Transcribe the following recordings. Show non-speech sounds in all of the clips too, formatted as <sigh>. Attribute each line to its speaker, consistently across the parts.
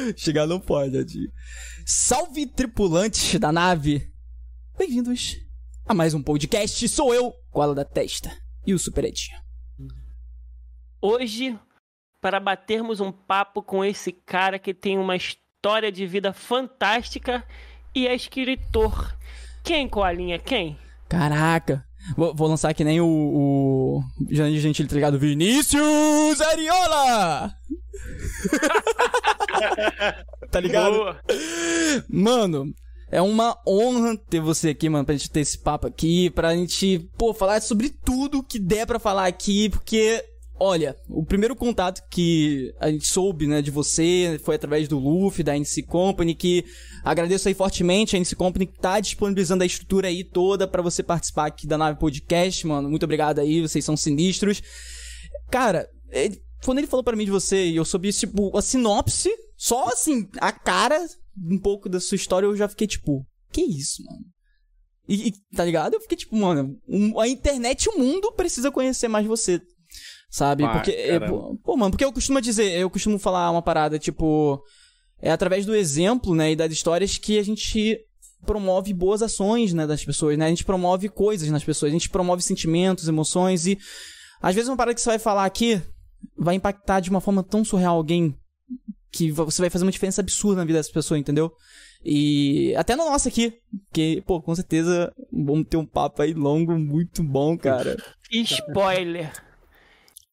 Speaker 1: <laughs> Chegar não pode, Edinho. Salve, tripulantes da nave. Bem-vindos a mais um podcast. Sou eu, Cola da Testa, e o Super Edinho.
Speaker 2: Hoje, para batermos um papo com esse cara que tem uma história de vida fantástica e é escritor. Quem, Coalinha? Quem?
Speaker 1: Caraca. Vou, vou lançar que nem o, o Janine Gentili, tá ligado? Vinícius Ariola! <laughs> tá ligado?
Speaker 2: Boa.
Speaker 1: Mano, é uma honra ter você aqui, mano, pra gente ter esse papo aqui, pra gente, pô, falar sobre tudo que der pra falar aqui, porque, olha, o primeiro contato que a gente soube, né, de você foi através do Luffy, da NC Company, que agradeço aí fortemente a NC Company que tá disponibilizando a estrutura aí toda pra você participar aqui da Nave Podcast, mano. Muito obrigado aí, vocês são sinistros. Cara, ele- quando ele falou pra mim de você e eu soube, tipo, a sinopse, só assim, a cara um pouco da sua história, eu já fiquei tipo, que isso, mano? E, e, tá ligado? Eu fiquei tipo, mano, um- a internet o mundo precisa conhecer mais você. Sabe?
Speaker 3: Ah,
Speaker 1: porque, é, pô, mano, porque eu costumo dizer, eu costumo falar uma parada, tipo, é através do exemplo, né, e das histórias que a gente promove boas ações, né, das pessoas, né? A gente promove coisas nas pessoas, a gente promove sentimentos, emoções e às vezes uma parada que você vai falar aqui vai impactar de uma forma tão surreal alguém que você vai fazer uma diferença absurda na vida dessa pessoa, entendeu? E até na nossa aqui, que, pô, com certeza vamos ter um papo aí longo, muito bom, cara. <laughs>
Speaker 2: Spoiler.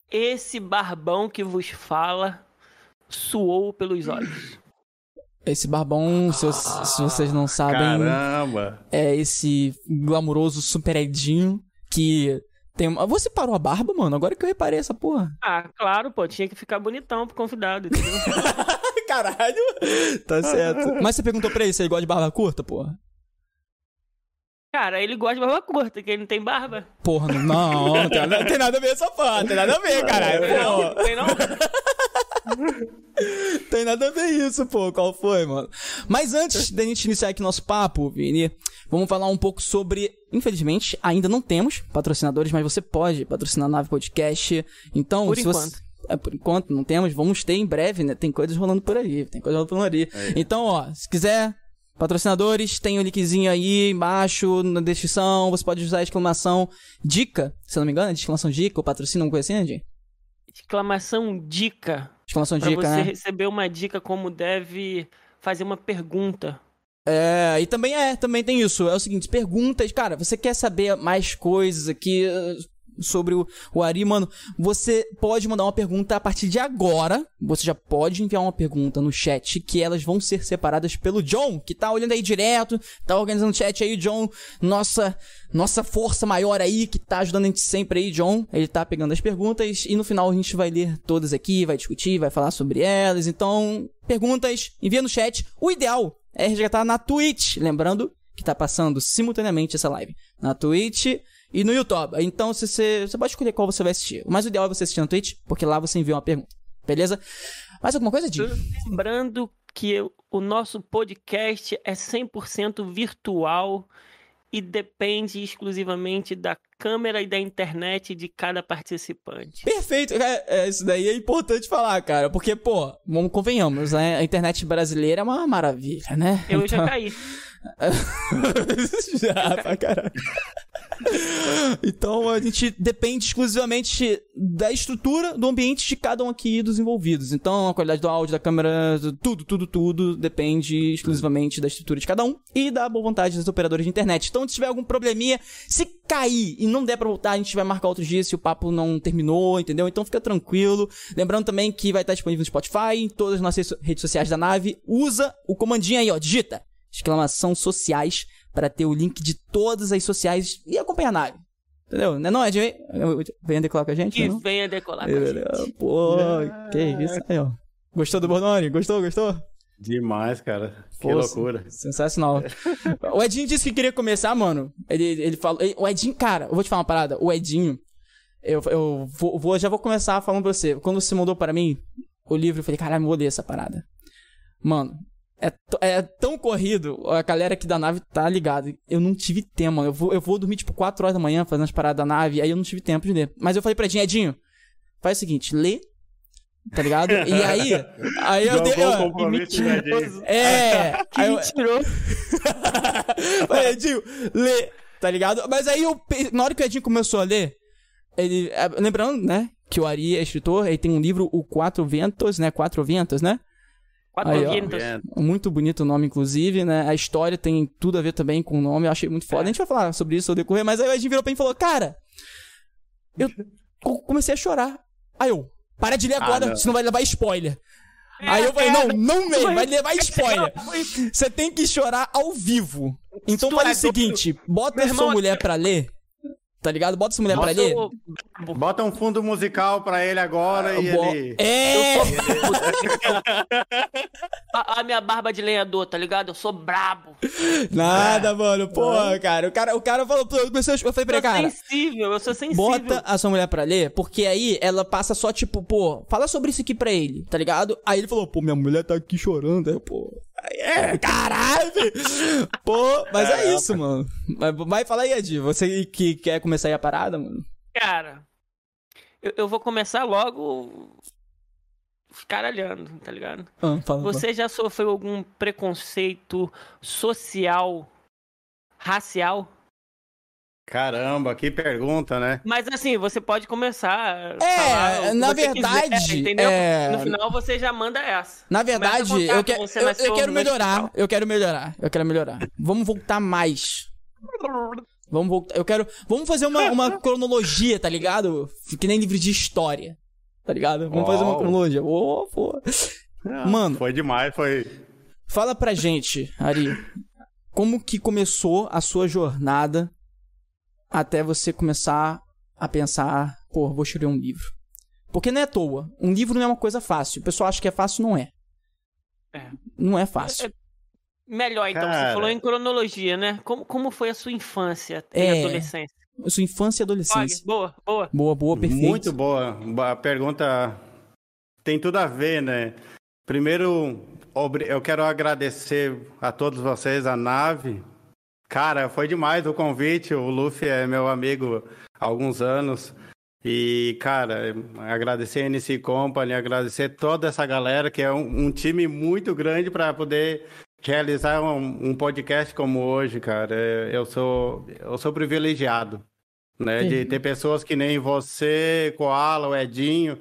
Speaker 2: Esse barbão que vos fala suou pelos olhos.
Speaker 1: Esse barbão, se, eu- se vocês não sabem,
Speaker 3: Caramba!
Speaker 1: é esse glamuroso super Edinho que tem uma... Você parou a barba, mano? Agora que eu reparei essa porra.
Speaker 2: Ah, claro, pô, tinha que ficar bonitão pro convidado, entendeu? <laughs>
Speaker 1: Caralho! Tá certo. <laughs> Mas você perguntou pra ele se ele gosta de barba curta, porra?
Speaker 2: Cara, ele gosta de barba curta, que ele não tem barba.
Speaker 1: Porra, não, não, não, tem, nada, não tem nada a ver essa porra, não tem nada a ver, caralho.
Speaker 2: Não, tem não? <laughs>
Speaker 1: tem nada a ver isso, pô. Qual foi, mano? Mas antes da gente iniciar aqui nosso papo, Vini, vamos falar um pouco sobre. Infelizmente, ainda não temos patrocinadores, mas você pode patrocinar a Nave Podcast. Então,
Speaker 2: Por
Speaker 1: se
Speaker 2: enquanto.
Speaker 1: você. É, por enquanto, não temos. Vamos ter em breve, né? Tem coisas rolando por aí. Tem coisas rolando por aí. Então, ó, se quiser. Patrocinadores, tem o linkzinho aí embaixo na descrição. Você pode usar a exclamação dica, se eu não me engano, é exclamação dica ou patrocínio, alguma coisa assim?
Speaker 2: Exclamação dica.
Speaker 1: Exclamação
Speaker 2: Pra
Speaker 1: dica,
Speaker 2: você
Speaker 1: né?
Speaker 2: receber uma dica como deve fazer uma pergunta.
Speaker 1: É, e também é, também tem isso. É o seguinte, perguntas, cara, você quer saber mais coisas aqui sobre o, o Ari, mano, você pode mandar uma pergunta a partir de agora. Você já pode enviar uma pergunta no chat que elas vão ser separadas pelo John, que tá olhando aí direto, tá organizando o chat aí, John, nossa, nossa força maior aí, que tá ajudando a gente sempre aí, John. Ele tá pegando as perguntas e no final a gente vai ler todas aqui, vai discutir, vai falar sobre elas. Então, perguntas, envia no chat. O ideal é resgatar na Twitch, lembrando que tá passando simultaneamente essa live na Twitch e no YouTube. Então, se você, você pode escolher qual você vai assistir. Mas o ideal é você assistir na Twitch, porque lá você envia uma pergunta. Beleza? Mais alguma coisa, Di?
Speaker 2: Lembrando que o nosso podcast é 100% virtual e depende exclusivamente da câmera e da internet de cada participante.
Speaker 1: Perfeito, é, é, isso daí é importante falar, cara, porque, pô, vamos convenhamos, né? A internet brasileira é uma maravilha, né?
Speaker 2: Eu já caí. <laughs>
Speaker 1: já, pra caralho. Então a gente depende exclusivamente da estrutura do ambiente de cada um aqui dos envolvidos. Então a qualidade do áudio, da câmera, tudo, tudo, tudo depende exclusivamente da estrutura de cada um e da boa vontade dos operadores de internet. Então se tiver algum probleminha, se cair e não der pra voltar, a gente vai marcar outro dia se o papo não terminou, entendeu? Então fica tranquilo. Lembrando também que vai estar disponível no Spotify, em todas as nossas redes sociais da nave. Usa o comandinho aí, ó, digita exclamação sociais para ter o link de todas as sociais e acompanhar a nave. Entendeu? Não é não, Ed? Venha decolar com a gente?
Speaker 2: Que
Speaker 1: não?
Speaker 2: venha decolar com a gente.
Speaker 1: Pô, que isso aí, ó. Gostou do Bornoni? Gostou, gostou?
Speaker 3: Demais, cara. Que
Speaker 1: Pô,
Speaker 3: loucura.
Speaker 1: Sensacional. <laughs> o Edinho disse que queria começar, mano. Ele, ele falou. ele- o Edinho, cara, eu vou te falar uma parada. O Edinho, eu, eu vou, vou- já vou começar falando pra você. Quando você mandou para mim o livro, eu falei, caralho, eu vou ler essa parada. Mano, é, é tão corrido, a galera aqui da nave tá ligada. Eu não tive tempo, mano. Eu vou, eu vou dormir tipo 4 horas da manhã fazendo as paradas da nave, aí eu não tive tempo de ler. Mas eu falei pra Edinho, Edinho, faz o seguinte, lê Tá ligado? E <laughs> aí, aí eu dei.
Speaker 3: Jogou o
Speaker 1: ó,
Speaker 3: compromisso do Edinho. <laughs>
Speaker 1: É!
Speaker 2: Que
Speaker 1: Aí eu,
Speaker 2: mentiroso. <laughs>
Speaker 1: Aí, Edinho, lê, tá ligado? Mas aí eu, pe- na hora que o Edinho começou a ler, ele. é, Lembrando, né? Que o Ari é escritor, ele tem um livro, O Quatro Ventos, né? Quatro Ventos, né? Aí, ó.
Speaker 3: É,
Speaker 1: Muito bonito o nome, inclusive, né? A história tem tudo a ver também com o nome, eu achei muito foda. A gente vai falar sobre isso ao decorrer, mas aí o Edinho virou pra mim e falou: Cara, eu co- comecei a chorar. Aí eu, para de ler
Speaker 3: Ah,
Speaker 1: agora,
Speaker 3: não.
Speaker 1: senão vai levar spoiler. Aí eu falei, não, não mesmo, vai levar <laughs> spoiler. Você tem que chorar ao vivo. Então faz
Speaker 2: é
Speaker 1: o seguinte, bota a sua mulher pra ler. Tá ligado? Bota sua mulher pra
Speaker 2: Nossa,
Speaker 1: ler.
Speaker 2: eu-
Speaker 3: Bota um fundo musical pra ele agora e
Speaker 1: Bo-
Speaker 3: ele.
Speaker 1: É! <laughs>
Speaker 2: a, a minha barba de lenhador, tá ligado? Eu sou brabo.
Speaker 1: Nada, mano. Porra, cara. O cara, o cara falou, eu comecei a- eu falei pra
Speaker 2: Eu
Speaker 1: ele,
Speaker 2: sou
Speaker 1: cara,
Speaker 2: sensível, eu sou sensível.
Speaker 1: bota a sua mulher pra ler, porque aí ela passa só tipo, pô, fala sobre isso aqui pra ele, tá ligado? Aí ele falou, pô, minha mulher tá aqui chorando, aí, eu, pô. É, caralho! Pô, mas é isso, mano. Mas Vai falar aí, Edi. Você que quer começar aí a parada, mano?
Speaker 2: Cara, eu, eu vou começar logo escaralhando, tá ligado?
Speaker 1: Ah, fala,
Speaker 2: Você já sofreu algum preconceito social, racial?
Speaker 3: Caramba, que pergunta, né?
Speaker 2: Mas assim, você pode começar.
Speaker 1: É, na
Speaker 2: você quiser,
Speaker 1: verdade,
Speaker 2: entendeu?
Speaker 1: é-
Speaker 2: No final você já manda essa.
Speaker 1: Na verdade, eu, que- eu- eu quero melhorar. Eu quero melhorar. Eu quero melhorar. Vamos voltar mais. Vamos voltar. Eu quero. Vamos fazer uma, uma <laughs> cronologia, tá ligado? Que nem livro de história. Tá ligado? Vamos fazer uma cronologia. Ô, pô. Mano.
Speaker 3: Foi demais, foi.
Speaker 1: Fala pra gente, Ari. Como que começou a sua jornada até você começar a pensar, pô, vou escrever um livro? Porque não é à toa. Um livro não é uma coisa fácil. O pessoal acha que é fácil, não é.
Speaker 2: É.
Speaker 1: Não é fácil.
Speaker 2: Melhor, então.
Speaker 3: Cara.
Speaker 2: Você falou em cronologia, né? Como, como foi a sua infância e
Speaker 1: É,
Speaker 2: adolescência?
Speaker 1: Sua infância e
Speaker 2: Olha,
Speaker 1: adolescência.
Speaker 2: boa, boa.
Speaker 1: Boa, boa, perfeito.
Speaker 3: Muito boa. A pergunta tem tudo a ver, né? Primeiro, eu quero agradecer a todos vocês, a nave. Cara, foi demais o convite. O Luffy é meu amigo há alguns anos. E, cara, agradecer a NC Company, agradecer toda essa galera, que é um, um time muito grande para poder realizar um, um podcast como hoje, cara. É, Eu sou, eu sou privilegiado né? De ter pessoas que nem você, Koala, o Edinho.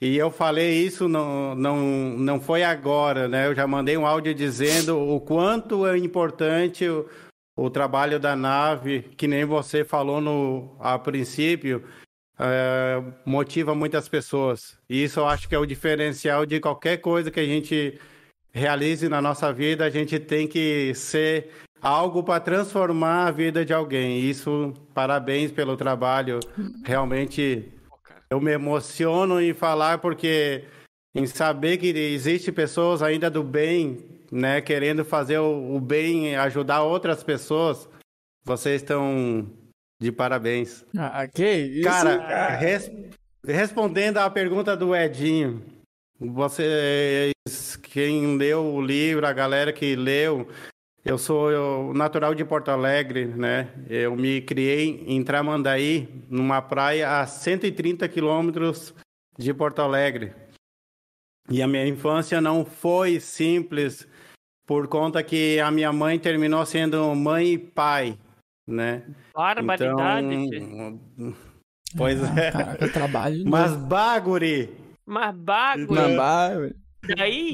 Speaker 3: E eu falei isso não, não, não foi agora, né? Eu já mandei um áudio dizendo o quanto é importante o, o trabalho da nave, que nem você falou no, a princípio, é, motiva muitas pessoas. E isso eu acho que é o diferencial de qualquer coisa que a gente realize na nossa vida, a gente tem que ser algo para transformar a vida de alguém. Isso, parabéns pelo trabalho. Realmente eu me emociono em falar porque em saber que existe pessoas ainda do bem, né, querendo fazer o, o bem, ajudar outras pessoas. Vocês estão de parabéns.
Speaker 1: Ah, que isso?
Speaker 3: Cara, res- respondendo à pergunta do Edinho, vocês, quem leu o livro, a galera que leu, eu sou eu, natural de Porto Alegre, né? Eu me criei em Tramandaí, numa praia a 130 quilômetros de Porto Alegre. E a minha infância não foi simples, por conta que a minha mãe terminou sendo mãe e pai, né?
Speaker 2: Barbaridade.
Speaker 3: Então. Pois
Speaker 1: Ah,
Speaker 3: é.
Speaker 1: Caraca, trabalho.
Speaker 3: Mas baguri.
Speaker 2: Mas bago.
Speaker 1: Mambá,
Speaker 2: Daí,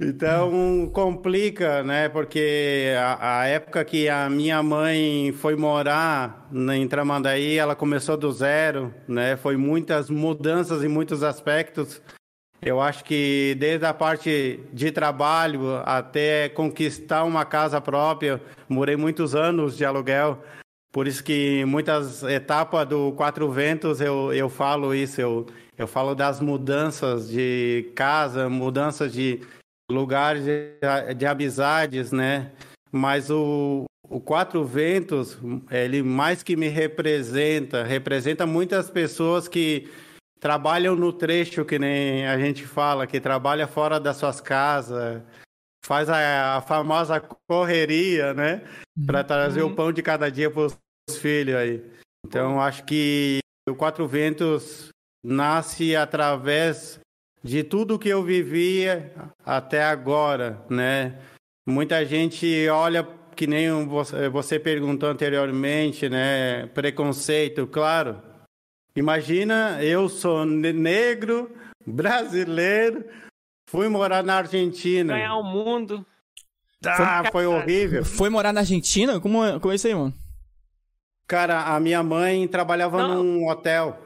Speaker 3: Então complica, né? Porque a, a época que a minha mãe foi morar na- em Tramandaí, ela começou do zero, né? Foi muitas mudanças em muitos aspectos. Eu acho que desde a parte de trabalho até conquistar uma casa própria, morei muitos anos de aluguel. Por isso que muitas etapas do Quatro Ventos eu, eu falo isso, eu, eu falo das mudanças de casa, mudanças de lugares de, de amizades, né? Mas o, o Quatro Ventos, ele mais que me representa, representa muitas pessoas que trabalham no trecho, que nem a gente fala, que trabalha fora das suas casas, faz a, a famosa correria, né? Para trazer
Speaker 2: Uhum.
Speaker 3: o pão de cada dia para os filhos aí. Então, acho que o Quatro Ventos nasce através de tudo que eu vivia até agora, né? Muita gente olha que nem você perguntou anteriormente, né? Preconceito, claro. Imagina, eu sou negro, brasileiro, fui morar na Argentina.
Speaker 2: Ganhar o mundo.
Speaker 3: Ah, foi horrível.
Speaker 1: Foi morar na Argentina? Como, é- como é isso aí, mano?
Speaker 3: Cara, a minha mãe trabalhava
Speaker 2: Não.
Speaker 3: num hotel.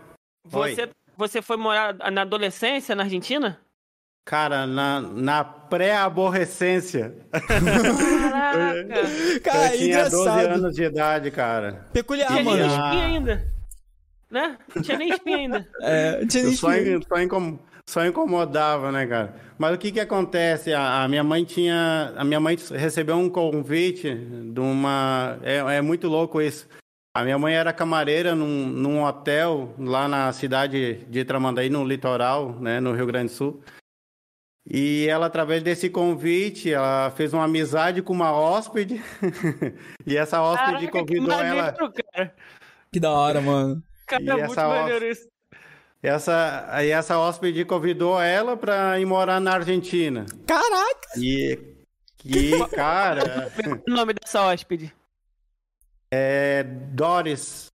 Speaker 3: Oi.
Speaker 2: Você, você foi morar na adolescência na Argentina?
Speaker 3: Cara, na, na pré-aborrecência.
Speaker 2: Caraca!
Speaker 1: Cara,
Speaker 3: eu tinha 12
Speaker 1: engraçado.
Speaker 3: anos de idade, cara.
Speaker 1: Peculiar,
Speaker 2: Não tinha nem
Speaker 1: mano.
Speaker 3: Ah.
Speaker 2: ainda. Né? Não tinha nem espinha ainda.
Speaker 1: É, não tinha
Speaker 3: Eu
Speaker 1: nem
Speaker 3: só, só, incom- só incomodava, né, cara? Mas o que que acontece? A, a minha mãe tinha... A minha mãe recebeu um convite de uma... É, é muito louco isso. A minha mãe era camareira num, num hotel lá na cidade de Tramandaí, no litoral, né, no Rio Grande do Sul. E ela, através desse convite, ela fez uma amizade com uma hóspede. <laughs> e essa hóspede
Speaker 2: Caraca, que
Speaker 3: convidou ela...
Speaker 2: maneiro, cara.
Speaker 1: Que da hora, mano.
Speaker 2: Cara,
Speaker 3: E
Speaker 2: é muito
Speaker 3: essa
Speaker 2: maneiro isso.
Speaker 3: Essa, aí essa hóspede convidou ela para ir morar na Argentina.
Speaker 1: Caraca!
Speaker 3: E, e cara, <laughs>
Speaker 2: O nome dessa hóspede?
Speaker 3: é Doris.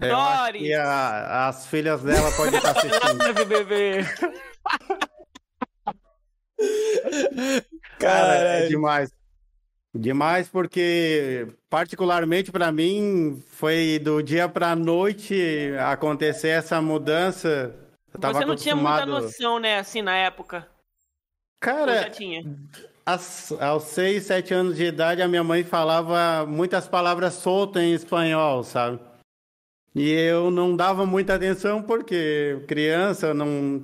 Speaker 3: Acho
Speaker 2: Doris!
Speaker 3: a- as filhas dela podem estar assistindo. <laughs>
Speaker 2: Love, bebê.
Speaker 3: Cara, é
Speaker 1: Caralho.
Speaker 3: demais. Demais porque, particularmente para mim, foi do dia para noite acontecer essa mudança. Eu tava
Speaker 2: Você não tinha muita
Speaker 3: acostumado-
Speaker 2: noção, né, assim, na época. Ou já
Speaker 3: Cara,
Speaker 2: tinha?
Speaker 3: As- aos seis, sete anos de idade, a minha mãe falava muitas palavras soltas em espanhol, sabe? E eu não dava muita atenção porque criança não.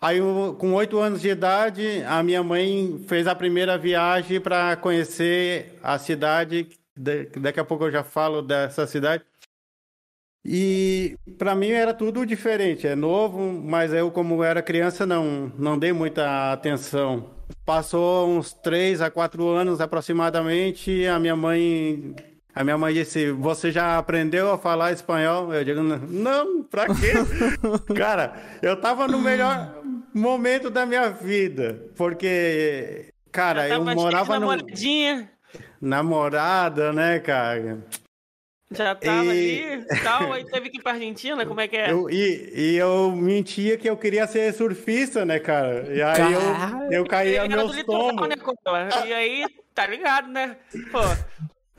Speaker 3: Aí, com oito anos de idade, a minha mãe fez a primeira viagem para conhecer a cidade. Da- Daqui a pouco eu já falo dessa cidade. E para mim era tudo diferente, é novo, mas eu, como era criança, não, não dei muita atenção. Passou uns três a quatro anos aproximadamente, a minha mãe, a minha mãe disse: "Você já aprendeu a falar espanhol?" Eu digo: "Não, pra quê?" <laughs> Cara, eu tava no melhor momento da minha vida, porque cara,
Speaker 2: Já
Speaker 3: eu morava no
Speaker 2: namoradinha,
Speaker 3: namorada, né, cara?
Speaker 2: já tava
Speaker 3: E-
Speaker 2: ali e tal, aí teve que ir pra Argentina, como é que é?
Speaker 3: Eu, e, e eu mentia que eu queria ser surfista, né, cara? E aí eu, eu caía
Speaker 2: litoral,
Speaker 3: tombos.
Speaker 2: né? E aí, tá ligado, né? Pô,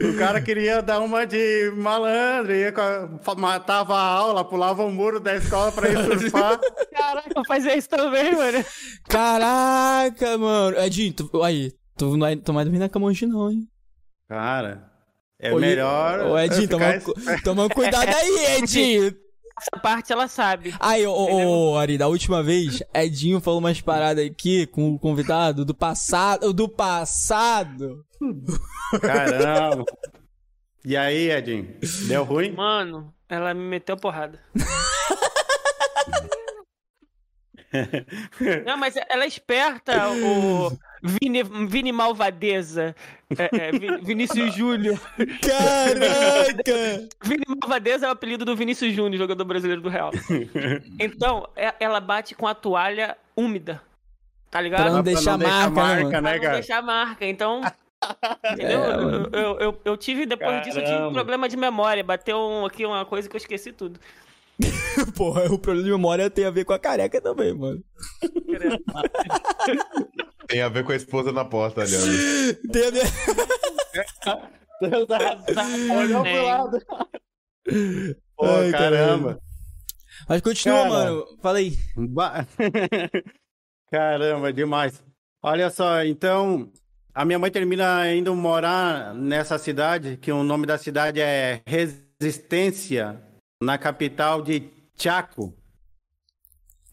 Speaker 3: O cara queria dar uma de malandro, ia, matava a aula, pulava o muro da escola pra ir <laughs> surfar.
Speaker 2: caraca, fazia isso também, mano.
Speaker 1: Caraca, mano. Edinho, tu, aí, tu não vai tomar dormir na cama hoje não, hein?
Speaker 3: Cara, é
Speaker 1: Ô,
Speaker 3: melhor.
Speaker 1: Ô, Edinho,
Speaker 3: ficar
Speaker 1: toma, cu- toma cuidado aí, <laughs> Edinho.
Speaker 2: Essa parte ela sabe.
Speaker 1: Aí, ô, ô, ô, Ari, da última vez, Edinho falou umas paradas aqui com o convidado do passado. Do passado.
Speaker 3: Caramba. E aí, Edinho? Deu ruim?
Speaker 2: Mano, ela me meteu porrada. <laughs> Não, mas ela é esperta, o Vini, Vini Malvadeza. É, é, Vin- Vinícius Júnior.
Speaker 1: Caraca! <laughs>
Speaker 2: Vini Malvadeza é o apelido do Vinícius Júnior, jogador brasileiro do Real. Então, é- ela bate com a toalha úmida. Tá ligado?
Speaker 1: Pra não
Speaker 3: Pra
Speaker 1: deixar marca, né?
Speaker 2: Pra
Speaker 3: né,
Speaker 2: não
Speaker 3: cara?
Speaker 2: deixar marca. Então. <laughs> Entendeu?
Speaker 1: É,
Speaker 2: eu, eu, eu- eu tive, depois disso, eu tive
Speaker 3: Caramba.
Speaker 2: problema de memória. Bateu um- aqui uma coisa que eu esqueci tudo. <laughs>
Speaker 1: Porra, o problema de memória tem a ver com a careca também, mano.
Speaker 4: Tem a ver com a esposa na porta, olhando. <laughs>
Speaker 1: Tem a ver...
Speaker 3: Olhou pro lado. Pô,
Speaker 1: Ai,
Speaker 3: caramba.
Speaker 1: Mas continua,
Speaker 3: Cara.
Speaker 1: mano. Fala aí.
Speaker 3: Ba- <laughs> Caramba, demais. Olha só, então, a minha mãe termina indo morar nessa cidade, que o nome da cidade é Resistência, na capital de Chaco,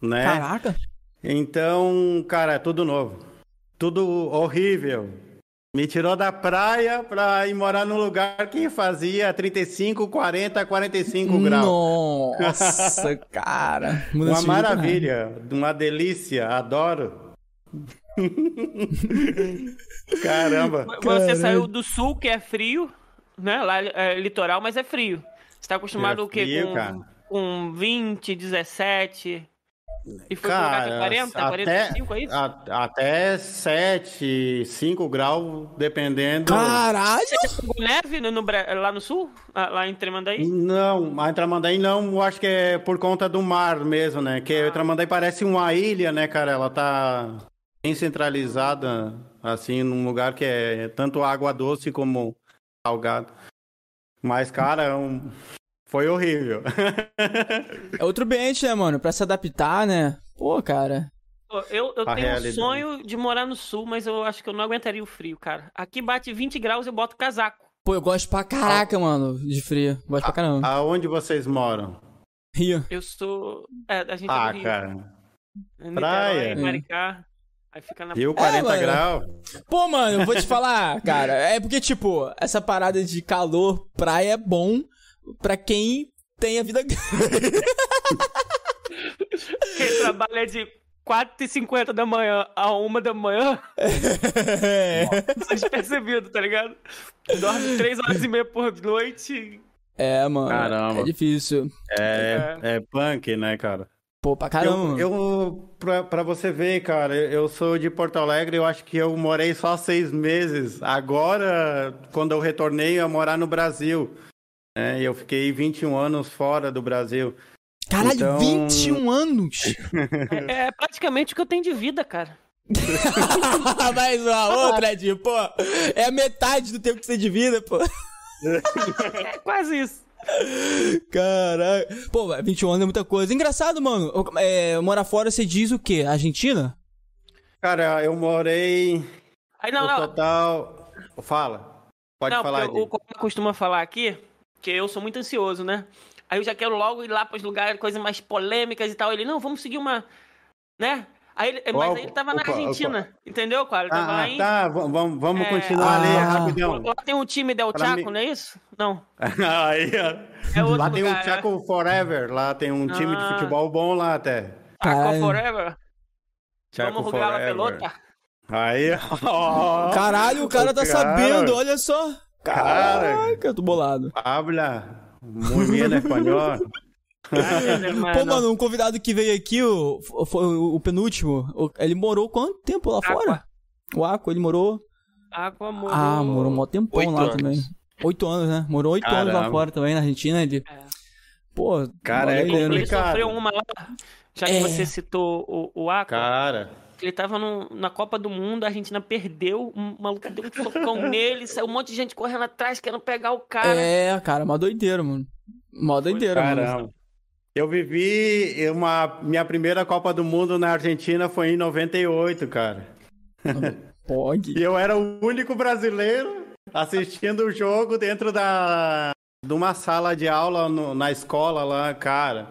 Speaker 3: né?
Speaker 1: Caraca.
Speaker 3: Então, cara, é tudo novo. Tudo horrível. Me tirou da praia pra ir morar num lugar que fazia 35, 40, 45 graus.
Speaker 1: Nossa, <laughs> cara. Muda
Speaker 3: Uma
Speaker 1: né?
Speaker 3: maravilha, uma delícia, adoro. <laughs> Caramba.
Speaker 2: Você
Speaker 1: Caralho.
Speaker 2: saiu do sul, que é frio, né? Lá é litoral, mas é frio. Você tá acostumado
Speaker 3: É
Speaker 2: o quê? com,
Speaker 3: cara.
Speaker 2: com 20, 17. E foi colocar
Speaker 3: Cara,
Speaker 2: 40,
Speaker 3: até,
Speaker 2: 45 aí?
Speaker 3: a- até 7, 5 graus, dependendo.
Speaker 1: Caralho!
Speaker 2: Pegou neve no, no lá no sul? Ah, Lá em Tremandaí?
Speaker 3: Não, a Tramandaí não, acho que é por conta do mar mesmo, né? Que a Tramandaí parece uma ilha, né, cara? Ela tá bem centralizada, assim, num lugar que é tanto água doce como salgado. Mas, cara, é um- foi horrível.
Speaker 1: É outro ambiente, né, mano? Pra se adaptar, né? Pô, cara.
Speaker 2: Pô, Eu, eu
Speaker 3: A
Speaker 2: tenho um
Speaker 3: realidade.
Speaker 2: sonho de morar no sul, mas eu acho que eu não aguentaria o frio, cara. Aqui bate 20 graus, eu boto casaco.
Speaker 1: Pô, eu gosto pra caraca, mano, de frio. Gosto pra caramba.
Speaker 3: Aonde vocês moram?
Speaker 1: Rio.
Speaker 2: Eu sou. É, a gente é
Speaker 3: Ah,
Speaker 2: do Rio.
Speaker 3: cara.
Speaker 2: Niterói,
Speaker 3: praia.
Speaker 2: Maricá. Aí fica na.
Speaker 3: Rio 40
Speaker 1: mano.
Speaker 3: graus.
Speaker 1: Pô, mano, eu vou te falar, <laughs> cara. É porque, tipo, essa parada de calor, praia é bom pra quem tem a vida. <laughs>
Speaker 2: Quem trabalha de 4h50 da manhã a 1 da manhã, <laughs> despercebido, tá ligado? Dorme 3 horas e meia por noite.
Speaker 1: é, mano.
Speaker 3: Caramba.
Speaker 1: É difícil.
Speaker 3: É, é punk, né, cara?
Speaker 1: Pô, pra caramba.
Speaker 3: Eu, eu pra, pra você ver, cara, eu eu sou de Porto Alegre, eu acho que eu morei só seis meses. Agora, quando eu retornei a morar no Brasil, né, eu fiquei 21 anos fora do Brasil.
Speaker 1: Caralho,
Speaker 3: então-
Speaker 1: 21 anos! <laughs>
Speaker 2: É, é praticamente o que eu tenho de vida, cara. <laughs>
Speaker 1: Mais uma outra, Ed, pô. É a metade do tempo que você divida, pô.
Speaker 2: É quase isso.
Speaker 1: Caralho. Pô, 21 anos é muita coisa. Engraçado, mano. É, morar fora, você diz o quê? Argentina?
Speaker 3: Cara, eu morei
Speaker 2: Aí não,
Speaker 3: no
Speaker 2: não.
Speaker 3: total. Fala. Pode
Speaker 2: não,
Speaker 3: falar,
Speaker 2: o, eu costumo falar aqui, que eu sou muito ansioso, né? Aí eu já quero logo ir lá pros lugares, coisas mais polêmicas e tal. Ele, não, vamos seguir uma. Né? Aí ele, mas aí ele tava na
Speaker 3: opa,
Speaker 2: Argentina, entendeu, cara? Ele tava
Speaker 3: Ah,
Speaker 2: lá
Speaker 3: ah,
Speaker 2: em.
Speaker 3: tá, vamos, vamos
Speaker 2: É,
Speaker 3: continuar ali
Speaker 1: ah,
Speaker 3: rapidão.
Speaker 2: Lá tem um time Del Chaco,
Speaker 3: mim-
Speaker 2: não é isso? Não. <laughs>
Speaker 3: Aí, ó.
Speaker 2: É outro
Speaker 3: lá tem
Speaker 2: lugar,
Speaker 3: o Chaco Forever, lá tem um time de
Speaker 2: Ah.
Speaker 3: futebol bom lá até.
Speaker 2: Chaco
Speaker 1: Caralho.
Speaker 2: Forever.
Speaker 3: Chaco
Speaker 2: Vamos jogar a
Speaker 3: Forever.
Speaker 2: pelota.
Speaker 3: Aí, ó.
Speaker 1: Caralho, o cara tá
Speaker 3: Cara.
Speaker 1: sabendo, olha só.
Speaker 3: Cara.
Speaker 1: Caraca, eu tô bolado.
Speaker 3: Habla muy bien espanhol.
Speaker 1: Pô, mano, um convidado que veio aqui, o, foi o, o penúltimo, o- ele morou quanto tempo lá fora?
Speaker 2: Aqua.
Speaker 1: O Aqua, ele morou.
Speaker 2: Aqua morou.
Speaker 1: Ah, morou um mó tempão
Speaker 4: Oito
Speaker 1: lá
Speaker 4: anos.
Speaker 1: também. Oito anos, né? Morou oito anos lá
Speaker 3: Caramba.
Speaker 1: fora também, na Argentina. Ele...
Speaker 2: É.
Speaker 1: Pô,
Speaker 3: Cara, é.
Speaker 2: Ele sofreu uma lá. Já que
Speaker 1: É.
Speaker 2: você citou o, o Aqua,
Speaker 3: Cara,
Speaker 2: ele tava no- na Copa do Mundo, a Argentina perdeu, um maluco deu um socão <laughs> nele, saiu um monte de gente correndo atrás, querendo pegar o cara.
Speaker 1: É, cara, mó doideira, mano. Mó doideira, mano.
Speaker 3: Eu vivi uma minha primeira Copa do Mundo na Argentina foi em 98, cara. <laughs>
Speaker 1: Pog.
Speaker 3: E eu era o único brasileiro assistindo o jogo dentro da de uma sala de aula no- na escola lá, cara.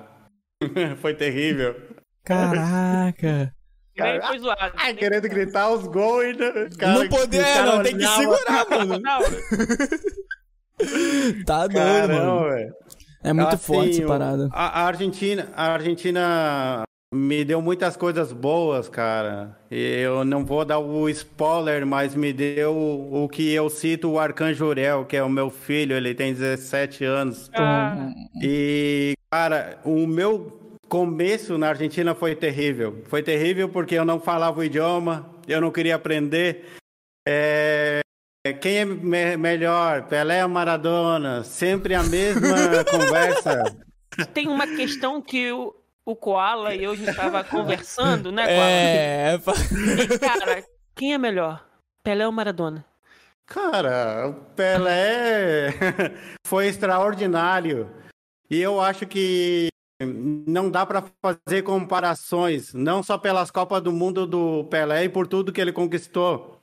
Speaker 3: <laughs> foi terrível.
Speaker 1: Caraca. <laughs>
Speaker 2: Nem foi zoado.
Speaker 3: Ai,
Speaker 2: Nem-
Speaker 3: querendo gritar os gols e o cara-
Speaker 1: não poder,
Speaker 3: cara
Speaker 1: não, tem que segurar, mano.
Speaker 2: Não,
Speaker 1: Tá doido,
Speaker 3: Caramba,
Speaker 1: mano.
Speaker 3: velho.
Speaker 1: É muito
Speaker 3: Assim,
Speaker 1: forte essa
Speaker 3: o-
Speaker 1: parada.
Speaker 3: A, a Argentina, a Argentina me deu muitas coisas boas, cara. Eu não vou dar o spoiler, mas me deu o, o que eu cito o Arcanjo Uriel, que é o meu filho, ele tem 17 anos.
Speaker 2: ah,
Speaker 3: E, cara, o meu começo na Argentina foi terrível. Foi terrível porque eu não falava o idioma, eu não queria aprender. É, Quem é me- melhor? Pelé ou Maradona? Sempre a mesma <laughs> conversa.
Speaker 2: tem uma questão que o, o Koala e eu a gente tava conversando, né, Koala?
Speaker 1: É,
Speaker 2: E, cara, quem é melhor? Pelé ou Maradona?
Speaker 3: Cara, o Pelé <laughs> foi extraordinário. E eu acho que não dá para fazer comparações, não só pelas Copas do Mundo do Pelé e por tudo que ele conquistou.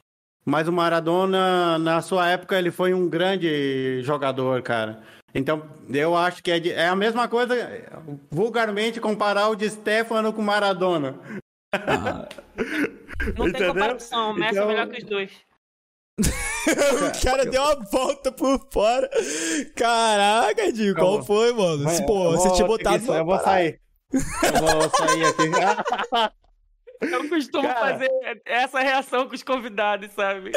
Speaker 3: Mas o Maradona, na sua época, ele foi um grande jogador, cara. Então, eu acho que é, de- é a mesma coisa, vulgarmente, comparar o de Stefano com o Maradona.
Speaker 2: Não tem
Speaker 3: Entendeu?
Speaker 2: comparação, o Messi
Speaker 3: Então-
Speaker 2: é melhor que os dois. <laughs>
Speaker 1: o cara deu uma volta por fora. Caraca, Dinho, qual foi, mano? Pô,
Speaker 3: eu
Speaker 1: você tinha botado.
Speaker 3: Eu vou sair. Eu vou sair aqui. <laughs>
Speaker 2: Eu costumo
Speaker 3: Cara.
Speaker 2: fazer essa reação com os convidados, sabe?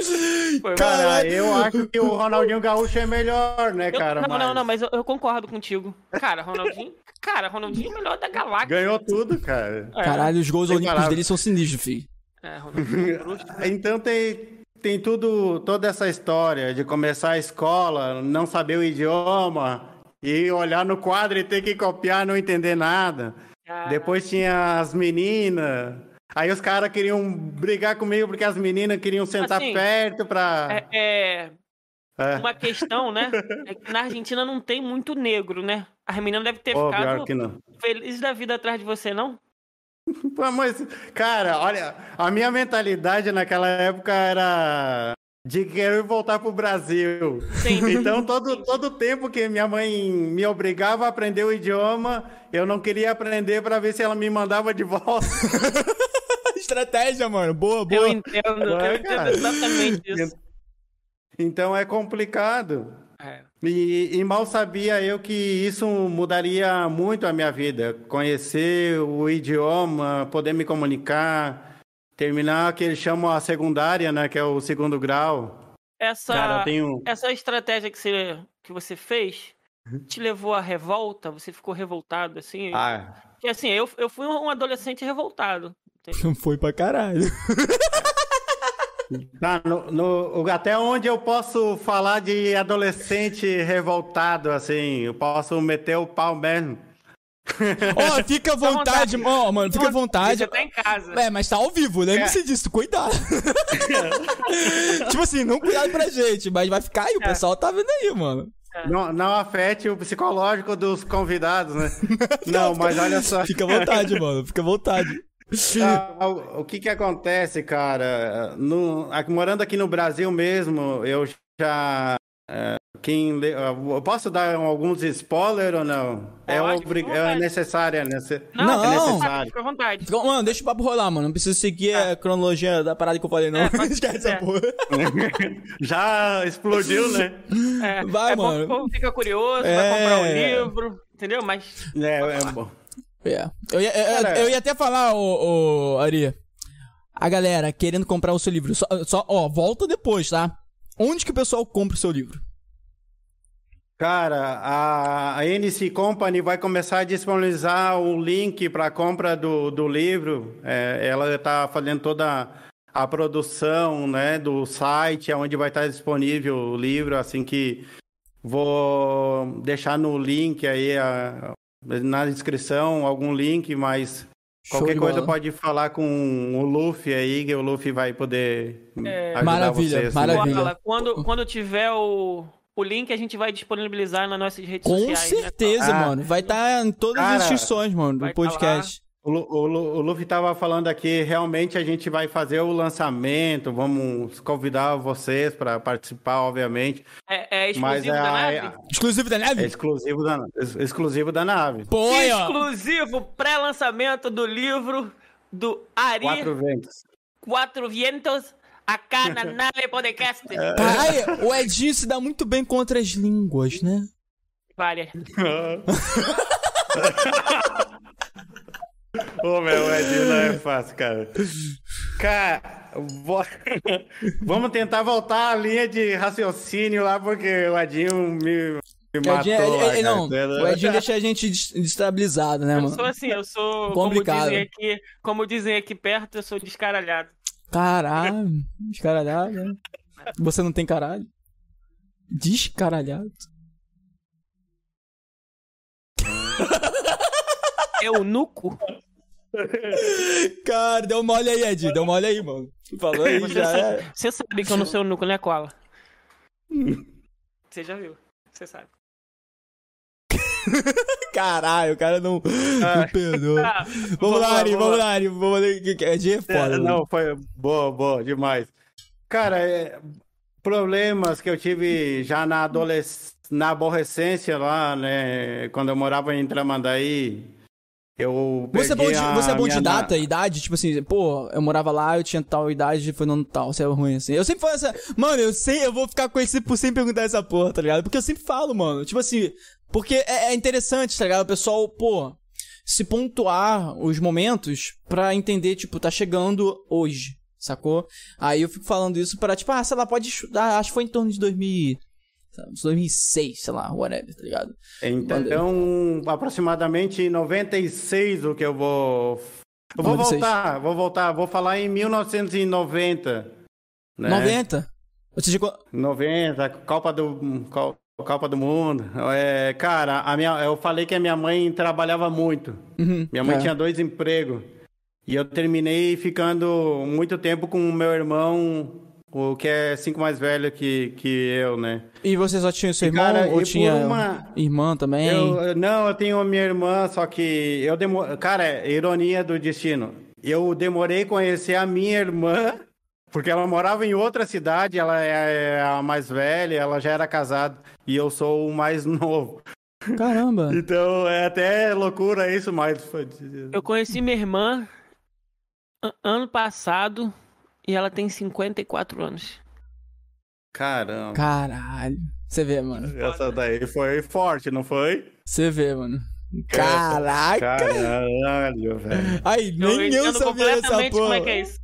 Speaker 2: Foi
Speaker 1: Cara,
Speaker 2: mal.
Speaker 3: Eu acho que o Ronaldinho Gaúcho é melhor, né,
Speaker 2: Eu-
Speaker 3: cara?
Speaker 2: não, não,
Speaker 3: Mas
Speaker 2: não, mas eu, eu concordo contigo. Cara, Ronaldinho. Cara, Ronaldinho é o melhor da galáxia.
Speaker 3: Ganhou tudo, cara.
Speaker 2: É,
Speaker 1: Caralho, os gols olímpicos dele são sinistros, filho.
Speaker 2: É, Ronaldinho. bruxo.
Speaker 3: Então tem, tem tudo, toda essa história de começar a escola, não saber o idioma, e olhar no quadro e ter que copiar, não entender nada. Depois tinha as meninas. Aí os caras queriam brigar comigo porque as meninas queriam sentar
Speaker 2: Assim,
Speaker 3: perto pra.
Speaker 2: É, é,
Speaker 3: É.
Speaker 2: uma questão, né? <laughs> É que na Argentina não tem muito negro, né? As meninas devem ter
Speaker 3: Pô,
Speaker 2: ficado felizes da vida atrás de você, não? <laughs>
Speaker 3: Mas, cara, olha, a minha mentalidade naquela época era de querer voltar pro Brasil.
Speaker 2: Sim. <laughs>
Speaker 3: Então, todo, todo tempo que minha mãe me obrigava a aprender o idioma, eu não queria aprender para ver se ela me mandava de volta. <laughs>
Speaker 1: Estratégia, mano. Boa,
Speaker 2: Eu
Speaker 1: boa.
Speaker 2: entendo, eu
Speaker 3: É,
Speaker 2: entendo exatamente <laughs> isso.
Speaker 3: Então, é complicado.
Speaker 2: É.
Speaker 3: E, e mal sabia eu que isso mudaria muito a minha vida. Conhecer o idioma, poder me comunicar, terminar o que eles chamam a secundária, né? Que é o segundo grau.
Speaker 2: Essa,
Speaker 3: Cara, eu tenho.
Speaker 2: essa estratégia que você, que você fez
Speaker 3: Uhum.
Speaker 2: te levou à revolta? Você ficou revoltado, assim?
Speaker 3: Ah,
Speaker 2: Porque, assim, eu, eu fui um adolescente revoltado.
Speaker 1: Foi pra caralho. <laughs>
Speaker 3: tá, no, no- até onde eu posso falar de adolescente revoltado, assim? Eu posso meter o pau mesmo.
Speaker 1: Ó, fica à vontade, ó, mano. Fica à vontade.
Speaker 2: Você tá em casa.
Speaker 1: É, mas tá ao vivo, lembre-se disso, cuidado. <laughs> tipo assim, não cuidado pra gente, mas vai ficar aí, o
Speaker 2: É.
Speaker 1: pessoal tá vendo aí, mano.
Speaker 3: Não, não afete o psicológico dos convidados, né? <laughs> Não, mas olha só.
Speaker 1: Fica à vontade, mano, fica à vontade.
Speaker 3: Ah, <laughs> o, o que que acontece, cara? No, aqui- morando aqui no Brasil mesmo, eu já. é, quem lê- eu posso dar alguns spoilers ou não? É,
Speaker 2: Pode,
Speaker 3: obri-
Speaker 2: fica à
Speaker 3: é
Speaker 2: vontade.
Speaker 3: necessário, é, nece-
Speaker 1: Não.
Speaker 3: é necessário.
Speaker 2: Fica à vontade.
Speaker 1: Fica- Mano, deixa o papo rolar, mano. Não precisa seguir a cronologia da parada que eu falei, não.
Speaker 2: É, <laughs>
Speaker 1: Esquece essa
Speaker 2: é.
Speaker 1: porra. <laughs>
Speaker 3: Já explodiu, né?
Speaker 2: É,
Speaker 1: Vai,
Speaker 2: é
Speaker 1: mano.
Speaker 2: o povo fica curioso,
Speaker 1: É.
Speaker 2: vai comprar o livro, entendeu? Mas
Speaker 3: É, é bom.
Speaker 1: É. Eu, ia, eu- eu ia até falar, ô, ô, Ari. A galera querendo comprar o seu livro. Só, só, ó, volta depois, tá? Onde que o pessoal compra o seu livro?
Speaker 3: Cara, a, a NC Company vai começar a disponibilizar o link para compra do, do livro. É, ela está fazendo toda a produção né, do site, onde vai estar disponível o livro. Assim que vou deixar no link aí, a- na descrição, algum link, mas
Speaker 1: Show
Speaker 3: qualquer coisa
Speaker 1: bola.
Speaker 3: pode falar com o Luffy aí, que o Luffy vai poder ajudar
Speaker 1: Maravilha,
Speaker 3: vocês.
Speaker 1: maravilha.
Speaker 2: Koala, quando, quando tiver o, o link, a gente vai disponibilizar nas nossas redes
Speaker 1: Com
Speaker 2: sociais. né,
Speaker 1: certeza,
Speaker 3: Ah.
Speaker 1: mano. Vai estar em todas as
Speaker 3: Cara,
Speaker 1: instituições, mano, do
Speaker 2: tá
Speaker 1: podcast.
Speaker 3: O, o, o Luffy estava falando aqui, realmente a gente vai fazer o lançamento, vamos convidar vocês para participar, obviamente,
Speaker 2: É, é
Speaker 3: mas
Speaker 2: exclusivo
Speaker 3: é,
Speaker 2: da
Speaker 3: é-
Speaker 2: nave?
Speaker 1: Exclusivo da
Speaker 3: é
Speaker 1: neve?
Speaker 3: exclusivo, da, ex- exclusivo da nave.
Speaker 1: Pô.
Speaker 2: Exclusivo pré-lançamento do livro do Ari
Speaker 3: Quatro ventos.
Speaker 2: Quatro Vientos, acá na nave podcast.
Speaker 1: Caralho, o Edinho se dá muito bem com outras línguas, né?
Speaker 2: Várias. <laughs> <laughs>
Speaker 3: Ô, meu, o Edinho não é fácil, cara. Cara, vo- <laughs> vamos tentar voltar à linha de raciocínio lá, porque o Edinho me, me
Speaker 1: O
Speaker 3: matou
Speaker 1: Edinho, ele-
Speaker 3: lá,
Speaker 1: ele-
Speaker 3: cara.
Speaker 1: não, o Edinho deixa a gente des- destabilizado, né,
Speaker 2: Eu
Speaker 1: mano?
Speaker 2: sou assim, eu sou,
Speaker 1: Complicado.
Speaker 2: como dizem aqui, como dizem aqui perto, eu sou descaralhado.
Speaker 1: Caralho, descaralhado, né? Você não tem caralho? Descaralhado.
Speaker 2: Eunuco? <laughs>
Speaker 1: Cara, deu mole aí, Ed. Deu mole aí, mano. Falou aí,
Speaker 2: Você,
Speaker 1: já
Speaker 2: sabe,
Speaker 1: é.
Speaker 2: você sabe que eu não sou eunuco, né, Koala? Você já viu, você sabe. <laughs>
Speaker 1: Caralho, o cara não, não perdoa.
Speaker 2: Ah,
Speaker 1: Vamos lá, Ari,
Speaker 3: vamos
Speaker 1: vamos
Speaker 3: lá.
Speaker 1: Ari. Vamos lá. Ed é foda.
Speaker 3: É,
Speaker 1: mano.
Speaker 3: não, foi boa, boa, demais. Cara, é, problemas que eu tive já na adolescência, na aborrecência lá, né? Quando eu morava em Tramandaí, eu
Speaker 1: Você é bom de, você é bom de
Speaker 3: na-
Speaker 1: data, idade? Tipo assim, pô, eu morava lá, eu tinha tal idade, foi no tal, você é ruim assim. Eu sempre falo essa. Mano, eu sei, eu vou ficar conhecido por sempre perguntar essa porra, tá ligado? Porque eu sempre falo, mano. Tipo assim, porque é, é interessante, tá ligado? O pessoal, pô. se pontuar os momentos pra entender, tipo, tá chegando hoje, sacou? Aí eu fico falando isso pra, tipo, ah, sei lá, pode estudar, acho que foi em torno de 2000, sei lá, 2006, sei lá, whatever, tá ligado?
Speaker 3: Então, aproximadamente em 96 o que eu vou. Eu vou
Speaker 1: 96.
Speaker 3: voltar, vou voltar, vou falar em 1990. Né?
Speaker 1: 90? Ou seja, qu-
Speaker 3: 90, Copa do, Co- Copa do Mundo. É, cara, a minha, eu falei que a minha mãe trabalhava muito.
Speaker 1: Uhum,
Speaker 3: Minha mãe
Speaker 1: é.
Speaker 3: tinha dois empregos. E eu terminei ficando muito tempo com o meu irmão, o que é cinco mais velho que, que eu, né?
Speaker 1: E você só tinha seu
Speaker 3: E,
Speaker 1: irmão
Speaker 3: cara,
Speaker 1: ou tinha
Speaker 3: uma-
Speaker 1: irmã também?
Speaker 3: Eu, não, eu tenho a minha irmã, só que eu demorei. Cara, é ironia do destino. Eu demorei a conhecer a minha irmã, porque ela morava em outra cidade, ela é a mais velha, ela já era casada, e eu sou o mais <laughs> novo.
Speaker 1: Caramba.
Speaker 3: Então é até loucura isso, mas.
Speaker 2: Eu conheci minha irmã ano passado e ela tem 54 anos.
Speaker 3: Caramba.
Speaker 1: Caralho. Você vê, mano.
Speaker 3: Essa daí foi forte, não foi?
Speaker 1: Você vê, mano. Caraca.
Speaker 3: Caralho, velho.
Speaker 1: Ai, nem eu,
Speaker 2: entendo
Speaker 1: sabia dessa porra.
Speaker 2: como é que é isso.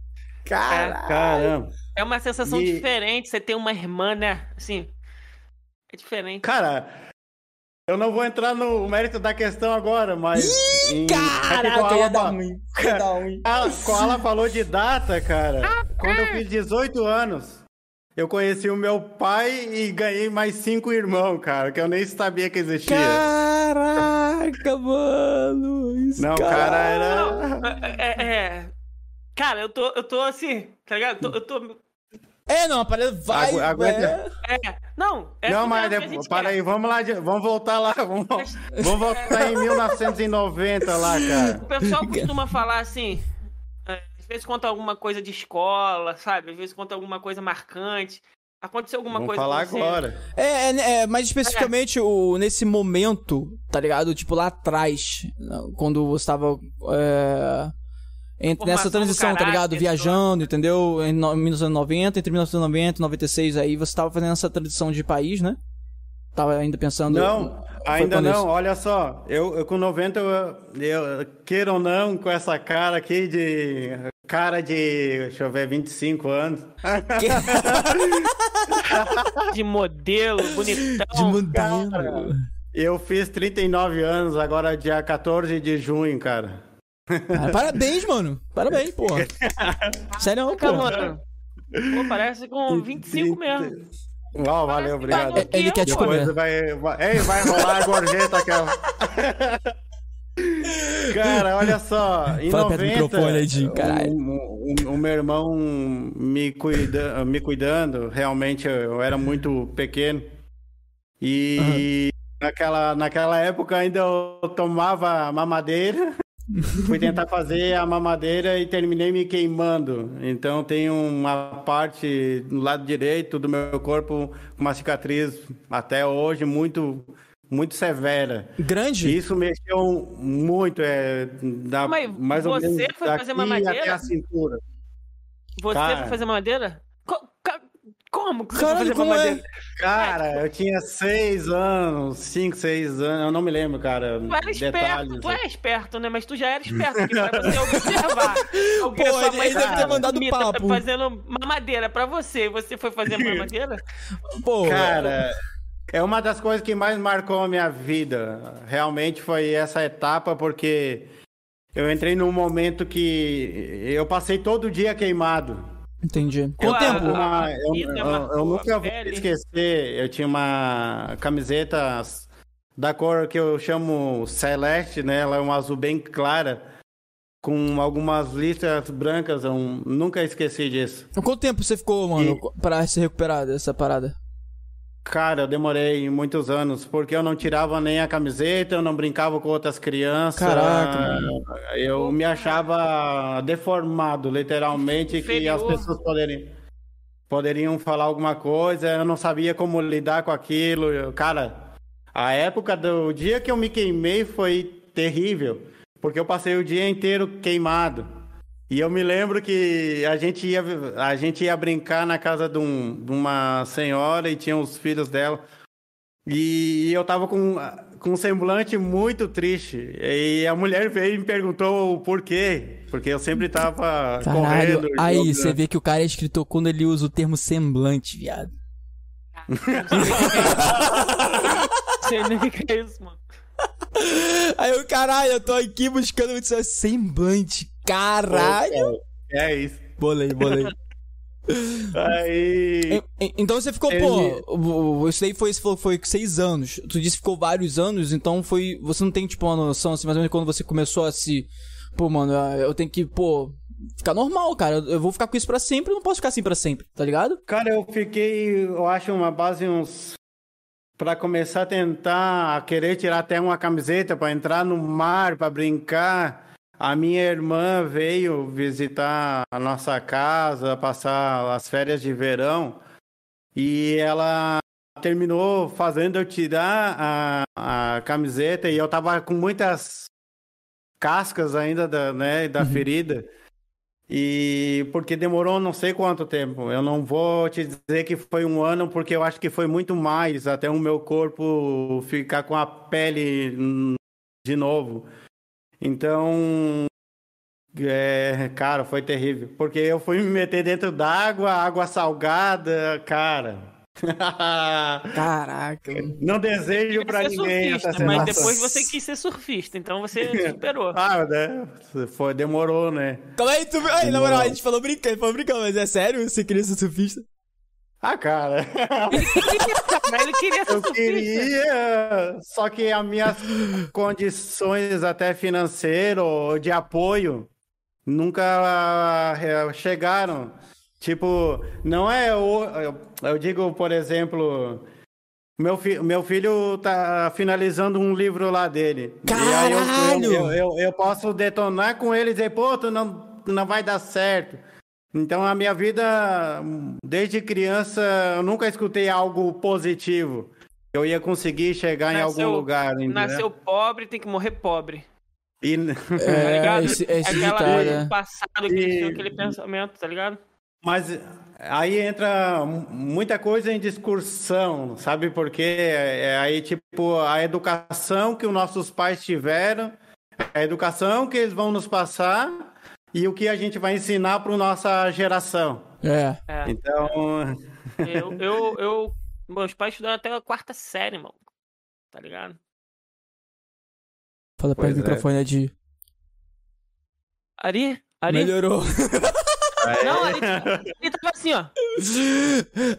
Speaker 1: Caralho.
Speaker 3: Caramba.
Speaker 2: É uma sensação
Speaker 3: E-
Speaker 2: diferente, você tem uma irmã, né? Assim, é diferente.
Speaker 3: Cara, eu não vou entrar no mérito da questão agora, mas. em- é que
Speaker 1: Caraca,
Speaker 3: Koala
Speaker 1: ia dar ruim. Ia dar ruim.
Speaker 3: A Koala falou de data, cara. Quando eu fiz 18 anos, eu conheci o meu pai e ganhei mais cinco irmãos, cara, que eu nem sabia que existia.
Speaker 1: Caraca, mano. Isso,
Speaker 3: Não,
Speaker 1: caralho.
Speaker 3: cara, era.
Speaker 2: É, é, é. Cara, eu tô, eu tô assim, tá ligado? Eu tô. Eu tô
Speaker 1: É, não, a parada vai.
Speaker 3: Agu- aguenta.
Speaker 1: é.
Speaker 2: é, não, é
Speaker 3: Não, mas depois, para
Speaker 2: quer.
Speaker 3: aí, vamos lá, de- vamos voltar lá, vamos, <laughs> vamos voltar em 1990 lá,
Speaker 2: O
Speaker 3: cara.
Speaker 2: pessoal costuma falar assim, é, às vezes conta alguma coisa de escola, sabe? Às vezes conta alguma coisa marcante. Aconteceu alguma
Speaker 3: Vamos
Speaker 2: coisa
Speaker 3: falar agora.
Speaker 1: É, é, é, mais especificamente o, nesse momento, tá ligado? Tipo, lá atrás, quando você tava é, entre, nessa transição, tá ligado? Viajando, entendeu? Em no- 1990, entre 1990 e 96 aí, você tava fazendo essa transição de país, né? Tava ainda pensando...
Speaker 3: Não, ainda não,
Speaker 1: isso?
Speaker 3: olha só, eu, eu com 90, eu, eu, queira ou não, com essa cara aqui de. Cara de. Deixa eu ver, 25 anos. <laughs>
Speaker 2: De modelo, bonitão.
Speaker 1: De modelo.
Speaker 3: Eu fiz 39 anos, agora dia 14 de junho, cara. <laughs>
Speaker 1: Parabéns, mano. Parabéns, porra. <laughs> Sério,
Speaker 2: Caraca,
Speaker 1: porra.
Speaker 2: mano. Pô, parece com 25 mesmo.
Speaker 3: Ó, valeu, obrigado.
Speaker 2: Tá
Speaker 1: Ele quer te comer.
Speaker 3: Vai, vai, ei, vai rolar a gorjeta aquela. <laughs> Cara, olha só, em
Speaker 1: Fala perto do
Speaker 3: 90,
Speaker 1: microfone aí, Jim, caralho.
Speaker 3: o, o- o meu irmão me, cuida, me cuidando, realmente eu era muito pequeno. E naquela, naquela época ainda eu tomava mamadeira. Fui tentar fazer a mamadeira e terminei me queimando. Então tem uma parte no lado direito do meu corpo com uma cicatriz até hoje muito muito severa.
Speaker 1: Grande?
Speaker 3: Isso mexeu muito, é, da,
Speaker 2: Mas
Speaker 3: mais ou
Speaker 2: você
Speaker 3: menos
Speaker 2: foi fazer mamadeira?
Speaker 3: até a cintura.
Speaker 2: Você
Speaker 3: Cara.
Speaker 2: foi fazer madeira? Co- Como
Speaker 1: Caralho, como é?
Speaker 3: Cara, eu tinha seis anos, cinco, seis anos, eu não me lembro, cara.
Speaker 2: Tu era esperto,
Speaker 3: detalhes.
Speaker 2: tu é esperto, né? Mas tu já era esperto, porque pra você <laughs> observar. Alguém
Speaker 1: Pô, ele-
Speaker 2: mãe
Speaker 1: ele deve ter
Speaker 2: fazendo
Speaker 1: mandado
Speaker 2: comida,
Speaker 1: papo.
Speaker 2: Fazendo mamadeira pra você, você foi fazer <laughs> mamadeira?
Speaker 1: Pô,
Speaker 3: Cara, é uma das coisas que mais marcou a minha vida. Realmente foi essa etapa, porque eu entrei num momento que eu passei todo dia queimado.
Speaker 1: Entendi. Quanto
Speaker 2: a-
Speaker 1: tempo?
Speaker 3: Uma-
Speaker 2: a
Speaker 3: eu,
Speaker 2: vida
Speaker 3: eu- eu
Speaker 2: a
Speaker 3: nunca vou
Speaker 2: pele.
Speaker 3: esquecer, eu tinha uma camiseta da cor que eu chamo celeste, né? Ela é um azul bem clara, com algumas listras brancas, eu nunca esqueci disso.
Speaker 1: Quanto tempo você ficou, mano, pra se recuperar dessa parada?
Speaker 3: Cara, eu demorei muitos anos, porque eu não tirava nem a camiseta, eu não brincava com outras crianças.
Speaker 1: Caraca, mano.
Speaker 3: Eu me achava deformado, literalmente, que as
Speaker 2: Inferior.
Speaker 3: pessoas poderiam, poderiam falar alguma coisa, eu não sabia como lidar com aquilo. Eu- Cara, a época do dia que eu me queimei foi terrível, porque eu passei o dia inteiro queimado. E eu me lembro que a gente ia, a gente ia brincar na casa de, um- de uma senhora e tinha os filhos dela. E eu tava com, com um semblante muito triste. E a mulher veio e me perguntou o porquê. Porque eu sempre tava
Speaker 1: Caralho,
Speaker 3: correndo.
Speaker 1: aí
Speaker 3: jogando.
Speaker 1: você vê que o cara é escritor quando ele usa o termo semblante, viado. <laughs>
Speaker 2: Sei nem o que é isso, mano.
Speaker 1: Aí eu, caralho, eu tô aqui buscando o seu semblante. Caralho.
Speaker 3: É isso.
Speaker 1: Bolei, bolei. <laughs>
Speaker 3: Aí.
Speaker 1: Então você ficou,
Speaker 3: Ele-
Speaker 1: pô, isso daí foi, você falou que foi seis anos. Tu disse que ficou vários anos, então foi. Você não tem, tipo, uma noção, assim, mais ou menos quando você começou a se. Pô, mano, eu tenho que, pô, ficar normal, cara. Eu vou ficar com isso pra sempre, eu não posso ficar assim pra sempre, tá ligado?
Speaker 3: Cara, eu fiquei, eu acho, uma base uns. Pra começar a tentar querer tirar até uma camiseta pra entrar no mar, pra brincar. A minha irmã veio visitar a nossa casa, passar as férias de verão. E ela terminou fazendo eu tirar a, a camiseta e eu tava com muitas cascas ainda da, né, da ferida. E porque demorou não sei quanto tempo. Eu não vou te dizer que foi um ano, porque eu acho que foi muito mais até o meu corpo ficar com a pele de novo. Então, é, cara, foi terrível. Porque eu fui me meter dentro d'água, água salgada, cara. <laughs>
Speaker 1: Caraca.
Speaker 3: não desejo
Speaker 2: ser
Speaker 3: ninguém essa
Speaker 2: surfista, mas
Speaker 3: sensação.
Speaker 2: depois você quis ser surfista, então você <laughs> superou.
Speaker 3: Ah, né? Foi, demorou, né?
Speaker 1: Calma aí, tu. Aí, na moral, a gente falou brincando, falou brincando, mas é sério? Você queria ser surfista?
Speaker 3: Ah, cara. <laughs>
Speaker 2: Mas ele queria ser
Speaker 3: Eu queria, só que as minhas condições até financeiro, de apoio, nunca eh, chegaram. Tipo, não é o, eu, digo, por exemplo, meu, fi, meu filho tá finalizando um livro lá dele. E aí eu-
Speaker 1: Caralho!
Speaker 3: Eu, eu, eu posso detonar com ele e dizer, pô, tu não, não vai dar certo. Então, a minha vida, desde criança, eu nunca escutei algo positivo. Eu ia conseguir chegar em
Speaker 2: Nasceu-
Speaker 3: algum lugar. entendeu?
Speaker 2: Nasceu pobre, tem que morrer pobre.
Speaker 3: E, <laughs>
Speaker 2: Tá
Speaker 1: É,
Speaker 2: ligado?
Speaker 1: esse, esse
Speaker 2: É
Speaker 1: ditado,
Speaker 2: aquela
Speaker 1: né?
Speaker 2: passado que
Speaker 3: E-
Speaker 2: aquele pensamento, tá ligado?
Speaker 3: mas aí entra muita coisa em discussão, sabe por quê? É aí, tipo, a educação que os nossos pais tiveram, a educação que eles vão nos passar e o que a gente vai ensinar para nossa geração.
Speaker 1: É.
Speaker 2: É.
Speaker 3: Então,
Speaker 2: Eu, <laughs> eu, eu, meus pais estudaram até a quarta série, mano. Tá ligado?
Speaker 1: Fala perto do
Speaker 3: é.
Speaker 1: microfone, Ed.
Speaker 2: Ari? Ari?
Speaker 1: Melhorou.
Speaker 2: Não, Ari, ele tava assim, ó.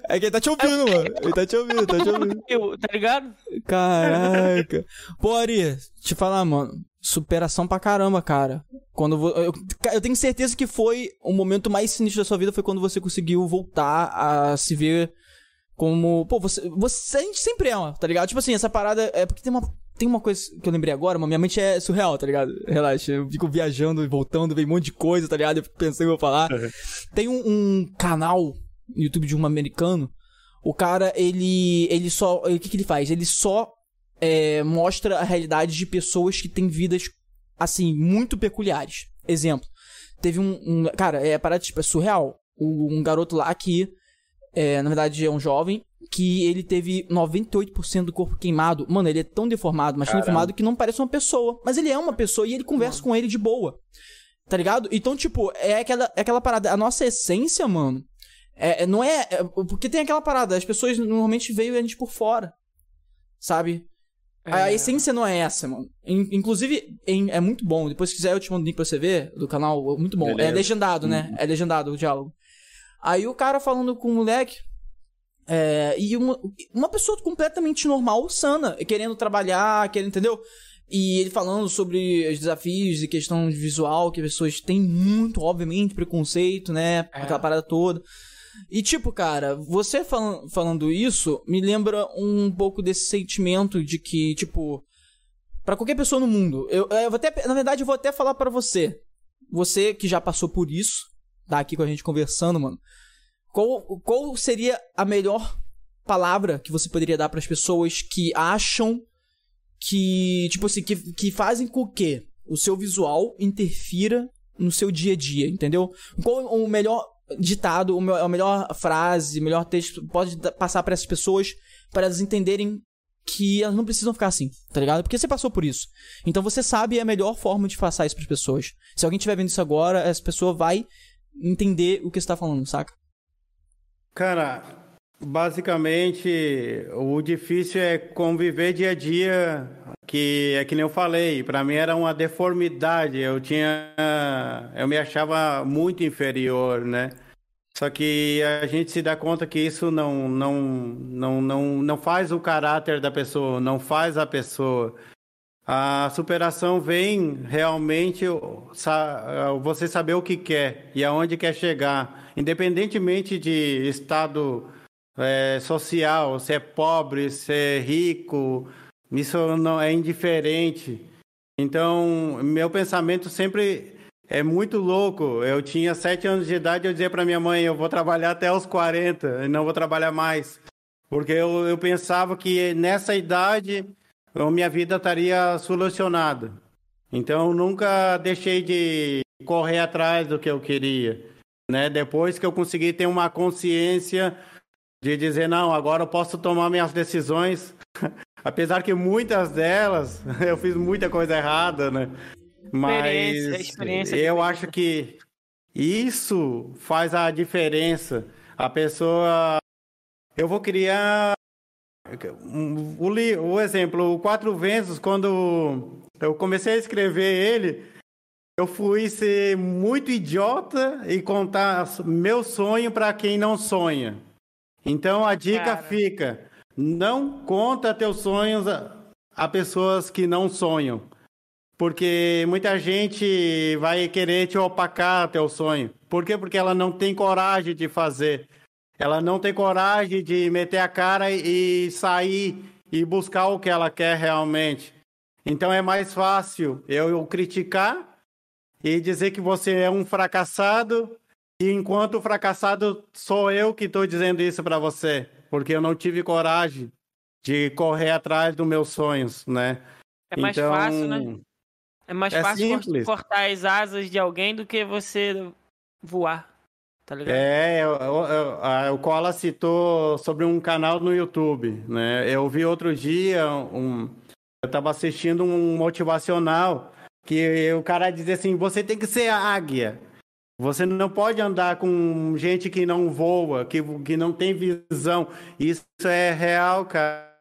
Speaker 1: É que ele tá te ouvindo, mano. Ele tá te ouvindo, tá te ouvindo. <laughs>
Speaker 2: Tá ligado?
Speaker 1: Caraca. Pô, Ari, te falar, mano. Superação pra caramba, cara. Quando eu, eu tenho certeza que foi o momento mais sinistro da sua vida foi quando você conseguiu voltar a se ver como. Pô, você. Você a gente sempre é, tá ligado? Tipo assim, essa parada. É porque tem uma. Tem uma coisa que eu lembrei agora, mas minha mente é surreal, tá ligado? Relaxa, eu fico viajando e voltando, vem um monte de coisa, tá ligado? Eu fico pensando em eu falar. Tem um, um canal no YouTube de um americano. O cara, ele. Ele só. O que, que ele faz? Ele só é, mostra a realidade de pessoas que têm vidas, assim, muito peculiares. Exemplo. Teve um. um- cara, é parada tipo, é surreal. Um garoto lá que. é, na verdade, é um jovem. Que ele teve 98% do corpo queimado. Mano, ele é tão deformado, mas tão deformado que não parece uma pessoa. Mas ele é uma pessoa e ele conversa com ele de boa. Tá ligado? Então, tipo, é aquela, é aquela parada. A nossa essência, mano. É, é- não é, é- Porque tem aquela parada. As pessoas normalmente veem a gente por fora. Sabe? A
Speaker 2: É.
Speaker 1: essência não é essa, mano. In- inclusive, é muito bom. Depois, se quiser, eu te mando o link pra você ver do canal. é Muito bom. É
Speaker 3: Beleza.
Speaker 1: legendado, né? É legendado o diálogo. Aí o cara falando com o moleque. é, e uma, uma pessoa completamente normal, sana, querendo trabalhar, querendo, entendeu? E ele falando sobre os desafios e questão de visual, que as pessoas têm muito, obviamente, preconceito, né?
Speaker 2: É.
Speaker 1: Aquela parada toda. E tipo, cara, você falan- falando isso me lembra um pouco desse sentimento de que, tipo, Pra qualquer pessoa no mundo, eu, eu vou até, na verdade, eu vou até falar pra você, você que já passou por isso, tá aqui com a gente conversando, mano. Qual, qual seria a melhor palavra que você poderia dar pras pessoas que acham que, tipo assim, que, que fazem com que o seu visual interfira no seu dia a dia, entendeu? Qual o melhor ditado, a melhor frase, o melhor texto pode passar pra essas pessoas para elas entenderem que elas não precisam ficar assim, tá ligado? Porque você passou por isso. Então você sabe a melhor forma de passar isso pras pessoas. Se alguém estiver vendo isso agora, essa pessoa vai entender o que você tá falando, saca?
Speaker 3: Cara, basicamente o difícil é conviver dia a dia, que é que nem eu falei, para mim era uma deformidade, eu tinha eu me achava muito inferior, né? Só que a gente se dá conta que isso não não não não, não faz o caráter da pessoa, não faz a pessoa. A superação vem realmente você saber o que quer e aonde quer chegar, independentemente de estado é, social, se é pobre, se é rico, isso não é indiferente. Então, meu pensamento sempre é muito louco. Eu tinha sete anos de idade, eu dizia para minha mãe, eu vou trabalhar até os 40 e não vou trabalhar mais. Porque eu, eu pensava que nessa idade a minha vida estaria solucionada. Então, nunca deixei de correr atrás do que eu queria. Né? Depois que eu consegui ter uma consciência de dizer, não, agora eu posso tomar minhas decisões. <laughs> Apesar que muitas delas <laughs> eu fiz muita coisa errada, né? Mas
Speaker 2: Experiência, experiência
Speaker 3: eu acho que isso faz a diferença. A pessoa. Eu vou criar. O, o exemplo, o Quatro Ventos, quando eu comecei a escrever ele, eu fui ser muito idiota e contar meu sonho para quem não sonha. Então a dica Cara. fica: não conta teus sonhos a, a pessoas que não sonham. Porque muita gente vai querer te opacar teu sonho. Por quê? Porque ela não tem coragem de fazer. Ela não tem coragem de meter a cara e sair e buscar o que ela quer realmente. Então é mais fácil eu criticar e dizer que você é um fracassado e enquanto fracassado, sou eu que estou dizendo isso para você, porque eu não tive coragem de correr atrás dos meus sonhos, né?
Speaker 2: É mais então, fácil, né? É mais é fácil simples. cortar as asas de alguém do que você voar. Tá ligado?
Speaker 3: É, o Cola citou sobre um canal no YouTube, né? Eu vi outro dia um. Eu estava assistindo um motivacional que o cara dizia assim: você tem que ser águia. Você não pode andar com gente que não voa, que, que não tem visão. Isso é real, cara.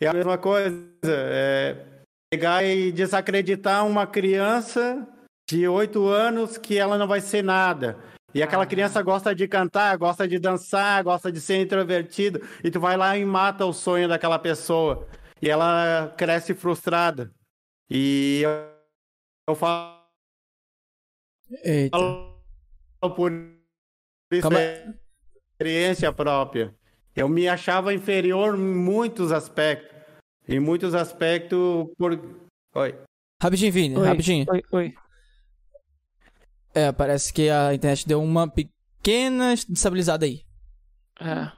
Speaker 3: É a mesma coisa. É pegar e desacreditar uma criança de oito anos que ela não vai ser nada. E aquela criança gosta de cantar, gosta de dançar, gosta de ser introvertido. E tu vai lá e mata o sonho daquela pessoa. E ela cresce frustrada. E eu, eu falo
Speaker 1: Eita.
Speaker 3: por experiência própria. Eu me achava inferior em muitos aspectos. Em muitos aspectos por. Oi.
Speaker 1: Rapidinho, Vini,
Speaker 2: oi,
Speaker 1: rapidinho.
Speaker 2: Oi, oi.
Speaker 1: É, parece que a internet deu uma pequena estabilizada aí.
Speaker 2: É.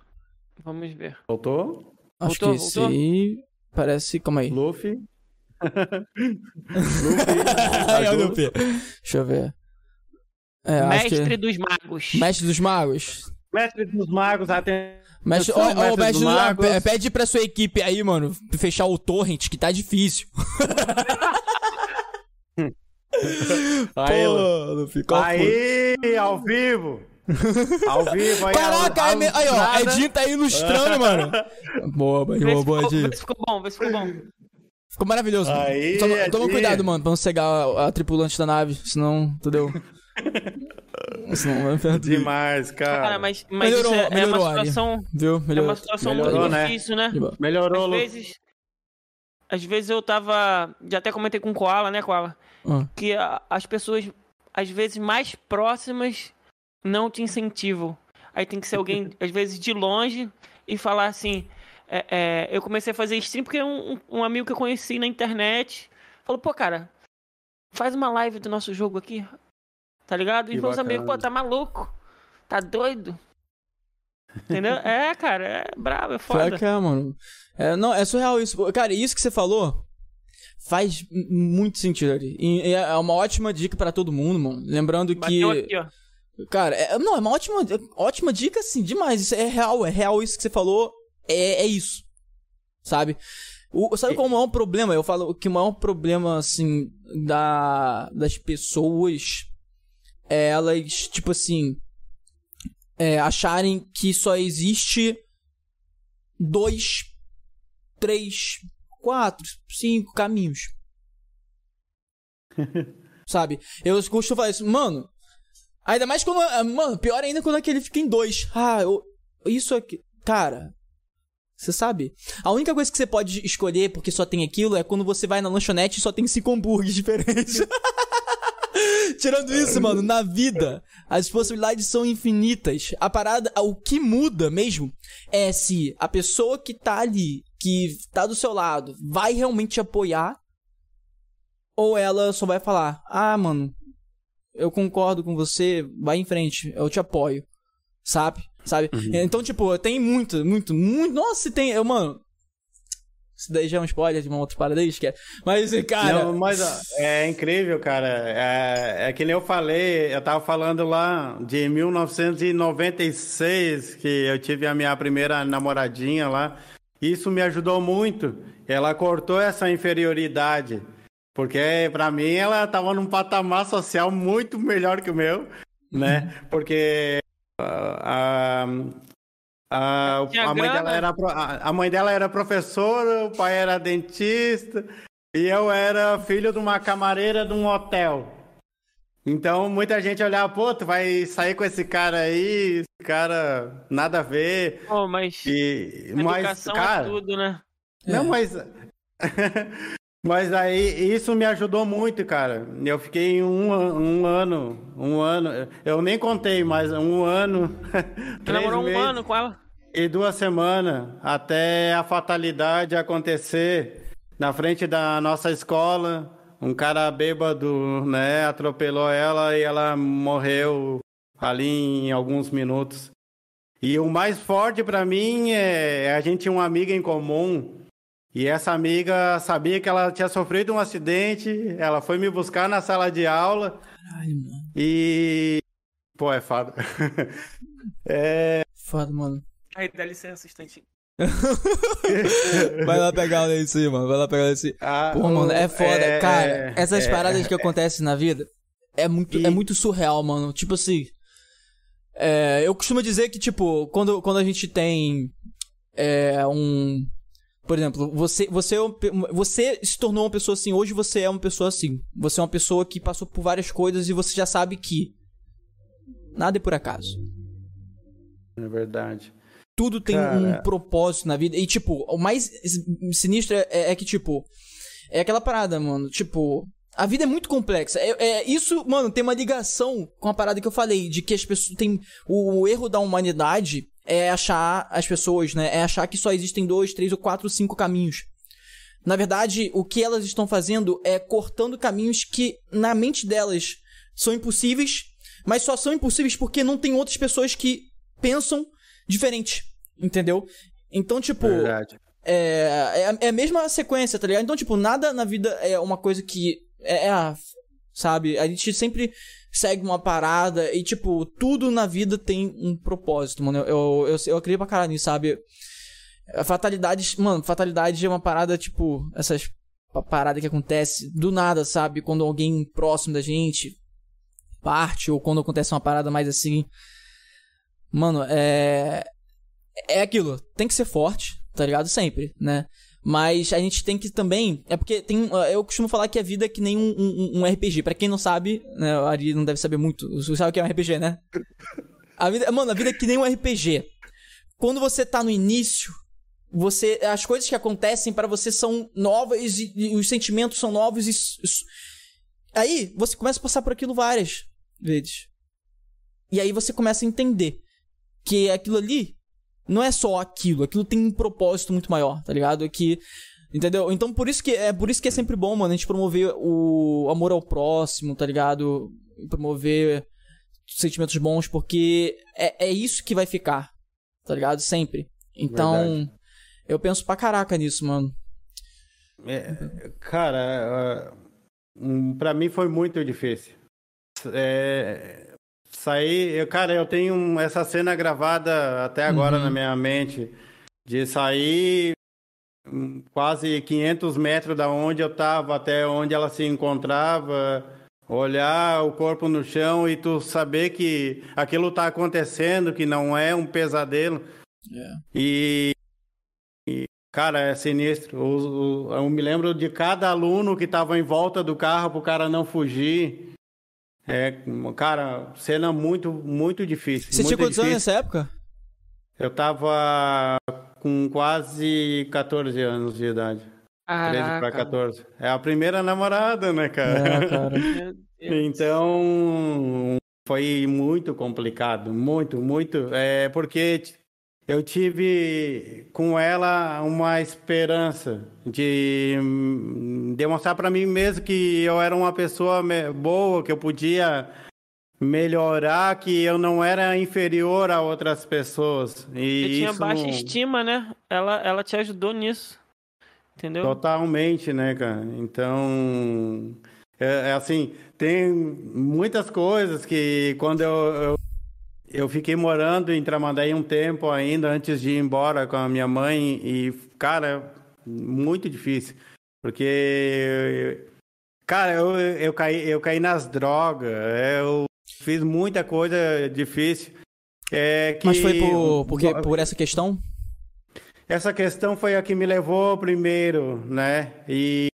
Speaker 2: Vamos ver.
Speaker 3: Voltou?
Speaker 1: Acho
Speaker 2: voltou,
Speaker 1: que
Speaker 2: voltou?
Speaker 1: sim. Parece. Calma aí.
Speaker 3: Luffy. <laughs>
Speaker 1: Luffy. aí, Luffy. Deixa eu ver.
Speaker 2: É, Mestre que... dos Magos.
Speaker 1: Mestre dos Magos.
Speaker 3: Mestre dos Magos, até.
Speaker 1: Mestre, oh, mestre, oh, mestre dos magos. Pede pra sua equipe aí, mano, fechar o torrent, que tá difícil. <laughs>
Speaker 3: aí, Pô, ficou Aí, ao vivo. Ao vivo aí.
Speaker 1: Caraca,
Speaker 3: ao,
Speaker 1: ao, aí, aí, ó. Edinho tá ilustrando, mano. <laughs> Boa, boa, boa, Edinho.
Speaker 2: Vê se ficou bom, vê se ficou bom.
Speaker 1: Ficou maravilhoso.
Speaker 3: Aí,
Speaker 1: toma, toma, cuidado, mano, pra não cegar a, a tripulante da nave, senão, entendeu? <laughs>
Speaker 3: Demais, cara. cara
Speaker 2: mas, mas melhorou, é, melhorou, é uma situação,
Speaker 1: viu?
Speaker 2: Melhorou. É uma situação melhorou, muito né? difícil, né?
Speaker 3: Melhorou.
Speaker 2: Às vezes, às vezes eu tava, já até comentei com o Koala, né, Koala?
Speaker 1: Ah.
Speaker 2: Que a, as pessoas, às vezes mais próximas, não te incentivam. Aí tem que ser alguém, <laughs> às vezes de longe, e falar assim. É, é, eu comecei a fazer stream porque um, um amigo que eu conheci na internet falou: pô, cara, faz uma live do nosso jogo aqui. Tá ligado? E meus amigos, pô, tá maluco? Tá doido? Entendeu? é, cara, é brabo, é foda.
Speaker 1: é, mano. É, não, é surreal isso. Cara, isso que você falou faz muito sentido ali. E é uma ótima dica para todo mundo, mano. Lembrando Bateu que. Aqui, ó. Cara, é, não, é uma ótima, ótima dica, assim, demais. Isso é real, é real isso que você falou. É, é isso. sabe? O, sabe qual é o maior problema? Eu falo que o maior problema, assim, da, das pessoas é elas, tipo assim, é, acharem que só existe dois, três, quatro, cinco caminhos. <laughs> Sabe? Eu costumo falar isso, mano. Ainda mais quando. Mano, pior ainda quando aquele fica em dois. Ah, eu, isso aqui. Cara, você sabe? A única coisa que você pode escolher porque só tem aquilo é quando você vai na lanchonete e só tem cinco hambúrgueres <laughs> diferentes. Tirando isso, mano, na vida, as possibilidades são infinitas. A parada, o que muda mesmo é se a pessoa que tá ali, que tá do seu lado, vai realmente te apoiar ou ela só vai falar: "Ah, mano, eu concordo com você, vai em frente, eu te apoio". Sabe? Sabe? Uhum. Então, tipo, tem muito, muito, muito. Nossa, tem. Eu, mano, isso daí já é um spoiler de uma outra parada aí, esquece. Mas, cara.
Speaker 3: Não, mas é incrível, cara. É, é que nem eu falei, eu tava falando lá de 1996, que eu tive a minha primeira namoradinha lá. Isso me ajudou muito. Ela cortou essa inferioridade. Porque para mim ela tava num patamar social muito melhor que o meu, né? Porque a, a, a, mãe dela era, a mãe dela era professora, o pai era dentista e eu era filho de uma camareira de um hotel. Então muita gente olhava, pô, tu vai sair com esse cara aí, esse cara nada a ver.
Speaker 2: Pô, mas.
Speaker 3: E,
Speaker 2: mas, é cara, é tudo, né?
Speaker 3: Não, é. mas. <laughs> Mas aí isso me ajudou muito, cara. Eu fiquei um, um ano, um ano, eu nem contei, mas um ano. <laughs>
Speaker 2: Namorou um ano com ela?
Speaker 3: E duas semanas até a fatalidade acontecer na frente da nossa escola. Um cara bêbado, né, atropelou ela e ela morreu ali em alguns minutos. E o mais forte para mim é a gente tinha uma amiga em comum e essa amiga sabia que ela tinha sofrido um acidente, ela foi me buscar na sala de aula. Caralho, mano. E. Pô, é foda. <laughs>
Speaker 1: é. Foda, mano.
Speaker 2: Aí, dá licença, instantinho. <laughs>
Speaker 1: Vai lá pegar isso aí, mano. Vai lá pegar isso aí. Ah, Pô, mano, é foda. É, Cara, é, essas é, paradas que acontecem na vida é muito, e... é muito surreal, mano. Tipo assim. É, eu costumo dizer que, tipo, quando, quando a gente tem é, um, por exemplo, você, você, é você se tornou uma pessoa assim, hoje você é uma pessoa assim. Você é uma pessoa que passou por várias coisas e você já sabe que nada é por acaso.
Speaker 3: É verdade.
Speaker 1: Tudo tem Cara... um propósito na vida. E, tipo, o mais sinistro é, é, que, tipo, é aquela parada, mano. Tipo, a vida é muito complexa. É, é, isso, mano, tem uma ligação com a parada que eu falei, de que as pessoas têm. O, o erro da humanidade é achar as pessoas, né? É achar que só existem dois, três ou quatro, cinco caminhos. Na verdade, o que elas estão fazendo é cortando caminhos que, na mente delas, são impossíveis, mas só são impossíveis porque não tem outras pessoas que pensam diferente. Entendeu? Então, tipo. Verdade. É, é, é a mesma sequência, tá ligado? Então, tipo, nada na vida é uma coisa que. É, é sabe? A gente sempre segue uma parada e, tipo, tudo na vida tem um propósito, mano. Eu, eu, eu, acredito pra caralho nisso, sabe? Fatalidades, mano, fatalidade é uma parada, tipo, essas parada que acontece do nada, sabe? Quando alguém próximo da gente parte ou quando acontece uma parada mais assim. Mano, é. É aquilo. Tem que ser forte, tá ligado? Sempre, né? Mas a gente tem que também. É porque tem. Eu costumo falar que a vida é que nem um, um, um RPG. Para quem não sabe, né? O Ari não deve saber muito. Você sabe o que é um RPG, né? A vida, mano, a vida é que nem um RPG. Quando você tá no início, você. As coisas que acontecem para você são novas e, e, os sentimentos são novos e. Aí você começa a passar por aquilo várias vezes. E aí você começa a entender que aquilo ali não é só aquilo, aquilo tem um propósito muito maior, tá ligado? Que Entendeu? Então por isso que é por isso que é sempre bom, mano, a gente promover o amor ao próximo, tá ligado? Promover sentimentos bons, porque é, é isso que vai ficar, tá ligado? Sempre. Então, Verdade. eu penso pra caraca nisso, mano.
Speaker 3: É, cara, uh, pra mim foi muito difícil. É, Sair, eu, cara, eu tenho essa cena gravada até agora uhum. na minha mente de sair hum, quase 500 metros da onde eu estava até onde ela se encontrava, olhar o corpo no chão e tu saber que aquilo está acontecendo, que não é um pesadelo.
Speaker 1: Yeah.
Speaker 3: E, e, cara, é sinistro. O- o- eu me lembro de cada aluno que estava em volta do carro para o cara não fugir. É, cara, cena muito, muito difícil.
Speaker 1: Você tinha
Speaker 3: muito
Speaker 1: quantos anos
Speaker 3: difícil.
Speaker 1: nessa época?
Speaker 3: Eu tava com quase 14 anos de idade. 13 para
Speaker 2: Caraca.
Speaker 3: 14. É a primeira namorada, né, cara?
Speaker 1: É, cara. <laughs>
Speaker 3: Então, foi muito complicado, muito, muito. É porque eu tive com ela uma esperança de hum, demonstrar para mim mesmo que eu era uma pessoa boa, que eu podia melhorar, que eu não era inferior a outras pessoas. E
Speaker 2: Você tinha baixa
Speaker 3: não-
Speaker 2: estima, né? Ela, ela te ajudou nisso. Entendeu?
Speaker 3: Totalmente, né, cara? Então, é, é assim, tem muitas coisas que quando eu, eu, eu fiquei morando em Tramandaí um tempo ainda antes de ir embora com a minha mãe e, cara, muito difícil, porque, cara, eu, eu, caí, eu caí nas drogas, eu fiz muita coisa difícil. É que
Speaker 1: Mas foi por, porque, por essa questão?
Speaker 3: essa questão foi a que me levou primeiro, né? E,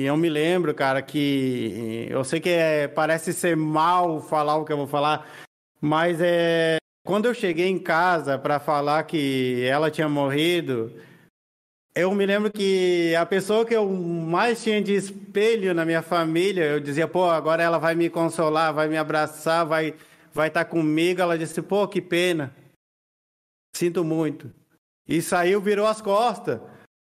Speaker 3: e eu me lembro, cara, que eu sei que é- parece ser mal falar o que eu vou falar, mas é quando eu cheguei em casa para falar que ela tinha morrido, eu me lembro que a pessoa que eu mais tinha de espelho na minha família, eu dizia, pô, agora ela vai me consolar, vai me abraçar, vai vai estar comigo. Ela disse, pô, que pena. Sinto muito. E saiu, virou as costas.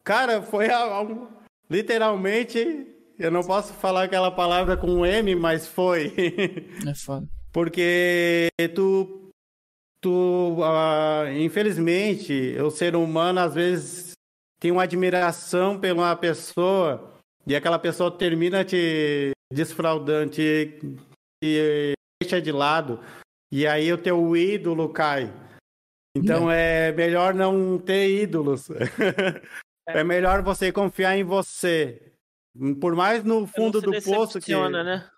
Speaker 3: Cara, foi a- a- literalmente. Eu não posso falar aquela palavra com M, mas foi. <laughs>
Speaker 1: É foda.
Speaker 3: Porque tu. Tu. ah, infelizmente, o ser humano às vezes tem uma admiração uma pessoa e aquela pessoa termina te desfraudando, te, te deixa de lado. E aí o teu ídolo cai. Então é melhor não ter ídolos. <laughs> é melhor você confiar em você. Por mais no fundo
Speaker 2: não
Speaker 3: do poço que
Speaker 2: né?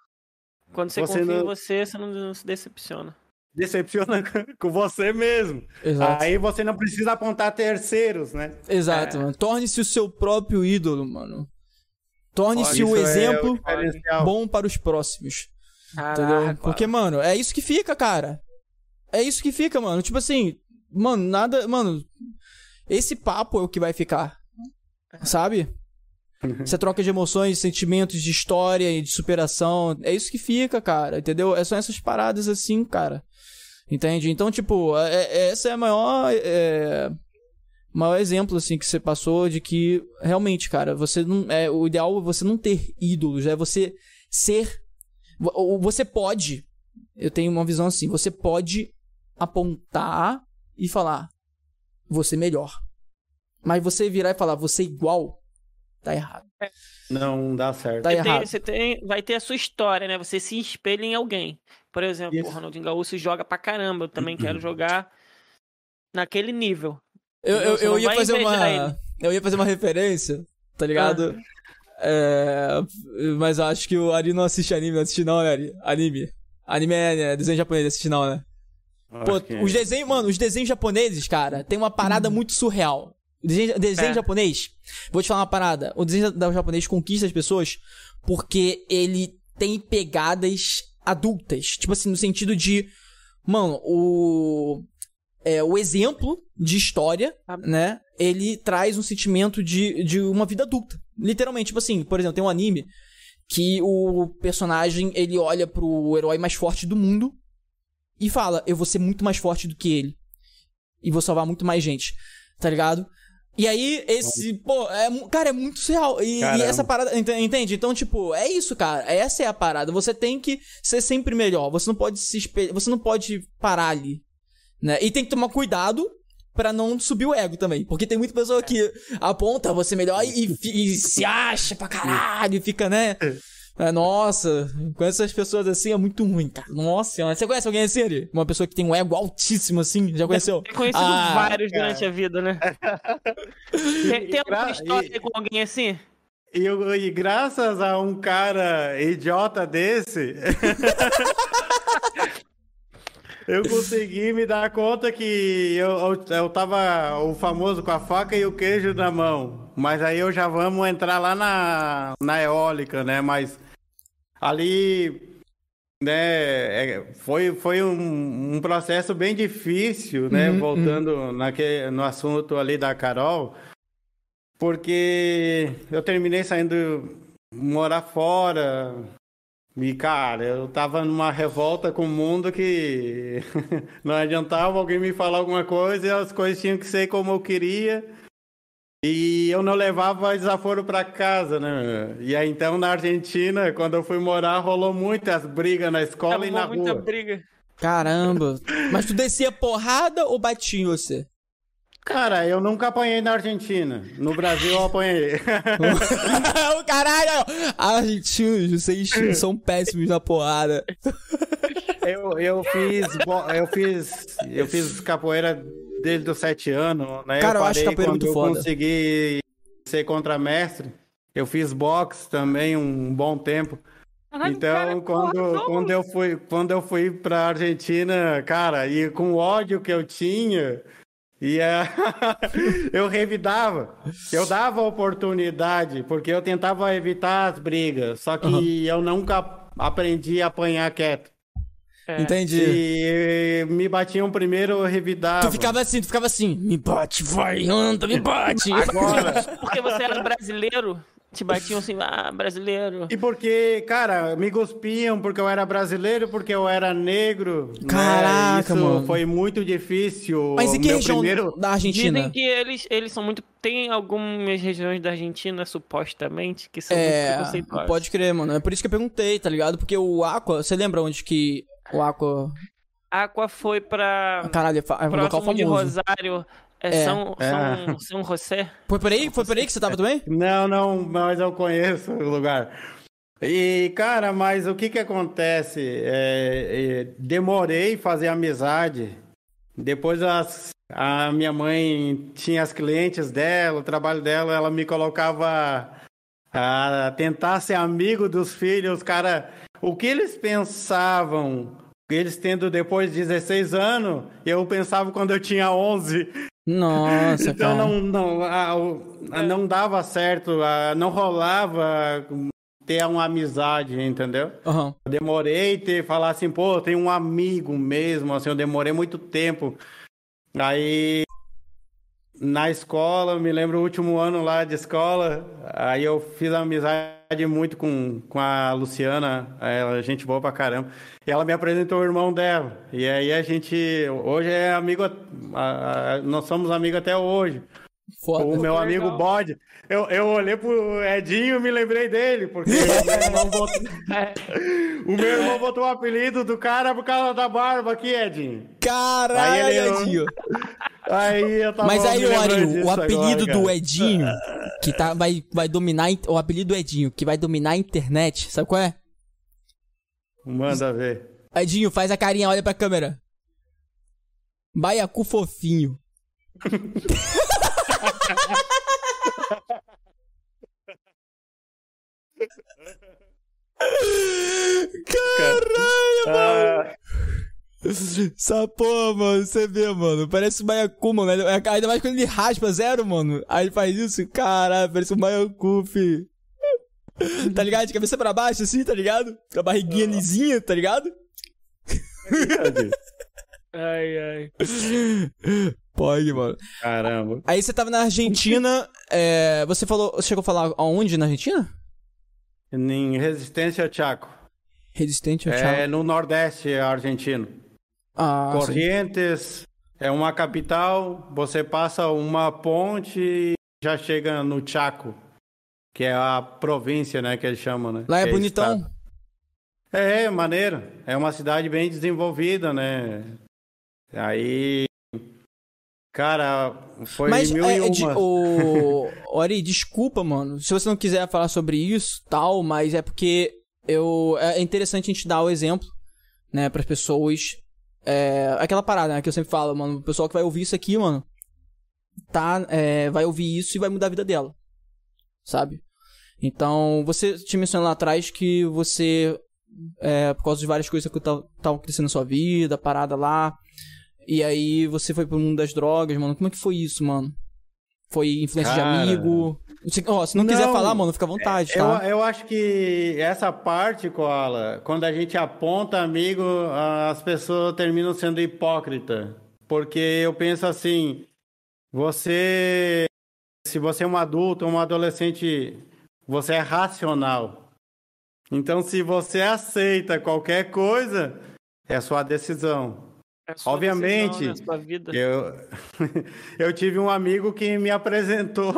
Speaker 2: Quando você,
Speaker 3: Você
Speaker 2: confia em
Speaker 3: não-
Speaker 2: você, você não, não se decepciona.
Speaker 3: decepciona <laughs> com você mesmo.
Speaker 1: Exato.
Speaker 3: Aí você não precisa apontar terceiros, né?
Speaker 1: Exato,
Speaker 2: É.
Speaker 1: mano. Torne-se o seu próprio ídolo, mano. Torne-se o
Speaker 3: é
Speaker 1: exemplo
Speaker 3: diferencial.
Speaker 1: bom para os próximos. Entendeu?
Speaker 2: Caraca.
Speaker 1: Porque, mano, é isso que fica, cara. É isso que fica, mano. Tipo assim, mano, nada. Mano, esse papo é o que vai ficar. Sabe? <laughs> Essa troca de emoções, sentimentos, de história e de superação. É isso que fica, cara. Entendeu? É só essas paradas assim, cara. Entende? Então, tipo, é- é- essa é a maior. É, maior exemplo, assim, que você passou de que realmente, cara, você não. É, o ideal é você não ter ídolos, é você ser Vo- Você pode. Eu tenho uma visão assim. Você pode apontar e falar. Você melhor. Mas você virar e falar você igual. Tá errado.
Speaker 3: Não dá certo.
Speaker 1: Tá
Speaker 2: Você tem,
Speaker 1: errado.
Speaker 2: você tem, vai ter a sua história, né? Você se espelha em alguém. Por exemplo,
Speaker 3: Isso.
Speaker 2: o Ronaldinho Gaúcho joga pra caramba. Eu também quero jogar naquele nível.
Speaker 1: Eu, eu, eu ia fazer uma.
Speaker 2: ele.
Speaker 1: Eu ia fazer uma referência, tá ligado? É, mas eu acho que o Ari não assiste anime, não assiste não, né, Ari? Anime. Anime é né, desenho japonês, assiste não, né? Pô,
Speaker 3: que-
Speaker 1: os desenhos, mano, os desenhos japoneses, cara, tem uma parada muito surreal. O desenho, desenho
Speaker 2: É.
Speaker 1: japonês, vou te falar uma parada. O desenho da- japonês conquista as pessoas porque ele tem pegadas adultas. Tipo assim, no sentido de. Mano, o. É, o exemplo de história,
Speaker 2: Ah.
Speaker 1: né? Ele traz um sentimento de, de uma vida adulta. Literalmente, tipo assim, por exemplo, tem um anime que o personagem ele olha pro herói mais forte do mundo e fala: Eu vou ser muito mais forte do que ele. E vou salvar muito mais gente. Tá ligado? E aí, esse, pô, é, cara, é muito surreal. E, e essa parada, ent- entende? Então, tipo, é isso, cara. Essa é a parada. Você tem que ser sempre melhor. Você não pode se espelhar, você não pode parar ali. Né? E tem que tomar cuidado pra não subir o ego também. Porque tem muita pessoa que aponta você melhor e, fi- e se acha pra caralho, e fica, né? É, nossa, com essas pessoas assim é muito ruim, cara. Nossa senhora. Você conhece alguém assim, Ari? Uma pessoa que tem um ego altíssimo assim? Já conheceu?
Speaker 2: Tem conhecido
Speaker 1: Ah,
Speaker 2: vários
Speaker 3: cara.
Speaker 2: durante a vida, né? <laughs> tem tem alguma história
Speaker 3: e-
Speaker 2: com alguém assim?
Speaker 3: E, eu- e graças a um cara idiota desse, <laughs> eu consegui me dar conta que eu, eu, eu tava o famoso com a faca e o queijo na mão. Mas aí eu já vamos entrar lá na, na eólica, né? Mas ali, né, é, foi, foi um, um processo bem difícil, né?
Speaker 1: Uhum,
Speaker 3: Voltando naque, no assunto ali da Carol. Porque eu terminei saindo morar fora. E, cara, eu tava numa revolta com o mundo que <laughs> não adiantava alguém me falar alguma coisa e as coisas tinham que ser como eu queria. E eu não levava desaforo pra casa, né? E aí, então, na Argentina, quando eu fui morar, rolou muitas brigas na escola e na
Speaker 2: muita
Speaker 3: rua.
Speaker 2: briga.
Speaker 1: Caramba. Mas tu descia porrada ou batia em você?
Speaker 3: Cara, eu nunca apanhei na Argentina. No Brasil, eu apanhei. <laughs>
Speaker 1: o caralho! Argentinos, vocês são péssimos na porrada.
Speaker 3: Eu, eu fiz eu fiz eu fiz capoeira desde os sete anos, né?
Speaker 1: Cara, eu
Speaker 3: eu
Speaker 1: acho
Speaker 3: quando
Speaker 1: muito
Speaker 3: eu
Speaker 1: foda.
Speaker 3: consegui ser contramestre. Eu fiz boxe também um bom tempo. Então,
Speaker 2: cara,
Speaker 3: quando,
Speaker 2: porra,
Speaker 3: quando eu fui quando eu fui para Argentina, cara, e com o ódio que eu tinha, e é, <laughs> eu revidava. Eu dava oportunidade, porque eu tentava evitar as brigas, só que eu nunca aprendi a apanhar quieto.
Speaker 2: É.
Speaker 1: Entendi.
Speaker 3: Se me batiam primeiro, eu revidava.
Speaker 1: Tu ficava assim, tu ficava assim, me bate, vai, anda, me bate. <laughs>
Speaker 3: Agora.
Speaker 2: Porque você era brasileiro, te batiam assim, ah, brasileiro.
Speaker 3: E porque, cara, me cuspiam porque eu era brasileiro, porque eu era negro. né?
Speaker 1: Caraca,
Speaker 3: Isso
Speaker 1: mano.
Speaker 3: foi muito difícil.
Speaker 1: Mas em que
Speaker 3: Meu
Speaker 1: região
Speaker 3: primeiro-
Speaker 1: da Argentina?
Speaker 2: Dizem que eles, eles são muito. Tem algumas regiões da Argentina, supostamente, que são muito
Speaker 1: É,
Speaker 2: preconceituosas.
Speaker 1: pode crer, mano. É por isso que eu perguntei, tá ligado? Porque o Aqua, você lembra onde que o Aqua...
Speaker 2: Aqua foi pra.
Speaker 1: Caralho, é é um local
Speaker 2: próximo de
Speaker 1: famoso.
Speaker 2: Rosário. É,
Speaker 1: É.
Speaker 2: São,
Speaker 3: É.
Speaker 2: São, São José.
Speaker 1: Foi por aí? Foi por aí que você tava também?
Speaker 3: Não, não, mas eu conheço o lugar. E, cara, mas o que que acontece? É, é, demorei fazer amizade. Depois as- a minha mãe tinha as clientes dela, o trabalho dela, ela me colocava a tentar ser amigo dos filhos, cara. O que eles pensavam, eles tendo depois de 16 anos, eu pensava quando eu tinha 11.
Speaker 1: Nossa,
Speaker 3: Então
Speaker 1: cara.
Speaker 3: não, não, a- a- não dava certo, a- não rolava ter uma amizade, entendeu?
Speaker 1: Aham.
Speaker 3: Eu demorei ter falar assim, pô, tenho um amigo mesmo, assim, eu demorei muito tempo. Aí na escola, me lembro o último ano lá de escola, aí eu fiz amizade muito com, com a Luciana, ela é gente boa pra caramba. E ela me apresentou o irmão dela. E aí a gente hoje é amigo, nós somos amigos até hoje.
Speaker 1: Foda.
Speaker 3: O meu
Speaker 2: Legal.
Speaker 3: amigo Bode, eu, eu olhei pro Edinho e me lembrei dele, porque <laughs> o meu irmão botou, <laughs> o meu irmão botou o apelido do cara por causa da barba aqui, Edinho.
Speaker 1: Caralho,
Speaker 3: Aí ele-
Speaker 1: Edinho. <laughs>
Speaker 3: Aí eu tava
Speaker 1: Mas aí,
Speaker 3: disso
Speaker 1: o apelido
Speaker 3: agora,
Speaker 1: do. Edinho, que tá, vai, vai dominar. O apelido do Edinho, que vai dominar a internet, sabe qual é?
Speaker 3: Manda ver.
Speaker 1: Edinho, faz a carinha, olha pra câmera. Baiacu fofinho. Caralho,
Speaker 3: Ah,
Speaker 1: Essa porra, mano, você vê, mano. Parece um baiacu, mano. Ele- Ainda mais quando ele raspa zero, mano. Aí ele faz isso, caralho, parece um baiacu, fi. Tá ligado? De cabeça pra baixo, assim, tá ligado? Com a barriguinha lisinha, tá ligado?
Speaker 2: Ai, ai. <laughs>
Speaker 1: Pode, mano.
Speaker 3: Caramba.
Speaker 1: Aí você tava na Argentina, é, você falou, você chegou a falar aonde na Argentina?
Speaker 3: Em Resistência Chaco.
Speaker 1: Resistente ao
Speaker 3: É
Speaker 1: Chaco.
Speaker 3: no Nordeste argentino.
Speaker 1: Ah, sim.
Speaker 3: Corrientes é uma capital, você passa uma ponte e já chega no Chaco, que é a província, né, que eles chamam, né?
Speaker 1: Lá é
Speaker 3: que
Speaker 1: bonitão.
Speaker 3: estado. É, é maneiro. É uma cidade bem desenvolvida, né? Aí, cara, foi
Speaker 1: Mas,
Speaker 3: mil
Speaker 1: é,
Speaker 3: e
Speaker 1: é de-
Speaker 3: uma.
Speaker 1: o... Ori, desculpa, mano, se você não quiser falar sobre isso, tal, mas é porque eu é interessante a gente dar o exemplo, né, para as pessoas. É, aquela parada, né, que eu sempre falo, mano, o pessoal que vai ouvir isso aqui, mano, tá, é, vai ouvir isso e vai mudar a vida dela, sabe? Então, você tinha mencionado lá atrás que você, é, por causa de várias coisas que estavam crescendo na sua vida, parada lá, e aí você foi pro mundo das drogas, mano. Como é que foi isso, mano? Foi influência
Speaker 3: Cara...
Speaker 1: de amigo? Se, ó, se não, não, quiser falar, mano, fica à vontade,
Speaker 3: tá? Eu, eu acho que essa parte, Koala, quando a gente aponta amigo, as pessoas terminam sendo hipócrita. Porque eu penso assim, você... Se você é um adulto ou um adolescente, você é racional. Então, se você aceita qualquer coisa, é sua decisão.
Speaker 2: É
Speaker 3: Obviamente,
Speaker 2: né.
Speaker 3: Eu, <laughs> eu tive um amigo que me apresentou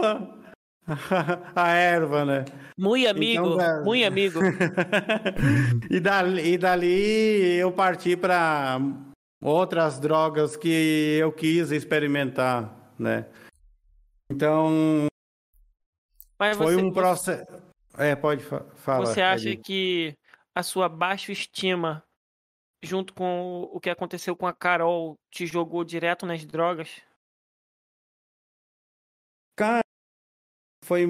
Speaker 3: <laughs> a erva, né?
Speaker 2: Muito amigo, então, muito <laughs> amigo.
Speaker 3: e, dali, e dali eu parti para outras drogas que eu quis experimentar, né? Então, Mas foi você, um processo. É, pode fa falar.
Speaker 2: Você acha que a sua baixa estima junto com o que aconteceu com a Carol, te jogou direto nas drogas?
Speaker 3: Cara, foi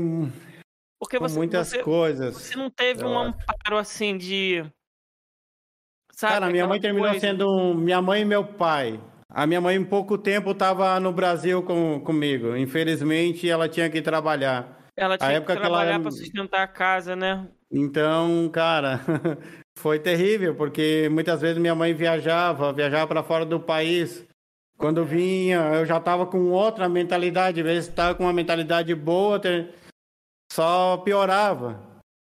Speaker 2: Porque você,
Speaker 3: muitas
Speaker 2: você,
Speaker 3: coisas.
Speaker 2: Você não teve um amparo assim de.
Speaker 3: Sabe, Cara, minha mãe terminou coisa... sendo minha mãe e meu pai. A minha mãe, em pouco tempo, estava no Brasil com, comigo. Infelizmente, ela tinha que trabalhar.
Speaker 2: Ela tinha a que trabalhar ela... para sustentar a casa, né?
Speaker 3: Então, cara, <laughs> Foi terrível, porque muitas vezes minha mãe viajava, viajava para fora do país. Quando vinha, eu já estava com outra mentalidade. Às vezes estava com uma mentalidade boa, só piorava.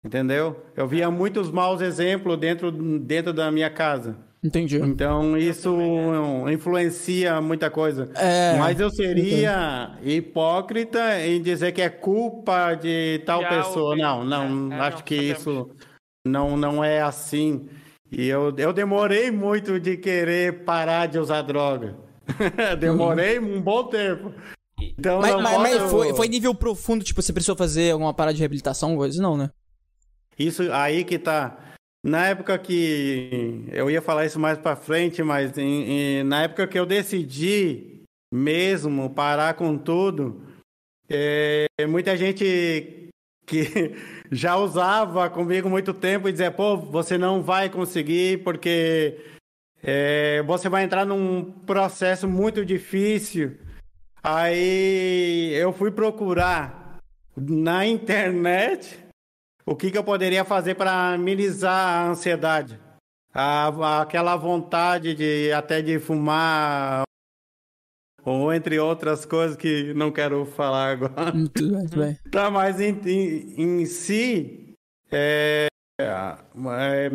Speaker 3: Entendeu? Eu via muitos maus exemplos dentro, dentro da minha casa.
Speaker 1: Entendi.
Speaker 3: Então isso influencia muita coisa.
Speaker 1: É...
Speaker 3: Mas eu seria hipócrita em dizer que é culpa de tal Já pessoa. Ouvi. Não, não, é, é, acho não, que isso não, não é assim. E eu, eu demorei muito de querer parar de usar droga. <laughs> demorei um bom tempo. Então,
Speaker 1: mas, mas, mas foi, foi nível profundo, tipo, você precisou fazer alguma parada de reabilitação, coisa? Não, né?
Speaker 3: Isso aí que tá. Na época que. Eu ia falar isso mais pra frente, mas em, em, na época que eu decidi mesmo parar com tudo, é, muita gente que já usava comigo muito tempo e dizia, pô, você não vai conseguir porque é, você vai entrar num processo muito difícil. Aí eu fui procurar na internet o que, que eu poderia fazer para amenizar a ansiedade. A, aquela vontade de até de fumar ou entre outras coisas que não quero falar agora.
Speaker 1: Muito bem, muito bem. <laughs>
Speaker 3: Tá, mas em, em, em si, é, é,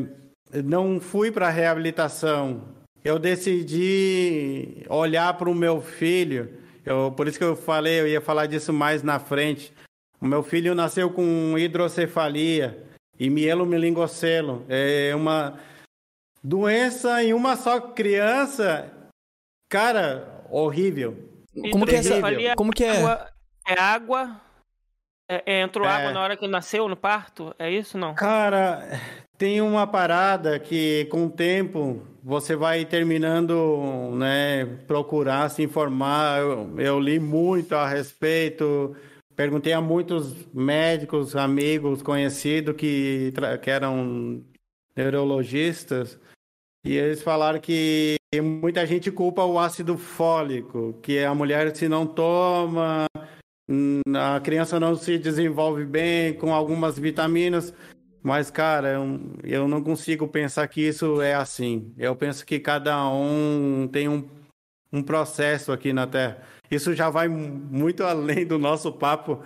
Speaker 3: não fui para reabilitação. Eu decidi olhar para o meu filho. Eu, por isso que eu falei, eu ia falar disso mais na frente. O meu filho nasceu com hidrocefalia e mielomelingocelo. É uma doença em uma só criança. Cara, horrível.
Speaker 1: Como que é Como que é?
Speaker 2: Água, é água. É, é, entrou é... água na hora que nasceu no parto? É isso não?
Speaker 3: Cara, tem uma parada que com o tempo você vai terminando, né, procurar se informar. Eu, eu li muito a respeito. Perguntei a muitos médicos, amigos, conhecidos que, que eram neurologistas e eles falaram que muita gente culpa o ácido fólico, que a mulher se não toma, hum, a criança não se desenvolve bem com algumas vitaminas. Mas, cara, eu, eu não consigo pensar que isso é assim. Eu penso que cada um tem um, um processo aqui na Terra. Isso já vai muito além do nosso papo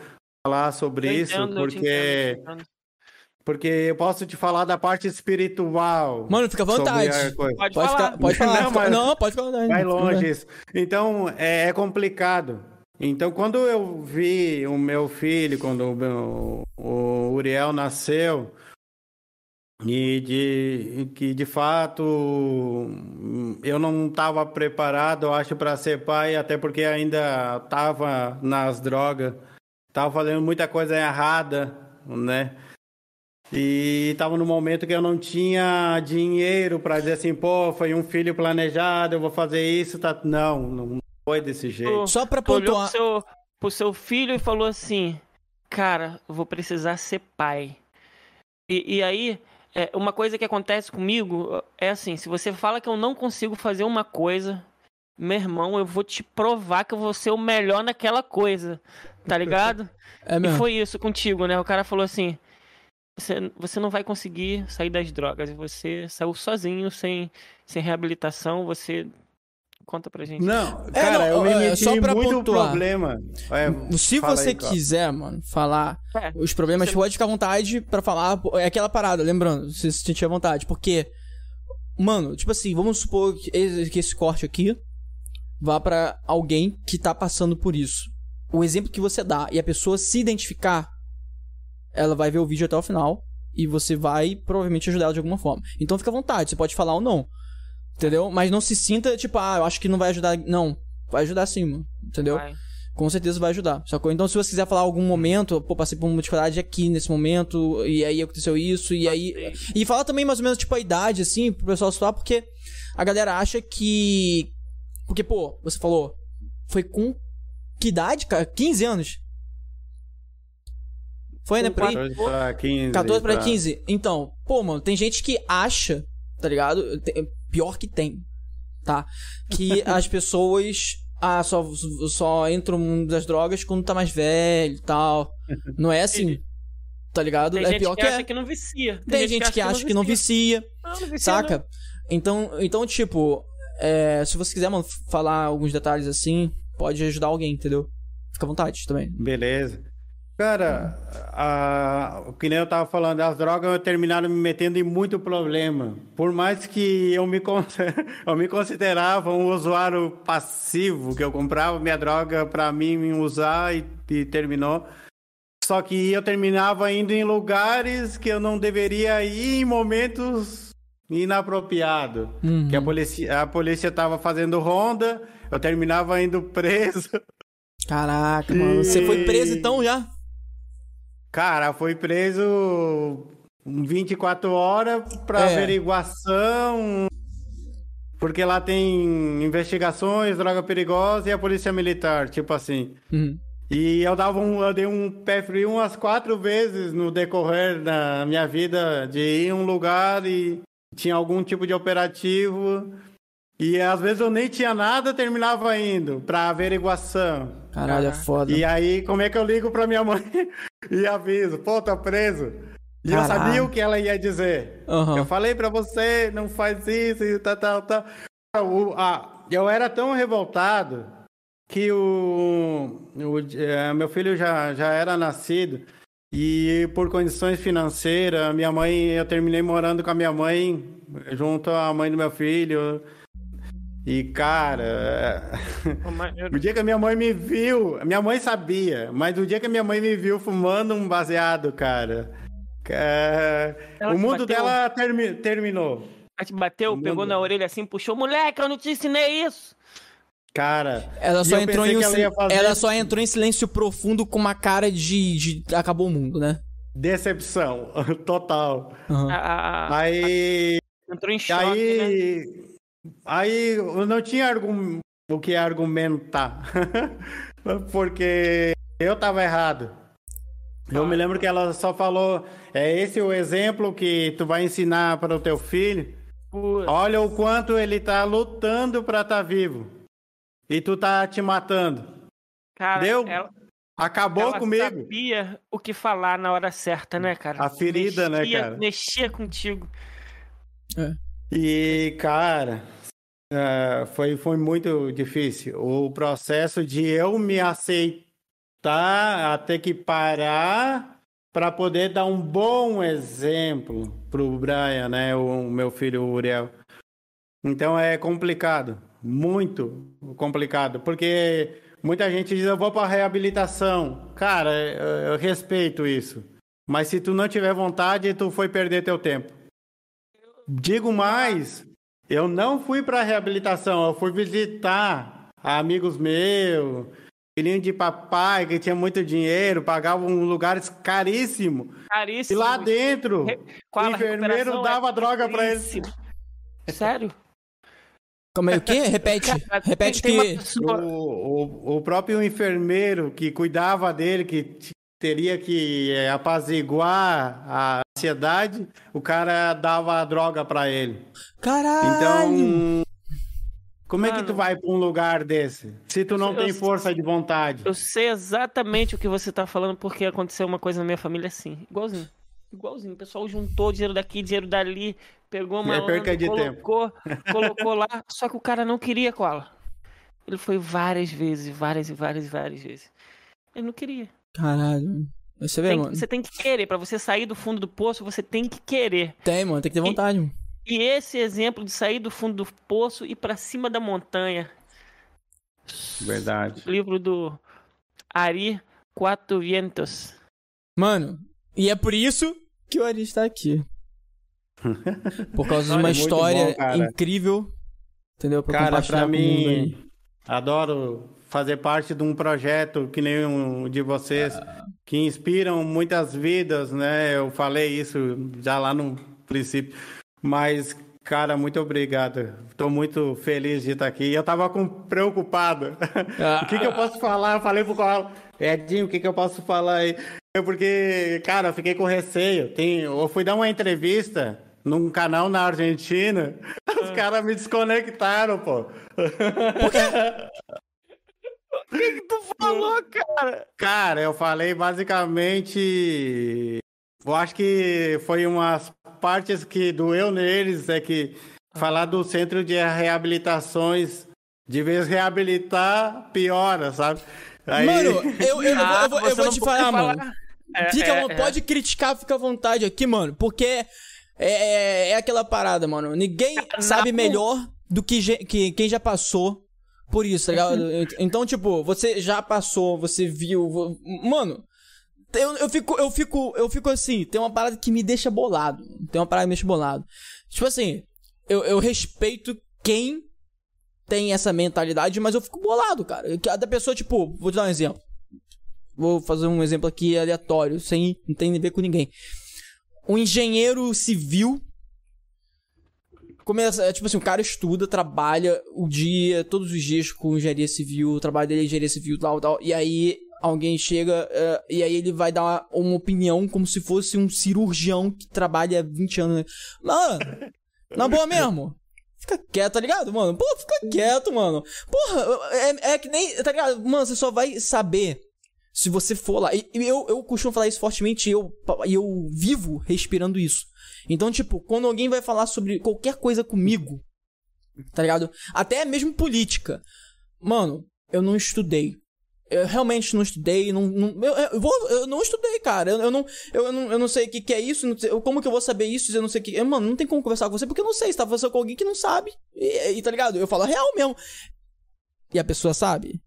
Speaker 3: falar sobre eu isso, entendo, porque porque eu posso te falar da parte espiritual.
Speaker 1: Mano, fica à vontade. Pode, pode falar. Ficar, pode falar. Não, mas não, pode falar.
Speaker 3: Vai longe isso. Então, é, é, complicado. Então, quando eu vi o meu filho, quando o, meu, o Uriel nasceu, e de, que de fato eu não estava preparado, eu acho, para ser pai, até porque ainda estava nas drogas, estava fazendo muita coisa errada, né? E tava no momento que eu não tinha dinheiro para dizer assim, pô, foi um filho planejado, eu vou fazer isso, tá? Não, não foi desse jeito.
Speaker 1: Só pra
Speaker 2: Tu olhou pro
Speaker 1: pontuar.
Speaker 2: seu, pro seu filho e falou assim: Cara, eu vou precisar ser pai. E, e aí, é, uma coisa que acontece comigo é assim: se você fala que eu não consigo fazer uma coisa, meu irmão, eu vou te provar que eu vou ser o melhor naquela coisa. Tá ligado?
Speaker 1: É
Speaker 2: e foi isso contigo, né? O cara falou assim: você, você não vai conseguir sair das drogas. Você saiu sozinho, sem, sem reabilitação. Você. Conta pra gente.
Speaker 3: Não,
Speaker 1: É,
Speaker 3: cara,
Speaker 1: não,
Speaker 3: eu me
Speaker 1: é,
Speaker 3: meti
Speaker 1: só pra
Speaker 3: muito
Speaker 1: pontuar.
Speaker 3: problema. É,
Speaker 1: Se
Speaker 3: fala
Speaker 1: você
Speaker 3: aí,
Speaker 1: quiser, mano, falar
Speaker 2: É,
Speaker 1: os problemas,
Speaker 2: você-
Speaker 1: pode ficar à vontade pra falar. É aquela parada, lembrando, se você sentir à vontade. Porque, mano, tipo assim, vamos supor que esse, que esse corte aqui vá pra alguém que tá passando por isso. O exemplo que você dá e a pessoa se identificar, ela vai ver o vídeo até o final e você vai provavelmente ajudar ela de alguma forma. Então fica à vontade, você pode falar ou não. Entendeu? Mas não se sinta, tipo, ah, eu acho que não vai ajudar. Não, vai ajudar sim, mano. Entendeu?
Speaker 2: vai.
Speaker 1: Com certeza vai ajudar, sacou? Então, se você quiser falar algum momento, pô, passei por uma dificuldade aqui nesse momento, e aí aconteceu isso, e aí. E fala também mais ou menos, tipo, a idade, assim, pro pessoal situar, porque a galera acha que. Porque, pô, você falou, foi com que idade, cara? 15 anos? Foi, né? Por aí?
Speaker 3: 14 pra 15.
Speaker 1: 14 pra 15. Então, pô, mano, tem gente que acha, tá ligado? Tem- Pior que tem, tá? Que <laughs> as pessoas ah, só, só entram no mundo das drogas quando tá mais velho e tal. Não é assim, tá ligado?
Speaker 2: Tem
Speaker 1: é
Speaker 2: gente
Speaker 1: pior
Speaker 2: que,
Speaker 1: que,
Speaker 2: acha
Speaker 1: é.
Speaker 2: que não vicia.
Speaker 1: Tem gente que acha que não vicia,
Speaker 2: Não, não vicia,
Speaker 1: saca? Então, então tipo, é, se você quiser, mano, falar alguns detalhes assim, pode ajudar alguém, entendeu? Fica à vontade também.
Speaker 3: Beleza. Cara, a, o que nem eu tava falando, as drogas terminaram me metendo em muito problema. Por mais que eu me, <laughs> eu me considerava um usuário passivo, que eu comprava minha droga pra mim usar e, e terminou. Só que eu terminava indo em lugares que eu não deveria ir em momentos inapropriados.
Speaker 1: Uhum.
Speaker 3: Que a polícia, a polícia tava fazendo ronda, eu terminava indo <laughs> preso.
Speaker 1: Caraca, mano. Você foi preso então já?
Speaker 3: Cara, foi preso 24 horas pra
Speaker 1: É.
Speaker 3: averiguação. Porque lá tem investigações, droga perigosa e a polícia militar, tipo assim.
Speaker 1: Uhum.
Speaker 3: E eu dava um, eu dei um pé frio umas quatro vezes no decorrer da minha vida de ir em um lugar e tinha algum tipo de operativo. E às vezes eu nem tinha nada, terminava indo pra averiguação.
Speaker 1: Caralho, é foda.
Speaker 3: E aí, como é que eu ligo pra minha mãe <laughs> e aviso? Pô, tá preso. E eu
Speaker 1: Caralho.
Speaker 3: sabia o que ela ia dizer.
Speaker 1: Aham.
Speaker 3: Eu falei pra você, não faz isso e tal, tal, tal. O- ah, eu era tão revoltado que o, o- eh, meu filho já, já era nascido e por condições financeiras, minha mãe, eu terminei morando com a minha mãe junto à mãe do meu filho. E cara, <laughs> o dia que a minha mãe me viu, minha mãe sabia, mas o dia que a minha mãe me viu fumando um baseado, cara, é, o mundo
Speaker 2: bateu?
Speaker 3: dela termi- terminou.
Speaker 2: Ela te bateu,
Speaker 3: Mundo.
Speaker 2: pegou na orelha assim, puxou, moleque, eu não te ensinei isso.
Speaker 3: Cara,
Speaker 1: Ela só entrou em um
Speaker 3: ela
Speaker 1: sil- ela só entrou em silêncio profundo com uma cara de, de acabou o mundo, né?
Speaker 3: decepção <laughs> total.
Speaker 1: Aham.
Speaker 2: A- a-
Speaker 3: Aí,
Speaker 2: entrou em choque, né?
Speaker 3: Aí, eu não tinha argum- o que argumentar, <laughs> porque eu tava errado. Eu me lembro que ela só falou, é esse o exemplo que tu vai ensinar para o teu filho? Olha o quanto ele tá lutando pra estar vivo. E tu tá te matando.
Speaker 2: cara,
Speaker 3: Deu?
Speaker 2: ela,
Speaker 3: Acabou
Speaker 2: ela
Speaker 3: comigo.
Speaker 2: sabia o que falar na hora certa, né, cara?
Speaker 3: A ferida, né,
Speaker 2: Mexia-
Speaker 3: cara?
Speaker 2: Mexia contigo.
Speaker 3: E, cara, é, foi, foi muito difícil. O processo de eu me aceitar a ter que parar para poder dar um bom exemplo pro Brian, né? O meu filho Uriel. Então é complicado, muito complicado, porque muita gente diz eu vou para reabilitação. Cara, eu, eu respeito isso. Mas se tu não tiver vontade, tu foi perder teu tempo. Digo mais, eu não fui para reabilitação, eu fui visitar amigos meus filhinho de papai que tinha muito dinheiro, pagavam lugares caríssimos. E
Speaker 2: Caríssimo.
Speaker 3: lá dentro,
Speaker 2: a
Speaker 3: o enfermeiro
Speaker 2: recuperação
Speaker 3: dava
Speaker 2: é
Speaker 3: droga pra ele.
Speaker 2: caríssimo. <laughs> Sério?
Speaker 1: Como é o quê? <laughs> Repete. Repete que.
Speaker 2: pessoa-
Speaker 3: O, o, o próprio enfermeiro que cuidava dele, que teria que eh, apaziguar a ansiedade, o cara dava a droga pra ele.
Speaker 1: Caralho!
Speaker 3: Então, como é que
Speaker 2: Mano.
Speaker 3: tu vai pra um lugar desse? Se tu não
Speaker 2: Eu-
Speaker 3: tem força de vontade.
Speaker 2: Eu sei exatamente o que você tá falando, porque aconteceu uma coisa na minha família assim. Igualzinho. Igualzinho. O pessoal juntou dinheiro daqui, dinheiro dali, pegou uma
Speaker 3: É perca de
Speaker 2: colocou, <laughs> colocou lá, só que o cara não queria cola. Ele foi várias vezes, várias e várias e várias vezes. Ele não queria.
Speaker 1: Caralho. Você vê,
Speaker 2: Tem que-
Speaker 1: mano.
Speaker 2: você tem que querer. Pra você sair do fundo do poço, você tem que querer.
Speaker 1: Tem, mano. Tem que ter vontade, mano.
Speaker 2: E esse exemplo de sair do fundo do poço e pra cima da montanha.
Speaker 3: Verdade.
Speaker 2: Livro do Ari Quatro Vientos.
Speaker 1: Mano, e é por isso que o Ari está aqui. <laughs> Por causa de uma história
Speaker 3: bom,
Speaker 1: incrível. Entendeu? Pra
Speaker 3: Cara, pra
Speaker 1: o
Speaker 3: mim, adoro fazer parte de um projeto que nem um de vocês, que inspiram muitas vidas, né? Eu falei isso já lá no princípio. Mas, cara, muito obrigado. Estou muito feliz de estar aqui. Eu tava com, preocupado.
Speaker 1: Ah. <laughs>
Speaker 3: o que, que eu posso falar? Eu falei pro Carlos, Edinho, o que, que eu posso falar aí? É porque, cara, eu fiquei com receio. Tem, eu fui dar uma entrevista num canal na Argentina, os caras me desconectaram, pô. <laughs>
Speaker 2: Tu falou, cara!
Speaker 3: Cara, eu falei basicamente. Eu acho que foi umas partes que doeu neles, é que falar do centro de reabilitações, de vez reabilitar, piora, sabe? Aí,
Speaker 1: Mano, eu, eu, eu vou- eu vou, eu
Speaker 2: você
Speaker 1: vou
Speaker 2: não
Speaker 1: te
Speaker 2: pode
Speaker 1: falar,
Speaker 2: falar.
Speaker 1: mano.
Speaker 2: É,
Speaker 1: Fica,
Speaker 2: é,
Speaker 1: vo-
Speaker 2: é.
Speaker 1: Pode criticar, fica à vontade aqui, mano. Porque é, é, é aquela parada, mano. Ninguém sabe melhor do que, que quem já passou por isso, tá ligado? Então, tipo, você já passou, você viu. Mano, eu, eu, fico, eu, fico, eu fico assim, tem uma parada que me deixa bolado. Tem uma parada que me deixa bolado. Tipo assim, eu, eu respeito quem tem essa mentalidade, mas eu fico bolado, cara. Da pessoa, tipo, vou te dar um exemplo. Vou fazer um exemplo aqui aleatório, sem não tem a ver com ninguém. Um engenheiro civil começa, é, tipo assim, o cara estuda, trabalha o dia, todos os dias com engenharia civil, o trabalho dele é engenharia civil, tal, tal, e aí alguém chega é, e aí ele vai dar uma, uma opinião como se fosse um cirurgião que trabalha há 20 anos. Mano, na boa mesmo. Fica quieto, tá ligado, mano? Pô, fica quieto, mano. Porra, é, é que nem, tá ligado? Mano, você só vai saber se você for lá. E, eu, eu costumo falar isso fortemente e eu, eu vivo respirando isso. Então, tipo, quando alguém vai falar sobre qualquer coisa comigo, tá ligado? Até mesmo política. Mano, eu não estudei. Eu realmente não estudei, não, não- eu, eu, vou, eu não estudei, cara. Eu, eu não, eu, não, eu não sei o que, que é isso, sei- como que eu vou saber isso eu não sei o que. eu, Mano, não tem como conversar com você porque eu não sei. Você tá conversando com alguém que não sabe. E, e tá ligado? Eu falo real mesmo. E a pessoa sabe?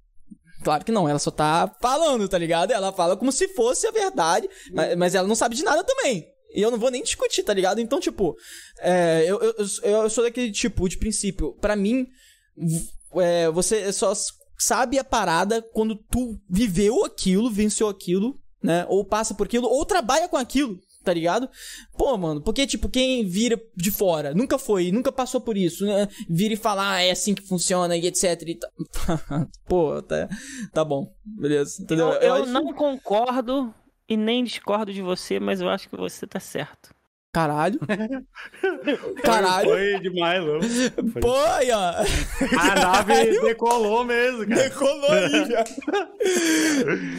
Speaker 1: Claro que não, ela só tá falando, tá ligado? Ela fala como se fosse a verdade, mas, mas ela não sabe de nada também. E eu não vou nem discutir, tá ligado? Então, tipo, é, eu, eu, eu, eu sou daquele tipo de princípio. Pra mim, é, você só sabe a parada quando tu viveu aquilo, venceu aquilo, né? Ou passa por aquilo, ou trabalha com aquilo, tá ligado? Pô, mano, porque, tipo, quem vira de fora, nunca foi, nunca passou por isso, né? Vira e fala, ah, é assim que funciona e etc e. <laughs> Pô, tá, tá bom, beleza. Entendeu?
Speaker 2: Eu, eu
Speaker 1: acho-
Speaker 2: não concordo e nem discordo de você, mas eu acho que você tá certo.
Speaker 1: Caralho. <laughs> Caralho.
Speaker 3: Foi demais. Foi.
Speaker 1: Pô, aí, ó.
Speaker 3: A nave decolou mesmo, cara.
Speaker 1: Decolou aí, já.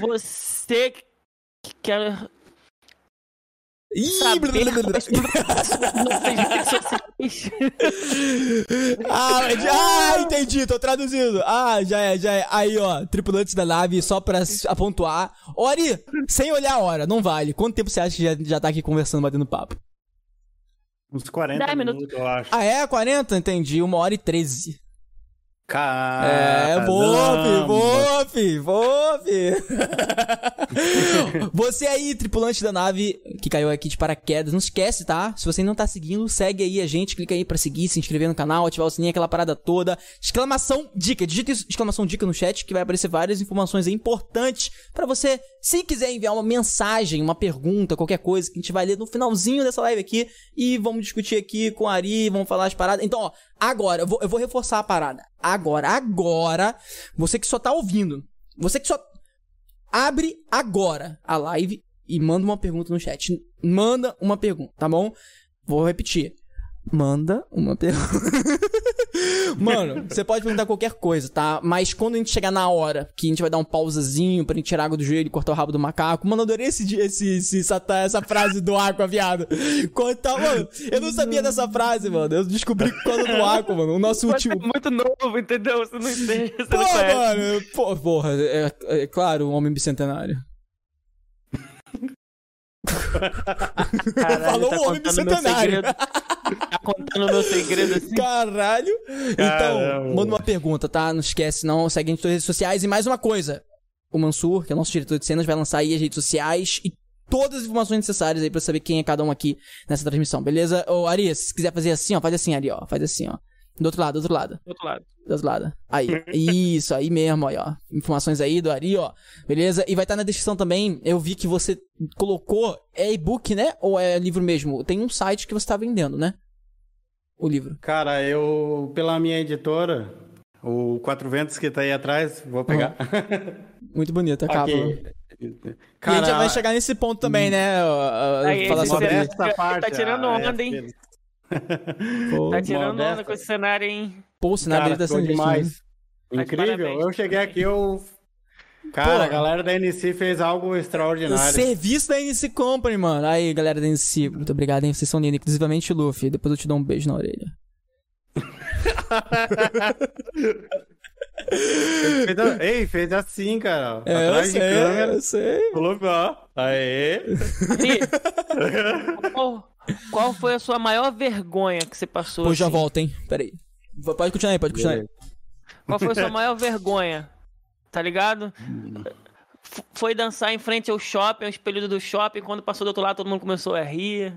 Speaker 2: Você que quer
Speaker 1: Ih,
Speaker 2: saber
Speaker 1: blá. Ah, ah, entendi, tô traduzindo. Ah, já é, já é. Aí, ó, tripulantes da nave, só pra apontar. Ori, sem olhar a hora, não vale. Quanto tempo você acha que já, já tá aqui conversando, batendo papo?
Speaker 3: Uns 40
Speaker 2: Dez
Speaker 3: minutos,
Speaker 2: minutos.
Speaker 3: eu acho.
Speaker 1: Ah, é? 40? Entendi. Uma hora e 13.
Speaker 3: Cara,
Speaker 1: É, fi, boa, fi. você aí, tripulante da nave que caiu aqui de paraquedas, não esquece, tá? Se você não tá seguindo, segue aí a gente, clica aí pra seguir, se inscrever no canal, ativar o sininho, aquela parada toda. Exclamação dica, digita exclamação dica no chat que vai aparecer várias informações aí importantes pra você, se quiser enviar uma mensagem, uma pergunta, qualquer coisa que a gente vai ler no finalzinho dessa live aqui e vamos discutir aqui com a Ari, vamos falar as paradas. Então, ó, agora, eu vou, eu vou reforçar a parada. Agora, agora, você que só tá ouvindo, você que só abre agora a live e manda uma pergunta no chat. Manda uma pergunta, tá bom? Vou repetir. Manda uma pergunta. <laughs> Mano, você pode perguntar qualquer coisa, tá? Mas quando a gente chegar na hora, que a gente vai dar um pausazinho pra gente tirar água do joelho e cortar o rabo do macaco. Mano, eu adorei esse, esse, esse, essa, essa frase do Aqua, viado. Tá, mano, eu não sabia dessa frase, mano. Eu descobri quando do Aqua, mano. O nosso
Speaker 2: Você
Speaker 1: último.
Speaker 2: é muito novo, entendeu? Você não entende. Você
Speaker 1: Pô,
Speaker 2: não conhece.
Speaker 1: mano, pô, porra, é, é claro, um homem bicentenário.
Speaker 2: Caralho,
Speaker 1: Falou
Speaker 2: tá
Speaker 1: o homem bicentenário.
Speaker 2: Tá contando meu segredo assim.
Speaker 1: Caralho. Então,
Speaker 3: Caramba.
Speaker 1: manda uma pergunta, tá? Não esquece, não. Segue a gente nas redes sociais. E mais uma coisa. O Mansur, que é o nosso diretor de cenas, vai lançar aí as redes sociais e todas as informações necessárias aí pra saber quem é cada um aqui nessa transmissão, beleza? Ô, Ari, se quiser fazer assim, ó, faz assim, Ari, ó. Faz assim, ó. Do outro lado, do outro lado.
Speaker 2: Do outro lado.
Speaker 1: Outro lado. Aí. Isso, aí mesmo, aí, ó. Informações aí do Ari, ó. Beleza? E vai estar na descrição também. Eu vi que você colocou. É e-book, né? Ou é livro mesmo? Tem um site que você tá vendendo, né? O livro.
Speaker 3: Cara, eu, pela minha editora, o Quatro Ventos que tá aí atrás, vou pegar.
Speaker 1: Muito bonito a <laughs> capa.
Speaker 3: Aqui.
Speaker 1: e a gente já vai chegar nesse ponto também, né?
Speaker 2: Aí,
Speaker 1: falar sobre
Speaker 2: cenário-
Speaker 1: isso.
Speaker 3: Modesta
Speaker 2: Tá
Speaker 3: parte,
Speaker 2: tirando
Speaker 3: ah,
Speaker 2: onda,
Speaker 3: é,
Speaker 2: hein?
Speaker 1: Pô,
Speaker 2: Tá tirando onda com esse cenário, hein?
Speaker 1: Pô, o cenário
Speaker 3: Cara,
Speaker 1: dele tá sendo
Speaker 3: demais.
Speaker 1: né?
Speaker 2: De
Speaker 3: Incrível.
Speaker 2: parabéns.
Speaker 3: Eu cheguei aqui, eu. Cara,
Speaker 1: Pô.
Speaker 3: a galera da NC fez algo
Speaker 1: O
Speaker 3: extraordinário.
Speaker 1: serviço da NC Company, mano. Aí, galera da NC, muito obrigado, hein? Vocês são lindos, inclusivamente o Luffy. Depois eu te dou um beijo na orelha. <laughs>
Speaker 3: Fez a- Ei, fez assim, cara.
Speaker 1: É, eu
Speaker 3: Atrás de
Speaker 1: sei,
Speaker 3: câmera.
Speaker 1: eu sei.
Speaker 3: Falou, ó. Aê.
Speaker 2: E, qual, qual foi a sua maior vergonha que você passou?
Speaker 1: Pô, já
Speaker 2: assim?
Speaker 1: volta, hein? Pera aí. V- Pode continuar aí, pode continuar aí.
Speaker 2: Qual foi a sua <laughs> maior vergonha? Tá ligado? F- Foi dançar em frente ao shopping, ao espelho do shopping. Quando passou do outro lado, todo mundo começou a rir.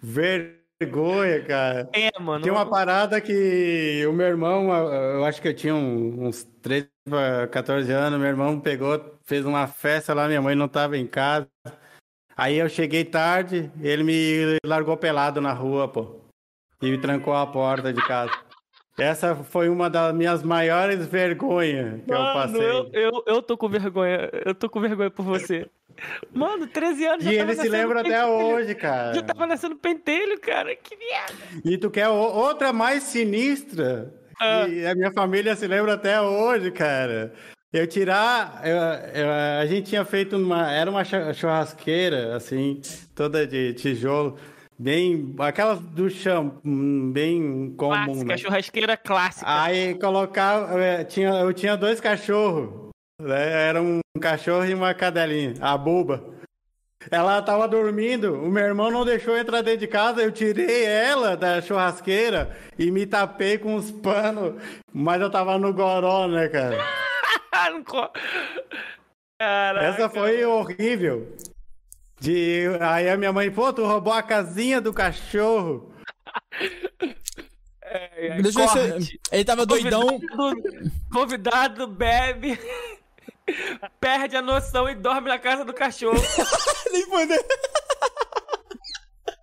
Speaker 3: Vergonha, cara.
Speaker 2: É, mano.
Speaker 3: Tinha uma parada que o meu irmão, eu acho que eu tinha uns 13 pra 14 anos, meu irmão pegou, fez uma festa lá, minha mãe não tava em casa. Aí eu cheguei tarde, ele me largou pelado na rua, pô. E me trancou a porta de casa. Essa foi uma das minhas maiores vergonhas que eu
Speaker 2: Mano,
Speaker 3: passei.
Speaker 2: eu, eu, eu tô com vergonha. Eu tô com vergonha por você. Mano, 13 anos
Speaker 3: E ele se lembra até
Speaker 2: pentelho.
Speaker 3: hoje, cara.
Speaker 2: Já tava nascendo pentelho, cara. Que merda.
Speaker 3: E tu quer outra mais sinistra?
Speaker 2: Ah.
Speaker 3: E a minha família se lembra até hoje, cara. Eu tirar. eu- eu- a gente tinha feito uma. Era uma chu- churrasqueira, assim, toda de tijolo. Bem. Aquelas do chão, hum, bem comum,
Speaker 2: Clássica,
Speaker 3: né?
Speaker 2: churrasqueira clássica.
Speaker 3: Aí colocava. eh, Tinha, eu tinha dois cachorros. Né? Era um cachorro e uma cadelinha, a buba. Ela tava dormindo, o meu irmão não deixou entrar dentro de casa, eu tirei ela da churrasqueira e me tapei com os panos, mas eu tava no goró, né, cara? <laughs>
Speaker 2: Caraca.
Speaker 3: Essa foi horrível. De... Aí a minha mãe, pô, tu roubou a casinha do cachorro.
Speaker 2: É, é,
Speaker 1: Deixa eu ver se... Ele tava doidão.
Speaker 2: Convidado, convidado bebe, <laughs> perde a noção e dorme na casa do cachorro. <laughs>
Speaker 1: Nem poder.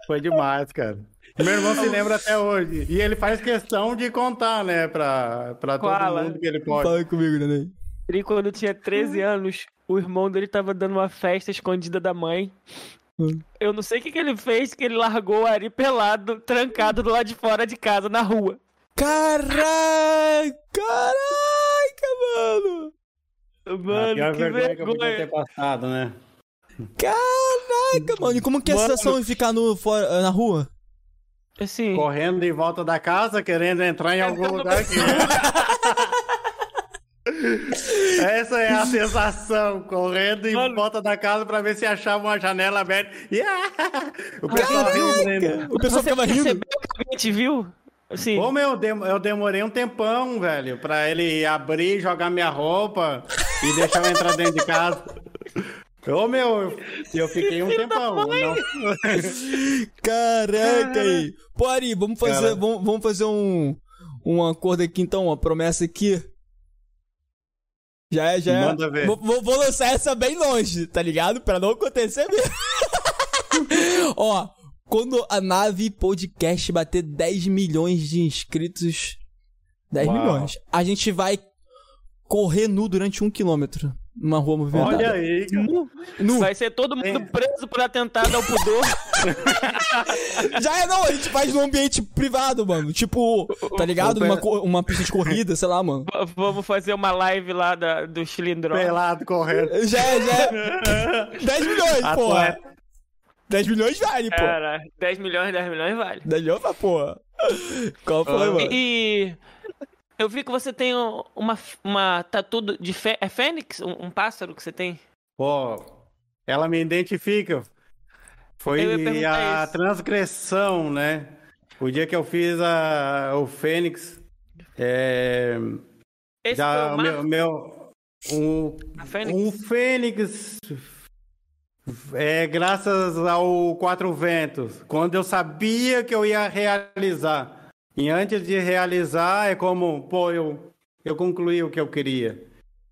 Speaker 3: Foi demais, cara. Meu irmão se lembra até hoje. E ele faz questão de contar, né, pra, pra todo mundo que ele pode.
Speaker 1: Fala comigo, neném.
Speaker 2: E quando tinha 13 anos, o irmão dele tava dando uma festa escondida da mãe.
Speaker 1: Hum.
Speaker 2: Eu não sei o que, que ele fez, que ele largou o Ari pelado, trancado do lado de fora de casa, na rua.
Speaker 1: Caraca! Caraca, mano!
Speaker 2: Mano,
Speaker 3: a pior
Speaker 2: que
Speaker 3: vergonha que eu podia ter passado, né?
Speaker 1: Caraca, mano! E como que é a sensação de ficar no, fora, na rua?
Speaker 2: Assim,
Speaker 3: Correndo em volta da casa, querendo entrar em algum lugar que... <laughs> Essa é a sensação, correndo em
Speaker 2: Mano.
Speaker 3: volta da casa pra ver se achava uma janela aberta. E, ah, o pessoal riu, Breno.
Speaker 1: O pessoal
Speaker 2: você
Speaker 1: ficava rindo.
Speaker 2: percebeu que alguém te viu? Sim.
Speaker 3: Ô, meu, dem- eu demorei um tempão, velho, pra ele abrir, jogar minha roupa e deixar eu entrar dentro de casa. Ô, meu, eu, eu fiquei um tempão. Não...
Speaker 1: Caraca aí. Pô, Ari, vamos fazer,
Speaker 3: Cara.
Speaker 1: vamos, vamos fazer um, um acordo aqui então, uma promessa aqui. Já é, já é.
Speaker 3: Manda ver.
Speaker 1: Vou, vou- lançar essa bem longe, tá ligado? Pra não acontecer mesmo. <laughs> Ó, quando a nave podcast bater 10 milhões de inscritos. 10
Speaker 3: Uau.
Speaker 1: milhões. A gente vai correr nu durante um quilômetro. Numa rua movimentada.
Speaker 3: Olha aí, cara.
Speaker 1: Nu.
Speaker 2: Vai ser todo mundo
Speaker 3: É.
Speaker 2: preso por atentado ao pudor. <laughs>
Speaker 1: Já é, não, a gente faz num ambiente privado, mano. Tipo, tá ligado? Uma, uma pista de corrida, sei lá, mano.
Speaker 2: V- Vamos fazer uma live lá da, do Chilindró.
Speaker 3: Pelado correndo.
Speaker 1: Já é, já é. <laughs> 10 milhões, porra.
Speaker 3: Atleta.
Speaker 1: 10 milhões vale, pô.
Speaker 2: Cara, 10 milhões, 10 milhões vale.
Speaker 1: 10 milhões, porra. Qual foi, mano?
Speaker 2: E eu vi que você tem um- uma, uma tatu de fé, é fênix? Um, um pássaro que você tem?
Speaker 3: Pô, ela me identifica. Foi a
Speaker 2: isso.
Speaker 3: transgressão, né? O dia que eu fiz a, o Fênix. É,
Speaker 2: Esse
Speaker 3: já
Speaker 2: foi o
Speaker 3: meu, meu um,
Speaker 2: fênix?
Speaker 3: um Fênix. É, graças ao Quatro Ventos. Quando eu sabia que eu ia realizar. E antes de realizar, é como, pô, eu, eu concluí o que eu queria.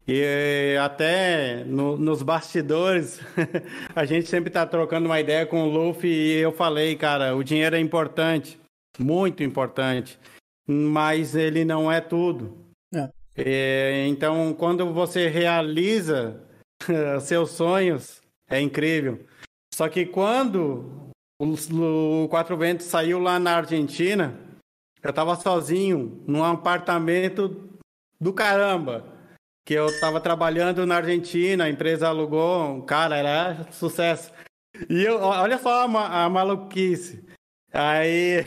Speaker 3: E até no- nos bastidores, <laughs> a gente sempre tá trocando uma ideia com o Luffy e eu falei, cara, o dinheiro é importante, muito importante, mas ele não é tudo.
Speaker 1: É.
Speaker 3: Eh, então, quando você realiza <laughs> seus sonhos, é incrível. Só que quando o, o Quatro Ventos saiu lá na Argentina, eu tava sozinho num apartamento do caramba. Que eu tava trabalhando na Argentina, a empresa alugou, cara, era sucesso. E eu, olha só a, a maluquice. Aí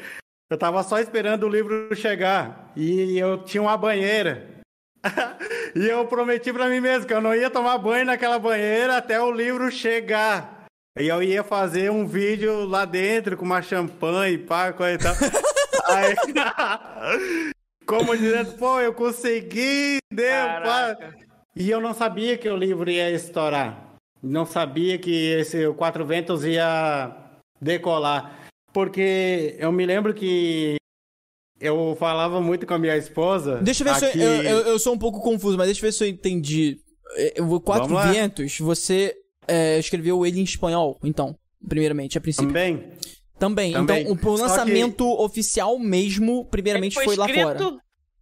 Speaker 3: <laughs> eu tava só esperando o livro chegar. E eu tinha uma banheira. <laughs> e eu prometi pra mim mesmo que eu não ia tomar banho naquela banheira até o livro chegar. E eu ia fazer um vídeo lá dentro com uma champanhe, pá, coisa e tal. <laughs> Aí, <laughs> como dizendo, pô, eu consegui, deu, pá. E eu não sabia que o livro ia estourar. Não sabia que esse o Quatro Ventos ia decolar. Porque eu me lembro que eu falava muito com a minha esposa.
Speaker 1: Deixa eu ver se
Speaker 3: aqui-
Speaker 1: eu, eu, eu- eu sou um pouco confuso, mas deixa eu ver se eu entendi. É, o Quatro. Ventos, você é, escreveu ele em espanhol, então, primeiramente, a princípio.
Speaker 3: Também.
Speaker 1: Também.
Speaker 3: Também.
Speaker 1: Então, o, o lançamento oficial mesmo, primeiramente,
Speaker 2: Ele
Speaker 1: foi, lá fora.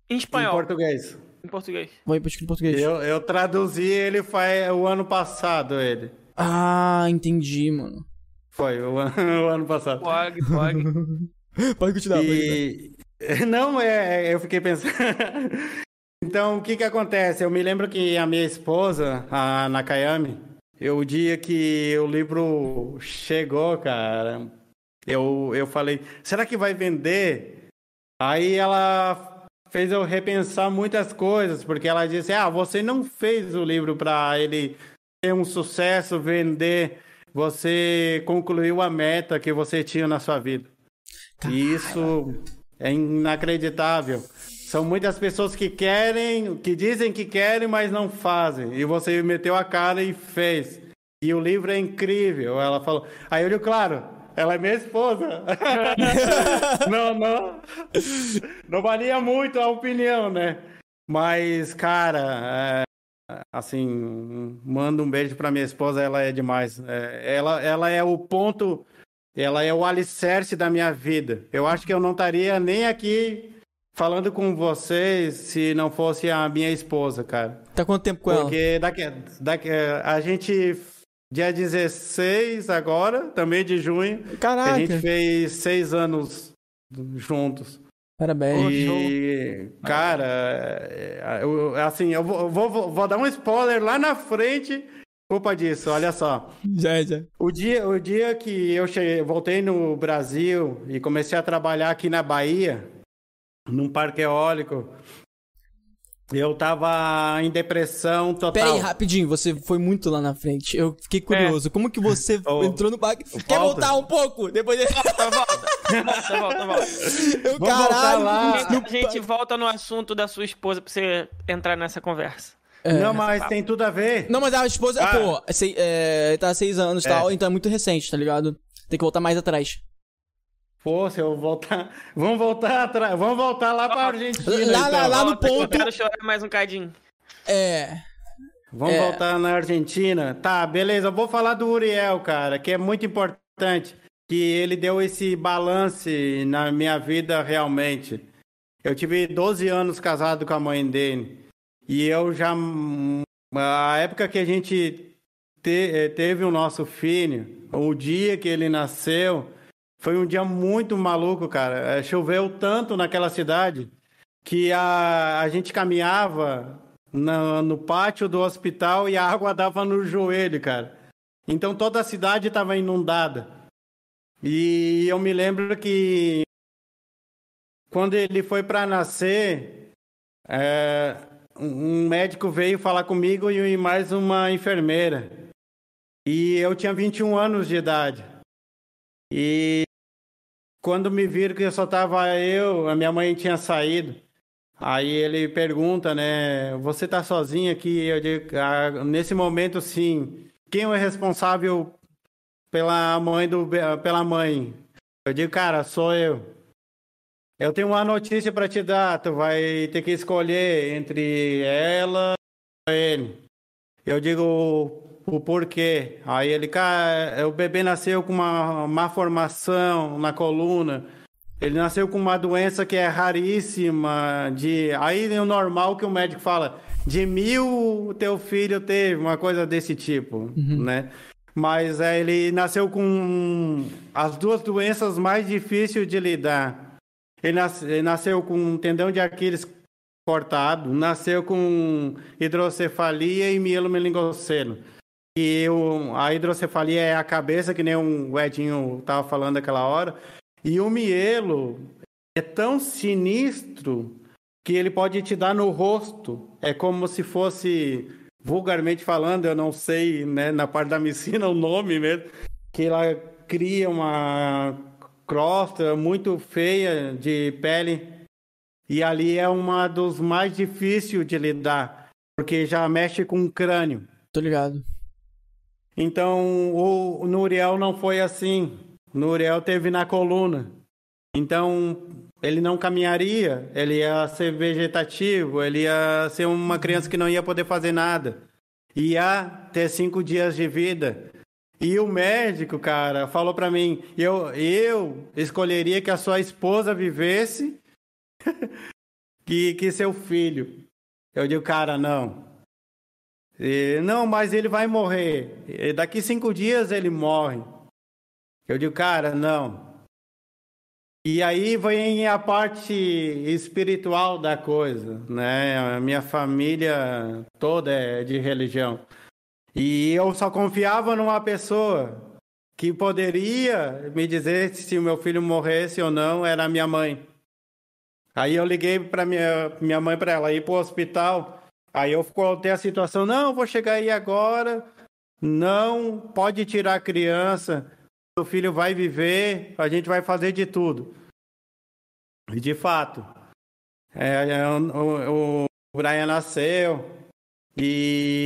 Speaker 2: Em
Speaker 3: Em
Speaker 2: espanhol.
Speaker 3: português.
Speaker 2: Em português.
Speaker 1: Foi escrito em português.
Speaker 3: Eu, eu traduzi ele faz o ano passado, ele.
Speaker 1: Ah, entendi, mano.
Speaker 3: Foi o, ano- <laughs> o ano passado.
Speaker 2: Pode, pode. <laughs>
Speaker 1: Pode continuar, pode continuar.
Speaker 3: E <laughs> não é, eu fiquei pensando. então, o que que acontece? Eu me lembro que a minha esposa, a Nakayami, eu, o dia que o livro chegou, cara, eu, eu falei, será que vai vender? Aí ela fez eu repensar muitas coisas, porque ela disse: "Ah, você não fez o livro para ele ter um sucesso, vender, você concluiu a meta que você tinha na sua vida". E isso é inacreditável. São muitas pessoas que querem, que dizem que querem, mas não fazem. E você meteu a cara e fez. E o livro é incrível. Ela falou. Aí eu digo, claro, ela é minha esposa. <laughs> não, não. Não valia muito a opinião, né? Mas, cara, é, assim, manda um beijo pra minha esposa, ela é demais. É, ela, ela é o ponto, ela é o alicerce da minha vida. Eu acho que eu não estaria nem aqui falando com vocês se não fosse a minha esposa, cara.
Speaker 1: Tá quanto tempo com ela?
Speaker 3: Porque daqui, daqui, a gente, dia 16 agora, também de junho,
Speaker 1: Caraca.
Speaker 3: a gente fez seis anos juntos.
Speaker 1: Parabéns.
Speaker 3: E, cara, é, eu- assim, eu vou, vou- vou- vou dar um spoiler lá na frente, culpa disso, olha só.
Speaker 1: Já, já.
Speaker 3: O dia, o dia que eu cheguei, voltei no Brasil e comecei a trabalhar aqui na Bahia, num parque eólico, Eu tava em depressão total.
Speaker 1: Pera aí, rapidinho, você foi muito lá na frente. Eu fiquei curioso. Como que você <laughs>
Speaker 3: Oh.
Speaker 1: entrou no parque? Quer
Speaker 3: Volta.
Speaker 1: voltar um pouco? Depois de...
Speaker 2: Volta, volta. Volta, volta, volta.
Speaker 1: Eu, caralho.
Speaker 3: lá.
Speaker 2: A gente volta no assunto da sua esposa pra você entrar nessa conversa.
Speaker 3: Não, mas tem tudo a ver.
Speaker 1: Não, mas a esposa,
Speaker 3: Ah.
Speaker 1: pô, é, sei- é, tá há seis anos e
Speaker 3: É.
Speaker 1: tal, então é muito recente, tá ligado? Tem que voltar mais atrás.
Speaker 3: Pô, se eu voltar. <laughs> Vamos voltar atrás. Vamos voltar lá pra Argentina.
Speaker 1: Lá- lá-
Speaker 3: então.
Speaker 1: lá no
Speaker 2: Volta, que Eu
Speaker 1: ponto-
Speaker 2: quero chorar mais um cadinho.
Speaker 1: É.
Speaker 3: Vamos
Speaker 1: É.
Speaker 3: voltar na Argentina. Tá, beleza. Eu vou falar do Uriel, cara, que é muito importante. Que ele deu esse balance na minha vida realmente. Eu tive 12 anos casado com a mãe dele. E eu já. A época que a gente te- eh, teve o nosso filho, o dia que ele nasceu, foi um dia muito maluco, cara. Eh, Choveu tanto naquela cidade que a, a gente caminhava na- no pátio do hospital e a água dava no joelho, cara. Então toda a cidade estava inundada. E eu me lembro que quando ele foi para nascer, é, um médico veio falar comigo e mais uma enfermeira. E eu tinha 21 anos de idade. E quando me viram que só tava eu, a minha mãe tinha saído. Aí ele pergunta, né? Você tá sozinho aqui? Eu digo, "Ah, nesse momento, sim. Quem é responsável pela mãe do pela mãe? Eu digo, cara, sou eu. Eu tenho uma notícia para te dar. Tu vai ter que escolher entre ela e ele. Eu digo o porquê. Aí ele, cara, o bebê nasceu com uma má formação na coluna. Ele nasceu com uma doença que é raríssima. De aí é o normal que o médico fala de mil o teu filho teve uma coisa desse tipo, né? Mas é, ele nasceu com as duas doenças mais difíceis de lidar. Ele, nas- ele nasceu com um tendão de Aquiles cortado, nasceu com hidrocefalia e mielomeningocele. E o, a hidrocefalia é a cabeça, que nem o Edinho estava falando aquela hora. E o mielo é tão sinistro que ele pode te dar no rosto. É como se fosse, vulgarmente falando, eu não sei, né, na parte da medicina <laughs> o nome mesmo, que ela cria uma crosta muito feia de pele. E ali é uma dos mais difíceis de lidar, porque já mexe com o crânio.
Speaker 1: Tô ligado.
Speaker 3: Então, o, Nuriel não foi assim. Nuriel teve na coluna. Então, ele não caminharia, ele ia ser vegetativo, ele ia ser uma criança que não ia poder fazer nada. Ia ter cinco dias de vida. E o médico, cara, falou pra mim: eu, eu escolheria que a sua esposa vivesse que, <laughs> que seu filho. Eu digo, cara, não. E, não, mas ele vai morrer. E daqui cinco dias ele morre. Eu digo, cara, não. E aí vem a parte espiritual da coisa, né? A minha família toda é de religião. E eu só confiava numa pessoa que poderia me dizer se o meu filho morresse ou não, era a minha mãe. Aí eu liguei para minha, minha mãe para ela ir para o hospital. Aí eu contei a situação, não, vou chegar aí agora, não pode tirar a criança, o filho vai viver, a gente vai fazer de tudo. E de fato, é, é, o, o Brian nasceu e,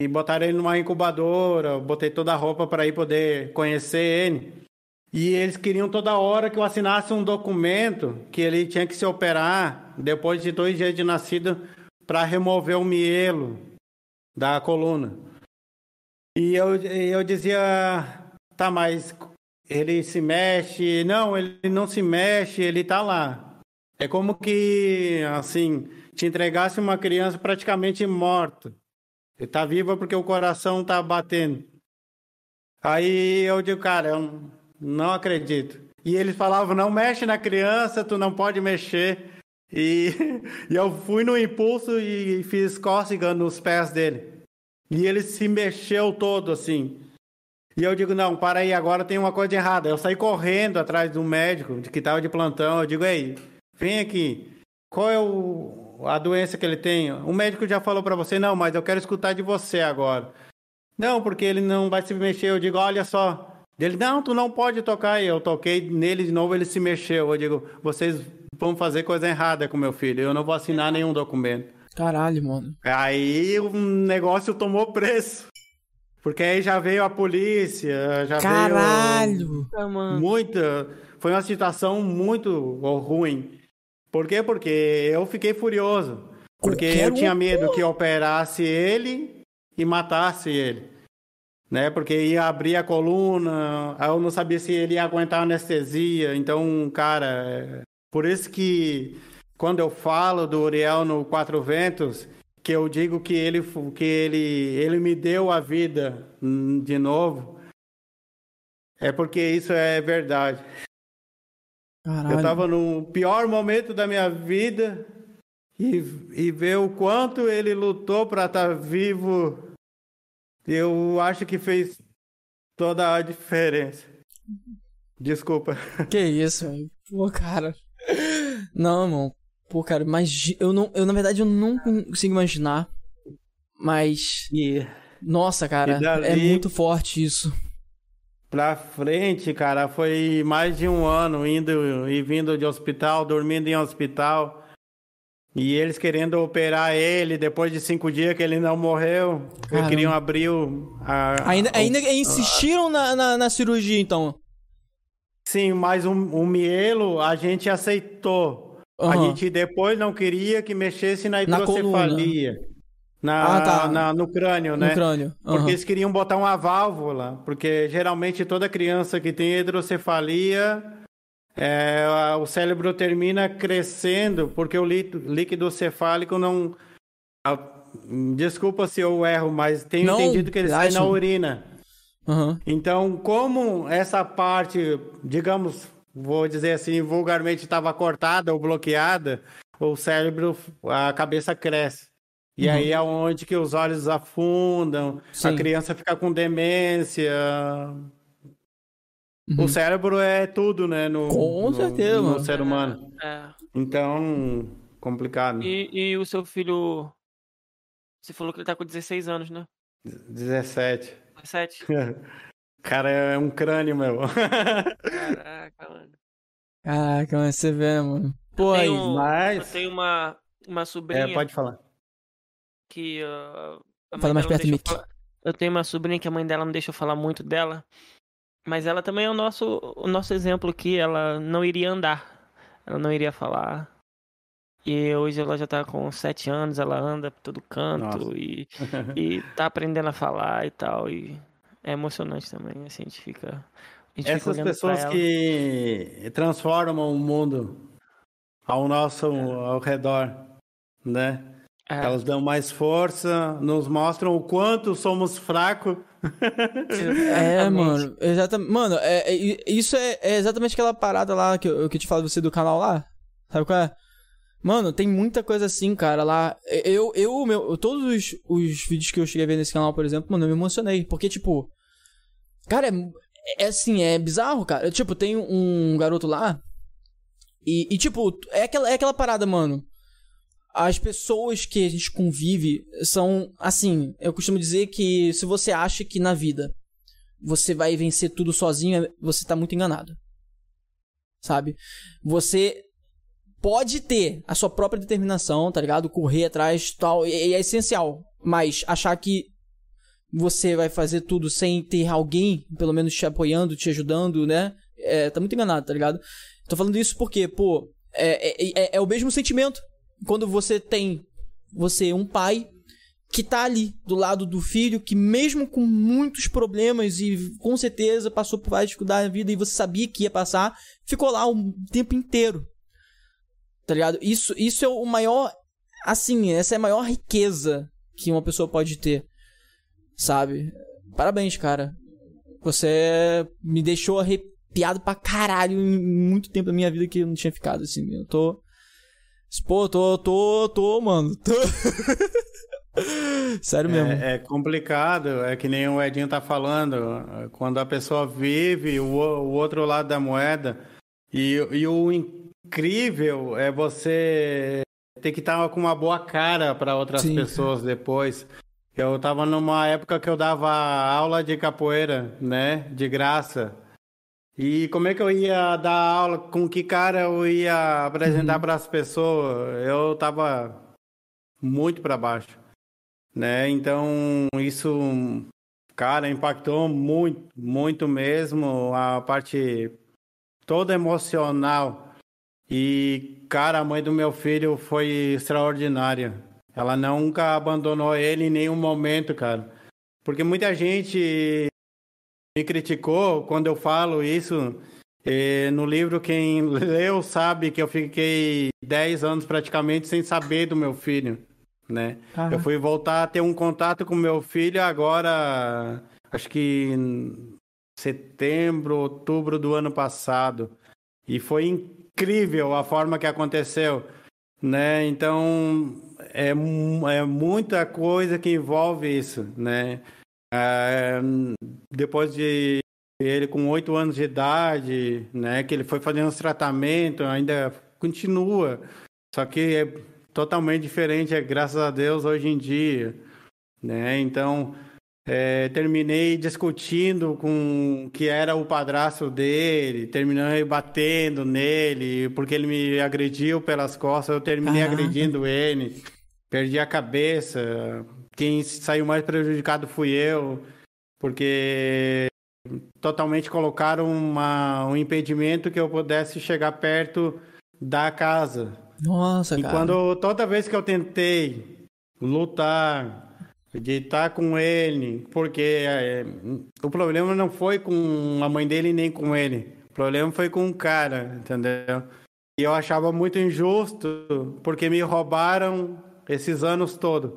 Speaker 3: e botaram ele numa incubadora, botei toda a roupa para ir poder conhecer ele. E eles queriam toda hora que eu assinasse um documento que ele tinha que se operar depois de dois dias de nascido para remover o mielo da coluna. E eu, eu dizia, tá, mas ele se mexe? Não, ele não se mexe, ele tá lá. É como que, assim, te entregasse uma criança praticamente morta. Ele tá viva porque o coração tá batendo. Aí eu digo, cara, eu não acredito. E eles falavam, não mexe na criança, tu não pode mexer. E, <laughs> e eu fui no impulso e fiz cócega nos pés dele. E ele se mexeu todo assim. E eu digo, não, para aí, agora tem uma coisa errada. Eu saí correndo atrás do médico que estava de plantão. Eu digo, ei, vem aqui. qual é o, a doença que ele tem? O médico já falou para você, não, mas eu quero escutar de você agora. Não, porque ele não vai se mexer. Eu digo, olha só. Ele, não, tu não pode tocar. E eu toquei nele de novo, ele se mexeu. Eu digo, vocês vão fazer coisa errada com meu filho. Eu não vou assinar nenhum documento.
Speaker 1: Caralho, mano.
Speaker 3: Aí o negócio tomou preço. Porque aí já veio a polícia, já
Speaker 1: Caralho!
Speaker 2: Ah,
Speaker 3: veio
Speaker 2: mano.
Speaker 3: muita. Foi uma situação muito ruim. Por quê? Porque eu fiquei furioso. Porque
Speaker 1: Qualquer
Speaker 3: eu tinha medo que operasse ele e matasse ele. Né? Porque ia abrir a coluna, eu não sabia se ele ia aguentar anestesia. Então, cara, por isso que quando eu falo do Uriel no Quatro Ventos, que eu digo que ele que ele ele me deu a vida hum, de novo, é porque isso é verdade.
Speaker 1: Caralho.
Speaker 3: Eu tava no pior momento da minha vida e, e ver o quanto ele lutou para estar vivo, eu acho que fez toda a diferença. Desculpa.
Speaker 1: Que isso, velho. Pô, cara. Não, irmão. Pô, cara, mas eu não, eu na verdade eu não consigo imaginar. Mas
Speaker 3: E
Speaker 1: nossa, cara,
Speaker 3: dali-
Speaker 1: é muito forte isso.
Speaker 3: pra frente, cara, foi mais de um ano indo e vindo de hospital, dormindo em hospital. E eles querendo operar ele depois de cinco dias que ele não morreu. Eles
Speaker 1: Caramba.
Speaker 3: queriam abrir o. a-
Speaker 1: Ainda,
Speaker 3: o-
Speaker 1: ainda insistiram na, na, na cirurgia, então.
Speaker 3: Sim, mas o, o mielo a gente aceitou. A
Speaker 1: Aham.
Speaker 3: gente depois não queria que mexesse na
Speaker 1: Na
Speaker 3: hidrocefalia. Na,
Speaker 1: Ah, tá.
Speaker 3: na- no crânio, né?
Speaker 1: No crânio.
Speaker 3: Porque
Speaker 1: Aham.
Speaker 3: eles queriam botar uma válvula. Porque geralmente toda criança que tem hidrocefalia, é, a- o cérebro termina crescendo, porque o líquido, cefálico não. a- desculpa se eu erro, mas tenho
Speaker 1: Não,
Speaker 3: entendido que ele sai na urina.
Speaker 1: Aham.
Speaker 3: Então, como essa parte, digamos, vou dizer assim, vulgarmente estava cortada ou bloqueada, o cérebro, a cabeça cresce. E
Speaker 1: Uhum.
Speaker 3: aí é onde que os olhos afundam,
Speaker 1: Sim.
Speaker 3: a criança fica com demência.
Speaker 1: Uhum.
Speaker 3: O cérebro é tudo, né? No,
Speaker 1: Com
Speaker 3: no-
Speaker 1: certeza,
Speaker 3: No ser humano.
Speaker 2: É.
Speaker 3: Então, complicado.
Speaker 2: E, e o seu filho. Você falou que ele tá com 16 anos, né?
Speaker 3: 17.
Speaker 2: 17? <laughs>
Speaker 3: Cara, é um crânio, meu.
Speaker 2: Caraca, mano.
Speaker 1: Caraca, mas você vê, mano. Pô, aí.
Speaker 2: tenho-
Speaker 3: mas-
Speaker 2: Eu tenho uma, uma sobrinha
Speaker 3: É, pode falar.
Speaker 2: que. a mãe
Speaker 1: Fala mais perto do
Speaker 2: eu falar- Eu tenho uma sobrinha que a mãe dela não deixa eu falar muito dela. Mas ela também é o nosso, o nosso exemplo aqui. Ela não iria andar. Ela não iria falar. E hoje ela já tá com 7 anos, ela anda por todo canto
Speaker 3: Nossa.
Speaker 2: e, <laughs> e tá aprendendo a falar e tal. E é emocionante também, assim, a gente fica. A gente fica
Speaker 3: Essas
Speaker 2: pra
Speaker 3: pessoas que transformam o mundo ao nosso ao redor, né?
Speaker 2: É,
Speaker 3: Elas dão mais força, nos mostram o quanto somos fracos.
Speaker 1: É, <laughs> mano. Exatamente. Mano, é, é- isso é, é exatamente aquela parada lá que eu, que eu te falo você do canal lá. Sabe qual é? Mano, tem muita coisa assim, cara, lá. Eu, eu, meu, todos os, os vídeos que eu cheguei a ver nesse canal, por exemplo, mano, eu me emocionei. Porque, tipo. Cara, é, é assim, é bizarro, cara. Tipo, tem um garoto lá. E, e, tipo, é aquela, é aquela parada, mano. As pessoas que a gente convive são, assim, eu costumo dizer que se você acha que na vida você vai vencer tudo sozinho, você tá muito enganado. Sabe? Você pode ter a sua própria determinação, tá ligado? Correr atrás tal, e e é essencial. Mas achar que você vai fazer tudo sem ter alguém, pelo menos, te apoiando, te ajudando, né? É, tá muito enganado, tá ligado? Tô falando isso porque, pô, é, é, é- é o mesmo sentimento quando você tem você um pai que tá ali do lado do filho, que mesmo com muitos problemas e com certeza passou por várias dificuldades na vida e você sabia que ia passar, ficou lá o tempo inteiro. Tá ligado? Isso, isso é o maior. Assim, essa é a maior riqueza que uma pessoa pode ter. Sabe? Parabéns, cara. Você me deixou arrepiado pra caralho em muito tempo da minha vida que eu não tinha ficado assim. Eu tô. Pô, tô, tô, tô, mano. Tô... <laughs> Sério mesmo.
Speaker 3: É, é complicado, é que nem o Edinho tá falando. Quando a pessoa vive o, o outro lado da moeda e, e o, incrível é você ter que estar com uma boa cara para outras
Speaker 1: Sim.
Speaker 3: pessoas depois. Eu tava numa época que eu dava aula de capoeira, né? De graça. E como é que eu ia dar aula? Com que cara eu ia apresentar para as pessoas? Eu tava muito para baixo, né? Então isso, cara, impactou muito, muito mesmo a parte toda emocional. E, cara, a mãe do meu filho foi extraordinária. Ela nunca abandonou ele em nenhum momento, cara. Porque muita gente me criticou quando eu falo isso. E no livro, quem leu sabe que eu fiquei 10 anos praticamente sem saber do meu filho, né?
Speaker 1: Ah.
Speaker 3: Eu fui voltar a ter um contato com meu filho agora, acho que em setembro, outubro do ano passado. E foi incrível a forma que aconteceu, né? Então, é, é muita coisa que envolve isso, né? É, depois de ele com oito anos de idade, né? Que ele foi fazendo os tratamentos, ainda continua. Só que é totalmente diferente, é, graças a Deus, hoje em dia, né? Então, é, terminei discutindo com que era o padrasto dele, terminei batendo nele, porque ele me agrediu pelas costas, eu terminei
Speaker 1: Caraca.
Speaker 3: agredindo ele, perdi a cabeça. Quem saiu mais prejudicado fui eu, porque totalmente colocaram uma, um impedimento que eu pudesse chegar perto da casa.
Speaker 1: Nossa,
Speaker 3: E
Speaker 1: cara.
Speaker 3: quando toda vez que eu tentei lutar, de estar com ele, porque é, o problema não foi com a mãe dele nem com ele, o problema foi com o cara, entendeu? E eu achava muito injusto, porque me roubaram esses anos todos.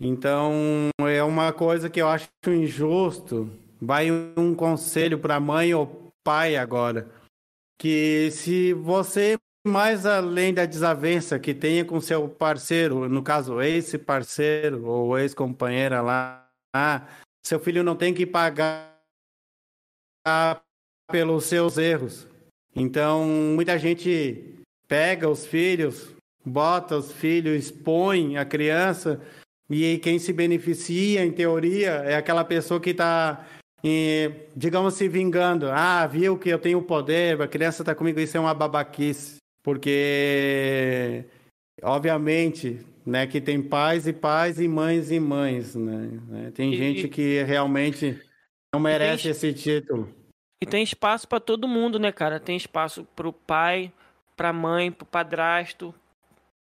Speaker 3: Então, é uma coisa que eu acho injusto. Vai um conselho para mãe ou pai agora, que se você mais além da desavença que tenha com seu parceiro, no caso ex-parceiro ou ex-companheira lá, seu filho não tem que pagar pelos seus erros. Então, muita gente pega os filhos, bota os filhos, expõe a criança, e quem se beneficia, em teoria, é aquela pessoa que está, digamos, se vingando. Ah, viu que eu tenho poder, a criança está comigo, isso é uma babaquice. Porque, obviamente, né, que tem pais e pais e mães e mães, né? Tem
Speaker 2: E-
Speaker 3: gente que realmente não merece
Speaker 2: tem-
Speaker 3: esse título.
Speaker 2: E tem espaço pra todo mundo, né, cara? Tem espaço pro pai, pra mãe, pro padrasto,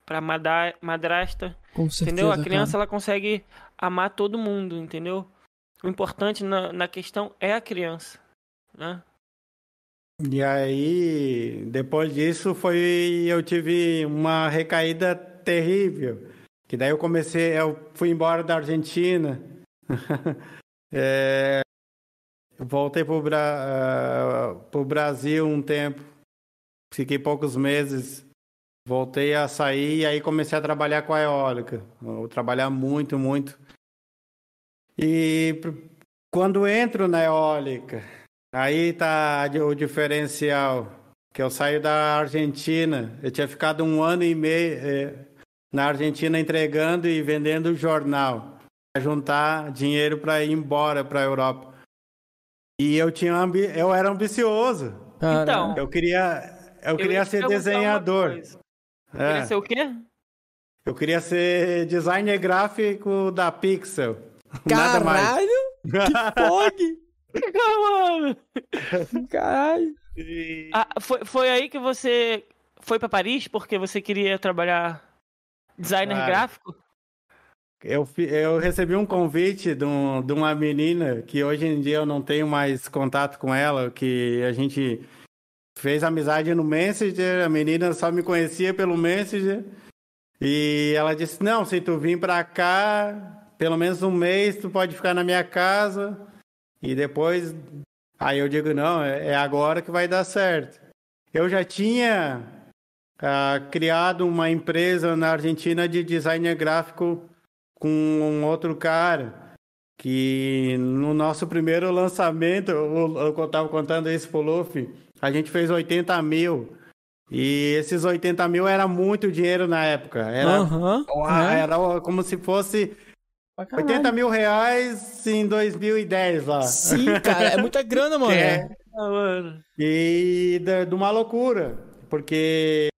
Speaker 2: pra mada- madrasta.
Speaker 1: Com certeza,
Speaker 2: entendeu? A
Speaker 1: cara.
Speaker 2: criança ela consegue amar todo mundo, entendeu? O importante na, na questão é a criança, né?
Speaker 3: E aí, depois disso, foi eu tive uma recaída terrível. Que daí eu comecei, eu fui embora da Argentina. <laughs> É, eu voltei pro, Bra, ah, Brasil um tempo. Fiquei poucos meses. Voltei a sair e aí comecei a trabalhar com a eólica. Vou trabalhar muito, muito. E quando entro na eólica, Aí tá o diferencial. Que eu saio da Argentina. Eu tinha ficado um ano e meio eh, na Argentina entregando e vendendo jornal. Pra juntar dinheiro para ir embora para a Europa. E eu tinha ambi... eu era ambicioso.
Speaker 2: Então,
Speaker 3: Eu queria eu, queria ser desenhador. É,
Speaker 2: Queria ser o quê?
Speaker 3: Eu queria ser designer gráfico da Pixel. <laughs> Nada mais.
Speaker 1: Caralho! Que fog! <laughs>
Speaker 2: Mano. <laughs>
Speaker 1: Caralho!
Speaker 2: Ah, foi, foi aí que você foi pra Paris porque você queria trabalhar designer
Speaker 3: Claro.
Speaker 2: gráfico?
Speaker 3: Eu, eu recebi um convite de, um- de uma menina que hoje em dia eu não tenho mais contato com ela, que a gente fez amizade no Messenger, a menina só me conhecia pelo Messenger. E ela disse: Não, se tu vir pra cá, pelo menos um mês, tu pode ficar na minha casa. E depois. Aí eu digo: Não, é é agora que vai dar certo. Eu já tinha ah, criado uma empresa na Argentina de designer gráfico com um outro cara que no nosso primeiro lançamento, eu, eu tava contando isso pro Luffy, a gente fez 80 mil E esses 80 mil era muito dinheiro na época. Era,
Speaker 1: Aham.
Speaker 3: Uau,
Speaker 1: é.
Speaker 3: era como se fosse. 80 mil reais em 2010 lá.
Speaker 1: Sim, cara, é muita grana, mano. <laughs>
Speaker 3: É.
Speaker 2: Mano.
Speaker 3: E de uma loucura, porque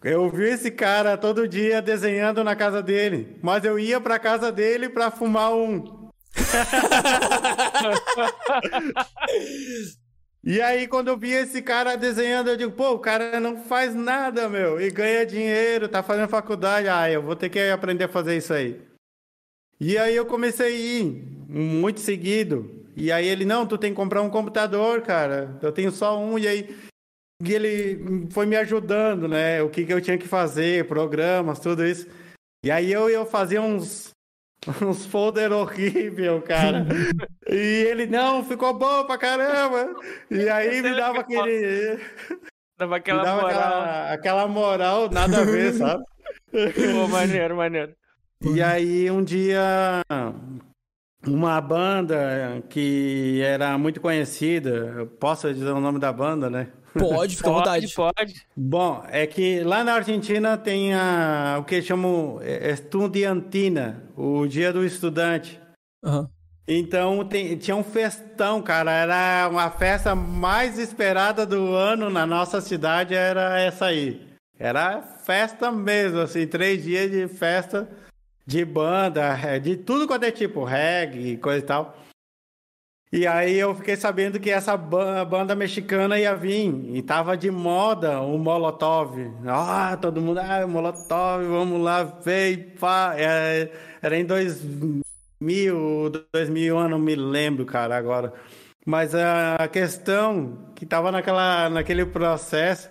Speaker 3: eu vi esse cara todo dia desenhando na casa dele, mas eu ia pra casa dele pra fumar um. <laughs> E aí, quando eu vi esse cara desenhando, eu digo, pô, o cara não faz nada, meu, e ganha dinheiro, tá fazendo faculdade, ah, eu vou ter que aprender a fazer isso aí. E aí eu comecei a ir, muito seguido. E aí ele, não, tu tem que comprar um computador, cara, eu tenho só um, e aí e ele foi me ajudando, né, o que, que eu tinha que fazer, programas, tudo isso. E aí eu, eu fazia uns, <laughs> uns folder horrível, cara. e ele, não, ficou bom pra caramba. E aí me dava aquele. <laughs>
Speaker 2: Dava aquela
Speaker 3: dava
Speaker 2: moral.
Speaker 3: aquela, aquela moral, nada a ver, sabe? <laughs>
Speaker 2: Pô, maneiro, maneiro.
Speaker 3: E aí um dia uma banda que era muito conhecida, eu posso dizer o nome da banda, né?
Speaker 1: Pode, fica à vontade.
Speaker 2: Pode, pode.
Speaker 3: Bom, é que lá na Argentina tem a, o que chamam é, estudiantina, o dia do estudante.
Speaker 1: Aham.
Speaker 3: Então tem- tinha um festão, cara. Era uma festa mais esperada do ano na nossa cidade, era essa aí. Era festa mesmo, assim, três dias de festa de banda, eh, de tudo quanto é tipo, reggae, coisa e tal. E aí eu fiquei sabendo que essa ba- banda mexicana ia vir e tava de moda o Molotov. Ah, todo mundo, ah, Molotov, vamos lá ver, e pá. É, Era em 2000, 2000, eu não me lembro, cara, agora. Mas a questão que tava naquela, naquele processo.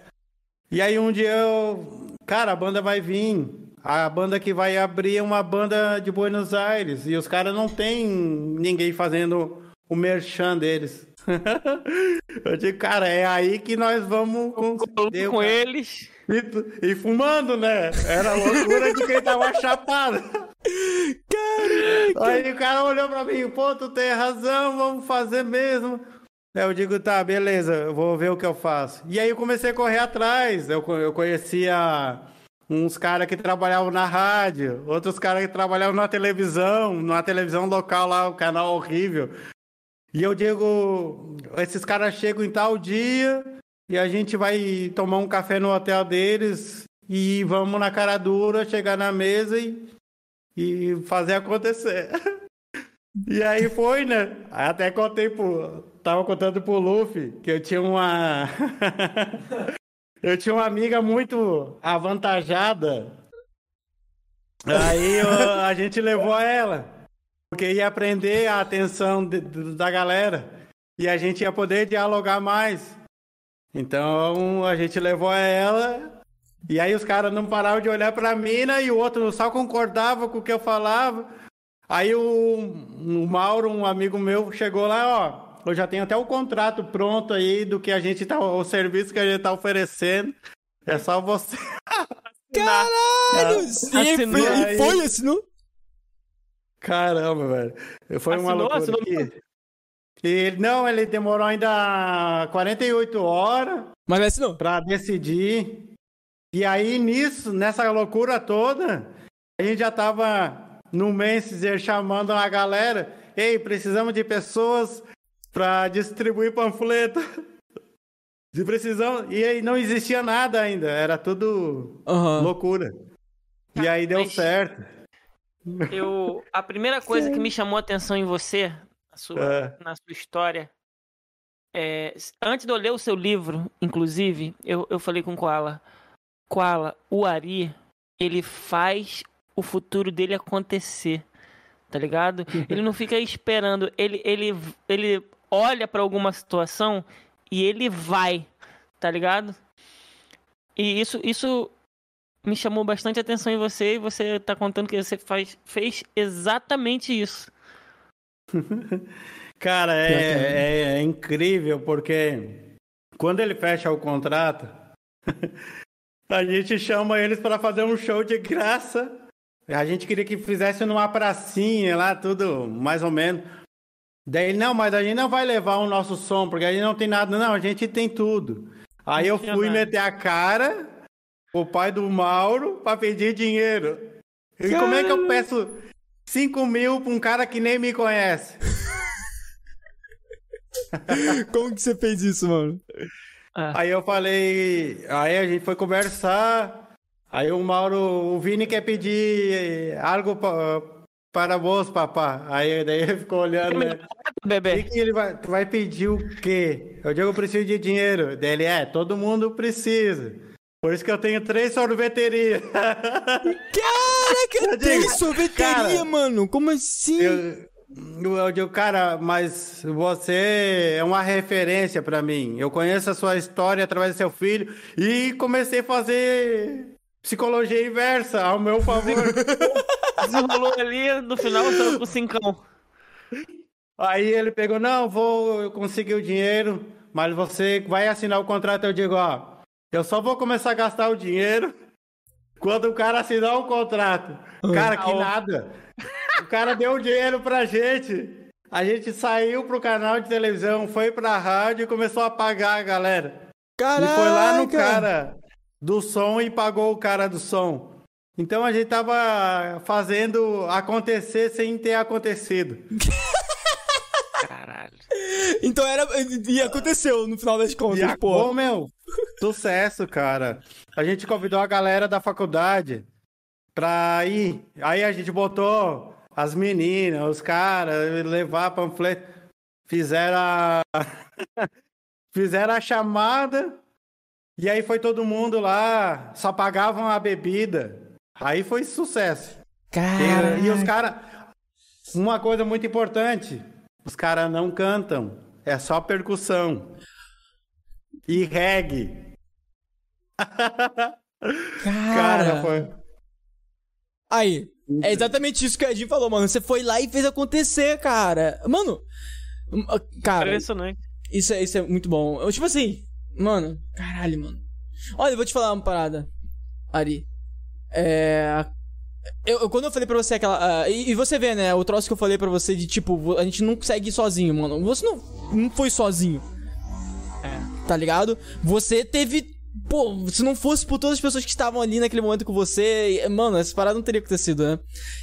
Speaker 3: E aí um dia eu, cara, a banda vai vir. A banda que vai abrir é uma banda de Buenos Aires. E os caras não tem ninguém fazendo o merchan deles. <laughs> eu digo, cara, é aí que nós vamos conseguir.
Speaker 2: Com eles.
Speaker 3: E, e fumando, né? Era a loucura de quem tava chapado. <laughs> Aí o cara olhou pra mim, pô, tu tem razão, vamos fazer mesmo. Eu digo, tá, beleza, eu vou ver o que eu faço. E aí eu comecei a correr atrás. Eu, eu conhecia uns caras que trabalhavam na rádio, outros caras que trabalhavam na televisão, numa televisão local lá, um canal horrível. E eu digo, esses caras chegam em tal dia e a gente vai tomar um café no hotel deles e vamos na cara dura, chegar na mesa e, e fazer acontecer. <laughs> E aí foi, né? Até contei pro. Tava contando pro Luffy que eu tinha uma. <laughs> eu tinha uma amiga muito avantajada. Aí eu- a gente levou ela. Porque ia aprender a atenção de- de- da galera. E a gente ia poder dialogar mais. Então a gente levou ela. E aí os caras não paravam de olhar pra mina e o outro só concordava com o que eu falava. Aí o, o Mauro, um amigo meu, chegou lá, ó. Eu já tenho até o contrato pronto aí do que a gente tá, o serviço que a gente tá oferecendo. É só você. <laughs>
Speaker 1: Caralho! Sim, foi,
Speaker 3: aí.
Speaker 1: e foi, assinou?
Speaker 3: Caramba, velho. Foi uma
Speaker 2: Assinou,
Speaker 3: loucura.
Speaker 2: assinou
Speaker 3: aqui. E ele, não, ele demorou ainda 48 horas
Speaker 1: Mas assinou.
Speaker 3: pra decidir. E aí, nisso, nessa loucura toda, a gente já tava no Messenger chamando a galera. Ei, precisamos de pessoas pra distribuir panfleto. De precisão. E aí não existia nada ainda. Era tudo
Speaker 1: Aham.
Speaker 3: loucura. E aí deu
Speaker 2: Mas-
Speaker 3: certo.
Speaker 2: Eu, a primeira coisa que me chamou a atenção em você, na sua,
Speaker 3: É.
Speaker 2: na sua história, é, antes de eu ler o seu livro, inclusive, eu, eu falei com o Koala, Koala, o Ari, ele faz o futuro dele acontecer, tá ligado? <laughs> Ele não fica esperando, ele, ele, ele olha pra alguma situação e ele vai, tá ligado? E isso, isso me chamou bastante atenção em você e você tá contando que você faz, fez exatamente isso. <laughs>
Speaker 3: Cara,
Speaker 1: que
Speaker 3: é, é- é incrível porque quando ele fecha o contrato, <laughs> a gente chama eles para fazer um show de graça. A gente queria que fizesse numa pracinha lá, tudo mais ou menos. Daí, não, mas a gente não vai levar o nosso som, porque a gente não tem nada. Não, a gente tem tudo. Aí eu fui
Speaker 2: nada.
Speaker 3: meter a cara o pai do Mauro pra pedir dinheiro. E como é que eu peço 5 mil pra um cara que nem me conhece? <laughs>
Speaker 1: Como que você fez isso, mano?
Speaker 3: Aí eu falei, aí a gente foi conversar. Aí o Mauro, o Vini quer pedir algo pa- para papá. Aí daí ele ficou olhando, né? O que,
Speaker 2: Bebê.
Speaker 3: que ele vai, tu vai pedir o quê? Eu digo, eu preciso de dinheiro. Daí ele, é, todo mundo precisa. Por isso que eu tenho três sorveterias. <laughs>
Speaker 1: Caraca,
Speaker 3: Eu
Speaker 1: tem
Speaker 3: digo,
Speaker 1: sorveteria,
Speaker 3: cara,
Speaker 1: mano. Como assim?
Speaker 3: Eu, eu digo, cara, mas você é uma referência pra mim. Eu conheço a sua história através do seu filho e comecei a fazer psicologia inversa ao meu favor. <laughs>
Speaker 2: Desenrolou ali, no final saiu com cincão.
Speaker 3: Aí ele pegou, não, vou conseguir o dinheiro, mas você vai assinar o contrato. Eu digo, ó, eu só vou começar a gastar o dinheiro quando o cara assinar o contrato. Cara, que nada. O cara deu o dinheiro pra gente. A gente saiu pro canal de televisão, foi pra rádio e começou a pagar a galera.
Speaker 1: Caraca.
Speaker 3: E foi lá no cara do som e pagou o cara do som. Então a gente tava fazendo acontecer sem ter acontecido. <laughs>
Speaker 2: Caralho.
Speaker 1: Então era. E aconteceu no final das contas,
Speaker 3: E
Speaker 1: pô.
Speaker 3: Pô, meu, sucesso, cara. A gente convidou a galera da faculdade pra ir. Aí a gente botou as meninas, os caras, levar panfleto. Fizeram a. <laughs> Fizeram a chamada. E aí foi todo mundo lá, só pagavam a bebida. Aí foi sucesso.
Speaker 1: Cara.
Speaker 3: E, e os caras. Uma coisa muito importante: os caras não cantam, é só percussão. E reggae.
Speaker 1: Cara.
Speaker 3: Cara, foi.
Speaker 1: Aí. É exatamente isso que o Edinho falou, mano. Você foi lá e fez acontecer, cara. Mano. Cara,
Speaker 2: Impressionante.
Speaker 1: isso é, isso é muito bom. Tipo assim, mano. Caralho, mano. Olha, eu vou te falar uma parada, Ari. É. Eu, eu- quando eu falei pra você aquela. ah, e, e você vê, né? O troço que eu falei pra você de tipo, a gente não consegue ir sozinho, mano. Você não, não foi sozinho.
Speaker 2: É.
Speaker 1: Tá ligado? Você teve. Pô, se não fosse por todas as pessoas que estavam ali naquele momento com você, e- mano, essa parada não teria acontecido, né?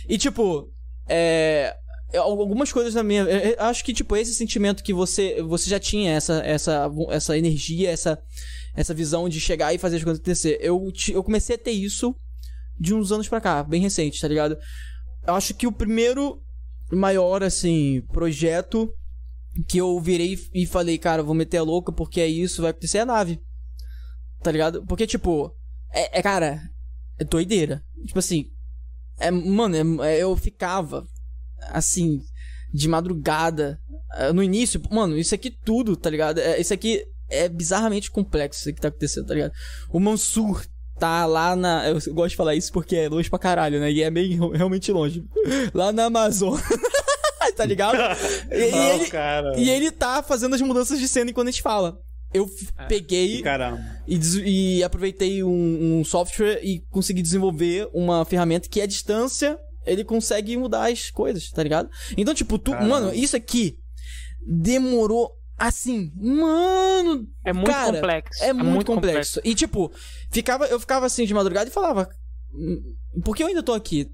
Speaker 1: E tipo, é. Eu- Algumas coisas na minha. eu- eu acho que, tipo, esse sentimento que você, você já tinha, essa, essa, essa energia, essa, essa visão de chegar e fazer as coisas acontecer. Eu, eu comecei a ter isso de uns anos pra cá, bem recente, tá ligado? Eu acho que o primeiro maior, assim, projeto que eu virei e falei, cara, vou meter a louca porque é isso, vai acontecer é a nave. Tá ligado? Porque, tipo, é, é, cara, é doideira. Tipo assim, é, mano, é- é- eu ficava, assim, de madrugada. eh, No início, mano, isso aqui tudo, tá ligado? É, isso aqui é bizarramente complexo, isso que tá acontecendo, tá ligado? O Mansur tá lá na. Eu gosto de falar isso porque é longe pra caralho, né? E é meio <laughs> realmente longe. Lá na Amazônia. <laughs> tá ligado? <laughs> E, ele,
Speaker 3: cara.
Speaker 1: e ele tá fazendo as mudanças de cena enquanto a gente fala. Eu f- peguei
Speaker 3: Caramba.
Speaker 1: e, e aproveitei um, um software e consegui desenvolver uma ferramenta que à distância ele consegue mudar as coisas, tá ligado? Então, tipo, tu,
Speaker 3: Caramba.
Speaker 1: mano, isso aqui demorou assim, mano,
Speaker 2: É muito
Speaker 1: Cara,
Speaker 2: complexo.
Speaker 1: é muito, complexo. E tipo, ficava, eu ficava assim de madrugada e falava, "Hum, por que eu ainda tô aqui?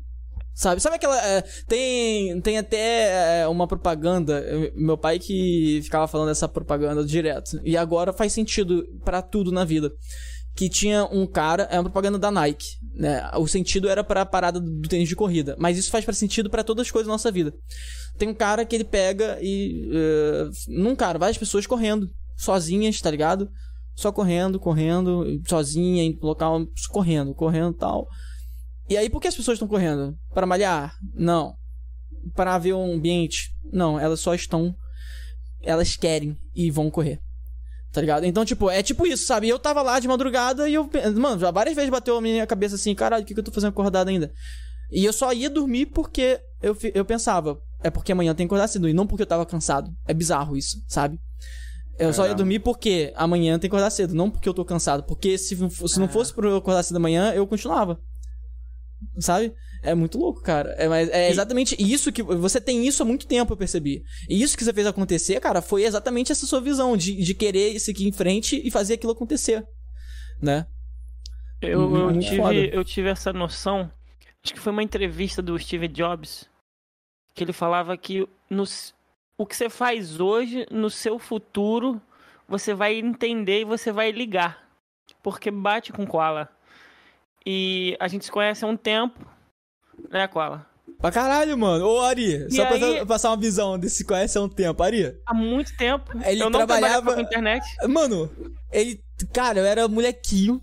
Speaker 1: Sabe? Sabe aquela. é, tem, tem até é, uma propaganda. eu- Meu pai que ficava falando dessa propaganda direto. E agora faz sentido pra tudo na vida. Que tinha um cara. É uma propaganda da Nike. Né? O sentido era pra parada do tênis de corrida. Mas isso faz pra sentido pra todas as coisas da nossa vida. Tem um cara que ele pega e. é, num cara, várias pessoas correndo. Sozinhas, tá ligado? Só correndo, correndo, sozinha, em local, correndo, correndo tal. E aí, por que as pessoas estão correndo? Para malhar? Não. Para ver um ambiente? Não, elas só estão. Elas querem e vão correr. Tá ligado? Então, tipo, é tipo isso, sabe? Eu tava lá de madrugada e eu. Mano, já várias vezes bateu a minha cabeça assim, caralho, o que, que eu tô fazendo acordado ainda? E eu só ia dormir porque eu, eu pensava, é porque amanhã tenho que acordar cedo, e não porque eu tava cansado. É bizarro isso, sabe? Eu só ia dormir porque amanhã tenho que acordar cedo, não porque eu tô cansado. Porque se, se não fosse por eu acordar cedo amanhã, eu continuava. Sabe? É muito louco, cara. É, mas é exatamente isso que. Você tem isso há muito tempo, eu percebi. E isso que você fez acontecer, cara, foi exatamente essa sua visão de, de querer seguir em frente e fazer aquilo acontecer. Né?
Speaker 2: Eu, eu,
Speaker 1: foda.
Speaker 2: tive, eu tive essa noção. Acho que foi uma entrevista do Steve Jobs. Que ele falava que no, o que você faz hoje, no seu futuro, você vai entender e você vai ligar. Porque bate com Koala. E a gente se conhece há um tempo, né, Koala?
Speaker 1: Pra caralho, mano. Ô, Ari,
Speaker 2: E
Speaker 1: só pra
Speaker 2: aí-
Speaker 1: passar uma visão desse conhece há um tempo. Ari,
Speaker 2: Há muito tempo.
Speaker 1: Ele
Speaker 2: eu não
Speaker 1: trabalhava-
Speaker 2: com internet.
Speaker 1: mano, ele. Cara, eu era molequinho,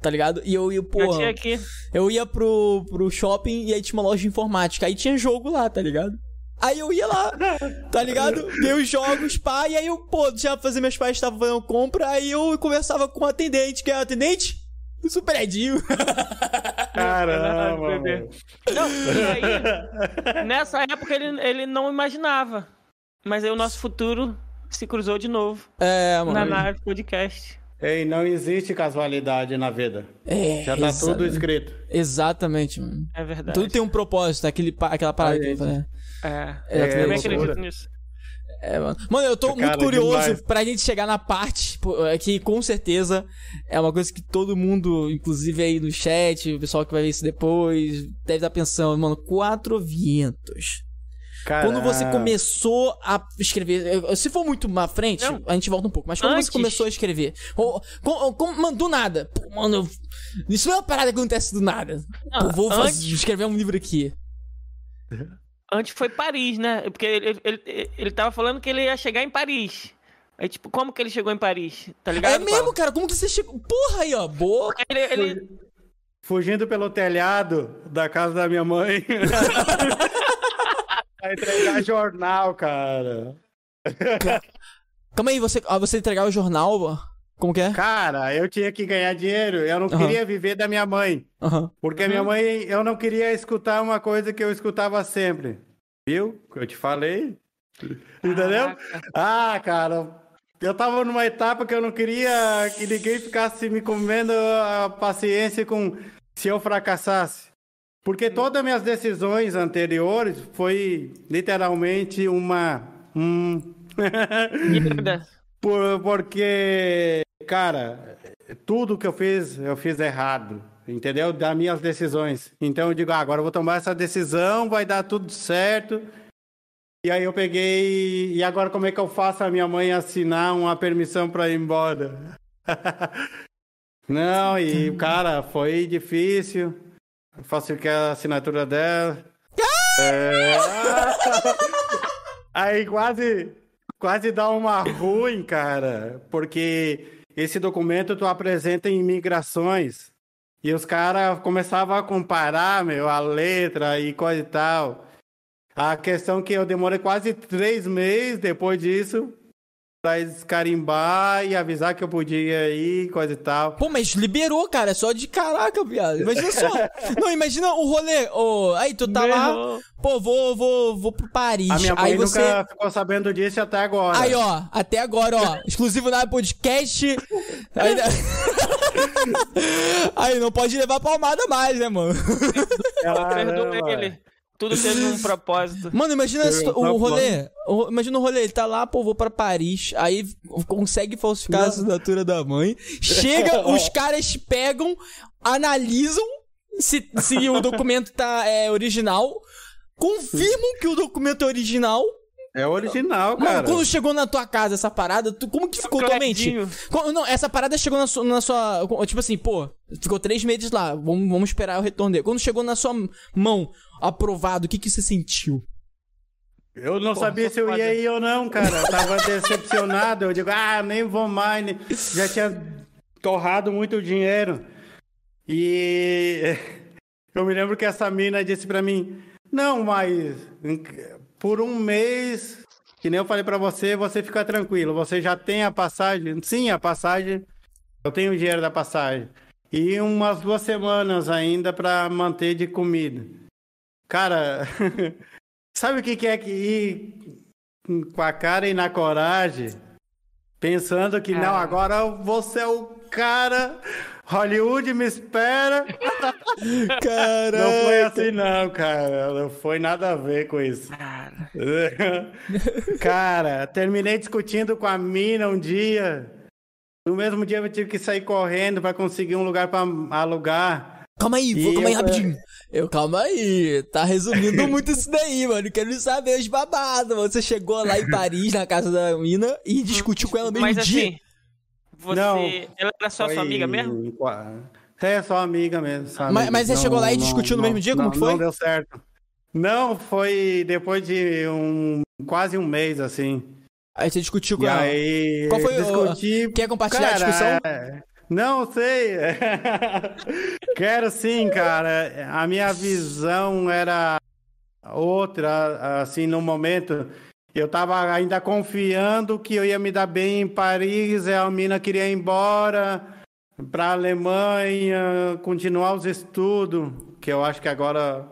Speaker 1: tá ligado? E eu ia, pô.
Speaker 2: eu aqui.
Speaker 1: Eu ia pro, pro shopping e aí tinha uma loja de informática. Aí tinha jogo lá, tá ligado? Aí eu ia lá, tá ligado? Ver os jogos, pá, e aí eu, pô, já fazer meus pais estavam fazendo compra, aí eu conversava com o atendente, que é o atendente do prédio. <laughs>
Speaker 3: Caramba.
Speaker 2: Não, e aí, nessa época ele, ele não imaginava. Mas aí o nosso futuro se cruzou de novo
Speaker 1: É,
Speaker 2: na
Speaker 1: mano.
Speaker 2: nave podcast.
Speaker 3: Ei, não existe casualidade na vida.
Speaker 1: É,
Speaker 3: Já tá
Speaker 1: exa-
Speaker 3: tudo escrito.
Speaker 1: Exatamente, mano.
Speaker 2: É verdade.
Speaker 1: Tudo tem um propósito, aquele, aquela parada
Speaker 3: Ai,
Speaker 1: que eu falei.
Speaker 2: É,
Speaker 1: É,
Speaker 2: eu também acredito nisso.
Speaker 1: É, mano. Mano, eu tô
Speaker 3: Cara,
Speaker 1: muito curioso
Speaker 3: demais.
Speaker 1: pra gente chegar na parte é que com certeza é uma coisa que todo mundo, inclusive aí no chat, o pessoal que vai ver isso depois, deve estar pensando, mano, quatro vientos. Quando você começou a escrever, se for muito na frente,
Speaker 2: Não.
Speaker 1: a gente volta um pouco, mas quando
Speaker 2: Antes.
Speaker 1: você começou a escrever, ou- com- com- mano, do nada, pô, mano, eu- isso não é uma parada que acontece do nada. Pô, vou fazer- escrever um livro aqui. <laughs>
Speaker 2: Antes foi Paris, né? Porque ele, ele, ele, tava falando que ele ia chegar em Paris. Aí, tipo, como que ele chegou em Paris? Tá ligado?
Speaker 1: É mesmo, cara, como que você chegou? Porra aí, ó, boa.
Speaker 2: Ele, ele-
Speaker 3: Fugindo pelo telhado da casa da minha mãe. <laughs> Pra entregar jornal, cara.
Speaker 1: Calma aí, você, ah, você entregava o jornal, como que é?
Speaker 3: Cara, eu tinha que ganhar dinheiro. Eu não
Speaker 1: Aham.
Speaker 3: queria viver da minha mãe.
Speaker 1: Aham.
Speaker 3: Porque a minha mãe, eu não queria escutar uma coisa que eu escutava sempre. Viu? Eu te falei. Entendeu? Ah, cara, eu tava numa etapa que eu não queria que ninguém ficasse me comendo a paciência com se eu fracassasse. Porque todas as minhas decisões anteriores foi literalmente uma. Um... <laughs> Por- porque, cara, tudo que eu fiz, eu fiz errado. Entendeu? Das minhas decisões. Então eu digo, ah, agora eu vou tomar essa decisão, vai dar tudo certo. E aí eu peguei. E agora como é que eu faço a minha mãe assinar uma permissão para ir embora? <laughs> Não, e cara, foi difícil. Falsifiquei a assinatura dela. É... <laughs> Aí quase, quase dá uma ruim, cara, porque esse documento tu apresenta em imigrações e os caras começavam a comparar, meu, a letra e coisa e tal. A questão que eu demorei quase três meses depois disso pra carimbar e avisar que eu podia ir, coisa e tal.
Speaker 1: Pô, mas liberou, cara, é só de caraca, viado. Imagina só. Não, imagina o rolê. ô, aí tu tá lá,
Speaker 2: Meu-
Speaker 1: pô, vou, vou, vou pro Paris.
Speaker 3: A minha mãe
Speaker 1: aí você.
Speaker 3: nunca ficou sabendo disso até agora.
Speaker 1: Aí, ó, até agora, ó, exclusivo na podcast. Aí, <laughs> aí não pode levar palmada mais, né, mano?
Speaker 3: Caramba.
Speaker 2: Perdoa ele. Tudo teve um propósito.
Speaker 1: Mano, imagina
Speaker 3: Eu-
Speaker 1: o rolê. o- Imagina o rolê, ele tá lá, pô, vou pra Paris, aí consegue falsificar a assinatura da mãe. Chega, <laughs> os caras pegam, analisam se, se o documento tá é, original, confirmam que o documento é original.
Speaker 3: É original,
Speaker 1: Mano,
Speaker 3: cara.
Speaker 1: quando chegou na tua casa essa parada, tu, como que ficou tua mente? Não, essa parada chegou na sua, na sua- Tipo assim, pô, ficou três meses lá, vamos, vamos esperar o retorno dele. Quando chegou na sua mão, aprovado, o que que você sentiu?
Speaker 3: Eu não
Speaker 2: Porra,
Speaker 3: sabia se eu ia ir ou não, cara. Eu tava <laughs> decepcionado. Eu digo, ah, nem vou mais. nem- Já tinha torrado muito dinheiro. E <laughs> eu me lembro que essa mina disse pra mim: Não, mas por um mês, que nem eu falei pra você, você fica tranquilo. Você já tem a passagem. Sim, a passagem. Eu tenho o dinheiro da passagem. E umas duas semanas ainda pra manter de comida. Cara, <laughs> sabe o que que é que ir com a cara e na coragem, pensando que não,
Speaker 2: Ah.
Speaker 3: agora você é o cara, Hollywood me espera. <laughs>
Speaker 1: Caraca.
Speaker 3: Não foi assim, não, cara. Não foi nada a ver com isso.
Speaker 2: Cara, <laughs>
Speaker 3: Cara, terminei discutindo com a mina um dia. No mesmo dia eu tive que sair correndo pra conseguir um lugar pra alugar.
Speaker 1: Calma aí, vou, calma aí
Speaker 3: eu-
Speaker 1: rapidinho. Eu, calma aí, tá resumindo <laughs> muito isso daí, mano. Quero saber os babados. Você chegou lá em Paris, na casa da mina, e discutiu com ela no mesmo
Speaker 2: mas
Speaker 1: dia.
Speaker 2: assim, você.
Speaker 3: Não,
Speaker 2: ela era só
Speaker 3: Foi
Speaker 2: sua amiga mesmo?
Speaker 3: É, só amiga mesmo. só
Speaker 1: Mas-
Speaker 3: amiga.
Speaker 1: mas você chegou lá e discutiu no mesmo dia? Como
Speaker 3: não,
Speaker 1: que foi?
Speaker 3: Não deu certo. Não, foi depois de um quase um mês, assim.
Speaker 1: Aí você discutiu com
Speaker 3: E
Speaker 1: ela.
Speaker 3: aí.
Speaker 1: Qual foi o-
Speaker 3: discuti...
Speaker 1: Quer compartilhar a
Speaker 3: Cara,
Speaker 1: discussão?
Speaker 3: é, Não sei. <laughs> Quero sim, cara. A minha visão era outra, assim, no momento. Eu tava ainda confiando que eu ia me dar bem em Paris, e a mina queria ir embora pra Alemanha, continuar os estudos, que eu acho que agora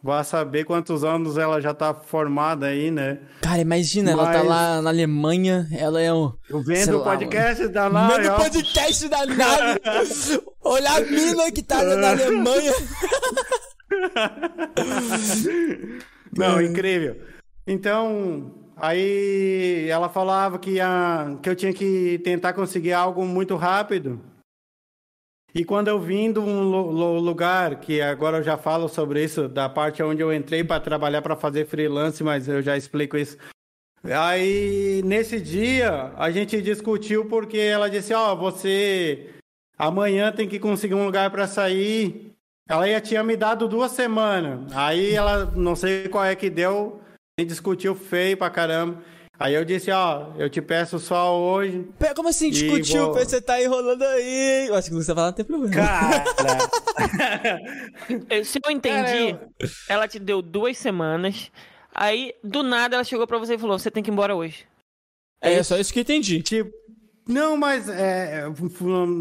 Speaker 3: vai saber quantos anos ela já tá formada aí, né?
Speaker 1: Cara, imagina, ela tá
Speaker 3: Mas-
Speaker 1: lá na Alemanha, ela é um. Sei
Speaker 3: Vendo o
Speaker 1: lá,
Speaker 3: podcast da
Speaker 1: Manda
Speaker 3: Nara,
Speaker 1: o podcast da nave. <laughs> Olha a mina que tá na Alemanha.
Speaker 3: Não, incrível. Então, aí ela falava que, que eu tinha que tentar conseguir algo muito rápido. E quando eu vim de um lu- lu- lugar, que agora eu já falo sobre isso, da parte onde eu entrei para trabalhar para fazer freelance, mas eu já explico isso. Aí, nesse dia, a gente discutiu porque ela disse: Ó, você amanhã tem que conseguir um lugar para sair. Ela já tinha me dado duas semanas. Aí ela, não sei qual é que deu, discutiu feio pra caramba. Aí eu disse: Ó, eu te peço só hoje.
Speaker 1: Pera, Como assim discutiu?
Speaker 3: vou-
Speaker 1: Você tá enrolando aí. Eu acho que você vai falar, não tem problema.
Speaker 3: Cara, <laughs>
Speaker 2: Se eu entendi,
Speaker 3: Cara,
Speaker 2: ela te deu duas semanas. Aí, do nada, ela chegou pra você e falou: Você tem que ir embora hoje.
Speaker 1: É só isso que eu entendi.
Speaker 3: Tipo, não, mas é,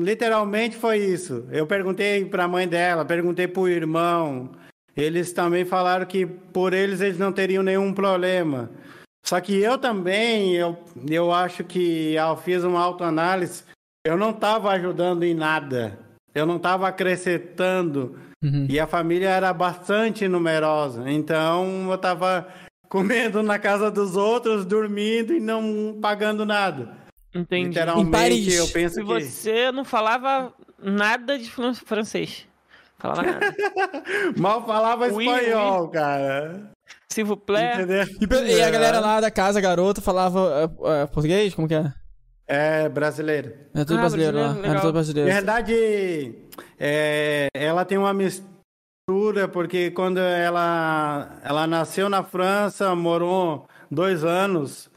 Speaker 3: literalmente foi isso. Eu perguntei pra mãe dela, perguntei pro irmão. Eles também falaram que por eles eles não teriam nenhum problema. Só que eu também, eu, eu acho que eu fiz uma autoanálise, eu não estava ajudando em nada. Eu não estava acrescentando.
Speaker 1: Uhum.
Speaker 3: E a família era bastante numerosa. Então eu estava <laughs> comendo na casa dos outros, dormindo e não pagando nada.
Speaker 2: Entendi.
Speaker 3: Literalmente,
Speaker 1: Em Paris.
Speaker 3: eu penso
Speaker 2: E
Speaker 3: que.
Speaker 2: você não falava nada de fran- francês. Falava nada. <laughs>
Speaker 3: Mal falava
Speaker 2: Oui,
Speaker 3: espanhol, cara.
Speaker 2: S'il vous plaît.
Speaker 1: E, e a galera lá da casa, a garota, falava é, é, português? Como que é?
Speaker 3: É brasileiro.
Speaker 1: É tudo
Speaker 2: Ah,
Speaker 1: brasileiro lá.
Speaker 2: legal.
Speaker 1: tudo
Speaker 3: Na
Speaker 1: brasileiro.
Speaker 3: verdade, é, ela tem uma mistura, porque quando ela, ela nasceu na França, morou dois anos,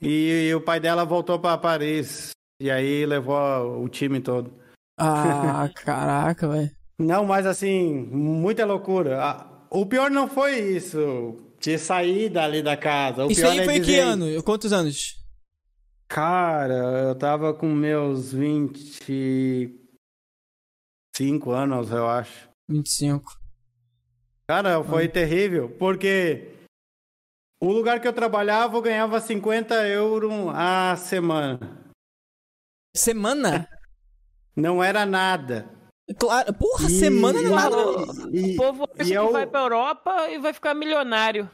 Speaker 3: e, o pai dela voltou para Paris. E aí levou o time todo.
Speaker 1: Ah, <laughs> caraca, velho.
Speaker 3: Não, mas assim, muita loucura. Ah, O pior não foi isso, de sair dali da casa. O
Speaker 1: Isso aí
Speaker 3: é
Speaker 1: foi que
Speaker 3: dizer-
Speaker 1: ano? Quantos anos?
Speaker 3: Cara, eu tava com meus 25 anos, eu acho.
Speaker 1: 25.
Speaker 3: Cara, foi terrível, porque o lugar que eu trabalhava eu ganhava 50 euros a semana.
Speaker 1: Semana?
Speaker 3: Não era nada.
Speaker 1: Claro. Porra,
Speaker 3: E-
Speaker 1: semana não é
Speaker 3: e-
Speaker 1: nada.
Speaker 3: e-
Speaker 2: O povo acha
Speaker 3: e
Speaker 2: que
Speaker 3: eu-
Speaker 2: vai pra Europa e vai ficar milionário.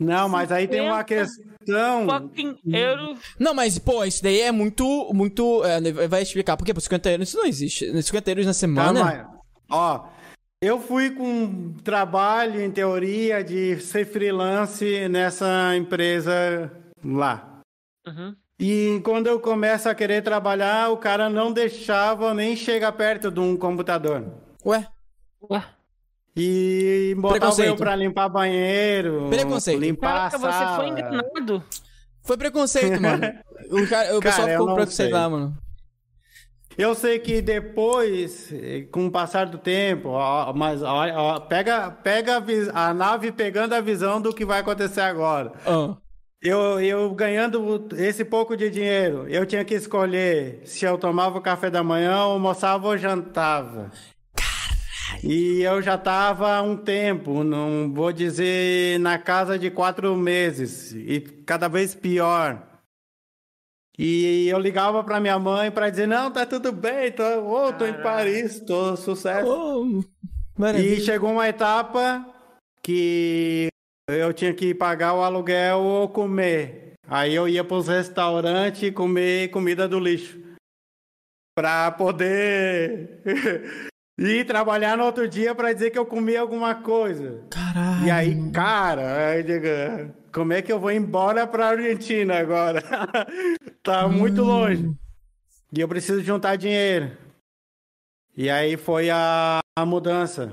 Speaker 3: Não, mas aí tem uma
Speaker 2: 50
Speaker 3: questão.
Speaker 2: Fucking euros.
Speaker 1: Não, mas, pô, isso daí é muito, muito... é, vai explicar. Por quê? Por 50 euros isso não existe. 50 euros na semana?
Speaker 3: Calma. Ó, eu fui com trabalho, em teoria, de ser freelance nessa empresa lá.
Speaker 2: Uhum.
Speaker 3: E quando eu começo a querer trabalhar, o cara não deixava nem chegar perto de um computador.
Speaker 1: Ué?
Speaker 2: Ué.
Speaker 3: E botava
Speaker 1: Preconceito.
Speaker 3: eu pra limpar banheiro,
Speaker 1: Preconceito.
Speaker 3: limpar
Speaker 2: Caraca,
Speaker 3: a
Speaker 2: você foi enganado.
Speaker 1: Foi preconceito, mano. <laughs> O, cara, o pessoal
Speaker 3: Cara, eu
Speaker 1: ficou com preconceito
Speaker 3: sei.
Speaker 1: lá, mano.
Speaker 3: Eu sei que depois, com o passar do tempo, ó, mas olha, ó, pega, pega a, a nave pegando a visão do que vai acontecer agora.
Speaker 1: Ah.
Speaker 3: Eu, eu ganhando esse pouco de dinheiro, eu tinha que escolher se eu tomava o café da manhã, almoçava ou jantava. E eu já estava há um tempo, não vou dizer na casa de quatro meses, e cada vez pior. E eu ligava pra minha mãe pra dizer, não, tá tudo bem, tô, oh, tô em. Paris, tô sucesso.
Speaker 1: Oh,
Speaker 3: E chegou uma etapa que eu tinha que pagar o aluguel ou comer. Aí eu ia pros restaurantes comer comida do lixo. Pra poder <laughs> ir trabalhar no outro dia pra dizer que eu comi alguma coisa.
Speaker 1: Caralho.
Speaker 3: E aí, cara, eu digo, como é que eu vou embora pra Argentina agora? <laughs> tá muito longe. E eu preciso juntar dinheiro. E aí foi a, a mudança.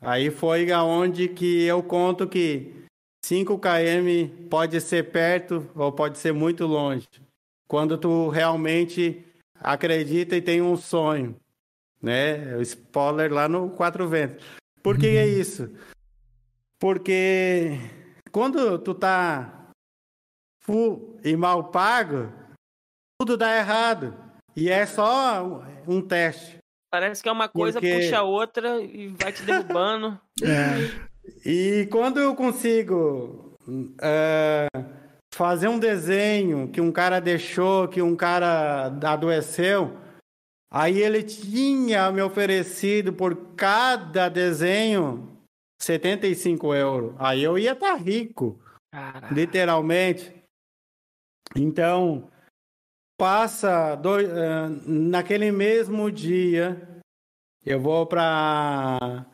Speaker 3: Aí foi aonde que eu conto que 5 km pode ser perto ou pode ser muito longe. Quando tu realmente acredita e tem um sonho, né? O spoiler lá no Quatro Ventos. Por que é isso? Porque quando tu tá full e mal pago, tudo dá errado. E é só um teste.
Speaker 2: Parece que é uma coisa
Speaker 3: Porque-
Speaker 2: puxa a outra e vai te derrubando. <laughs>
Speaker 3: E quando eu consigo é, fazer um desenho que um cara deixou, que um cara adoeceu, aí ele tinha me oferecido por cada desenho 75 euros. Aí eu ia estar rico.
Speaker 2: Caraca.
Speaker 3: literalmente. Então, passa eh, naquele mesmo dia, eu vou para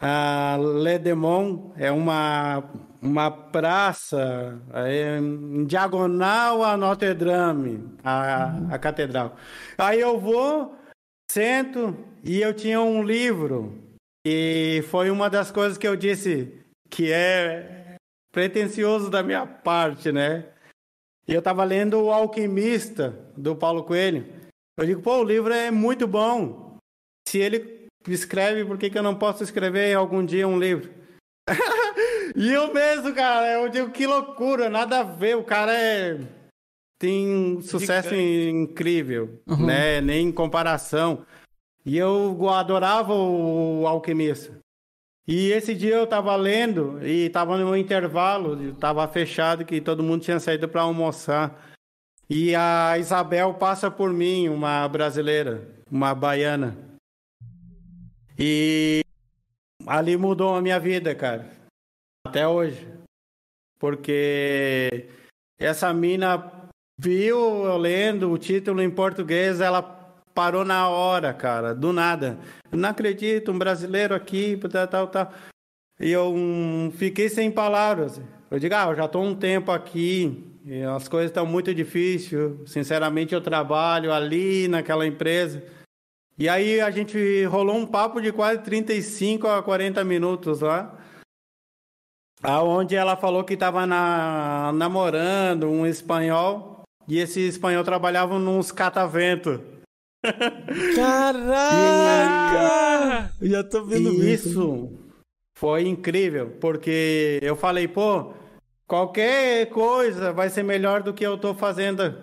Speaker 3: a Le Demont, é uma uma praça é, em diagonal a Notre Dame, a, a catedral. Aí eu vou, sento e eu tinha um livro e foi uma das coisas que eu disse que é pretensioso da minha parte, né? E eu tava lendo O Alquimista, do Paulo Coelho. Eu digo, pô, o livro é muito bom. Se ele escreve, por que, que eu não posso escrever algum dia um livro? <laughs> e eu mesmo, cara, eu digo, que loucura, nada a ver. O cara é... tem um sucesso incrível, né? Nem em comparação. E eu adorava o Alquimista. E esse dia eu tava lendo e tava no intervalo, tava fechado que todo mundo tinha saído para almoçar. E a Isabel passa por mim, uma brasileira, uma baiana. E ali mudou a minha vida, cara. Até hoje. Porque essa mina viu eu lendo o título em português, ela parou na hora, cara, do nada. Não acredito, um brasileiro aqui, tal, tal, tal. E eu hum, fiquei sem palavras. Eu digo, ah, eu já estou um tempo aqui, as coisas estão muito difíceis. Sinceramente, eu trabalho ali naquela empresa. E aí a gente rolou um papo de quase 35 a 40 minutos lá. Aonde ela falou que estava na, namorando um espanhol. E esse espanhol trabalhava nos catavento.
Speaker 1: Caraca! Já tô vendo
Speaker 3: E isso foi incrível, porque eu falei, pô, qualquer coisa vai ser melhor do que eu tô fazendo.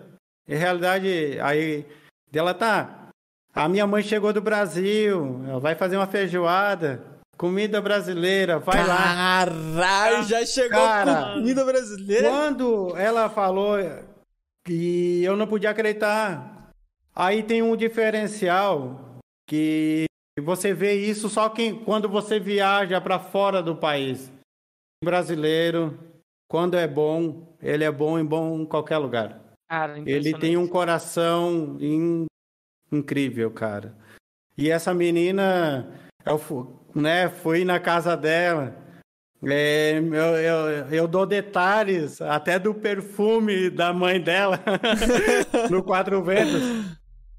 Speaker 3: Em realidade, aí dela tá. A minha mãe chegou do Brasil, ela vai fazer uma feijoada, comida brasileira, vai lá.
Speaker 1: Caralho, já chegou
Speaker 3: Cara,
Speaker 1: com comida brasileira.
Speaker 3: Quando ela falou que eu não podia acreditar, aí tem um diferencial que você vê isso só quem, quando você viaja para fora do país. O brasileiro, quando é bom, ele é bom em bom em qualquer lugar.
Speaker 2: Cara,
Speaker 3: Ele tem um coração in- incrível, cara. E essa menina, eu né, fui na casa dela. é, eu, eu, eu dou detalhes até do perfume da mãe dela <laughs> no Quatro Ventos,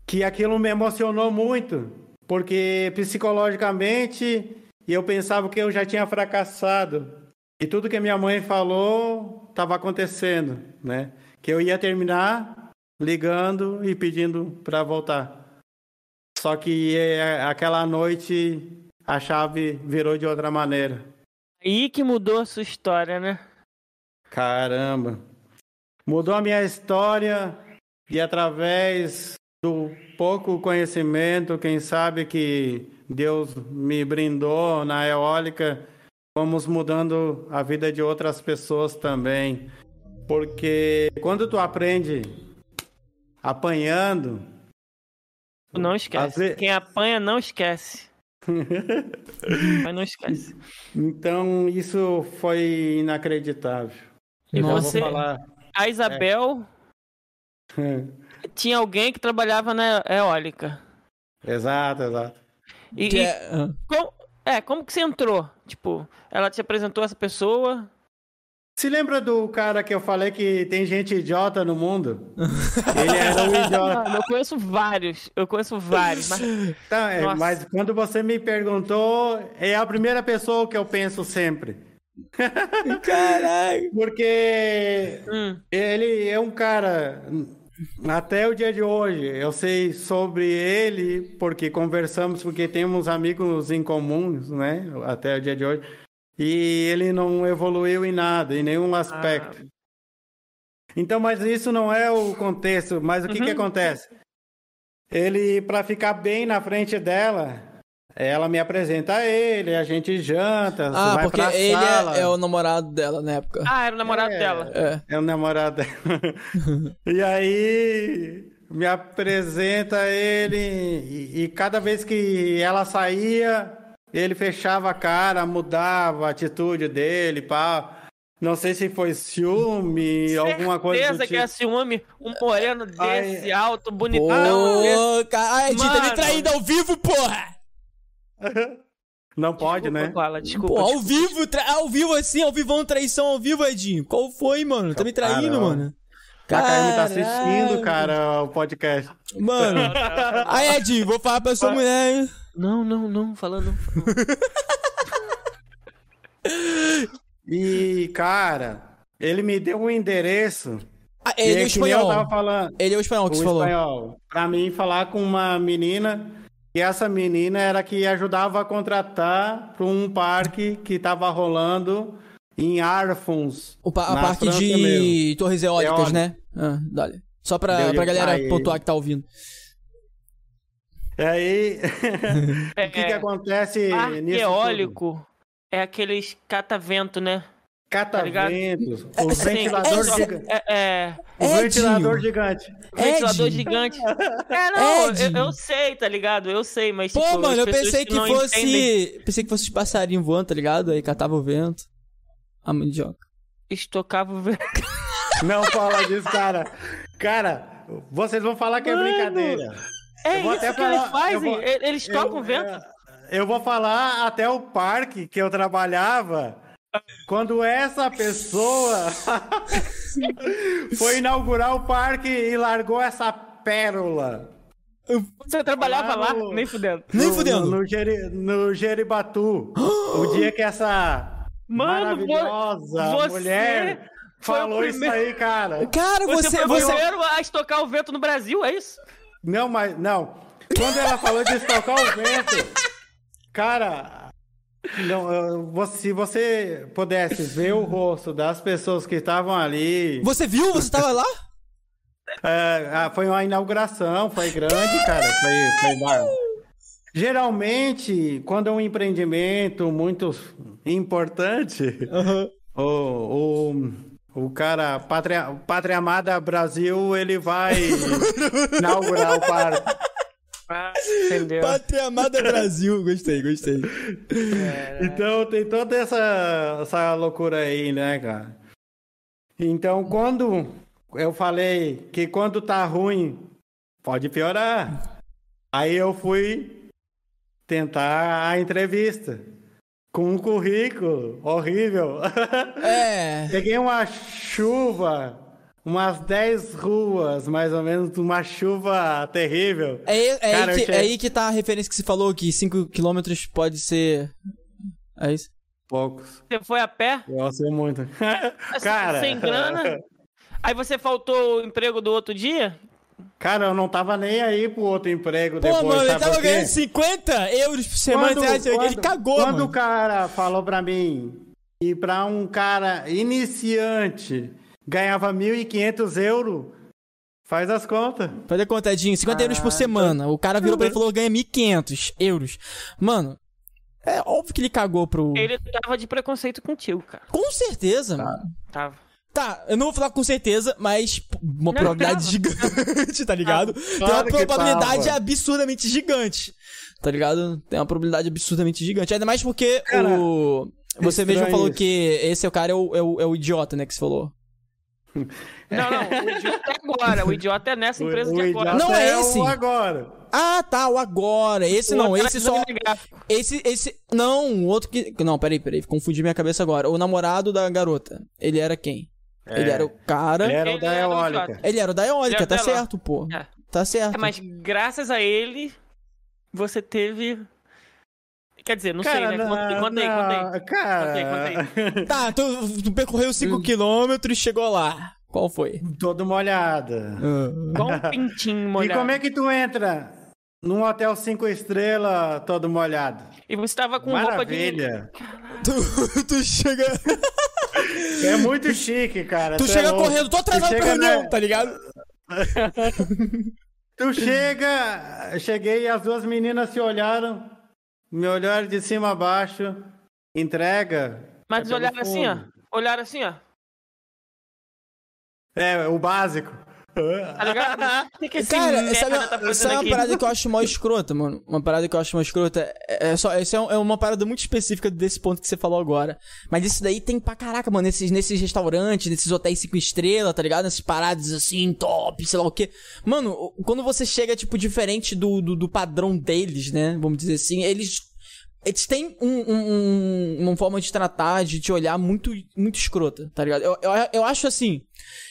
Speaker 3: que aquilo me emocionou muito, porque psicologicamente eu pensava que eu já tinha fracassado e tudo que minha mãe falou estava acontecendo, né? Que eu ia terminar ligando e pedindo para voltar. Só que é, aquela noite a chave virou de outra maneira.
Speaker 2: Aí que mudou a sua história, né?
Speaker 3: Caramba. Mudou a minha história e através do pouco conhecimento, quem sabe que Deus me brindou na eólica, vamos mudando a vida de outras pessoas também. Porque quando tu aprende apanhando.
Speaker 2: Não
Speaker 3: Às
Speaker 2: esquece.
Speaker 3: ve-
Speaker 2: Quem apanha não esquece. <laughs> Mas não esquece.
Speaker 3: Então, isso foi inacreditável.
Speaker 2: E
Speaker 3: Então, eu
Speaker 2: você,
Speaker 3: vou falar.
Speaker 2: a Isabel, <laughs> tinha alguém que trabalhava na eólica.
Speaker 3: exato, exato.
Speaker 2: E,
Speaker 1: Que
Speaker 2: e
Speaker 1: é-
Speaker 2: como, é, como que você entrou? Tipo, ela te apresentou essa pessoa?
Speaker 3: Se lembra do cara que eu falei que tem gente idiota no mundo? <laughs> Ele era um idiota.
Speaker 2: Mano, eu conheço vários. Eu conheço vários. Mas <laughs>
Speaker 3: Tá, é, mas quando você me perguntou, é a primeira pessoa que eu penso sempre.
Speaker 1: Caralho. <laughs>
Speaker 3: Porque
Speaker 2: hum,
Speaker 3: ele é um cara. Até o dia de hoje, eu sei sobre ele porque conversamos, porque temos amigos em comuns, né? Até o dia de hoje. E ele não evoluiu em nada, em nenhum aspecto. Então, mas isso não é o contexto. Mas o que, que acontece? Ele, para ficar bem na frente dela, ela me apresenta a ele, a gente janta,
Speaker 1: Ah,
Speaker 3: vai
Speaker 1: porque
Speaker 3: pra
Speaker 1: ele
Speaker 3: sala.
Speaker 1: é, é o namorado dela na época.
Speaker 2: Ah, era o namorado
Speaker 3: É.
Speaker 2: dela.
Speaker 1: É.
Speaker 3: É o namorado dela. <laughs> e aí me apresenta ele e, e cada vez que ela saía, ele fechava a cara, mudava a atitude dele, pá. Não sei se foi ciúme, alguma coisa
Speaker 2: Certeza que
Speaker 3: tipo.
Speaker 2: é ciúme, um moreno desse,
Speaker 3: Ai.
Speaker 2: alto, bonitão.
Speaker 1: Pô, cara. Ai, Edinho, tá me traindo ao vivo, porra!
Speaker 3: Não pode, né?
Speaker 2: Desculpa.
Speaker 1: Pô, ao
Speaker 2: desculpa.
Speaker 1: vivo, tra- ao vivo assim, ao vivo, uma traição ao vivo, Edinho. Qual foi, mano? Tá me traindo,
Speaker 3: Caramba.
Speaker 1: mano.
Speaker 3: A Carmen tá
Speaker 1: Caralho.
Speaker 3: assistindo, cara, o podcast.
Speaker 1: Mano. Aí, Edinho, vou falar pra sua mulher.
Speaker 2: Não, não, não, falando.
Speaker 3: E, <laughs> cara, ele me deu um endereço.
Speaker 1: Ah, ele é
Speaker 3: é
Speaker 1: o
Speaker 3: eu
Speaker 1: espanhol.
Speaker 3: tava falando.
Speaker 1: Ele é o espanhol que
Speaker 3: o
Speaker 1: você falou.
Speaker 3: espanhol. Pra mim, falar com uma menina. E essa menina era que ajudava a contratar para um parque que tava rolando em Arfons.
Speaker 1: O pa- a
Speaker 3: na
Speaker 1: parque
Speaker 3: França
Speaker 1: de
Speaker 3: mesmo.
Speaker 1: Torres Eólicas,
Speaker 3: Eólica.
Speaker 1: né? Ah, dale. Só
Speaker 3: de-
Speaker 1: pra galera
Speaker 3: aí-
Speaker 1: pontuar que tá ouvindo.
Speaker 3: E aí, <laughs>
Speaker 2: É,
Speaker 3: o que, que acontece
Speaker 2: parque
Speaker 3: nisso? tudo?
Speaker 2: eólico é aqueles catavento, né?
Speaker 3: Cataventos, <laughs> o
Speaker 2: Assim,
Speaker 3: ventilador,
Speaker 2: é-
Speaker 3: giga-
Speaker 2: é, é,
Speaker 3: o
Speaker 1: Edinho.
Speaker 3: ventilador gigante.
Speaker 2: ventilador
Speaker 1: Ed.
Speaker 2: gigante. <laughs> É, não, eu,
Speaker 1: Ed.
Speaker 2: eu sei, tá ligado? Eu sei, mas
Speaker 1: Pô,
Speaker 2: tipo,
Speaker 1: mano, eu pensei que,
Speaker 2: não
Speaker 1: fosse.
Speaker 2: entendem,
Speaker 1: Pensei que fosse os passarinhos voando, tá ligado? Aí catava o vento. A mandioca.
Speaker 2: estocava o vento. <laughs>
Speaker 3: Não fala disso, cara. Cara, vocês vão falar que é
Speaker 2: Mano,
Speaker 3: brincadeira.
Speaker 2: É
Speaker 3: Eu vou
Speaker 2: isso
Speaker 3: até
Speaker 2: que eles
Speaker 3: falar- eu
Speaker 2: fazem.
Speaker 3: vou-
Speaker 2: Eles tocam
Speaker 3: Eu-
Speaker 2: o vento.
Speaker 3: é, Eu vou falar até o parque que eu trabalhava. Quando essa pessoa <laughs> foi inaugurar o parque e largou essa pérola.
Speaker 2: Você trabalhava lá,
Speaker 3: lá no-
Speaker 2: nem fudendo.
Speaker 1: Nem fudendo.
Speaker 3: No, no, Jeri- no Jeribatu. o dia que essa <gasps>
Speaker 2: Mano,
Speaker 3: maravilhosa
Speaker 2: você
Speaker 3: mulher falou isso
Speaker 2: primeiro-
Speaker 3: aí, cara.
Speaker 1: Cara,
Speaker 2: Você,
Speaker 1: você.
Speaker 2: foi o primeiro a estocar o vento no Brasil, é isso?
Speaker 3: Não, mas não. Quando ela falou de estocar o vento, cara, não, se você pudesse ver o rosto das pessoas que estavam ali,
Speaker 1: Você viu? Você tava lá?
Speaker 3: é, ah, foi uma inauguração, foi grande, cara, foi, foi bar- Geralmente, quando é um empreendimento muito importante, o, o, o cara, Pátria, Pátria Amada Brasil, ele vai <laughs> inaugurar o parque.
Speaker 2: Ah, entendeu.
Speaker 1: Pátria Amada Brasil. Gostei, gostei.
Speaker 3: Então tem toda essa, essa loucura aí, né, cara? Então quando eu falei que quando tá ruim, pode piorar. Aí eu fui tentar a entrevista com um currículo horrível.
Speaker 1: É. <laughs>
Speaker 3: Peguei uma chuva, umas 10 ruas, mais ou menos, uma chuva terrível.
Speaker 1: É, é,
Speaker 3: Cara,
Speaker 1: aí
Speaker 3: eu
Speaker 1: que, é aí que tá a referência que você falou, que 5km pode ser. É isso?
Speaker 3: Poucos.
Speaker 2: Você foi a pé?
Speaker 3: Eu gosto muito. <laughs> Cara.
Speaker 2: Sem grana? Aí você faltou o emprego do outro dia?
Speaker 3: Cara, eu não tava nem aí pro outro emprego
Speaker 1: Pô,
Speaker 3: depois,
Speaker 1: mano, ele
Speaker 3: sabe
Speaker 1: tava ganhando 50 euros por semana.
Speaker 3: Quando-
Speaker 1: acha que ele
Speaker 3: quando-
Speaker 1: cagou,
Speaker 3: Quando
Speaker 1: mano.
Speaker 3: o cara falou pra mim e pra um cara iniciante ganhava 1.500 euros, faz as contas.
Speaker 1: Fazer contadinho, 50 euros por semana. O cara virou pra ele e falou: ganha 1.500 euros. Mano, é óbvio que ele cagou pro.
Speaker 2: Ele tava de preconceito contigo, cara.
Speaker 1: Com certeza, mano.
Speaker 2: Tava.
Speaker 1: Tá, eu não vou falar com certeza, mas uma probabilidade gigante, <laughs> tá ligado? Tem uma
Speaker 3: claro
Speaker 1: probabilidade
Speaker 3: tava.
Speaker 1: absurdamente gigante, tá ligado? Tem uma probabilidade absurdamente gigante. Ainda mais porque
Speaker 3: Cara,
Speaker 1: o. Você mesmo falou
Speaker 3: isso.
Speaker 1: que esse é o cara, é o, é o, é o idiota, né, que você falou. <laughs>
Speaker 2: Não, não, o idiota é agora. O idiota é nessa empresa de agora.
Speaker 1: Não
Speaker 3: idiota
Speaker 1: é esse.
Speaker 3: o agora.
Speaker 1: Ah, tá, o agora. Esse
Speaker 2: O
Speaker 1: não,
Speaker 2: outro
Speaker 1: esse
Speaker 2: é
Speaker 1: só. Esse, esse. Não, o outro que. Não, peraí, peraí, confundi minha cabeça agora. O namorado da garota. Ele era quem? Ele era o cara.
Speaker 3: Ele era o
Speaker 2: Ele
Speaker 3: da
Speaker 2: era o
Speaker 3: eólica.
Speaker 1: Ele era o da eólica, tá certo, pô.
Speaker 2: É.
Speaker 1: Tá certo.
Speaker 2: É, mas graças a ele, você teve. Quer dizer, não sei,
Speaker 3: Cara,
Speaker 2: né? Conta aí, conta aí, conta aí.
Speaker 3: não, Cara, <laughs>
Speaker 1: Tá, tu, tu percorreu 5km e chegou lá. Qual foi?
Speaker 3: todo molhada.
Speaker 2: Igual um pintinho
Speaker 3: E
Speaker 2: molhado.
Speaker 3: como é que tu entra num hotel cinco estrelas todo molhado?
Speaker 2: E você tava com roupa de.
Speaker 3: Maravilha.
Speaker 1: Tu, tu chega.
Speaker 3: É muito chique, cara.
Speaker 1: Tu
Speaker 3: é
Speaker 1: chega
Speaker 3: louco.
Speaker 1: correndo, tô atrasado
Speaker 3: Tu
Speaker 1: pra reunião,
Speaker 3: na-
Speaker 1: tá ligado? <laughs>
Speaker 3: Tu chega, cheguei e as duas meninas se olharam, me olharam de cima a baixo, entrega.
Speaker 2: Mas eles
Speaker 3: pelo
Speaker 2: olharam assim, ó. Olharam assim, ó.
Speaker 3: É, o básico.
Speaker 2: Tá ligado? <laughs> Que, que esse
Speaker 1: Cara, sabe,
Speaker 2: tá
Speaker 1: sabe uma
Speaker 2: aqui?
Speaker 1: parada que eu acho mó escrota, mano? Uma parada que eu acho mó escrota. É, é só, isso é, um- é uma parada muito específica desse ponto que você falou agora. Mas isso daí tem pra caraca, mano. Nesses, nesses restaurantes, nesses hotéis cinco estrelas, tá ligado? Nessas paradas assim, top, sei lá o quê. Mano, quando você chega, tipo, diferente do, do, do padrão deles, né? Vamos dizer assim, eles. Eles têm um, um- um- uma forma de tratar, de te olhar muito, muito escrota, tá ligado? Eu, eu, eu acho assim.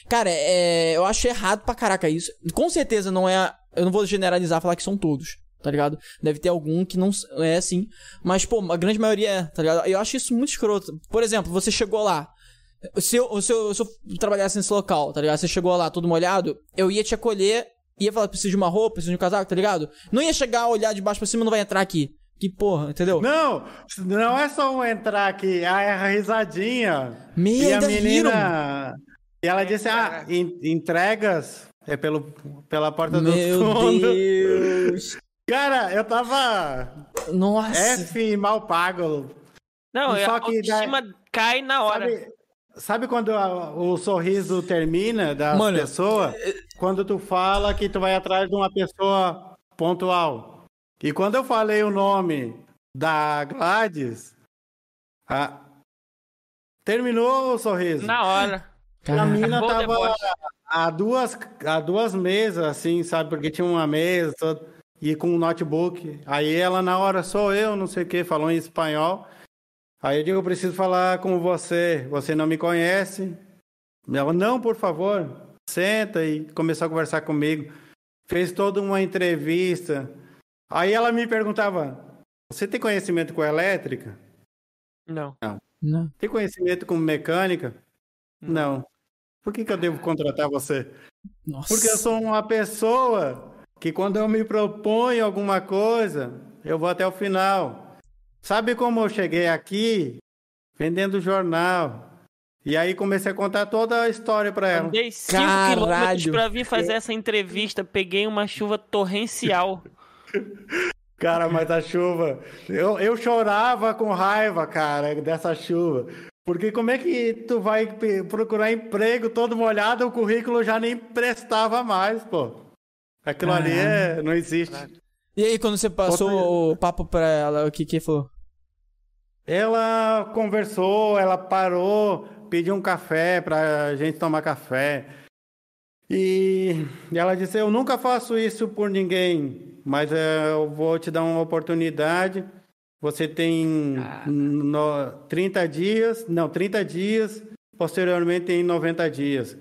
Speaker 1: Cara, é, eu acho errado pra caraca isso. Com certeza não é. Eu não vou generalizar falar que são todos, tá ligado? Deve ter algum que não é assim. Mas, pô, a grande maioria é, tá ligado? Eu acho isso muito escroto. Por exemplo, você chegou lá. Se eu, se eu, se eu trabalhasse nesse local, tá ligado? Você chegou lá todo molhado, eu ia te acolher, ia falar, preciso de uma roupa, preciso de um casaco, tá ligado? Não ia chegar, olhar de baixo pra cima, não vai entrar aqui. Que porra, entendeu?
Speaker 3: Não, não é só um entrar aqui, a, a risadinha.
Speaker 1: Meu,
Speaker 3: e a menina. E ela disse: Ah, en- entregas é pelo, pela porta do
Speaker 1: Meu
Speaker 3: fundo.
Speaker 1: Deus. <laughs>
Speaker 3: Cara, eu tava
Speaker 1: Nossa.
Speaker 3: F mal pago.
Speaker 2: Não, a
Speaker 3: só que
Speaker 2: autoestima cai na hora.
Speaker 3: Sabe, sabe quando a- o sorriso termina das
Speaker 1: Mano,
Speaker 3: pessoas? Quando tu fala que tu vai atrás de uma pessoa pontual. E quando eu falei o nome da Gladys, a- terminou o sorriso.
Speaker 2: Na hora.
Speaker 3: A mina tava
Speaker 2: deboche.
Speaker 3: a duas, a duas mesas, assim, sabe? Porque tinha uma mesa toda, e com um notebook. Aí ela, na hora, sou eu, não sei o que, falou em espanhol. Aí eu digo, eu preciso falar com você. Você não me conhece? Ela, não, por favor. Senta e começou a conversar comigo. Fez toda uma entrevista. Aí ela me perguntava, você tem conhecimento com elétrica?
Speaker 2: Não.
Speaker 1: Não.
Speaker 3: Tem conhecimento com mecânica? Não. Por que, que eu devo contratar você?
Speaker 1: Nossa.
Speaker 3: Porque eu sou uma pessoa que quando eu me proponho alguma coisa, eu vou até o final. Sabe como eu cheguei aqui? Vendendo jornal. E aí comecei a contar toda a história pra ela.
Speaker 2: Andei 5
Speaker 1: Caralho.
Speaker 2: quilômetros pra vir fazer essa entrevista. Peguei uma chuva torrencial.
Speaker 3: Cara, mas a chuva. Eu, eu chorava com raiva, cara, dessa chuva. Porque como é que tu vai procurar emprego todo molhado, o currículo já nem prestava mais, pô. Aquilo ali é, não existe.
Speaker 1: E aí, quando você passou
Speaker 3: Outra-
Speaker 1: o papo pra ela, o que que falou?
Speaker 3: Ela conversou, ela parou, pediu um café pra gente tomar café. E ela disse: Eu nunca faço isso por ninguém, mas eh, eu vou te dar uma oportunidade. Você tem no, 30 dias, não, 30 dias, posteriormente tem 90 dias.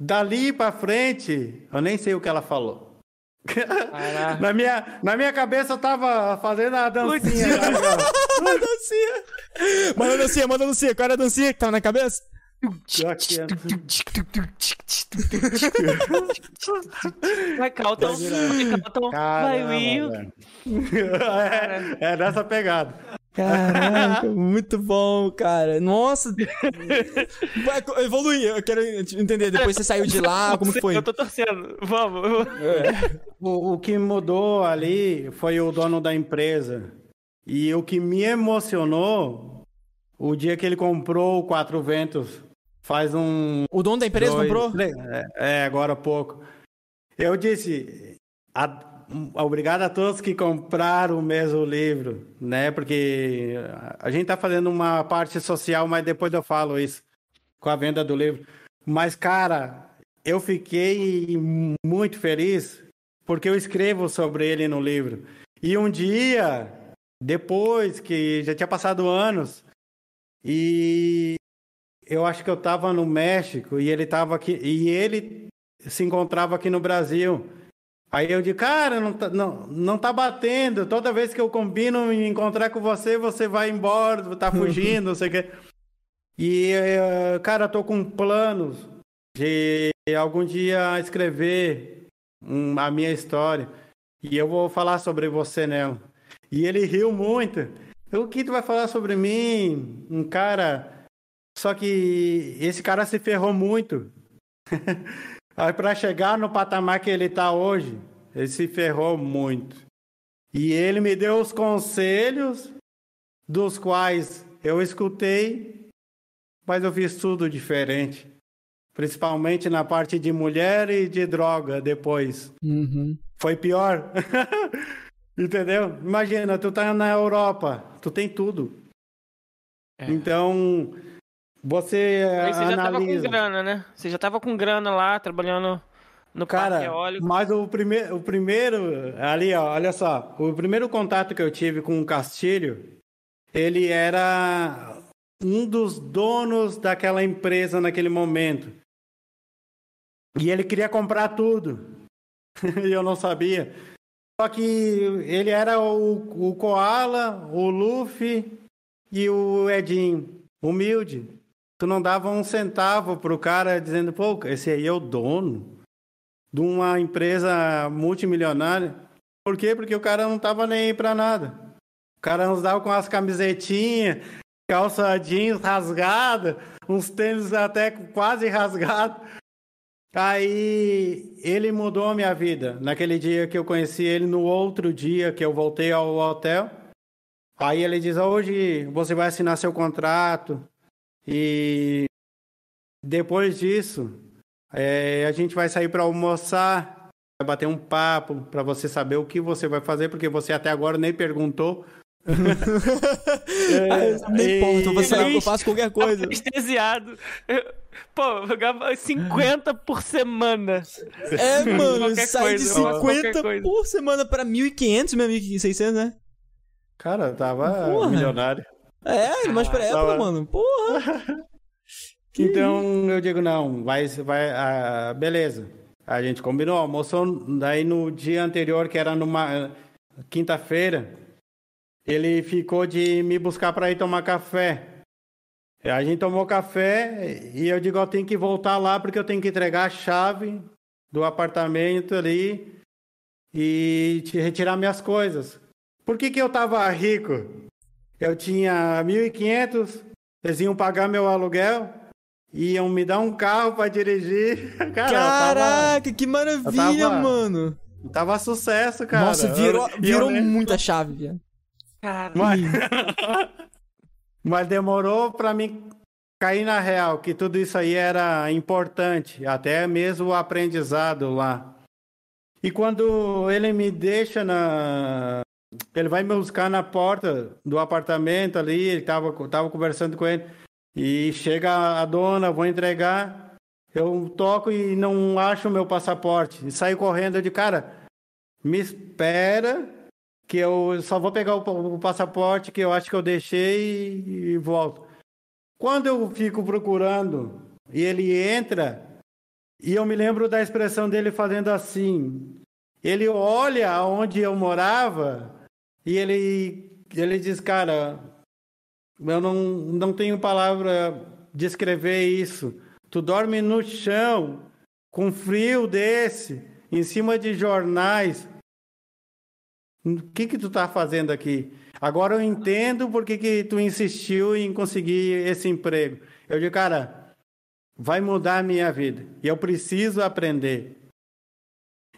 Speaker 3: Dali pra frente, eu nem sei o que ela falou. <laughs> Na minha, na minha cabeça eu tava fazendo a dancinha.
Speaker 1: Manda <laughs> dancinha. Manda dancinha, manda dancinha. Qual era a dancinha que tava na cabeça?
Speaker 2: Vai, Calton. Vai, Calton. Vai, Will. <laughs>
Speaker 3: é, é dessa pegada.
Speaker 1: Caraca, muito bom, cara. Nossa. Vai evoluir, eu quero entender. Depois você saiu de lá, como foi?
Speaker 2: Eu tô torcendo. Vamos.
Speaker 3: O, o que mudou ali foi o dono da empresa. E o que me emocionou, o dia que ele comprou o Quatro Ventos faz um.
Speaker 1: O dono da empresa
Speaker 3: dois-
Speaker 1: comprou?
Speaker 3: É, é, agora há pouco. Eu disse. a- obrigado a todos que compraram mesmo o livro, né? Porque a gente tá fazendo uma parte social, mas depois eu falo isso com a venda do livro. Mas, cara, eu fiquei muito feliz porque eu escrevo sobre ele no livro. E um dia, depois que já tinha passado anos, e eu acho que eu estava no México e ele estava aqui e ele se encontrava aqui no Brasil. Aí eu digo, cara, não tá, não, não tá batendo. Toda vez que eu combino em encontrar com você, você vai embora, tá <laughs> fugindo, não sei o quê. E, eh, cara, tô com planos de algum dia escrever a minha história. E eu vou falar sobre você nela. E ele riu muito. O que tu vai falar sobre mim? Um cara. Só que esse cara se ferrou muito. <laughs> Aí para chegar no patamar que ele tá hoje, ele se ferrou muito. E ele me deu os conselhos dos quais eu escutei, mas eu fiz tudo diferente. Principalmente na parte de mulher e de droga depois.
Speaker 1: Uhum.
Speaker 3: Foi pior. <laughs> Entendeu? Imagina, tu tá na Europa, tu tem tudo.
Speaker 2: É.
Speaker 3: Então, você
Speaker 2: Aí você já tava com
Speaker 3: analisa.
Speaker 2: grana, né? Você já tava com grana lá, trabalhando no
Speaker 3: Cara, mas o primeiro, o primeiro, ali, ó, olha só, o primeiro contato que eu tive com o Castilho, ele era um dos donos daquela empresa naquele momento. E ele queria comprar tudo. <laughs> e eu não sabia. Só que ele era o, o Koala, o Luffy e o Edinho. Humilde. Tu não dava um centavo pro cara dizendo, pô, esse aí é o dono de uma empresa multimilionária. Por quê? Porque o cara não tava nem aí pra nada. O cara nos dava com as camisetinhas, calça jeans rasgada, uns tênis até quase rasgados. Aí ele mudou a minha vida. Naquele dia que eu conheci ele, no outro dia que eu voltei ao hotel. Aí ele diz: hoje você vai assinar seu contrato e depois disso é, a gente vai sair para almoçar, vai bater um papo para você saber o que você vai fazer, porque você até agora nem perguntou. <laughs>
Speaker 1: Ah, nem
Speaker 3: e-
Speaker 1: importa, você eu faço qualquer coisa.
Speaker 2: Anestesiado. Pô, eu ganhava 50 por semana.
Speaker 1: É, mano, sai de
Speaker 2: coisa, eu faço qualquer
Speaker 1: 50
Speaker 2: coisa.
Speaker 1: por semana pra 1.500, mesmo, 1.600, né?
Speaker 3: Cara, eu tava
Speaker 1: Porra.
Speaker 3: milionário.
Speaker 1: É, mas pra época,
Speaker 3: tava-
Speaker 1: mano. Porra. <laughs>
Speaker 3: Então eu digo, não, vai, vai, ah, beleza. A gente combinou, almoçou, daí no dia anterior, que era numa quinta-feira, ele ficou de me buscar para ir tomar café. A gente tomou café e eu digo, eu tenho que voltar lá porque eu tenho que entregar a chave do apartamento ali e te retirar minhas coisas. Por que que eu tava rico? Eu tinha 1.500, eles iam pagar meu aluguel, iam me dar um carro para dirigir. <laughs> Cara,
Speaker 1: Caraca, que maravilha,
Speaker 3: eu tava-
Speaker 1: mano.
Speaker 3: eu tava, tava sucesso, cara.
Speaker 1: Nossa, virou,
Speaker 3: Eu- eu
Speaker 1: virou
Speaker 3: nem-
Speaker 1: muita chave, viado.
Speaker 2: Cara,
Speaker 3: Mas, <laughs> mas demorou para mim cair na real que tudo isso aí era importante, até mesmo o aprendizado lá. E quando ele me deixa na. Ele vai me buscar na porta do apartamento ali, ele tava, tava conversando com ele. E chega a dona, vou entregar. Eu toco e não acho o meu passaporte. E saio correndo de cara. Me espera que eu só vou pegar o, o passaporte que eu acho que eu deixei e, e volto. Quando eu fico procurando e ele entra, e eu me lembro da expressão dele fazendo assim. Ele olha onde eu morava e ele, ele diz, cara, eu não, não tenho palavra de escrever isso. Tu dorme no chão, com frio desse, em cima de jornais. O que que tu tá fazendo aqui? Agora eu entendo por que que tu insistiu em conseguir esse emprego. Eu digo, cara, vai mudar a minha vida. E eu preciso aprender.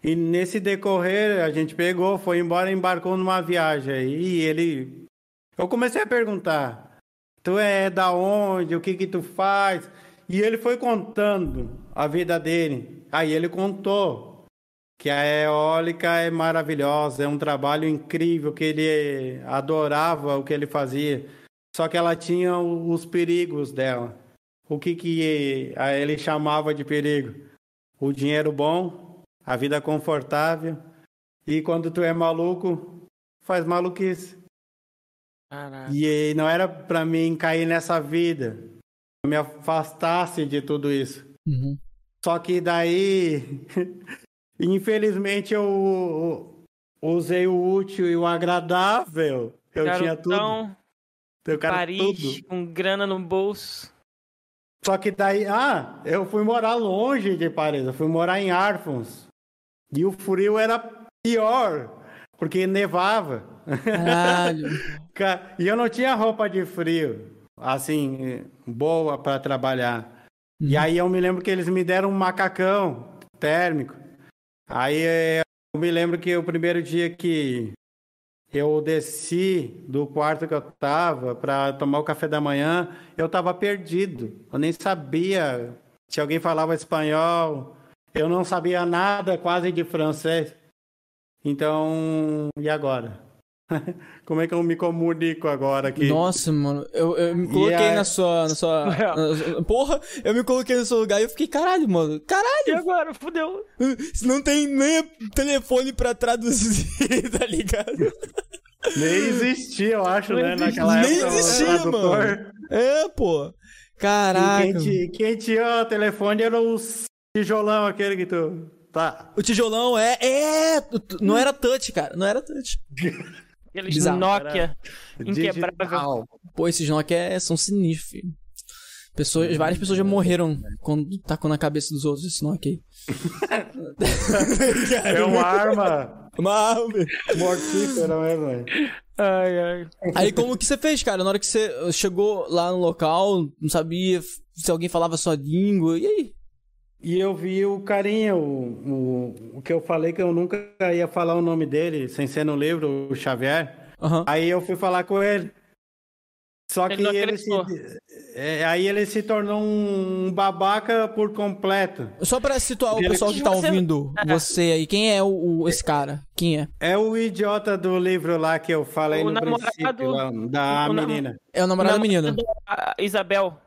Speaker 3: E nesse decorrer, a gente pegou, foi embora, embarcou numa viagem. E ele... Eu comecei a perguntar, tu é da onde? O que que tu faz? E ele foi contando a vida dele. Aí ele contou que a eólica é maravilhosa, é um trabalho incrível, que ele adorava o que ele fazia. Só que ela tinha os perigos dela. O que, que ele chamava de perigo? O dinheiro bom, a vida confortável. E quando tu é maluco, faz maluquice.
Speaker 2: Caraca.
Speaker 3: E não era para mim cair nessa vida, me afastasse de tudo isso.
Speaker 1: Uhum.
Speaker 3: Só que daí, <laughs> infelizmente, eu usei o útil e o agradável. Eu tinha tudo.
Speaker 2: Garotão,
Speaker 3: Eu
Speaker 2: Paris,
Speaker 3: tudo.
Speaker 2: com grana no bolso.
Speaker 3: Só que daí, ah, eu fui morar longe de Paris, eu fui morar em Arfons. E o frio era pior, porque nevava.
Speaker 1: Caralho. <laughs>
Speaker 3: Ca- E eu não tinha roupa de frio, assim, boa para trabalhar. E aí eu me lembro que eles me deram um macacão térmico. Aí eu me lembro que o primeiro dia que eu desci do quarto que eu tava para tomar o café da manhã, eu tava perdido. Eu nem sabia se alguém falava espanhol. Eu não sabia nada quase de francês. Então, e agora? <laughs> Como é que eu me comunico agora aqui?
Speaker 1: Nossa, mano, eu, eu me
Speaker 3: E
Speaker 1: coloquei
Speaker 3: a-
Speaker 1: na sua. Na sua <laughs> na- porra, eu me coloquei no seu lugar e eu fiquei, caralho, mano.
Speaker 2: E
Speaker 1: Caralho!
Speaker 2: agora? Fudeu.
Speaker 1: Não tem nem telefone pra traduzir, <laughs> tá ligado?
Speaker 3: Nem existia, eu acho,
Speaker 2: Não
Speaker 3: né?
Speaker 2: existia.
Speaker 3: Naquela
Speaker 1: Nem
Speaker 3: época. o
Speaker 1: existia, mano. É, pô.
Speaker 3: E
Speaker 1: Caraca.
Speaker 3: Quem, ti- quem tinha o telefone era o tijolão, aquele que tu. Tá.
Speaker 1: O tijolão é. É! Não era touch, cara. Não era touch. <laughs>
Speaker 2: Aqueles
Speaker 1: Bizarro.
Speaker 2: Nokia inquebrável.
Speaker 1: Pô, esses Nokia é- são sinistros, filho. Pessoas, várias pessoas já morreram quando tacou na cabeça dos outros esse Nokia aí. <laughs>
Speaker 3: É uma arma
Speaker 1: Uma arma.
Speaker 3: mortífera mesmo. velho.
Speaker 2: Ai, ai.
Speaker 1: Aí como que você fez, cara? Na hora que você chegou lá no local, não sabia se alguém falava sua língua, e aí?
Speaker 3: E eu vi o carinha, o, o, o que eu falei que eu nunca ia falar o nome dele, sem ser no livro, o Xavier.
Speaker 1: Aham.
Speaker 3: Aí eu fui falar com ele. Só
Speaker 2: Ele
Speaker 3: que ele se, é, aí ele se tornou um babaca por completo.
Speaker 1: Só pra situar o pessoal que tá ouvindo você aí, quem é o, o- esse cara? Quem é?
Speaker 3: É o idiota do livro lá que eu falei
Speaker 2: O
Speaker 3: no
Speaker 2: namorado-
Speaker 3: princípio, lá, da
Speaker 2: o nam-
Speaker 3: menina.
Speaker 1: É o namorado da
Speaker 2: Não,
Speaker 1: menina.
Speaker 2: Isabel.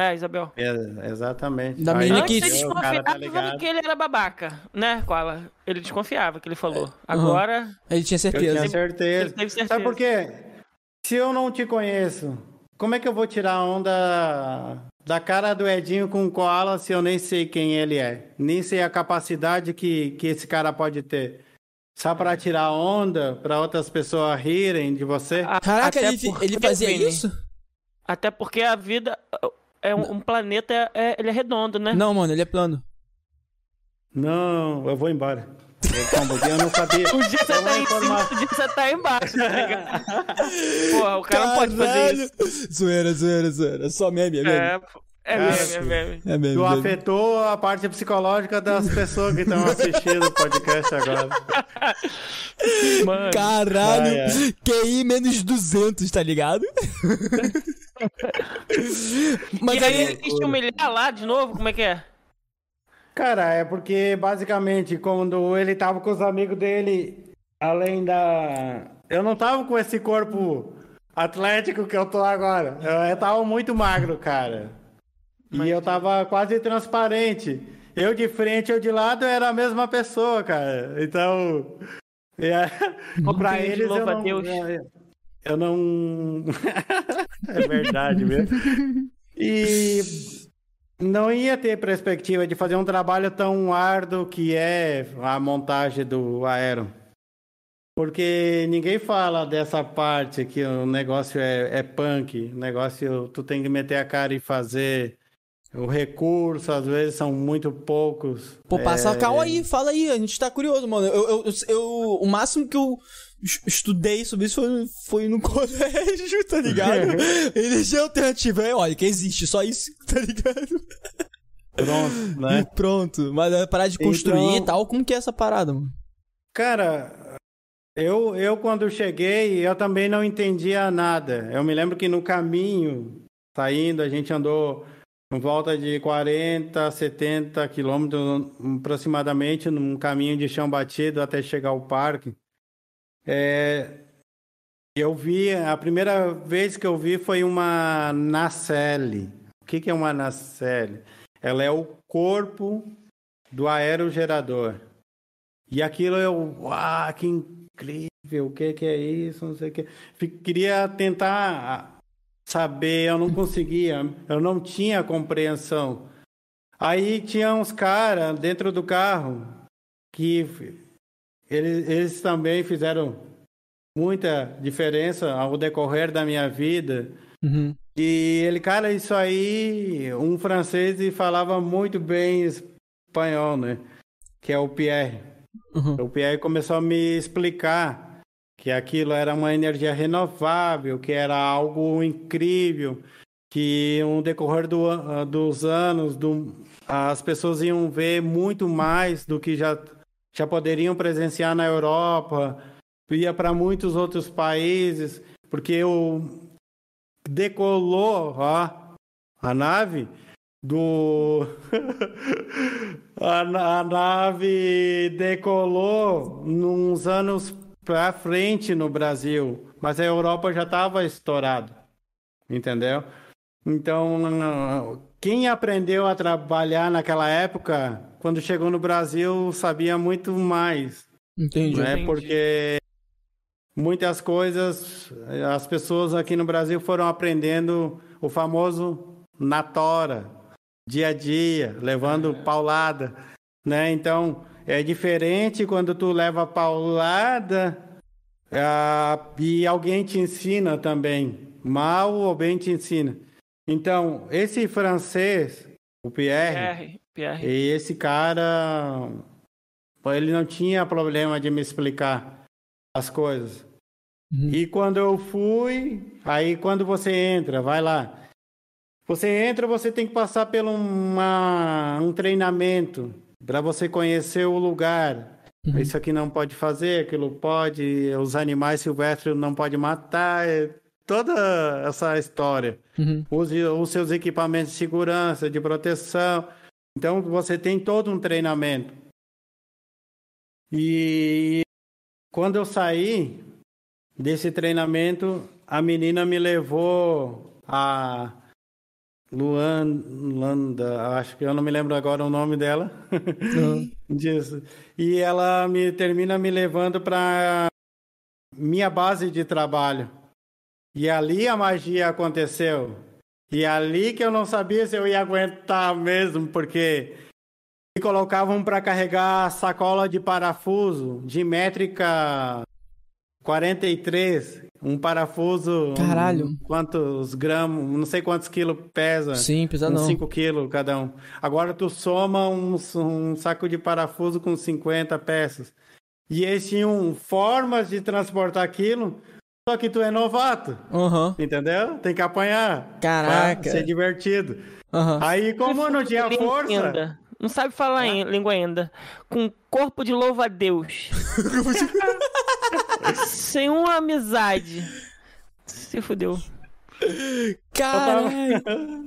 Speaker 2: É, Isabel.
Speaker 3: É, exatamente.
Speaker 1: Da menina que-
Speaker 2: ele
Speaker 3: tá
Speaker 2: desconfiava
Speaker 3: ligado.
Speaker 2: que ele era babaca, né, Koala? Ele desconfiava que ele falou. Agora,
Speaker 1: Ele tinha
Speaker 3: Eu
Speaker 1: certeza.
Speaker 3: tinha certeza.
Speaker 2: ele teve certeza.
Speaker 3: Sabe por quê? Se eu não te conheço, como é que eu vou tirar a onda da cara do Edinho com o Koala se eu nem sei quem ele é? Nem sei a capacidade que, que esse cara pode ter. Só pra tirar onda, pra outras pessoas rirem de você?
Speaker 2: A-
Speaker 1: Caraca,
Speaker 2: até
Speaker 1: ele, ele fazia isso?
Speaker 2: Até porque a vida é um, um planeta, é, ele é redondo, né?
Speaker 1: Não, mano, ele é plano.
Speaker 3: Não, eu vou embora. Eu, calma, eu não sabia. <laughs>
Speaker 2: Um dia você
Speaker 3: É
Speaker 2: tá em cima, outro dia você tá embaixo, tá ligado? <laughs> Porra, o cara não pode fazer isso.
Speaker 1: Zoeira, zoeira, zoeira. Só meme, é meme.
Speaker 2: É, pô, é meme, é meme.
Speaker 1: É meme.
Speaker 3: Tu afetou a parte psicológica das pessoas que estão assistindo o podcast agora. <laughs>
Speaker 2: Mano,
Speaker 1: Caralho,
Speaker 3: Ai, ai.
Speaker 1: QI menos 200, tá ligado? <laughs> Mas
Speaker 2: e aí
Speaker 1: aí,
Speaker 2: ele quis te humilhar lá de novo? Como é que é?
Speaker 3: Cara, é porque basicamente quando ele tava com os amigos dele, além da. Eu não tava com esse corpo atlético que eu tô agora. Eu, eu tava muito magro, cara. E eu tava quase transparente. Eu de frente, eu de lado era a mesma pessoa, cara. Então. É, <laughs> pra eles eu não,
Speaker 2: Deus.
Speaker 3: eu- eu não. <laughs> é verdade mesmo. E não ia ter perspectiva de fazer um trabalho tão árduo que é a montagem do aero. Porque ninguém fala dessa parte que o negócio é, é punk, o negócio tu tem que meter a cara e fazer. O recurso, às vezes, são muito poucos.
Speaker 1: pô, passa
Speaker 3: É,
Speaker 1: a cal aí, fala aí, a gente tá curioso, mano. Eu, eu, eu- o máximo que eu es- estudei sobre isso foi, foi no <laughs> colégio, tá ligado? Energia alternativa, é, olha, que existe, só isso, <laughs> tá ligado?
Speaker 3: Pronto, né? <laughs>
Speaker 1: Pronto, mas é parar de construir
Speaker 3: Então-
Speaker 1: e tal, como que é essa parada, mano?
Speaker 3: Cara, eu, eu quando cheguei, eu também não entendia nada. Eu me lembro que no caminho, saindo, a gente andou em volta de 40, 70 quilômetros aproximadamente num caminho de chão batido até chegar ao parque. É, eu vi, a primeira vez que eu vi foi uma nacelle. O que, que é uma nacelle? Ela é o corpo do aerogerador. E aquilo eu, uau, que incrível, o que, que é isso, não sei o que. Queria tentar saber, eu não conseguia, eu não tinha compreensão. Aí tinha uns caras dentro do carro que eles, eles também fizeram muita diferença ao decorrer da minha vida.
Speaker 1: Uhum.
Speaker 3: E ele, cara, isso aí, um francês e falava muito bem espanhol, né? Que é o Pierre.
Speaker 1: Uhum.
Speaker 3: O Pierre começou a me explicar que aquilo era uma energia renovável, que era algo incrível, que no decorrer do, ah, dos anos do, as pessoas iam ver muito mais do que já, já poderiam presenciar na Europa, ia para muitos outros países, porque o decolou ó, a nave do <laughs> a, a nave decolou nos anos para frente no Brasil, mas a Europa já estava estourado, entendeu? Então, quem aprendeu a trabalhar naquela época, quando chegou no Brasil, sabia muito mais.
Speaker 1: Entendi.
Speaker 3: Né?
Speaker 2: Entendi.
Speaker 3: Porque muitas coisas, as pessoas aqui no Brasil foram aprendendo o famoso na tora, dia a dia, levando paulada, né? Então, é diferente quando tu leva paulada ah, e alguém te ensina também, mal ou bem te ensina. Então, esse francês, o Pierre,
Speaker 2: Pierre, Pierre.
Speaker 3: e esse cara, ele não tinha problema de me explicar as coisas.
Speaker 1: Uhum.
Speaker 3: E quando eu fui, aí quando você entra, vai lá. Você entra, você tem que passar por uma, um treinamento para você conhecer o lugar.
Speaker 1: Uhum.
Speaker 3: Isso aqui não pode fazer, aquilo pode, os animais silvestres não pode matar, é toda essa história.
Speaker 1: Uhum.
Speaker 3: Use os seus equipamentos de segurança, de proteção. Então você tem todo um treinamento. E quando eu saí desse treinamento, a menina me levou a Luanda, acho que eu não me lembro agora o nome dela.
Speaker 1: Uhum. <laughs>
Speaker 3: disso. E ela me termina me levando para minha base de trabalho. E ali a magia aconteceu. E ali que eu não sabia se eu ia aguentar mesmo, porque me colocavam para carregar sacola de parafuso de métrica 43, um parafuso.
Speaker 1: Caralho.
Speaker 3: um- quantos gramas, não sei quantos quilos pesa.
Speaker 1: Sim, precisa
Speaker 3: Uns
Speaker 1: não.
Speaker 3: 5 quilos cada um. Agora tu soma um, um saco de parafuso com 50 peças. E eles tinham formas de transportar aquilo, só que tu é novato,
Speaker 1: Aham.
Speaker 3: entendeu? Tem que apanhar.
Speaker 1: Caraca.
Speaker 3: Pra ser divertido.
Speaker 1: Aham.
Speaker 3: Aí, como eu não tinha força,
Speaker 2: ainda. Não sabe falar em língua ainda. Com corpo de louva a Deus. <laughs> <laughs> Sem uma amizade. Se fudeu.
Speaker 1: Caralho.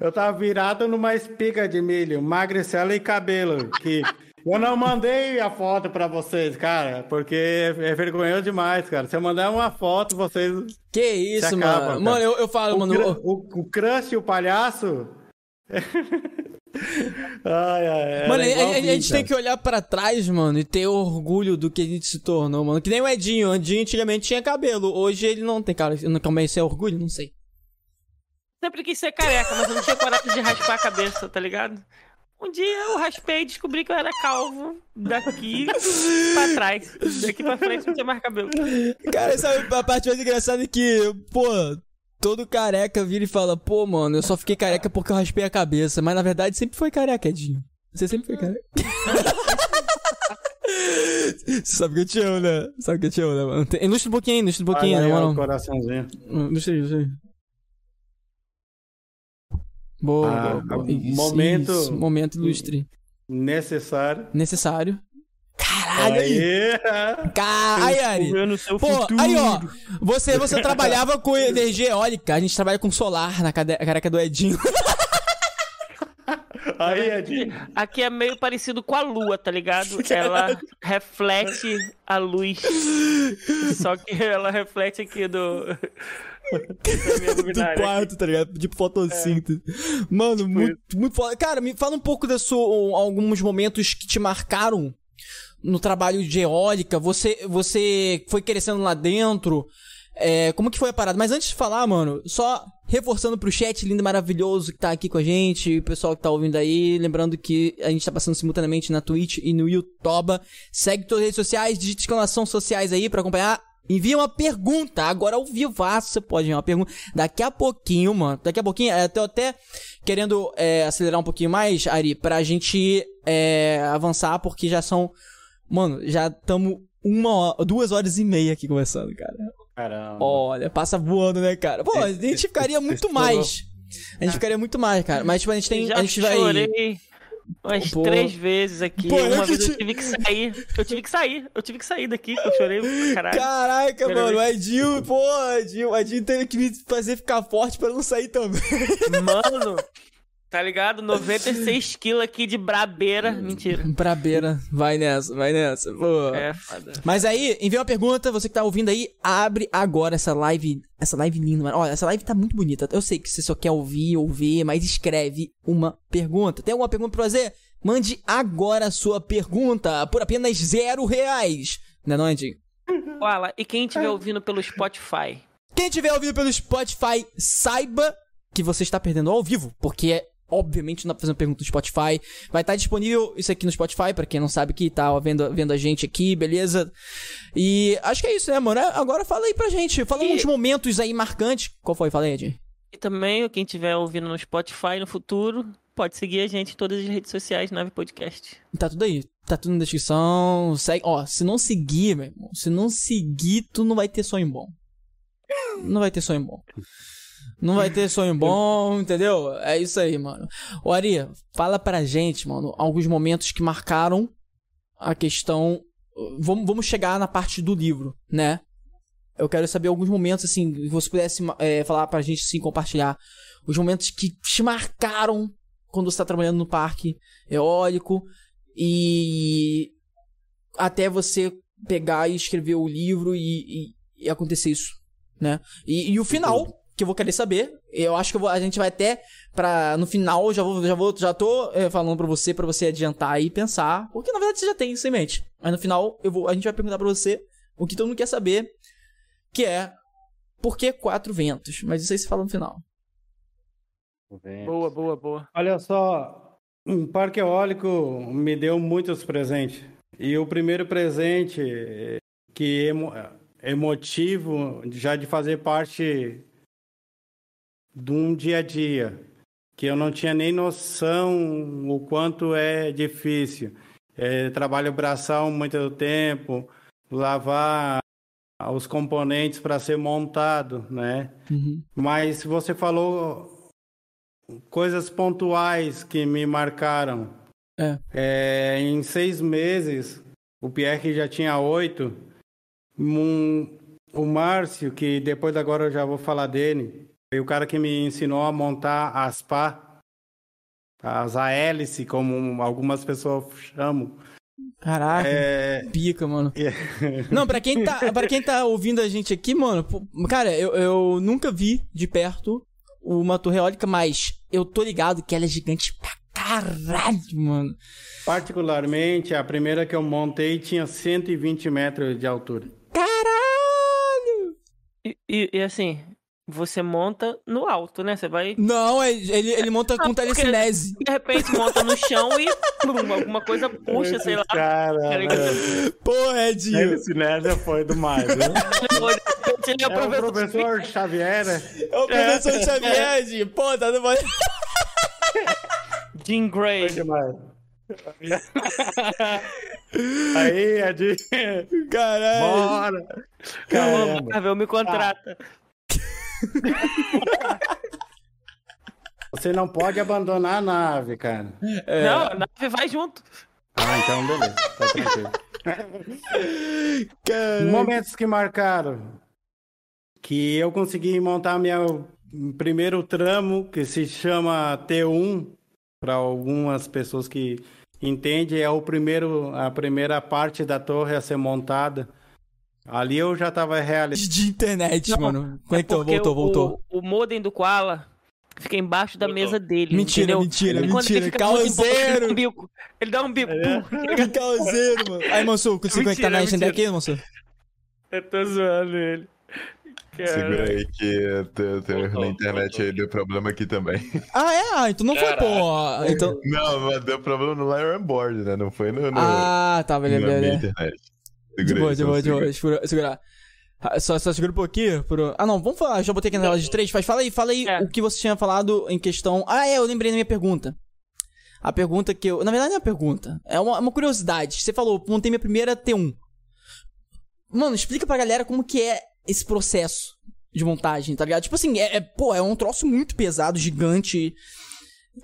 Speaker 3: eu tava virado numa espiga de milho, magricela e cabelo, que eu não mandei a foto pra vocês, cara, porque é vergonhoso demais, cara. Se eu mandar uma foto, vocês
Speaker 1: Que isso,
Speaker 3: Se acaba,
Speaker 1: mano.
Speaker 3: cara.
Speaker 1: Mano, eu, eu falo,
Speaker 3: O,
Speaker 1: mano. eu-
Speaker 3: o, o Crush e o palhaço. <laughs> ai, ai,
Speaker 1: Mano, a, a- gente tem que olhar pra trás, mano, e ter orgulho do que a gente se tornou, mano. Que nem o Edinho. O Edinho antigamente tinha cabelo. Hoje ele não tem, cara. Não- Calma aí, isso é orgulho? Não sei.
Speaker 2: Sempre quis ser careca, mas eu não tinha coragem de raspar a cabeça, tá ligado? Um dia eu raspei e descobri que eu era calvo daqui pra trás. Daqui pra frente não tinha mais cabelo.
Speaker 1: Cara, sabe a parte mais engraçada é que, pô, todo careca vira e fala, pô, mano, eu só fiquei careca porque eu raspei a cabeça. Mas na verdade sempre foi careca, Edinho. Você sempre foi careca. <laughs> Você sabe que eu te amo, né? Sabe que eu te amo, né, mano? Tem- Ilustra um pouquinho aí, ilustra um pouquinho, né, mano?
Speaker 3: coraçãozinho.
Speaker 1: Ilustra aí, ilustra aí. Boa,
Speaker 3: Ah,
Speaker 1: boa, boa.
Speaker 3: momento-
Speaker 1: isso, momento ilustre.
Speaker 3: Necessário.
Speaker 1: Necessário. Caralho, aí.
Speaker 3: Aí,
Speaker 1: Car... Aí, Ari. Pô,
Speaker 2: futuro.
Speaker 1: aí, ó. Você, você trabalhava com energia eólica. A gente trabalha com solar na careca do Edinho. <laughs>
Speaker 3: aí, Ed.
Speaker 2: Aqui é meio parecido com a lua, tá ligado? <laughs> Ela reflete a luz. Só que ela reflete aqui do. <laughs>
Speaker 1: do quarto, tá ligado? Tipo fotossíntese. Mano,
Speaker 2: Tipo
Speaker 1: muito, muito foda. Cara, me fala um pouco da sua, alguns momentos que te marcaram no trabalho de eólica. Você, você foi crescendo lá dentro. É, como que foi a parada? Mas antes de falar, mano, só reforçando pro chat lindo e maravilhoso que tá aqui com a gente, o pessoal que tá ouvindo aí, lembrando que a gente tá passando simultaneamente na Twitch e no YouTube. Segue todas as redes sociais, digite exclamação sociais aí pra acompanhar. Envia uma pergunta, agora ao vivo você pode enviar uma pergunta. Daqui a pouquinho, mano, daqui a pouquinho, é, tô até querendo é, acelerar um pouquinho mais, Ari, pra gente é, avançar, porque já são, mano, já estamos uma hora, duas horas e meia aqui conversando, cara.
Speaker 3: Caramba.
Speaker 1: Olha, passa voando, né, cara? Pô, a gente ficaria muito mais. A gente ficaria muito mais, cara. Mas, tipo, a gente tem.
Speaker 2: Já
Speaker 1: a gente vai.
Speaker 2: chorei umas
Speaker 1: Pô.
Speaker 2: três vezes aqui.
Speaker 1: Pô, eu
Speaker 2: Uma
Speaker 1: que
Speaker 2: vez
Speaker 1: te-
Speaker 2: eu tive que sair. Eu tive que sair. Eu tive que sair daqui, que eu chorei pra caralho.
Speaker 1: Caraca,
Speaker 2: Primeira
Speaker 1: mano, o. Edinho, pô, o Edinho teve que me fazer ficar forte pra não sair também.
Speaker 2: Mano, tá ligado? 96 <laughs> quilos aqui de brabeira. Mentira.
Speaker 1: Brabeira, vai nessa, vai nessa. Pô.
Speaker 2: É, foda.
Speaker 1: Mas aí, envia uma pergunta, você que tá ouvindo aí, abre agora essa live, essa live linda, mano. Olha, essa live tá muito bonita. Eu sei que você só quer ouvir, ouvir, mas escreve uma pergunta. Tem alguma pergunta pra fazer? Mande agora a sua pergunta por apenas zero reais. Né, não, Edinho?
Speaker 2: Fala, e quem estiver ouvindo pelo Spotify?
Speaker 1: Quem estiver ouvindo pelo Spotify, saiba que você está perdendo ao vivo, porque obviamente não dá pra fazer uma pergunta no Spotify. Vai estar disponível isso aqui no Spotify, pra quem não sabe que tá vendo, vendo a gente aqui, beleza? E acho que é isso, né, mano? Agora fala aí pra gente, fala
Speaker 2: E-
Speaker 1: uns momentos aí marcantes. Qual foi? Fala aí, Ed.
Speaker 2: E também, quem estiver ouvindo no Spotify no futuro, pode seguir a gente em todas as redes sociais, Nave Podcast.
Speaker 1: Tá tudo aí. Tá tudo na descrição. Segue. Ó, se não seguir, meu irmão, se não seguir, tu não vai ter sonho bom. Não vai ter sonho bom. Não vai ter sonho bom, entendeu? É isso aí, mano. Ô, Ari, fala pra gente, mano, alguns momentos que marcaram a questão. Vamos, vamos chegar na parte do livro, né? Eu quero saber alguns momentos, assim, que você pudesse é, falar pra gente, sim, compartilhar. Os momentos que te marcaram quando você tá trabalhando no parque eólico e até você pegar e escrever o livro e, e- e acontecer isso, né? E, e o final, que eu vou querer saber, eu acho que eu vou- a gente vai até pra, no final, já vou, já vou, já tô é, falando pra você, pra você adiantar aí e pensar, porque na verdade você já tem isso em mente. Mas no final, eu vou, a gente vai perguntar pra você o que todo mundo quer saber, que é, por que quatro ventos? Mas isso aí se fala no final.
Speaker 2: Boa, boa, boa.
Speaker 3: Olha só, um parque eólico me deu muitos presentes. E o primeiro presente que emo emotivo já de fazer parte de um dia a dia, que eu não tinha nem noção o quanto é difícil. É, trabalho braçal muito tempo, lavar os componentes para ser montado, né?
Speaker 1: Uhum.
Speaker 3: Mas você falou coisas pontuais que me marcaram.
Speaker 1: É.
Speaker 3: É, em seis meses, o Pierre já tinha oito. Um- o Márcio, que depois agora eu já vou falar dele, foi o cara que me ensinou a montar as pá, as a hélice, como algumas pessoas chamam.
Speaker 1: Caraca.
Speaker 3: É,
Speaker 1: pica, mano. <laughs> Não, pra quem tá, para quem tá ouvindo a gente aqui, mano, cara, eu, eu nunca vi de perto uma torre eólica, mas eu tô ligado que ela é gigante pra caralho, mano.
Speaker 3: particularmente, a primeira que eu montei tinha 120 metros de altura.
Speaker 1: Caralho!
Speaker 2: E, e- e assim, você monta no alto, né? Você vai.
Speaker 1: Não, é- ele, ele monta com
Speaker 2: porque-
Speaker 1: telecinese.
Speaker 2: De repente monta no chão e plum, alguma coisa puxa, sei lá.
Speaker 3: Cara,
Speaker 2: ligado?
Speaker 1: Porra, Edinho.
Speaker 3: Esse nerd foi demais, né?
Speaker 2: Ele é
Speaker 3: É o
Speaker 2: professor.
Speaker 3: professor Xavier, né?
Speaker 1: É o professor Xavier, Edinho. Pô, tá no...
Speaker 2: Jim Gray.
Speaker 3: demais. Aí, Ed.
Speaker 1: Caralho.
Speaker 3: Bora! Caramba.
Speaker 2: Marvel me contrata.
Speaker 3: Você não pode abandonar a nave, cara.
Speaker 1: É.
Speaker 2: Não, a nave vai junto.
Speaker 3: Ah, então beleza. Tá tranquilo. <laughs> Momentos que marcaram. Que eu consegui montar meu primeiro tramo, que se chama T1, para algumas pessoas que entendem, é o primeiro, a primeira parte da torre a ser montada. Ali eu já tava realizando.
Speaker 1: De internet,
Speaker 2: Não,
Speaker 1: mano.
Speaker 2: É
Speaker 1: Conectou,
Speaker 2: porque
Speaker 1: voltou,
Speaker 2: o,
Speaker 1: voltou.
Speaker 2: O, modem do Koala fica embaixo da
Speaker 5: Voltou.
Speaker 2: mesa dele.
Speaker 1: Mentira,
Speaker 2: entendeu?
Speaker 1: mentira,
Speaker 2: E ele
Speaker 1: mentira.
Speaker 2: fica muito empolgado, Ele dá
Speaker 1: Causeiro.
Speaker 2: um bico. Ele dá um bico.
Speaker 3: É. <laughs>
Speaker 1: Que causeiro, mano. Aí, Mansur, conseguiu conectar na agenda
Speaker 2: mentira.
Speaker 1: aqui, Mansur?
Speaker 2: Eu tô zoando ele.
Speaker 4: Segura aí que teu, teu,
Speaker 5: Voltou,
Speaker 4: na internet
Speaker 5: voltou.
Speaker 4: aí deu problema aqui também. <laughs>
Speaker 1: Ah, é? Ah, então não foi,
Speaker 5: Caraca.
Speaker 1: pô. Então...
Speaker 4: Não, mas deu problema no Lion Board, né? Não foi no, no,
Speaker 1: Ah, tá,
Speaker 4: na
Speaker 1: beleza,
Speaker 4: minha
Speaker 1: beleza.
Speaker 4: internet.
Speaker 1: De boa,
Speaker 4: aí,
Speaker 1: de boa, de boa. Segura- Segurar. Ah, Só, só segura um pouquinho. Pro... Ah, não, vamos falar. Já botei aqui na tela de três. Mas fala aí, fala aí
Speaker 2: É.
Speaker 1: o que você tinha falado em questão. Ah, é, eu lembrei da minha pergunta. A pergunta que eu. Na verdade, não é uma pergunta. É uma, uma curiosidade. Você falou, montei minha primeira T1. Mano, explica pra galera como que é esse processo de montagem, tá ligado? Tipo assim, é, é- pô, é um troço muito pesado, gigante.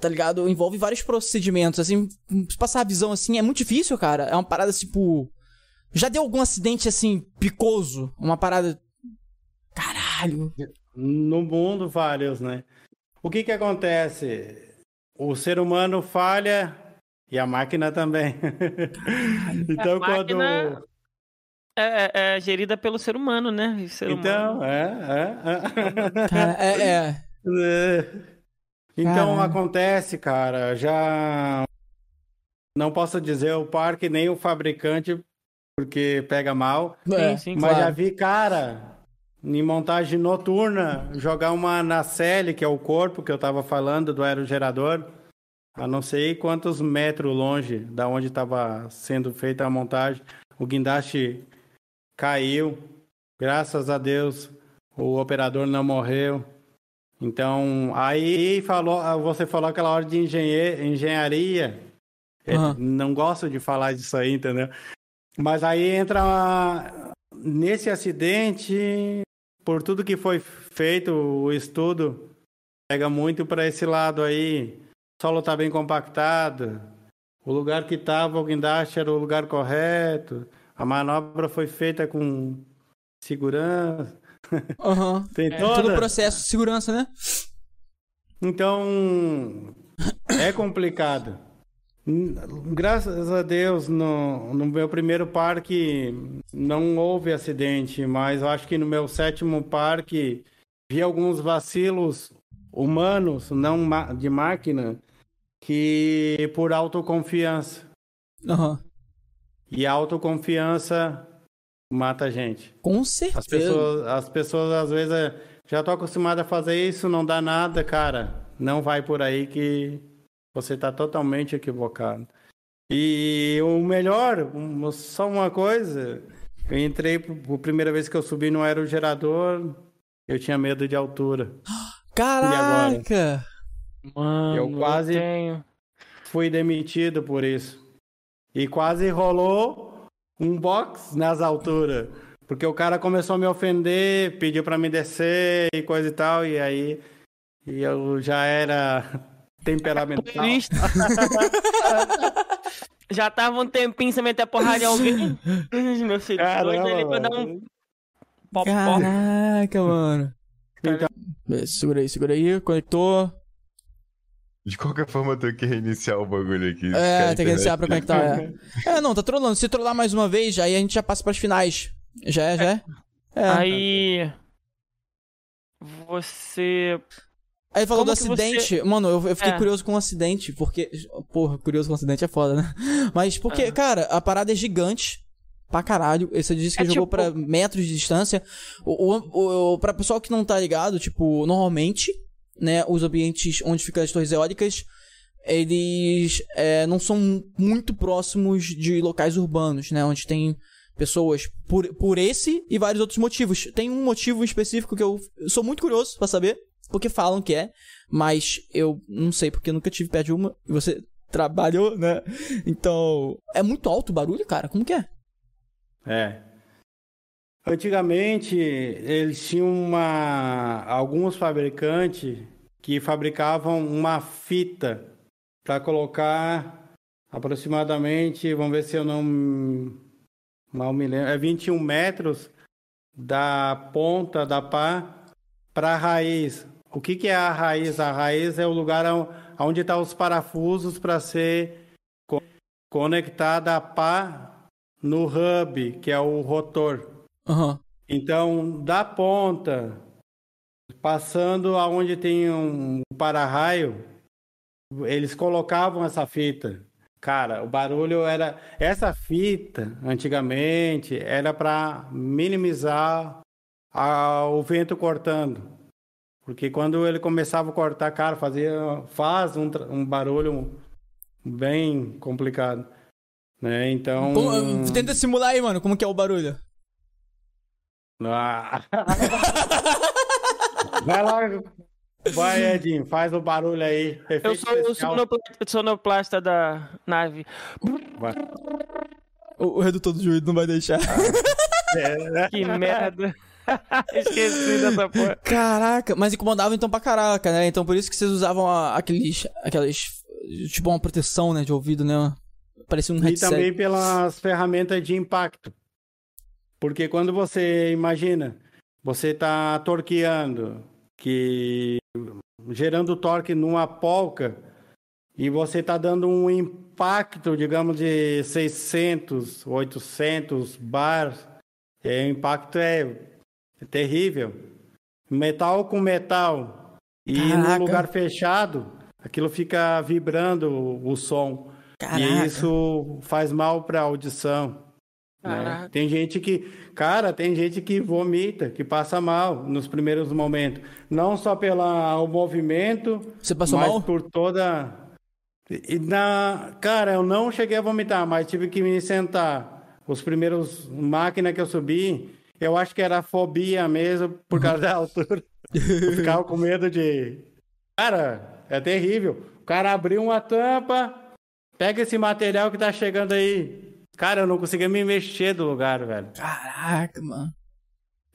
Speaker 1: Tá ligado? Envolve vários procedimentos. Assim, se passar a visão assim, é muito difícil, cara. É uma parada tipo. Já deu algum acidente assim, picoso? Uma parada. Caralho.
Speaker 3: No mundo, vários, né? O que que acontece? O ser humano falha e a máquina também. <laughs> então,
Speaker 2: A
Speaker 3: quando.
Speaker 2: máquina- É, é- é gerida pelo ser humano, né? Ser
Speaker 3: Então,
Speaker 2: humano.
Speaker 3: é, é.
Speaker 1: Cara, é. é.
Speaker 3: É. Então acontece, cara, já não posso dizer o parque nem o fabricante porque pega mal,
Speaker 1: é,
Speaker 2: sim,
Speaker 3: mas já
Speaker 1: claro.
Speaker 3: vi cara em montagem noturna jogar uma nacelle, que é o corpo que eu tava falando do aerogerador, a não sei quantos metros longe da onde estava sendo feita a montagem, o guindaste caiu, graças a Deus o operador não morreu. Então, aí falou, você falou aquela hora de engenhe- engenharia. Eu
Speaker 1: Aham.
Speaker 3: Não gosto de falar disso aí, entendeu? Mas aí entra nesse acidente, por tudo que foi feito, o estudo pega muito para esse lado aí. O solo tá bem compactado. O lugar que tava o guindaste era o lugar correto. A manobra foi feita com segurança.
Speaker 1: Aham. <laughs>
Speaker 3: Tem
Speaker 2: É,
Speaker 3: toda...
Speaker 1: Todo o processo de segurança, né?
Speaker 3: Então, é complicado. Graças a Deus, no, no meu primeiro parque não houve acidente, mas eu acho que no meu sétimo parque vi alguns vacilos humanos, não de máquina, que por autoconfiança.
Speaker 1: Aham.
Speaker 3: E a autoconfiança mata a gente.
Speaker 1: Com
Speaker 3: As
Speaker 1: certeza.
Speaker 3: pessoas, as pessoas às vezes é, já estão acostumadas a fazer isso, não dá nada, cara. Não vai por aí que você está totalmente equivocado. E o melhor, um- só uma coisa, eu entrei por por primeira vez que eu subi no aerogerador, eu tinha medo de altura. <gasps>
Speaker 1: Caraca!
Speaker 2: Mano,
Speaker 3: Eu quase-
Speaker 2: tenho.
Speaker 3: Fui demitido por isso. E quase rolou um box nas alturas. Porque o cara começou a me ofender, pediu pra me descer e coisa e tal, e aí e eu já era temperamental. <laughs>
Speaker 2: Já tava um tempinho sem meter a porrada em alguém. Meu filho,
Speaker 3: Caramba,
Speaker 2: doido ali pra dar um
Speaker 3: mano.
Speaker 2: pop
Speaker 1: Caraca, mano.
Speaker 3: Então-
Speaker 1: Segura aí, segura aí. Conectou.
Speaker 4: De qualquer forma, eu tenho que reiniciar o bagulho aqui.
Speaker 1: É, tem que iniciar pra conectar. É. <laughs> é, não, tá trolando. Se trollar mais uma vez, aí a gente já passa pras finais. Já é, já é? É.
Speaker 2: Aí. Você.
Speaker 1: Aí falou
Speaker 2: Como
Speaker 1: do
Speaker 2: que você-
Speaker 1: acidente. Mano, eu, eu fiquei
Speaker 2: É.
Speaker 1: curioso com o acidente, porque. Porra, curioso com o acidente é foda, né? Mas porque,
Speaker 2: Aham.
Speaker 1: cara, a parada é gigante. Pra caralho. Você disse que
Speaker 2: É
Speaker 1: jogou
Speaker 2: tipo-
Speaker 1: pra metros de distância. O, o, o, pra pessoal que não tá ligado, tipo, normalmente, né, os ambientes onde ficam as torres eólicas, eles é, não são muito próximos de locais urbanos, né? Onde tem pessoas por, por esse e vários outros motivos. Tem um motivo específico que eu, eu sou muito curioso pra saber, porque falam que é, mas eu não sei porque eu nunca tive perto de uma. E você trabalhou, né? Então, é muito alto o barulho, cara? Como que é?
Speaker 3: É. Antigamente, eles tinham uma alguns fabricantes que fabricavam uma fita para colocar aproximadamente, vamos ver se eu não Mal me lembro. É 21 metros da ponta da pá para a raiz. O que, que é a raiz? A raiz é o lugar on- onde estão os parafusos para ser co- conectada a pá no hub, que é o rotor.
Speaker 1: Aham.
Speaker 3: Então, da ponta, passando aonde tem um para-raio, eles colocavam essa fita. Cara, o barulho era. Essa fita, antigamente, era para minimizar a- o vento cortando. Porque quando ele começava a cortar, cara, fazia, faz um, um barulho bem complicado. Né? Então.
Speaker 1: Como- Tenta simular aí, mano, como que é o barulho.
Speaker 3: Ah. <laughs> Vai lá. Vai, Edinho, faz o barulho aí.
Speaker 2: Eu sou o sonoplasta, sonoplasta da nave.
Speaker 3: Vai.
Speaker 1: O, o redutor do juízo não vai deixar.
Speaker 3: É, <laughs>
Speaker 2: Que merda. <laughs> Esqueci dessa porra.
Speaker 1: Caraca, mas incomodava então pra caraca, né? Então por isso que vocês usavam a- aqueles. aquelas. Tipo uma proteção, né, de ouvido, né? Parecia um
Speaker 3: E
Speaker 1: headset.
Speaker 3: também pelas ferramentas de impacto. Porque quando você imagina, você está torqueando, que gerando torque numa polca, e você está dando um impacto, digamos, de 600, 800 bar, é, o impacto é, é terrível. Metal com metal. E
Speaker 1: Caraca.
Speaker 3: no lugar fechado, aquilo fica vibrando o, o som.
Speaker 1: Caraca.
Speaker 3: E isso faz mal para a audição. né? Tem gente que, cara, tem gente que vomita, que passa mal nos primeiros momentos, não só pelo movimento,
Speaker 1: Você passou
Speaker 3: mas
Speaker 1: mal?
Speaker 3: por toda e na, cara, eu não cheguei a vomitar, mas tive que me sentar. Os primeiros máquinas que eu subi, eu acho que era fobia mesmo por causa da altura. Eu ficava com medo de. Cara, é terrível. O cara abriu uma tampa, pega esse material que tá chegando aí. Cara, eu não conseguia me mexer do lugar, velho.
Speaker 1: Caraca, mano.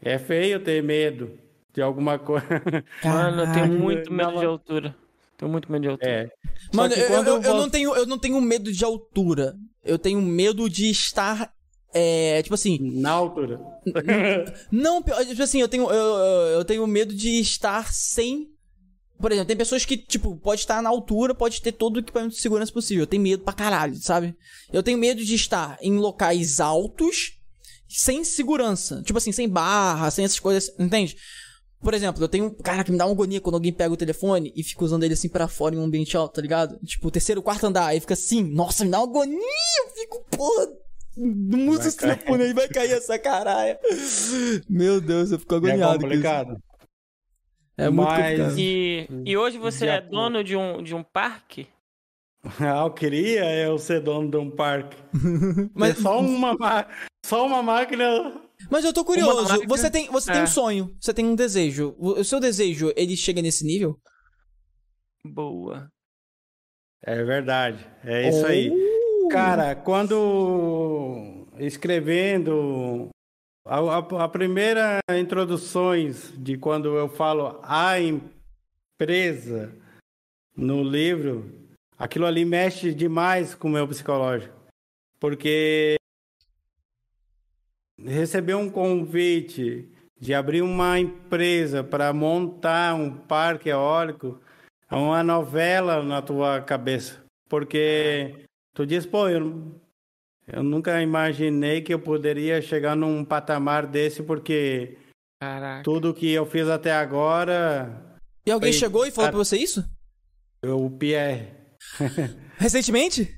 Speaker 3: É feio ter medo de alguma coisa.
Speaker 2: Mano, eu tenho muito medo de altura. Tenho muito medo de altura.
Speaker 3: É.
Speaker 1: Mano, eu, eu- eu
Speaker 3: vo-
Speaker 1: não tenho, eu não tenho medo de altura. Eu tenho medo de estar. É, tipo assim.
Speaker 3: Na altura.
Speaker 1: Não, tipo assim, eu tenho, eu, eu tenho medo de estar sem. Por exemplo, tem pessoas que, tipo, pode estar na altura, pode ter todo o equipamento de segurança possível. Eu tenho medo pra caralho, sabe? Eu tenho medo de estar em locais altos sem segurança. Tipo assim, sem barra, sem essas coisas, entende? Por exemplo, eu tenho. Cara, que me dá uma agonia quando alguém pega o telefone e fica usando ele assim pra fora em um ambiente alto, tá ligado? Tipo, o terceiro, quarto andar, aí fica assim, nossa, me dá uma agonia, eu fico, porra.
Speaker 3: Vai
Speaker 1: esse
Speaker 3: cair.
Speaker 1: telefone aí, vai cair essa caralho. Meu Deus, eu fico
Speaker 3: É
Speaker 1: agoniado. isso.
Speaker 3: complicado.
Speaker 1: É muito
Speaker 3: Mas-
Speaker 1: complicado.
Speaker 2: E, e hoje você
Speaker 3: De
Speaker 2: é
Speaker 3: acordo.
Speaker 2: dono de um, de um parque? <laughs>
Speaker 3: Ah, eu queria eu ser dono de um parque. <laughs>
Speaker 1: Mas-
Speaker 3: só uma, ma- só uma máquina.
Speaker 1: Mas eu tô curioso.
Speaker 2: marca-
Speaker 1: Você tem, você tem
Speaker 2: É.
Speaker 1: um sonho, você tem um desejo. O, o seu desejo, ele chega nesse nível?
Speaker 2: Boa.
Speaker 3: É verdade. É isso aí. Cara, quando escrevendo a, a, a primeira introduções de quando eu falo a empresa no livro, aquilo ali mexe demais com o meu psicológico. Porque receber um convite de abrir uma empresa para montar um parque eólico é uma novela na tua cabeça. Porque tu diz, pô, eu, eu nunca imaginei que eu poderia chegar num patamar desse, porque
Speaker 2: Caraca.
Speaker 3: tudo que eu fiz até agora,
Speaker 1: E alguém
Speaker 3: Foi-
Speaker 1: chegou e falou
Speaker 3: cara-
Speaker 1: pra você isso?
Speaker 3: eu, o Pierre. <laughs>
Speaker 1: Recentemente?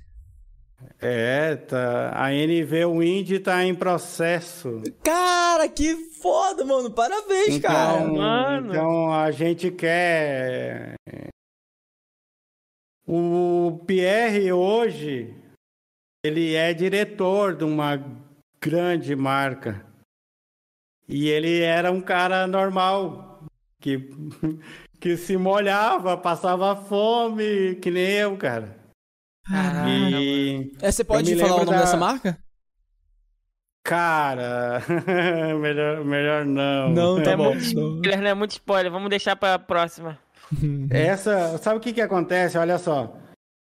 Speaker 3: É, tá, a NV Wind tá em processo.
Speaker 1: Cara, que foda, mano. Parabéns, cara.
Speaker 3: Então,
Speaker 2: Mano.
Speaker 3: então a gente quer. O Pierre hoje ele é diretor de uma grande marca e ele era um cara normal que <laughs> que se molhava, passava fome, que nem eu, cara. E
Speaker 1: É, você pode falar o nome
Speaker 3: da-
Speaker 1: dessa marca?
Speaker 3: cara, <laughs> melhor melhor não.
Speaker 1: Não, tá <laughs>
Speaker 2: É
Speaker 1: bom.
Speaker 2: muito spoiler, né? Muito spoiler. Vamos deixar pra próxima.
Speaker 3: Essa, sabe o que que acontece? Olha só.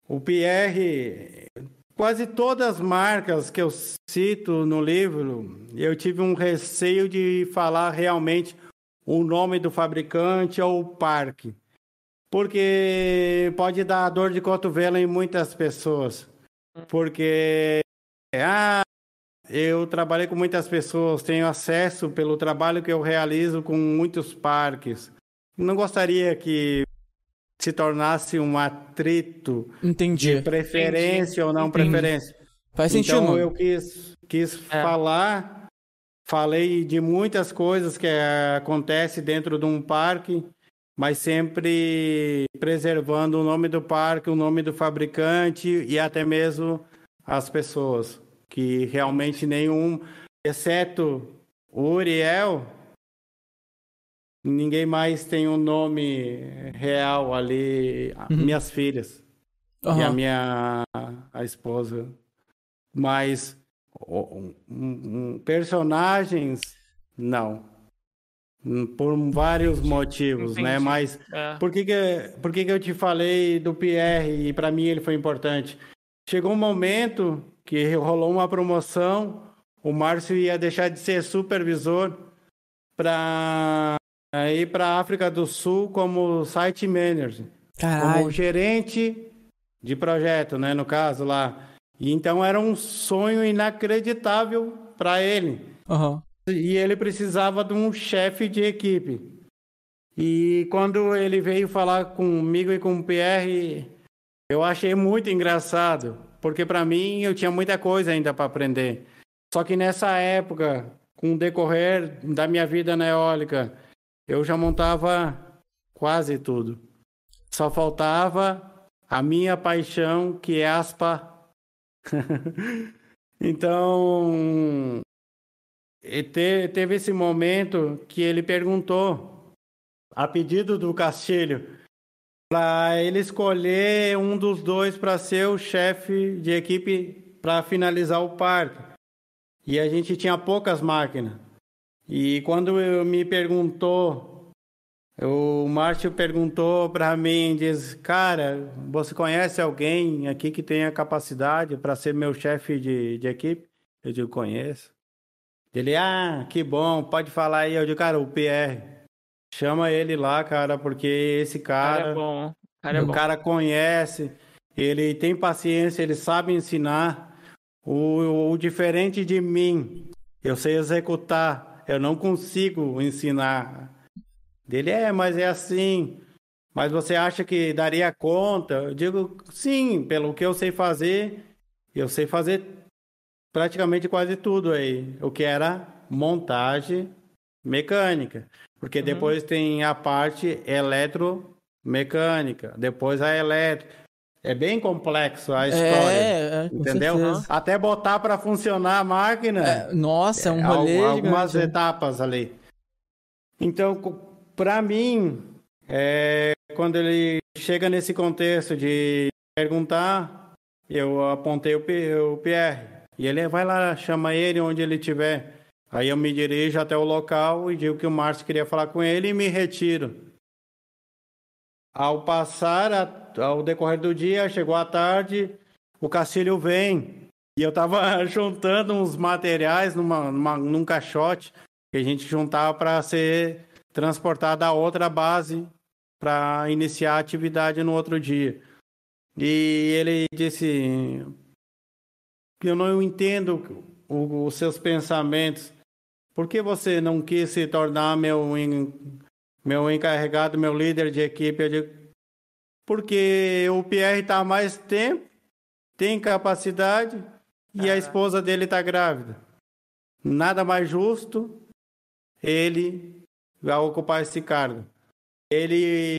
Speaker 3: O Pierre quase todas as marcas que eu cito no livro, eu tive um receio de falar realmente o nome do fabricante ou o parque. Porque pode dar dor de cotovelo em muitas pessoas. Porque, ah, eu trabalhei com muitas pessoas, tenho acesso pelo trabalho que eu realizo com muitos parques. Não gostaria que se tornasse um atrito
Speaker 1: Entendi.
Speaker 3: de preferência ou não
Speaker 1: Entendi.
Speaker 3: preferência.
Speaker 1: Faz sentido.
Speaker 3: Então eu quis, quis
Speaker 2: É.
Speaker 3: falar, falei de muitas coisas que eh, acontece dentro de um parque, mas sempre preservando o nome do parque, o nome do fabricante e até mesmo as pessoas, que realmente nenhum, exceto o Uriel, ninguém mais tem um nome real ali, minhas filhas e a minha a esposa. Mas um- um- personagens, não. Hum, Por vários motivos, né?
Speaker 2: Entendi.
Speaker 3: Mas
Speaker 2: É.
Speaker 3: por que, que, por que, que eu te falei do Pierre e para mim ele foi importante? Chegou um momento que rolou uma promoção, o Márcio ia deixar de ser supervisor para ir para a África do Sul como site manager como
Speaker 1: Caralho.
Speaker 3: gerente de projeto, né, no caso lá. E então era um sonho inacreditável para ele.
Speaker 1: Aham.
Speaker 3: E ele precisava de um chefe de equipe. E quando ele veio falar comigo e com o Pierre, eu achei muito engraçado, porque para mim eu tinha muita coisa ainda para aprender. Só que nessa época, com o decorrer da minha vida na eólica, eu já montava quase tudo. Só faltava a minha paixão, que é aspa. <laughs> então, te- teve esse momento que ele perguntou, a pedido do Castilho, para ele escolher um dos dois para ser o chefe de equipe para finalizar o parque. E a gente tinha poucas máquinas. E quando eu me perguntou, o Márcio perguntou para mim, diz, cara, você conhece alguém aqui que tenha capacidade para ser meu chefe de, de equipe? Eu digo, conheço. Ele, ah, que bom, pode falar aí. Eu digo, cara, o PR, chama ele lá, cara, porque esse
Speaker 2: Cara,
Speaker 3: cara,
Speaker 2: é bom. Cara, é
Speaker 3: o
Speaker 2: bom.
Speaker 3: cara conhece, ele tem paciência, ele sabe ensinar. O, o diferente de mim, eu sei executar, eu não consigo ensinar. Dele é, mas é assim. Mas você acha que daria conta? Eu digo, sim, pelo que eu sei fazer, eu sei fazer praticamente quase tudo aí. O que era montagem mecânica. Porque depois tem a parte eletromecânica, depois a elétrica. É bem complexo a história.
Speaker 1: É, é,
Speaker 3: entendeu?
Speaker 1: certeza.
Speaker 3: Até botar para funcionar a máquina.
Speaker 1: É, nossa, é um
Speaker 3: Al-
Speaker 1: rolê
Speaker 3: algumas
Speaker 1: gigante.
Speaker 3: etapas ali. Então, para mim, é, quando ele chega nesse contexto de perguntar, eu apontei o, o Pierre. E ele vai lá, chama ele onde ele estiver. Aí eu me dirijo até o local e digo que o Márcio queria falar com ele e me retiro. Ao passar, a- ao decorrer do dia, chegou a tarde, o Cacilho vem. E eu tava <laughs> juntando uns materiais numa, numa- num caixote que a gente juntava para ser transportado a outra base para iniciar a atividade no outro dia. E ele disse: Eu não entendo os seus pensamentos. Por que você não quis se tornar meu, meu encarregado, meu líder de equipe? Eu digo, porque o Pierre está há mais tempo, tem capacidade e a esposa dele está grávida. Nada mais justo ele vai ocupar esse cargo. Ele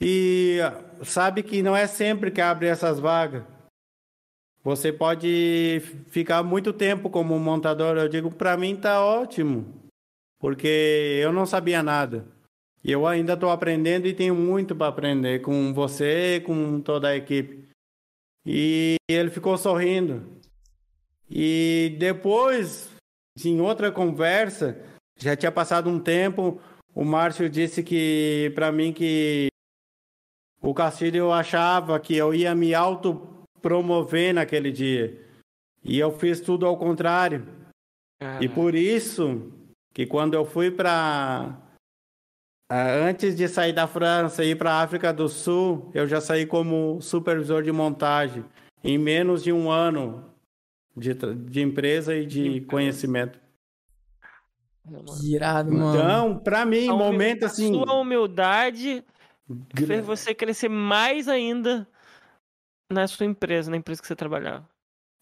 Speaker 3: e sabe que não é sempre que abre essas vagas. Você pode ficar muito tempo como montador. Eu digo, para mim tá ótimo, porque eu não sabia nada. E eu ainda estou aprendendo e tenho muito para aprender com você com toda a equipe. E ele ficou sorrindo. E depois, em outra conversa, já tinha passado um tempo, o Márcio disse que para mim que o Castilho achava que eu ia me auto promover naquele dia. E eu fiz tudo ao contrário. E por isso que quando eu fui para antes de sair da França e ir para a África do Sul, eu já saí como supervisor de montagem em menos de um ano de, de empresa e de conhecimento.
Speaker 1: Irado, mano.
Speaker 3: Então, para mim,
Speaker 2: A
Speaker 3: momento
Speaker 2: a
Speaker 3: assim,
Speaker 2: Sua humildade fez você crescer mais ainda na sua empresa, na empresa que você trabalhava.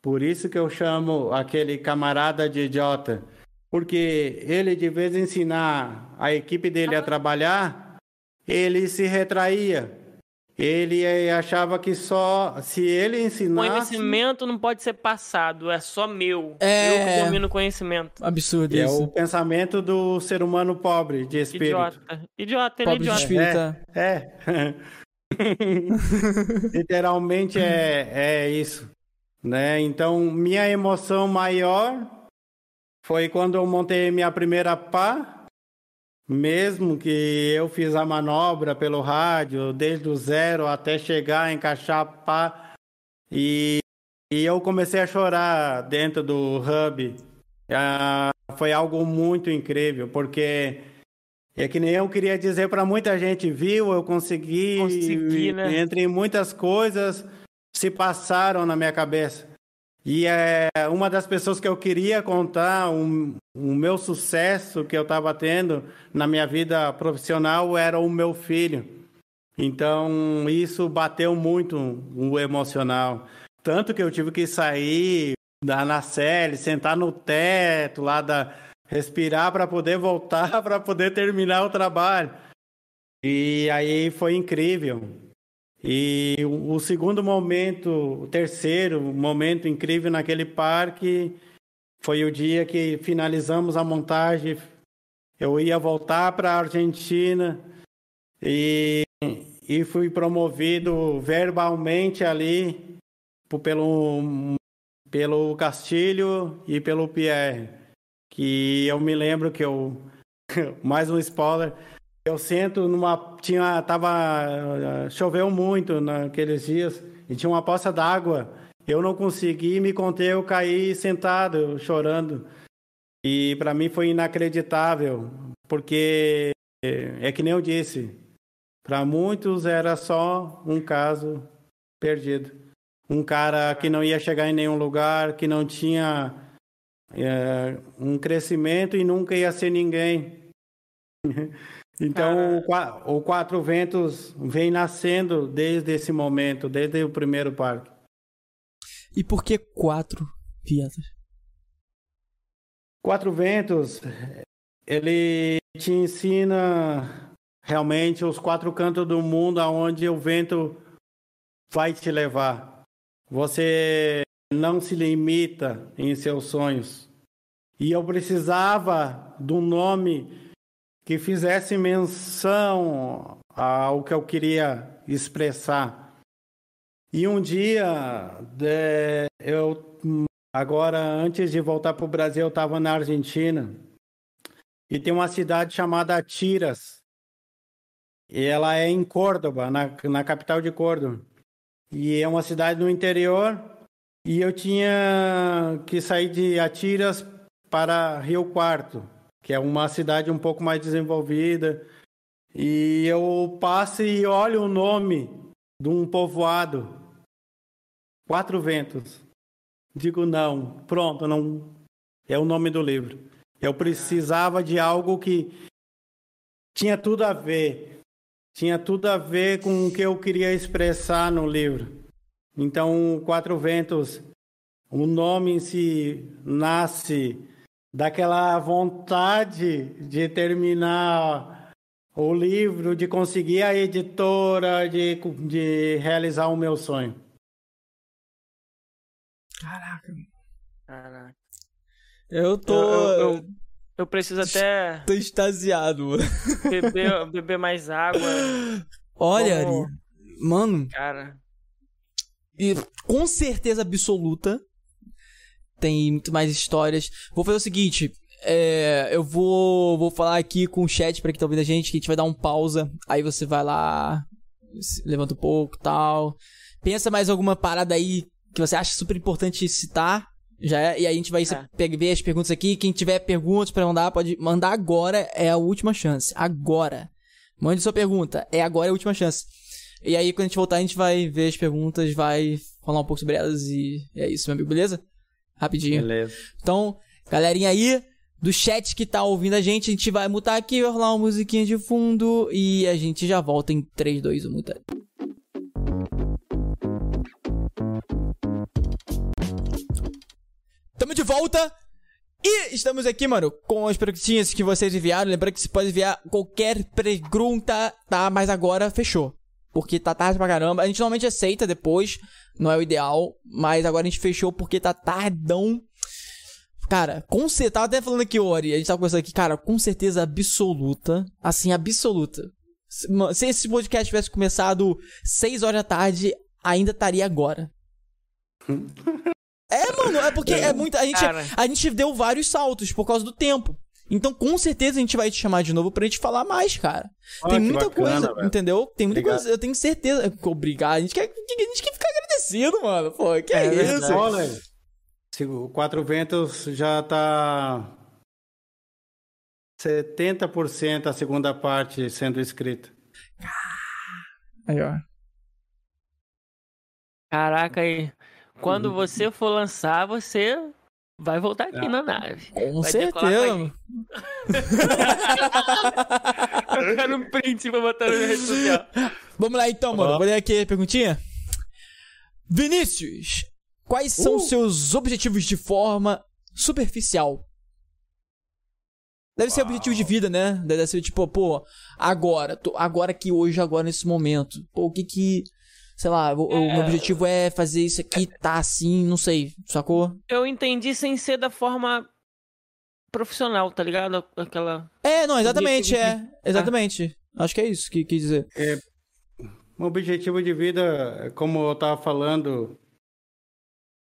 Speaker 3: Por isso que eu chamo aquele camarada de idiota. Porque ele, de vez em ensinar a equipe dele a trabalhar, ele se retraía. Ele eh, achava que só se ele ensinasse.
Speaker 2: Conhecimento não pode ser passado, é só meu.
Speaker 1: É.
Speaker 2: Eu que domino conhecimento.
Speaker 1: Absurdo
Speaker 3: É
Speaker 1: isso.
Speaker 3: o pensamento do ser humano pobre de espírito.
Speaker 2: Idiota. Idiota, ele é
Speaker 1: Pobre de
Speaker 2: idiota.
Speaker 1: espírita.
Speaker 3: É. <laughs> Literalmente é, é isso. Né? Então, minha emoção maior foi quando eu montei minha primeira pá. Mesmo que eu fiz a manobra pelo rádio, desde o zero até chegar a encaixar a pá. E, e eu comecei a chorar dentro do hub. Ah, foi algo muito incrível, porque é que nem eu queria dizer para muita gente, viu? Eu consegui,
Speaker 2: Consegui, né?
Speaker 3: entre muitas coisas se passaram na minha cabeça. E é uma das pessoas que eu queria contar um, o meu sucesso que eu estava tendo na minha vida profissional era o meu filho. Então isso bateu muito o emocional, tanto que eu tive que sair da Nacelle, sentar no teto lá da respirar para poder voltar <laughs> para poder terminar o trabalho. E aí foi incrível. E o segundo momento, o terceiro momento incrível naquele parque foi o dia que finalizamos a montagem. Eu ia voltar para a Argentina e, e fui promovido verbalmente ali pelo, pelo Castilho e pelo Pierre. Que eu me lembro que eu. <laughs> Mais um spoiler. Eu sento numa. Tinha. Tava. Choveu muito naqueles dias e tinha uma poça d'água. Eu não consegui me conter, eu caí sentado, chorando. E para mim foi inacreditável, porque é que nem eu disse, para muitos era só um caso perdido. Um cara que não ia chegar em nenhum lugar, que não tinha é, um crescimento e nunca ia ser ninguém. <laughs> Então, o, o Quatro Ventos vem nascendo desde esse momento, desde o primeiro parque.
Speaker 1: E por que quatro vietas?
Speaker 3: Quatro Ventos, ele te ensina realmente os quatro cantos do mundo aonde o vento vai te levar. Você não se limita em seus sonhos. E eu precisava um nome que fizesse menção ao que eu queria expressar. E um dia, é, eu Agora, antes de voltar para o Brasil, eu estava na Argentina e tem uma cidade chamada Tiras. E ela é em Córdoba, na, na capital de Córdoba. E é uma cidade no interior. E eu tinha que sair de Atiras para Rio Quarto, que é uma cidade um pouco mais desenvolvida. E eu passo e olho o nome de um povoado, Quatro Ventos. Digo não, pronto, não é o nome do livro. Eu precisava de algo que tinha tudo a ver, tinha tudo a ver com o que eu queria expressar no livro. Então, Quatro Ventos, o nome em si nasce daquela vontade de terminar o livro, de conseguir a editora, de, de realizar o meu sonho.
Speaker 1: Caraca.
Speaker 2: Caraca.
Speaker 1: Eu tô.
Speaker 2: Eu, eu- eu- eu preciso até
Speaker 1: tô extasiado.
Speaker 2: beber, <laughs> beber mais água.
Speaker 1: Olha,
Speaker 2: Como-
Speaker 1: Ari, mano,
Speaker 2: Cara,
Speaker 1: e com certeza absoluta tem muito mais histórias. Vou fazer o seguinte. é, eu vou, vou falar aqui com o chat pra quem tá ouvindo a gente, que a gente vai dar um pausa. Aí você vai lá, se levanta um pouco tal. pensa mais alguma parada aí que você acha super importante citar. Já é, e aí a gente vai
Speaker 2: É.
Speaker 1: ver as perguntas aqui. Quem tiver perguntas pra mandar, pode mandar agora. É a última chance. Agora. Mande sua pergunta. É agora é a última chance. E aí, quando a gente voltar, a gente vai ver as perguntas, vai falar um pouco sobre elas e é isso, meu amigo, beleza? Rapidinho.
Speaker 3: Beleza.
Speaker 1: Então, galerinha aí do chat que tá ouvindo a gente, a gente vai mutar aqui, vai rolar uma musiquinha de fundo e a gente já volta em 3, 2, 1, muta. Tamo de volta! E estamos aqui, mano, com as perguntinhas que vocês enviaram. Lembrando que você pode enviar qualquer pergunta, tá? Mas agora fechou. Porque tá tarde pra caramba. A gente normalmente aceita depois, não é o ideal. Mas agora a gente fechou porque tá tardão. Cara, com certeza. Tava até falando aqui, Ori. A gente tava conversando aqui, cara, com certeza absoluta. Assim, absoluta. Se esse podcast tivesse começado 6 horas da tarde, ainda estaria agora. <laughs> É, mano, é porque é muito. A gente,
Speaker 2: Cara.
Speaker 1: a gente deu vários saltos por causa do tempo. Então, com certeza, a gente vai te chamar de novo pra gente falar mais, cara.
Speaker 3: Ah,
Speaker 1: Tem muita
Speaker 3: bacana,
Speaker 1: coisa,
Speaker 3: velho.
Speaker 1: entendeu? Tem muita
Speaker 3: Obrigado.
Speaker 1: coisa. Eu tenho certeza. Obrigado. A gente quer, a gente quer ficar agradecido, mano. Pô, que é,
Speaker 2: É
Speaker 1: isso?
Speaker 3: Olha, o Quatro Ventos já tá 70% a segunda parte sendo escrita.
Speaker 1: Aí, ó.
Speaker 2: Caraca, aí. Quando você for lançar, você vai voltar aqui
Speaker 3: Ah.
Speaker 2: na nave.
Speaker 1: Com
Speaker 2: Vai
Speaker 1: certeza.
Speaker 2: Eu quero um print pra botar na minha rede social.
Speaker 1: Vamos lá então, mano. Vou ler aqui a perguntinha. Vinícius, quais são
Speaker 3: Uh.
Speaker 1: seus objetivos de forma superficial? Deve ser objetivo de vida, né? Deve ser tipo, pô, agora, tô, agora aqui, hoje, agora, nesse momento. Pô, o que que. Sei lá, o, o meu objetivo é fazer isso aqui, tá assim, não sei, sacou?
Speaker 2: Eu entendi sem ser da forma profissional, tá ligado? Aquela.
Speaker 1: É, não, exatamente, é. Exatamente. Acho que é isso que quis dizer.
Speaker 3: Um objetivo de vida, como eu estava falando,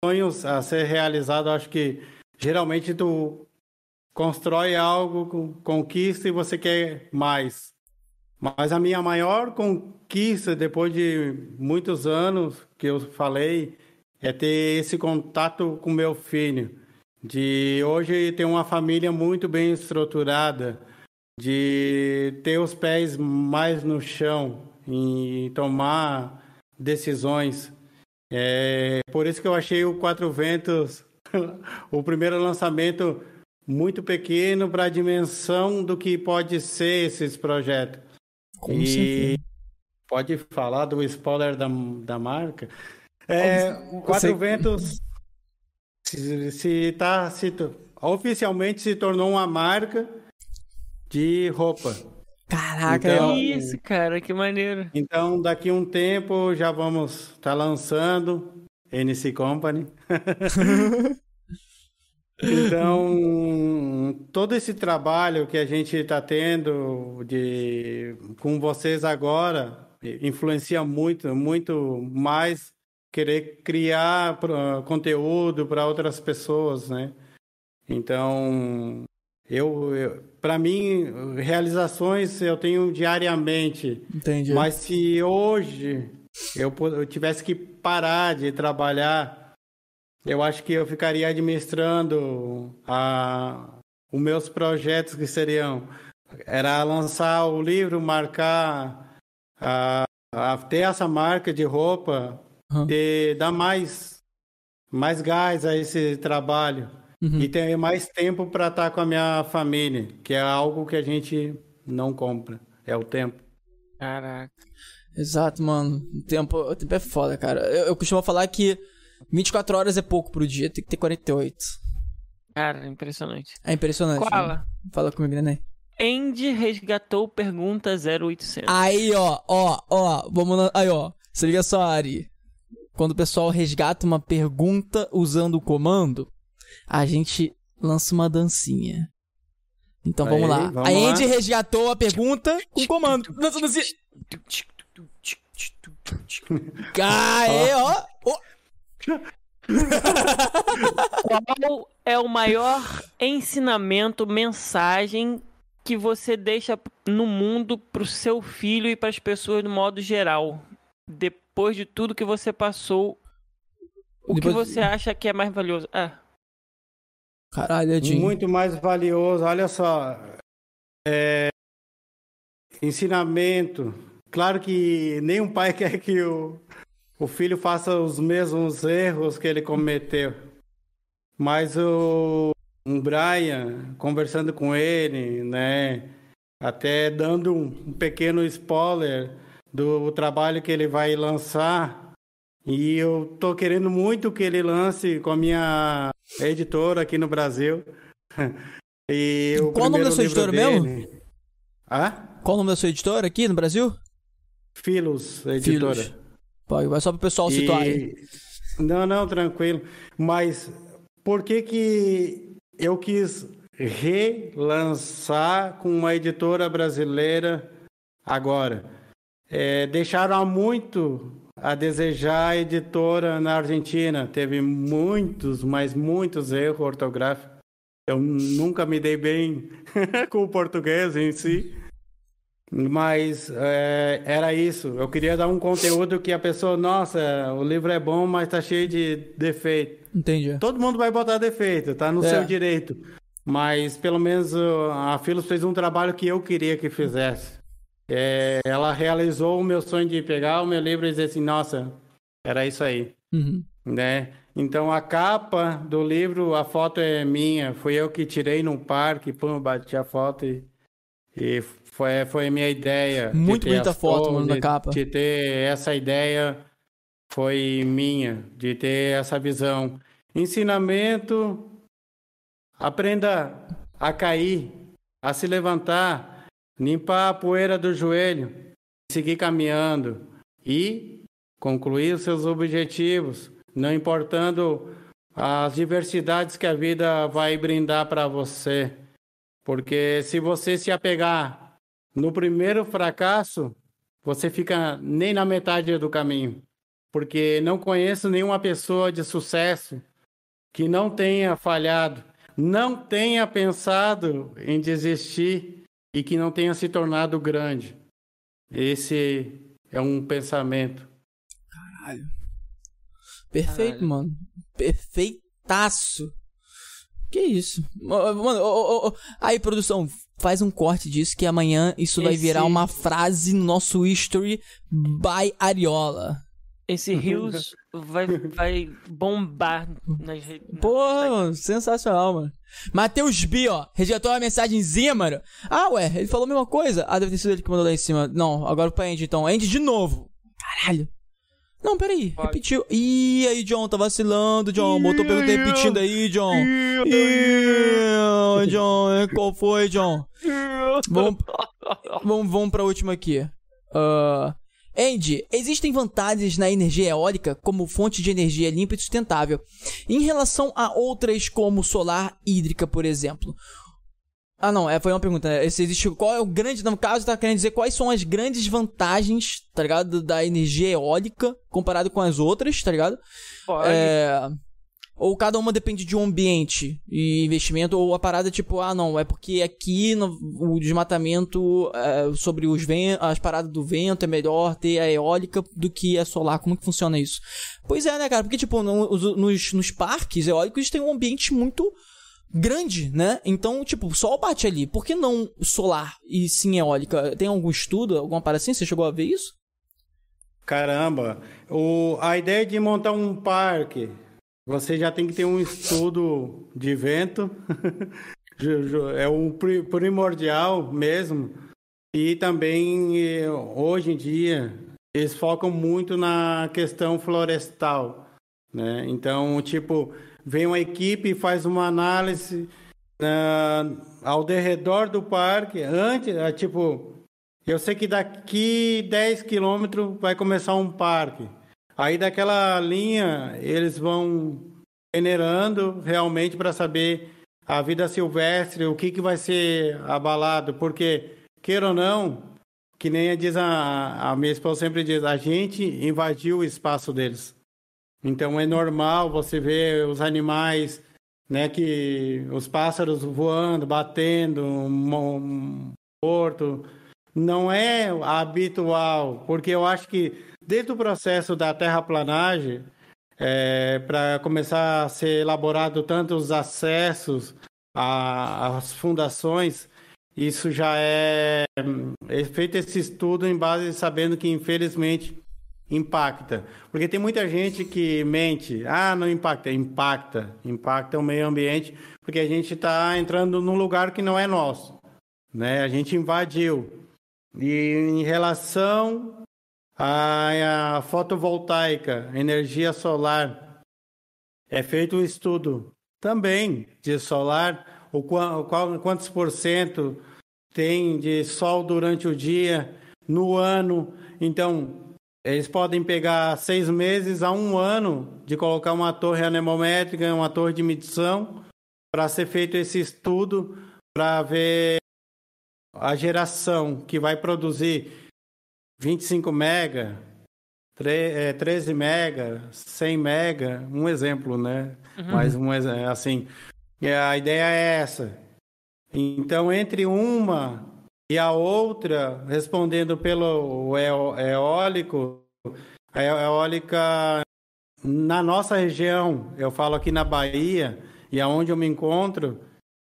Speaker 3: sonhos a ser realizado, acho que geralmente tu constrói algo, con- conquista e você quer mais. Mas a minha maior conquista, depois de muitos anos que eu falei, é ter esse contato com meu filho. De hoje ter uma família muito bem estruturada, de ter os pés mais no chão e tomar decisões. É por isso que eu achei o Quatro Ventos <laughs> o primeiro lançamento muito pequeno para a dimensão do que pode ser esses projetos.
Speaker 1: Com
Speaker 3: E
Speaker 1: certeza.
Speaker 3: pode falar do spoiler da, da marca? É, Quatro
Speaker 1: sei.
Speaker 3: Ventos se, se tá se, oficialmente se tornou uma marca de roupa.
Speaker 1: Caraca,
Speaker 3: Então-
Speaker 1: ó.
Speaker 2: Isso, cara, que maneiro.
Speaker 3: Então, daqui a um tempo já vamos estar lançando NC Company. <laughs> então, todo esse trabalho que a gente está tendo de com vocês agora influencia muito, muito mais querer criar conteúdo para outras pessoas, né? Então, eu, eu para mim, realizações eu tenho diariamente.
Speaker 1: Entendi.
Speaker 3: Mas se hoje eu, eu tivesse que parar de trabalhar, eu acho que eu ficaria administrando a, os meus projetos que seriam era lançar o livro, marcar, a, a- ter essa marca de roupa, ter, dar mais, mais gás a esse trabalho
Speaker 1: Uhum.
Speaker 3: e ter mais tempo para estar com a minha família, que é algo que a gente não compra, é o tempo.
Speaker 2: Caraca.
Speaker 1: Exato, mano. O tempo, o tempo é foda, cara. Eu, eu costumo falar que 24 horas é pouco pro dia, tem que ter 48.
Speaker 2: Cara, impressionante.
Speaker 1: É impressionante. né?
Speaker 2: Koala.
Speaker 1: Fala comigo, neném.
Speaker 2: Andy resgatou pergunta 0800.
Speaker 1: Aí, ó, ó, ó, vamos lá. Aí, ó. Se liga só, Ari. Quando o pessoal resgata uma pergunta usando o comando, a gente lança uma dancinha. Então
Speaker 3: Aí,
Speaker 1: vamos lá.
Speaker 3: vamos
Speaker 1: a
Speaker 3: lá.
Speaker 1: Andy resgatou a pergunta com o comando. Dança, dancinha. Aê, ó.
Speaker 2: Qual é o maior ensinamento, mensagem que você deixa no mundo pro seu filho e pras pessoas do modo geral? De- depois de tudo que você passou, o
Speaker 1: Depois-
Speaker 2: que você acha que é mais valioso? Ah,
Speaker 1: Caralho, Edinho.
Speaker 3: Muito mais valioso. Olha só. É, Ensinamento. Claro que nenhum pai <laughs> quer que o, o filho faça os mesmos erros que ele cometeu. Mas o um Brian, conversando com ele, né? Até dando um, pequeno spoiler do trabalho que ele vai lançar. E eu tô querendo muito que ele lance com a minha editora aqui no Brasil. <laughs> E o
Speaker 1: Qual o nome da sua editora mesmo?
Speaker 3: dele- Hã?
Speaker 1: Qual o nome da sua editora aqui no Brasil?
Speaker 3: Filos, editora.
Speaker 1: Filos. Pô, vai só pro pessoal situar aí.
Speaker 3: E... Não, não, tranquilo. Mas por que que eu quis relançar com uma editora brasileira agora? É, deixaram muito a desejar a editora na Argentina. Teve muitos, mas muitos erros ortográficos. Eu nunca me dei bem <laughs> com o português em si. Mas é, era isso. Eu queria dar um conteúdo que a pessoa, nossa, o livro é bom, mas tá cheio de defeito.
Speaker 1: Entendi.
Speaker 3: Todo mundo vai botar defeito, tá no
Speaker 1: É.
Speaker 3: seu direito. Mas pelo menos a Filos fez um trabalho que eu queria que fizesse. É, ela realizou o meu sonho de pegar o meu livro e dizer assim, nossa, era isso aí,
Speaker 1: Uhum.
Speaker 3: né? Então a capa do livro, a foto é minha, fui eu que tirei num parque, pum, bati a foto e, e foi, foi a minha ideia. de
Speaker 1: Muito bonita foto,
Speaker 3: cores,
Speaker 1: mano, na
Speaker 3: de-
Speaker 1: capa.
Speaker 3: De ter essa ideia foi minha, de ter essa visão. Ensinamento, aprenda a cair, a se levantar, limpar a poeira do joelho, seguir caminhando e concluir os seus objetivos, não importando as diversidades que a vida vai brindar para você. Porque se você se apegar no primeiro fracasso, você fica nem na metade do caminho. Porque não conheço nenhuma pessoa de sucesso que não tenha falhado, não tenha pensado em desistir e que não tenha se tornado grande. Esse é um pensamento.
Speaker 1: Perfeito,
Speaker 2: Caralho.
Speaker 1: mano. Perfeitaço. Que isso? Mano, ô, ô, ô, aí, produção, faz um corte disso que amanhã isso vai
Speaker 2: Esse-
Speaker 1: virar uma frase no nosso history by Ariola.
Speaker 2: esse Rios vai, vai bombar nas redes.
Speaker 1: Pô, sensacional, mano. Matheus B, ó, rejeitou uma mensagenzinha, mano. Ah, ué, ele falou a mesma coisa. Ah, deve ter sido ele que mandou lá em cima. Não, agora pro Andy, então. Andy de novo. Caralho. Não, peraí,
Speaker 2: Pode.
Speaker 1: repetiu. Ih, aí, John, tá vacilando, John. Botou pergunta repetindo aí, John. Ih, John, qual foi, John? <laughs> Vamos, vamos, vamos pra última aqui. Ah, Andy, existem vantagens na energia eólica como fonte de energia limpa e sustentável, em relação a outras como solar hídrica, por exemplo. Ah, não, é, foi uma pergunta. né? Se existe, qual é o grande, no caso, tá querendo dizer quais são as grandes vantagens, tá ligado, da energia eólica comparado com as outras, tá ligado?
Speaker 2: Pode.
Speaker 1: É, ou cada uma depende de um ambiente e investimento, ou a parada tipo, ah, não, é porque aqui no, o desmatamento é, sobre os as paradas do vento é melhor ter a eólica do que a solar. Como que funciona isso? Pois é, né, cara? Porque, tipo, no- os- nos, nos parques eólicos tem um ambiente muito grande, né? Então, tipo, o sol bate ali. Por que não solar e sim eólica? Tem algum estudo, alguma parada assim? Você chegou a ver isso?
Speaker 3: Caramba, o, a ideia de montar um parque, você já tem que ter um estudo de vento, <laughs> é pri- primordial mesmo. E também, eh, hoje em dia, eles focam muito na questão florestal, né? Então, tipo, vem uma equipe e faz uma análise ah, ao derredor do parque, antes, ah, tipo, eu sei que daqui 10 quilômetros vai começar um parque. Aí daquela linha eles vão peneirando realmente para saber a vida silvestre, o que, que vai ser abalado, porque, queira ou não, que nem diz a, a minha esposa sempre diz, a gente invadiu o espaço deles. Então é normal você ver os animais, né, que os pássaros voando, batendo, mo- morto, não é habitual, porque eu acho que desde o processo da terraplanagem, é, para começar a ser elaborado tanto os acessos às fundações, isso já é, é feito esse estudo em base sabendo que infelizmente impacta. Porque tem muita gente que mente, ah, não impacta, impacta, impacta o meio ambiente, porque a gente está entrando num lugar que não é nosso, né? A gente invadiu. E em relação à, à fotovoltaica, energia solar, é feito um estudo também de solar, o qual, quantos por cento tem de sol durante o dia, no ano. Então, eles podem pegar seis meses a um ano de colocar uma torre anemométrica, uma torre de medição, para ser feito esse estudo, para ver a geração que vai produzir 25 mega, 13 é, mega, 100 mega, um exemplo, né? Uhum. Mas um assim, a ideia é essa. Então, entre uma e a outra, respondendo pelo eólico, a eólica na nossa região, eu falo aqui na Bahia, e aonde eu me encontro,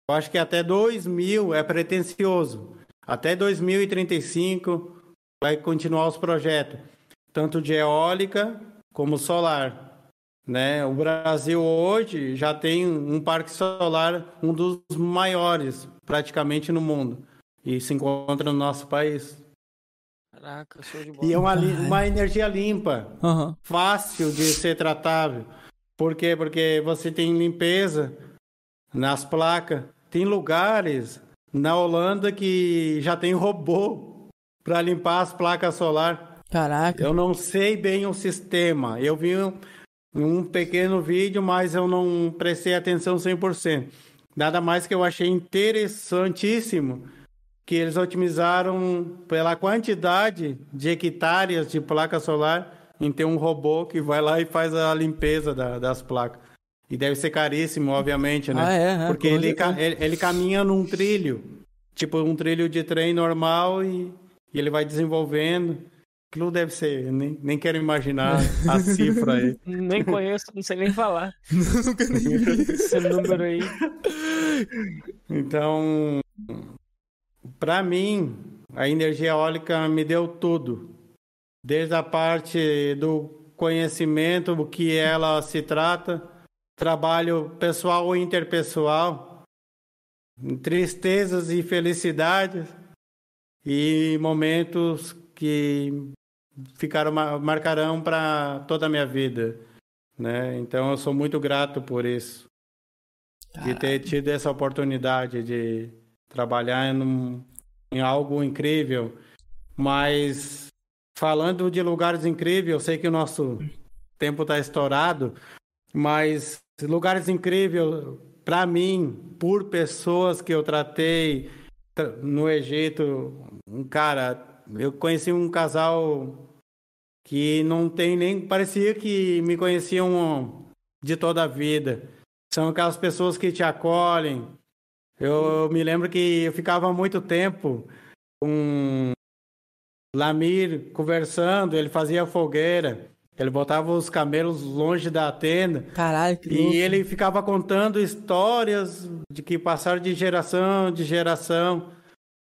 Speaker 3: eu acho que até 2000 é pretensioso. Até 2035 vai continuar os projetos, tanto de eólica como solar. Né? O Brasil hoje já tem um parque solar, um dos maiores praticamente no mundo, e se encontra no nosso país.
Speaker 2: Caraca, show de bola.
Speaker 3: E é uma, uma energia limpa,
Speaker 1: uhum.
Speaker 3: fácil de ser tratável. Por quê? Porque você tem limpeza nas placas. Tem lugares na Holanda que já tem robô para limpar as placas solar.
Speaker 1: Caraca.
Speaker 3: Eu não sei bem o sistema. Eu vi um pequeno vídeo, mas eu não prestei atenção 100%. Nada mais que eu achei interessantíssimo que eles otimizaram pela quantidade de hectares de placa solar em ter um robô que vai lá e faz a limpeza da, das placas. E deve ser caríssimo, obviamente, né?
Speaker 1: Ah, é,
Speaker 3: é, Porque ele, ele, ele, caminha num trilho, tipo um trilho de trem normal e, e ele vai desenvolvendo. Aquilo deve ser, nem, nem quero imaginar a <laughs> cifra aí.
Speaker 2: Nem conheço, não sei nem falar. <laughs> Esse número aí.
Speaker 3: Então, para mim, a energia eólica me deu tudo. Desde a parte do conhecimento, o que ela se trata, trabalho pessoal ou interpessoal, tristezas e felicidades, e momentos que ficaram marcarão para toda a minha vida, né? Então eu sou muito grato por isso, de ter tido essa oportunidade de trabalhar num, em algo incrível. Mas falando de lugares incríveis, eu sei que o nosso tempo está estourado, mas lugares incríveis para mim, por pessoas que eu tratei no Egito, cara, eu conheci um casal que não tem nem. Parecia que me conheciam de toda a vida. São aquelas pessoas que te acolhem. Eu me lembro que eu ficava muito tempo com Lamir conversando, ele fazia fogueira. Ele botava os camelos longe da tenda.
Speaker 1: Caralho, que
Speaker 3: E ele ficava contando histórias de que passaram de geração de geração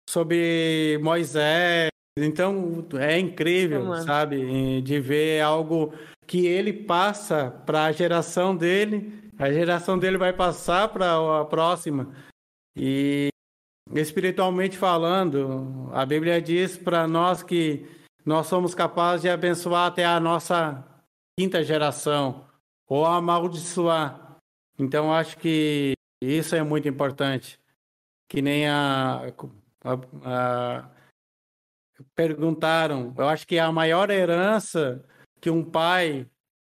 Speaker 3: sobre Moisés, então é incrível, sabe, de ver algo que ele passa para a geração dele, a geração dele vai passar para a próxima. E espiritualmente falando, a Bíblia diz para nós que nós somos capazes de abençoar até a nossa quinta geração ou amaldiçoar. Então acho que isso é muito importante. Que nem a, a, a perguntaram, eu acho que a maior herança que um pai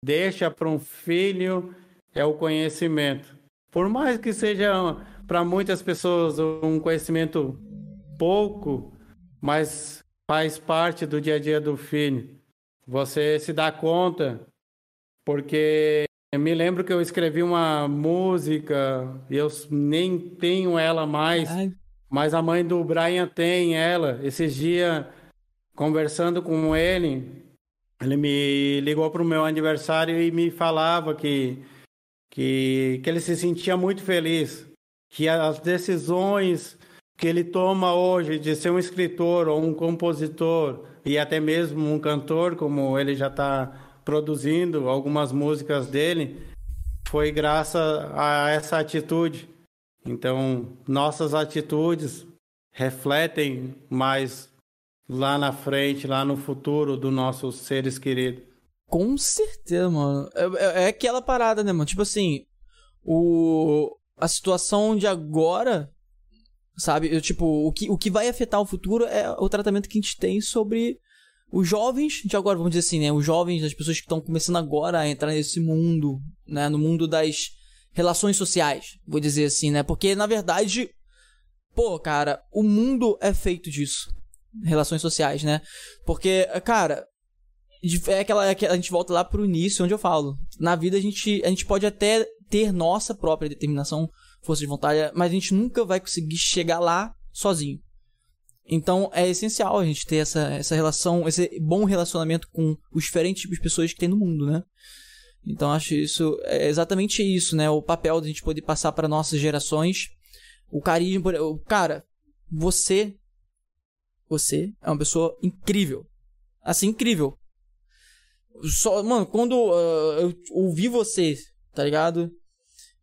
Speaker 3: deixa para um filho é o conhecimento. Por mais que seja para muitas pessoas um conhecimento pouco, mas faz parte do dia a dia do filho. Você se dá conta, porque me lembro que eu escrevi uma música, e eu nem tenho ela mais, Ai. Mas a mãe do Brian tem ela. Esses dias, conversando com ele, ele me ligou para o meu aniversário e me falava que, que, que ele se sentia muito feliz, que as decisões que ele toma hoje de ser um escritor ou um compositor e até mesmo um cantor, como ele já está produzindo algumas músicas dele, foi graças a essa atitude. Então, nossas atitudes refletem mais lá na frente, lá no futuro dos nossos seres queridos.
Speaker 1: Com certeza, mano. É, é, é aquela parada, né, mano? Tipo assim, o a situação de agora, sabe? Eu, tipo, o que, o que vai afetar o futuro é o tratamento que a gente tem sobre os jovens de agora, vamos dizer assim, né? Os jovens, as pessoas que estão começando agora a entrar nesse mundo, né? No mundo das relações sociais, vou dizer assim, né? Porque, na verdade, pô, cara, o mundo é feito disso. Relações sociais, né? Porque, cara, é aquela, é a gente volta lá pro início, onde eu falo. Na vida a gente, a gente pode até ter nossa própria determinação, força de vontade, mas a gente nunca vai conseguir chegar lá sozinho. Então é essencial a gente ter essa, essa relação, esse bom relacionamento com os diferentes tipos de pessoas que tem no mundo, né? Então acho isso é exatamente isso, né? O papel da gente poder passar para nossas gerações o carinho, o cara, você você é uma pessoa incrível. Assim incrível. Só, mano, quando uh, eu ouvi você, tá ligado?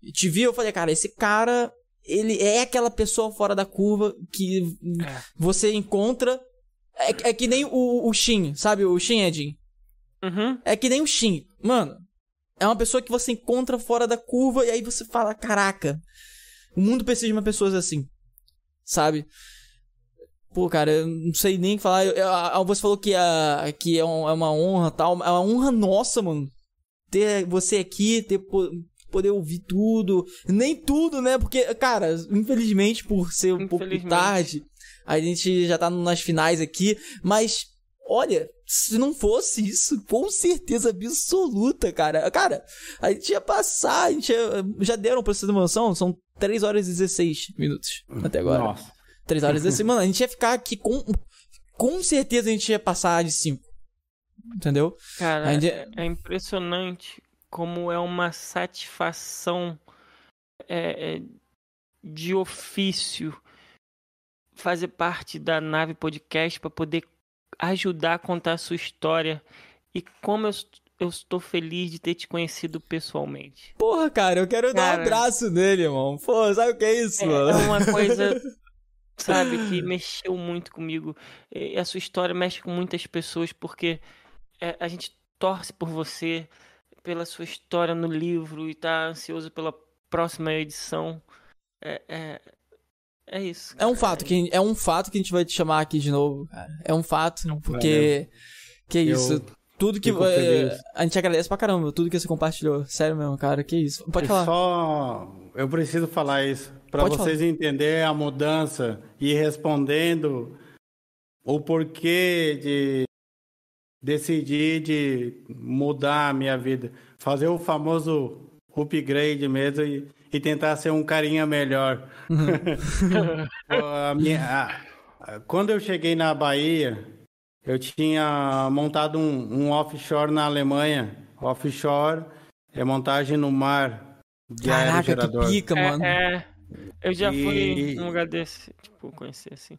Speaker 1: E te vi, eu falei, cara, esse cara ele é aquela pessoa fora da curva que é. você encontra. É, é, que nem o, o Shin, sabe? O Shin Edin.
Speaker 2: Uhum.
Speaker 1: É que nem o Shin. Mano, é uma pessoa que você encontra fora da curva e aí você fala: caraca, o mundo precisa de uma pessoa assim. Sabe? Pô, cara, eu não sei nem falar. Eu, eu, você falou que, é, que é, um, é uma honra tal. É uma honra nossa, mano. Ter você aqui, ter poder ouvir tudo. Nem tudo, né? Porque, cara, infelizmente, por ser um pouco tarde, a gente já tá nas finais aqui. Mas, olha, se não fosse isso, com certeza absoluta, cara. Cara, a gente ia passar, a gente ia, já deram pra você ter uma noção, são 3 horas e 16 minutos até agora.
Speaker 3: Nossa.
Speaker 1: 3 horas e 16. Mano, a gente ia ficar aqui com. Com certeza a gente ia passar de 5. Entendeu?
Speaker 2: Cara, gente... é impressionante como é uma satisfação é, é, de ofício fazer parte da nave podcast para poder ajudar a contar a sua história e como eu, eu estou feliz de ter te conhecido pessoalmente.
Speaker 1: Porra, cara, eu quero cara, dar um abraço nele, irmão. Pô, sabe o que é isso,
Speaker 2: é,
Speaker 1: mano?
Speaker 2: É uma coisa, <laughs> sabe, que mexeu muito comigo. E a sua história mexe com muitas pessoas porque é, a gente torce por você, pela sua história no livro e tá ansioso pela próxima edição. É, é, é isso.
Speaker 1: É um fato que é um fato que a gente vai te chamar aqui de novo, cara. É um fato, porque que é isso. Eu tudo que é, a gente agradece pra caramba, tudo que você compartilhou. Sério mesmo, cara, que isso. Pode falar.
Speaker 3: Só eu preciso falar isso para vocês falar. entenderem a mudança e respondendo o porquê de decidi de mudar a minha vida, fazer o famoso upgrade mesmo e, e tentar ser um carinha melhor. Uhum. <laughs> a minha, a, quando eu cheguei na Bahia, eu tinha montado um, um offshore na Alemanha. Offshore é montagem no mar
Speaker 1: de Caraca, aerogerador. que pica, mano.
Speaker 2: É, é, eu já e... fui num lugar desse, tipo, conhecer assim.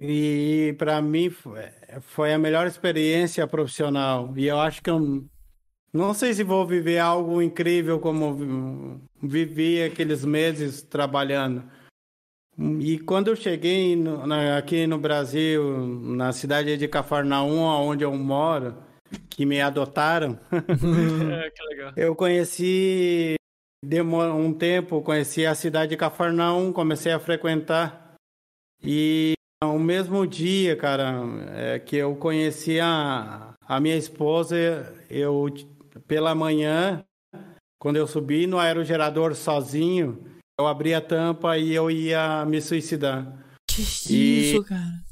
Speaker 3: E para mim foi a melhor experiência profissional. E eu acho que eu não sei se vou viver algo incrível como vivi aqueles meses trabalhando. E quando eu cheguei no, na, aqui no Brasil, na cidade de Cafarnaum, onde eu moro, que me adotaram, <laughs>
Speaker 2: é, que legal.
Speaker 3: eu conheci, demorou um tempo, conheci a cidade de Cafarnaum, comecei a frequentar. E o mesmo dia, cara, é, que eu conheci a, a minha esposa, eu pela manhã, quando eu subi no aerogerador sozinho, eu abri a tampa e eu ia me suicidar.
Speaker 1: Que isso, e, cara?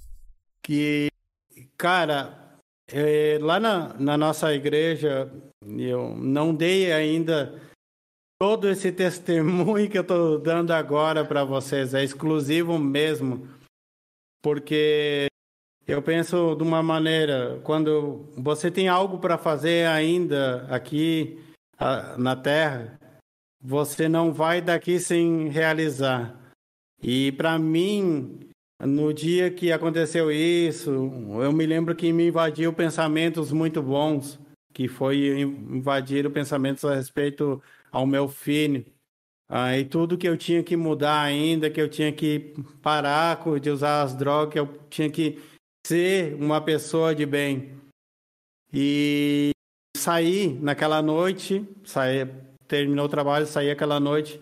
Speaker 3: Que, cara, é, lá na, na nossa igreja, eu não dei ainda todo esse <laughs> testemunho que eu estou dando agora para vocês, é exclusivo mesmo porque eu penso de uma maneira, quando você tem algo para fazer ainda aqui na Terra, você não vai daqui sem realizar. E para mim, no dia que aconteceu isso, eu me lembro que me invadiu pensamentos muito bons, que foi invadir pensamentos a respeito ao meu filho. Ah, e tudo que eu tinha que mudar ainda, que eu tinha que parar de usar as drogas, que eu tinha que ser uma pessoa de bem. E saí naquela noite, saí, terminou o trabalho, saí aquela noite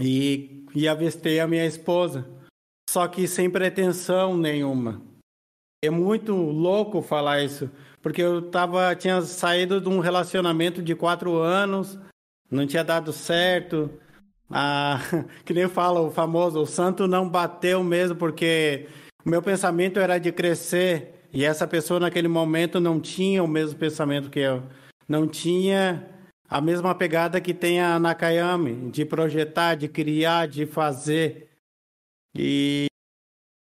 Speaker 3: e, e avistei a minha esposa. Só que sem pretensão nenhuma. É muito louco falar isso, porque eu tava, tinha saído de um relacionamento de quatro anos, não tinha dado certo. Ah, <laughs> que nem fala o famoso, o santo não bateu mesmo, porque o meu pensamento era de crescer e essa pessoa naquele momento não tinha o mesmo pensamento que eu. Não tinha a mesma pegada que tem a Nakayami, de projetar, de criar, de fazer. E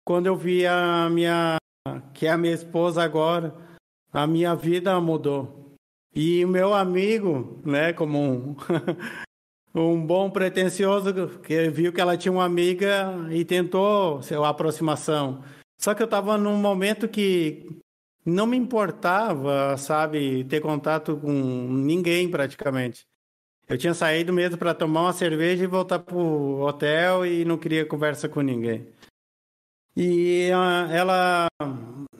Speaker 3: quando eu vi a minha, que é a minha esposa agora, a minha vida mudou. E o meu amigo, né, como um, <laughs> um bom pretensioso, que viu que ela tinha uma amiga e tentou a aproximação. Só que eu estava num momento que não me importava, sabe, ter contato com ninguém praticamente. Eu tinha saído mesmo para tomar uma cerveja e voltar pro hotel e não queria conversa com ninguém. E ela,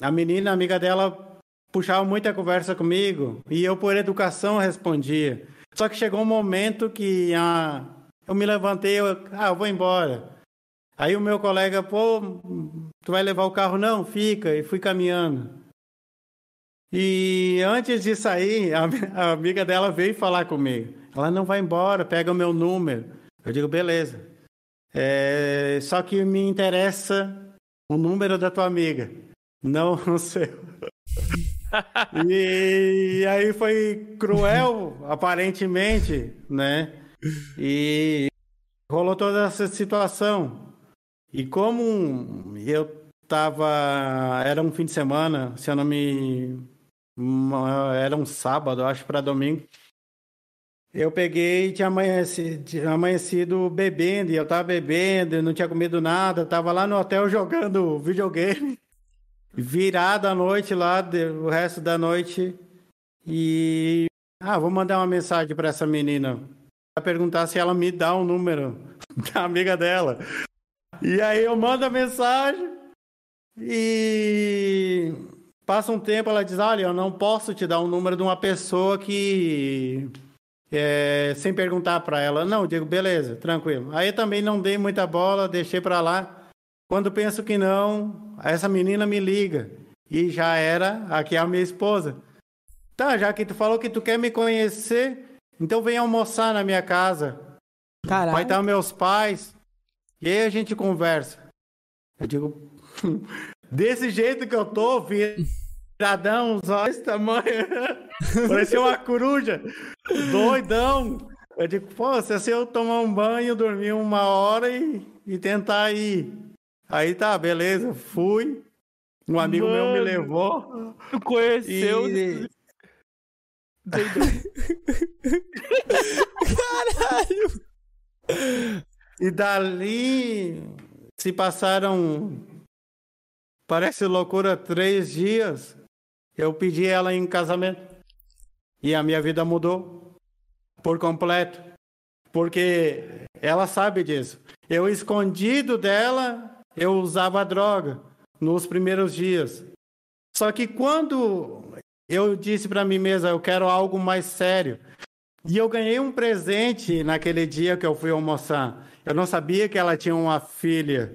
Speaker 3: a menina, a amiga dela, puxava muita conversa comigo e eu, por educação, respondia. Só que chegou um momento que ah, eu me levantei, eu, ah, eu vou embora. Aí o meu colega, pô, tu vai levar o carro? Não, fica. E fui caminhando. E antes de sair, a, a amiga dela veio falar comigo. Ela não vai embora, pega o meu número. Eu digo, beleza. É, só que me interessa o número da tua amiga, não <laughs> o seu. E, aí foi cruel, aparentemente, né? E rolou toda essa situação. E como eu tava. Era um fim de semana, se eu não me. Era um sábado, acho, para domingo. Eu peguei e tinha amanhecido, tinha amanhecido bebendo, e eu tava bebendo, não tinha comido nada, tava lá no hotel jogando videogame, virado à noite lá, o resto da noite, e... Ah, vou mandar uma mensagem para essa menina, para perguntar se ela me dá o um número <laughs> da amiga dela. E aí eu mando a mensagem, e... Passa um tempo, ela diz, olha, eu não posso te dar o um número de uma pessoa que é, sem perguntar para ela. Não, digo, beleza, tranquilo. Aí também não dei muita bola, deixei para lá. Quando penso que não, essa menina me liga. E já era aqui a minha esposa. Tá, já que tu falou que tu quer me conhecer, então vem almoçar na minha casa. Caralho. Vai estar meus pais. E aí a gente conversa. Eu digo, <laughs> desse jeito que eu tô, viradão, os olhos tamanho. <laughs> Parecia uma coruja. Doidão. Eu digo, pô, se eu tomar um banho, dormir uma hora e, e tentar ir. Aí tá, beleza, fui. Um amigo Mano, meu me levou.
Speaker 2: Tu conheceu? E... <laughs>
Speaker 3: Caralho! E dali se passaram, parece loucura, três dias. Eu pedi ela em casamento. E a minha vida mudou por completo. Porque ela sabe disso. Eu escondido dela, eu usava droga nos primeiros dias. Só que quando eu disse para mim mesma, eu quero algo mais sério. E eu ganhei um presente naquele dia que eu fui almoçar. Eu não sabia que ela tinha uma filha.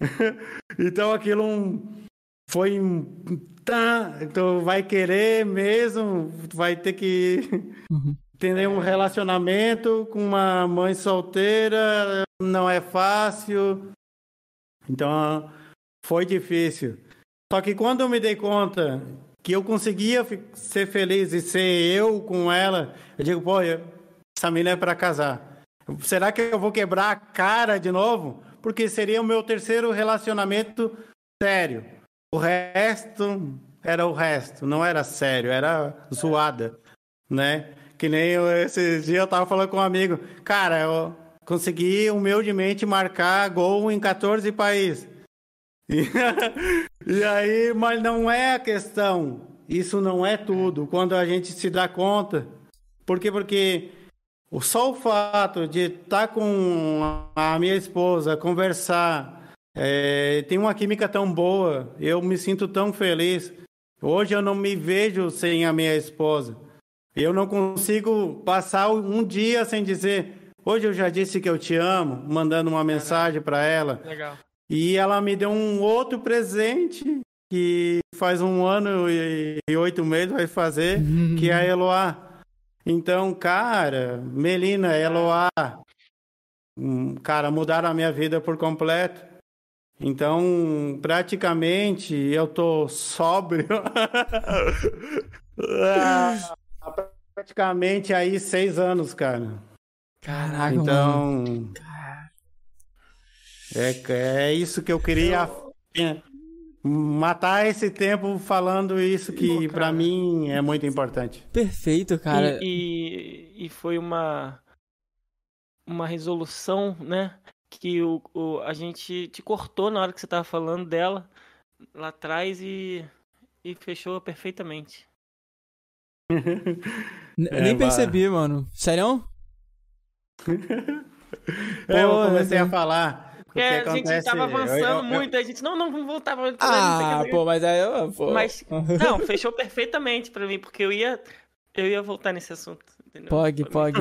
Speaker 3: <laughs> então aquilo um, foi um tá, tu vai querer mesmo, vai ter que uhum. ter um relacionamento com uma mãe solteira, não é fácil. Então, foi difícil. Só que quando eu me dei conta que eu conseguia ser feliz e ser eu com ela, eu digo, pô, essa menina é para casar. Será que eu vou quebrar a cara de novo? Porque seria o meu terceiro relacionamento sério. o resto era o resto, não era sério, era zoada, né? Que nem eu, esse dia eu tava falando com um amigo, cara, eu consegui humildemente marcar gol em 14 países. <laughs> E, aí, mas não é a questão, isso não é tudo. Quando a gente se dá conta, por quê? Porque só o fato de estar com a minha esposa, conversar, é, tem uma química tão boa, eu me sinto tão feliz. Hoje eu não me vejo sem a minha esposa. Eu não consigo passar um dia sem dizer. Hoje eu já disse que eu te amo, mandando uma mensagem para ela.
Speaker 2: Legal.
Speaker 3: E ela me deu um outro presente que faz um ano e, oito meses vai fazer, que é a Eloá. Então, cara, Melina, Eloá, hum, cara, mudaram a minha vida por completo. Então, praticamente, eu tô sóbrio. <laughs> <laughs> Ah, praticamente aí seis anos, cara.
Speaker 1: Caraca,
Speaker 3: Então,
Speaker 1: mano.
Speaker 3: é, é isso que eu queria matar esse tempo falando isso que
Speaker 2: cara.
Speaker 3: mim é muito importante.
Speaker 1: Perfeito, cara.
Speaker 2: E, e, e foi uma uma resolução, né? Que o, o, a gente te cortou na hora que você tava falando dela lá atrás e, e fechou perfeitamente. <laughs>
Speaker 3: É,
Speaker 1: Nem percebi, mano. Sério?
Speaker 3: É, eu comecei
Speaker 1: né?
Speaker 3: a falar. o
Speaker 2: Porque
Speaker 3: que
Speaker 2: a gente tava
Speaker 3: eu-
Speaker 2: avançando
Speaker 3: eu- eu-
Speaker 2: muito, a gente, não, não, vamos voltar pra
Speaker 1: Ah, pô, mas aí eu. Pô.
Speaker 2: Mas, não, fechou perfeitamente pra mim, porque eu ia, eu ia voltar nesse assunto, entendeu?
Speaker 1: Pog, pog.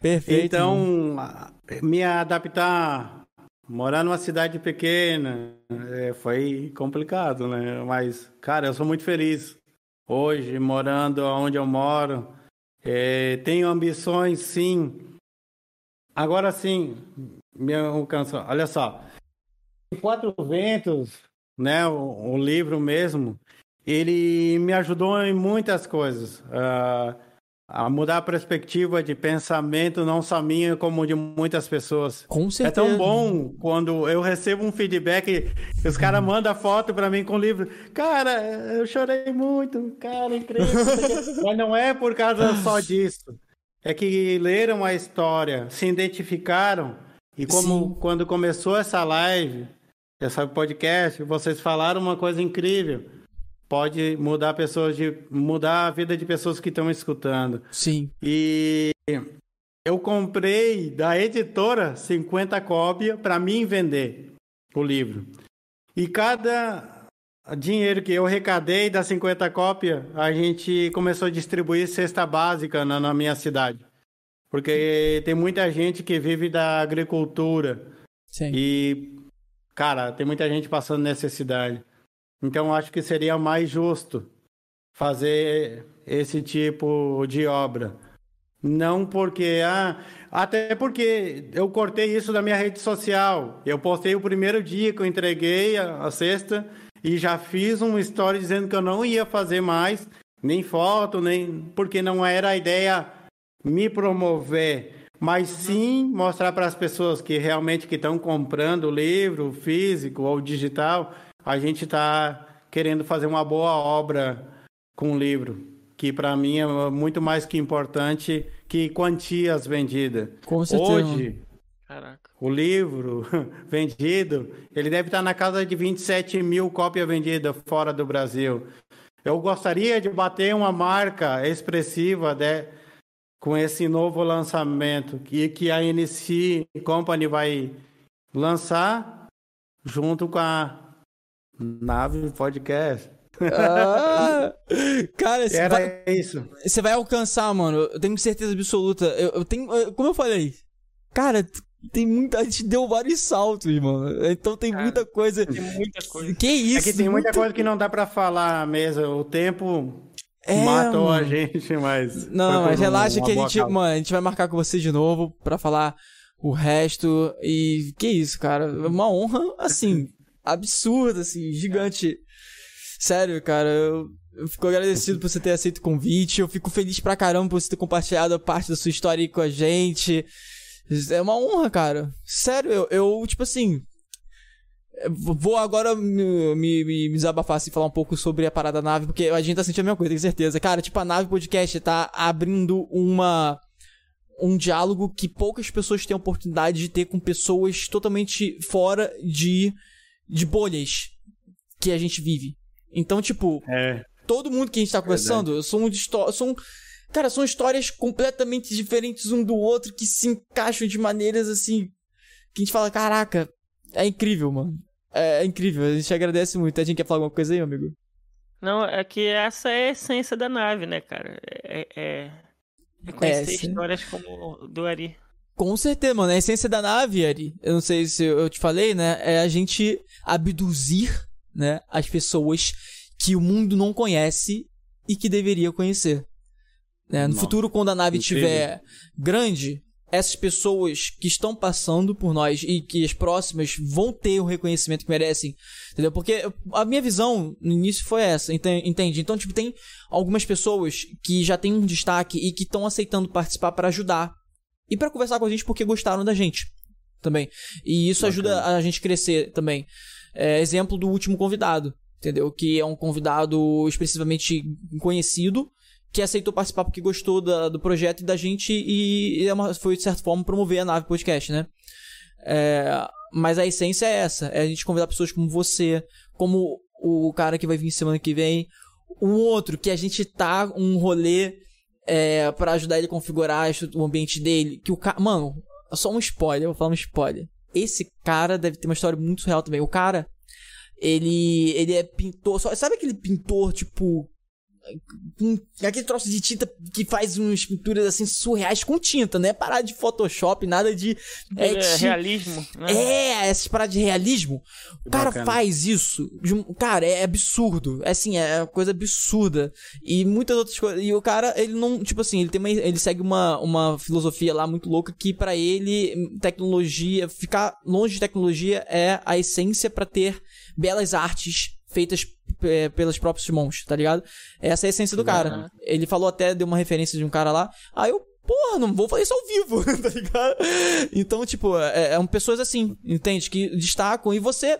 Speaker 1: Perfeito. mano.
Speaker 3: Então, me adaptar, morar numa cidade pequena, é, foi complicado, né? Mas, cara, eu sou muito feliz hoje, morando onde eu moro. É, tenho ambições, sim. Agora sim, minha canção. Olha só. Quatro Ventos, né? O, o livro mesmo, ele me ajudou em muitas coisas. Ah, a mudar a perspectiva de pensamento, não só minha, como de muitas pessoas.
Speaker 1: Com
Speaker 3: É
Speaker 1: certeza.
Speaker 3: tão bom quando eu recebo um feedback os caras mandam foto pra mim com o livro. Cara, eu chorei muito, cara, incrível. <laughs> Mas não é por causa só disso. É que leram a história, se identificaram. E como
Speaker 1: Sim.
Speaker 3: quando começou essa live, esse podcast, vocês falaram uma coisa incrível. Pode mudar pessoas de mudar a vida de pessoas que estão escutando.
Speaker 1: Sim.
Speaker 3: E eu comprei da editora 50 cópias para mim vender o livro. E cada dinheiro que eu arrecadei das 50 cópias, a gente começou a distribuir cesta básica na, na minha cidade. Porque tem muita gente que vive da agricultura.
Speaker 1: Sim.
Speaker 3: E, cara, tem muita gente passando necessidade. Então, acho que seria mais justo fazer esse tipo de obra. Não porque, ah, até porque eu cortei isso da minha rede social. Eu postei o primeiro dia que eu entreguei a, a cesta e já fiz um story dizendo que eu não ia fazer mais, nem foto, nem porque não era a ideia me promover, mas sim mostrar para as pessoas que realmente que estão comprando o livro físico ou digital, a gente está querendo fazer uma boa obra com o livro, que para mim é muito mais que importante que quantias vendidas.
Speaker 1: Com certeza.
Speaker 3: Hoje,
Speaker 2: Caraca.
Speaker 3: o livro <laughs> vendido, ele deve estar na casa de 27 mil cópias vendidas fora do Brasil. Eu gostaria de bater uma marca expressiva de, com esse novo lançamento que, que a NC Company vai lançar junto com a Nave Podcast.
Speaker 1: Ah, cara, você
Speaker 3: Era
Speaker 1: vai,
Speaker 3: isso.
Speaker 1: você vai alcançar, mano. Eu tenho certeza absoluta. Eu, eu tenho. eu- Como eu falei, cara, tem muita. A gente deu vários saltos, mano. Então tem
Speaker 2: Cara,
Speaker 1: muita coisa.
Speaker 2: Tem muita coisa.
Speaker 1: Que isso?
Speaker 3: É que tem muita
Speaker 1: muita-
Speaker 3: coisa que não dá pra falar mesmo. O tempo
Speaker 1: É,
Speaker 3: matou a
Speaker 1: mano.
Speaker 3: gente, mas.
Speaker 1: Não, mas relaxa
Speaker 3: uma
Speaker 1: que a gente,
Speaker 3: causa.
Speaker 1: mano, a gente vai marcar com você de novo pra falar o resto. E que isso, cara? É Uma honra, assim, absurda, assim, gigante. Sério, cara, eu, eu fico agradecido por você ter aceito o convite. Eu fico feliz pra caramba por você ter compartilhado a parte da sua história aí com a gente. É uma honra, cara. Sério, eu, eu tipo assim. Vou agora me, me, me desabafar assim, falar um pouco sobre a parada da nave, porque a gente tá sentindo a mesma coisa, tenho certeza. Cara, tipo, a nave podcast tá abrindo uma. Um diálogo que poucas pessoas têm a oportunidade de ter com pessoas totalmente fora de, de bolhas que a gente vive. Então, tipo,
Speaker 3: É,
Speaker 1: todo mundo que a gente tá conversando são, são cara, são histórias completamente diferentes um do outro que se encaixam de maneiras assim que a gente fala, caraca, é incrível, mano. É, é incrível, a gente agradece muito. A gente quer falar alguma coisa aí, amigo?
Speaker 2: Não, é que essa é a essência da nave, né, cara? É, é, é conhecer
Speaker 1: sim.
Speaker 2: histórias como do Ari.
Speaker 1: Com certeza, mano. A essência da nave, Ari, eu não sei se eu te falei, né? É a gente abduzir, né, as pessoas que o mundo não conhece e que deveria conhecer. né? No
Speaker 3: Nossa,
Speaker 1: futuro, quando a nave estiver grande, essas pessoas que estão passando por nós e que as próximas vão ter o reconhecimento que merecem, entendeu? Porque a minha visão no início foi essa, enten- entende? Então, tipo, tem algumas pessoas que já têm um destaque e que estão aceitando participar para ajudar e para conversar com a gente porque gostaram da gente também. E isso ajuda a gente crescer também. É, exemplo do último convidado, entendeu? Que é um convidado expressivamente conhecido que aceitou participar porque gostou da- do projeto e da gente e, e é uma- foi de certa forma promover a nave podcast, né? É, mas a essência é essa, é a gente convidar pessoas como você, como o cara que vai vir semana que vem, um outro que a gente tá um rolê é, para ajudar ele a configurar o ambiente dele, que o cara, mano, só um spoiler, vou falar um spoiler. Esse cara deve ter uma história muito real também. O cara, ele ele é pintor, sabe aquele pintor tipo com aquele troço de tinta que faz umas pinturas assim surreais com tinta, né? Parada de Photoshop, nada de
Speaker 2: É,
Speaker 1: ti-
Speaker 2: realismo, né?
Speaker 1: é, essas paradas de realismo. O cara
Speaker 3: bacana.
Speaker 1: faz isso. de um- Cara, é absurdo. É assim, é uma coisa absurda. E muitas outras coisas. E o cara, ele não. Tipo assim, ele tem uma, ele segue uma, uma filosofia lá muito louca que pra ele, tecnologia. Ficar longe de tecnologia é a essência pra ter belas artes feitas é, pelas próprias mãos, tá ligado? Essa é a essência do cara. Ele falou até, deu uma referência de um cara lá. Aí eu porra, não vou fazer isso ao vivo, <laughs> tá ligado? Então, tipo, é, é um pessoas assim, entende? Que destacam e você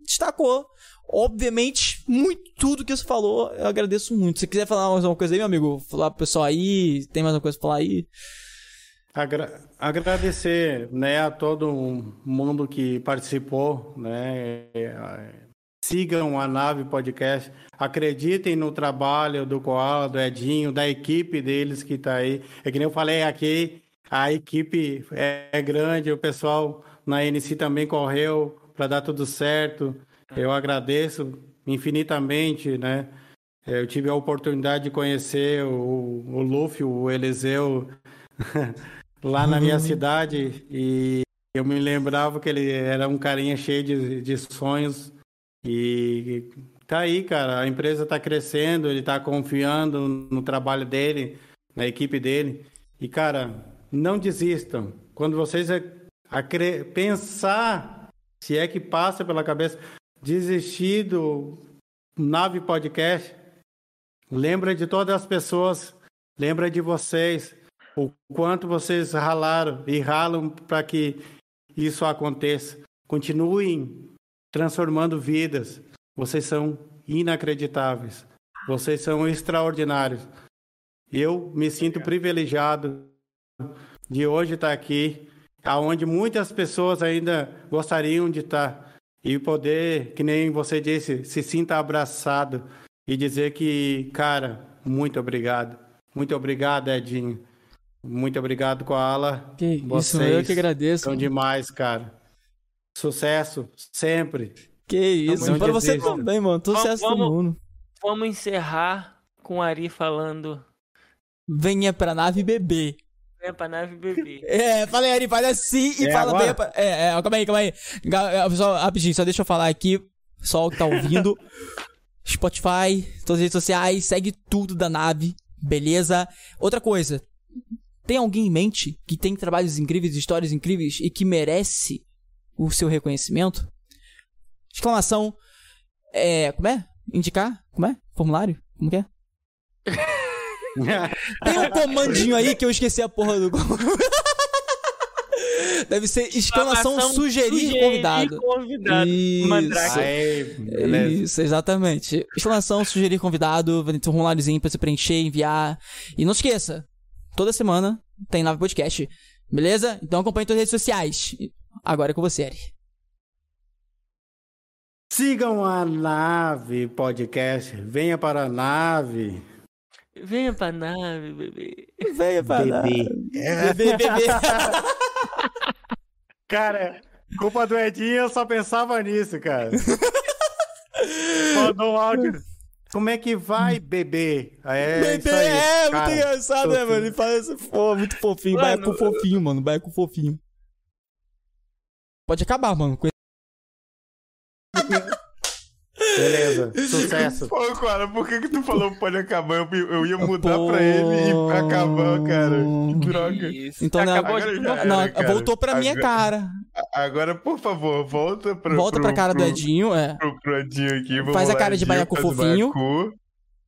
Speaker 1: destacou. Obviamente, muito tudo que você falou, eu agradeço muito. Se quiser falar mais uma coisa aí, meu amigo, falar pro pessoal aí, tem mais uma coisa pra falar aí?
Speaker 3: Agra- agradecer né, a todo mundo que participou, né? É, Sigam a Nave Podcast, acreditem no trabalho do Koala, do Edinho, da equipe deles que está aí. É que nem eu falei aqui, a equipe é, é grande, o pessoal na NC também correu para dar tudo certo. Eu agradeço infinitamente, né? Eu tive a oportunidade de conhecer o, o Luffy, o Eliseu, <laughs> lá na minha cidade e eu me lembrava que ele era um carinha cheio de, de sonhos e tá aí, cara, a empresa tá crescendo, ele tá confiando no trabalho dele, na equipe dele e, cara, não desistam. Quando vocês ac- acre- pensar, se é que passa pela cabeça, desistir do Nave Podcast, lembra de todas as pessoas, lembra de vocês, o quanto vocês ralaram e ralam para que isso aconteça. Continuem transformando vidas. Vocês são inacreditáveis. Vocês são extraordinários. Eu me sinto privilegiado de hoje estar aqui, aonde muitas pessoas ainda gostariam de estar e poder, que nem você disse, se sinta abraçado e dizer que, cara, muito obrigado. Muito obrigado, Edinho. Muito obrigado, Koala.
Speaker 1: Que isso,
Speaker 3: Vocês
Speaker 1: eu que agradeço.
Speaker 3: São demais, cara. Sucesso, sempre.
Speaker 1: Que isso, para você
Speaker 3: desista.
Speaker 1: também, mano. Todo
Speaker 2: Vamos-
Speaker 1: sucesso todo
Speaker 2: vamos-
Speaker 1: mundo.
Speaker 2: Vamos encerrar com o Ari falando.
Speaker 1: Venha pra nave beber.
Speaker 2: Venha pra nave beber. <laughs>
Speaker 1: É, fala aí, Ari, faz assim e
Speaker 3: É
Speaker 1: fala
Speaker 3: agora?
Speaker 1: bem. pra- É, é, calma aí, calma aí. Ga- é, Pessoal, rapidinho, só deixa eu falar aqui. Pessoal que tá ouvindo. <laughs> Spotify, todas as redes sociais, segue tudo da nave, beleza? Outra coisa. Tem alguém em mente que tem trabalhos incríveis, histórias incríveis e que merece o seu reconhecimento? Exclamação. É. Como é? Indicar? Como é? Formulário? Como que é? <laughs> Tem um comandinho aí que eu esqueci a porra do. <laughs> Deve ser exclamação
Speaker 2: Exclamação,
Speaker 1: sugerir, convidado.
Speaker 2: convidado.
Speaker 1: Isso. Isso, exatamente. Exclamação, sugerir convidado, vai ter um formuláriozinho pra você preencher, enviar. E não esqueça, toda semana tem nave podcast. Beleza? Então acompanhe todas as redes sociais. Agora é com você, Eri.
Speaker 3: Sigam a nave podcast. Venha para a nave.
Speaker 2: Venha pra nave, bebê.
Speaker 1: Venha
Speaker 3: Bebê.
Speaker 1: Bebê, bebê. <laughs>
Speaker 3: Cara, culpa do Edinho, eu só pensava nisso, cara. Mandou um áudio. Como é que vai, bebê? É,
Speaker 1: Bebê,
Speaker 3: isso aí,
Speaker 1: é, muito
Speaker 3: cara.
Speaker 1: engraçado, né, mano? Ele fala assim, pô, muito fofinho. Vai com fofinho, mano. Vai com fofinho. Pode acabar, mano. com <laughs>
Speaker 3: Beleza, sucesso.
Speaker 4: Pô, cara, por que que tu falou pode acabar? Eu, eu ia mudar pra ele e acabar, cara. Que droga.
Speaker 2: Isso.
Speaker 1: Então, né,
Speaker 2: Acabou
Speaker 4: agora
Speaker 2: de
Speaker 4: já era,
Speaker 1: Não,
Speaker 4: cara.
Speaker 1: voltou pra minha
Speaker 4: Agora-
Speaker 1: cara.
Speaker 4: Agora, por favor, volta pro,
Speaker 1: Volta
Speaker 4: pro,
Speaker 1: pra cara do
Speaker 4: pro-
Speaker 1: Edinho, é.
Speaker 4: Pro, pro Edinho aqui.
Speaker 1: Faz a cara de baiacu fofinho.
Speaker 4: baiacu.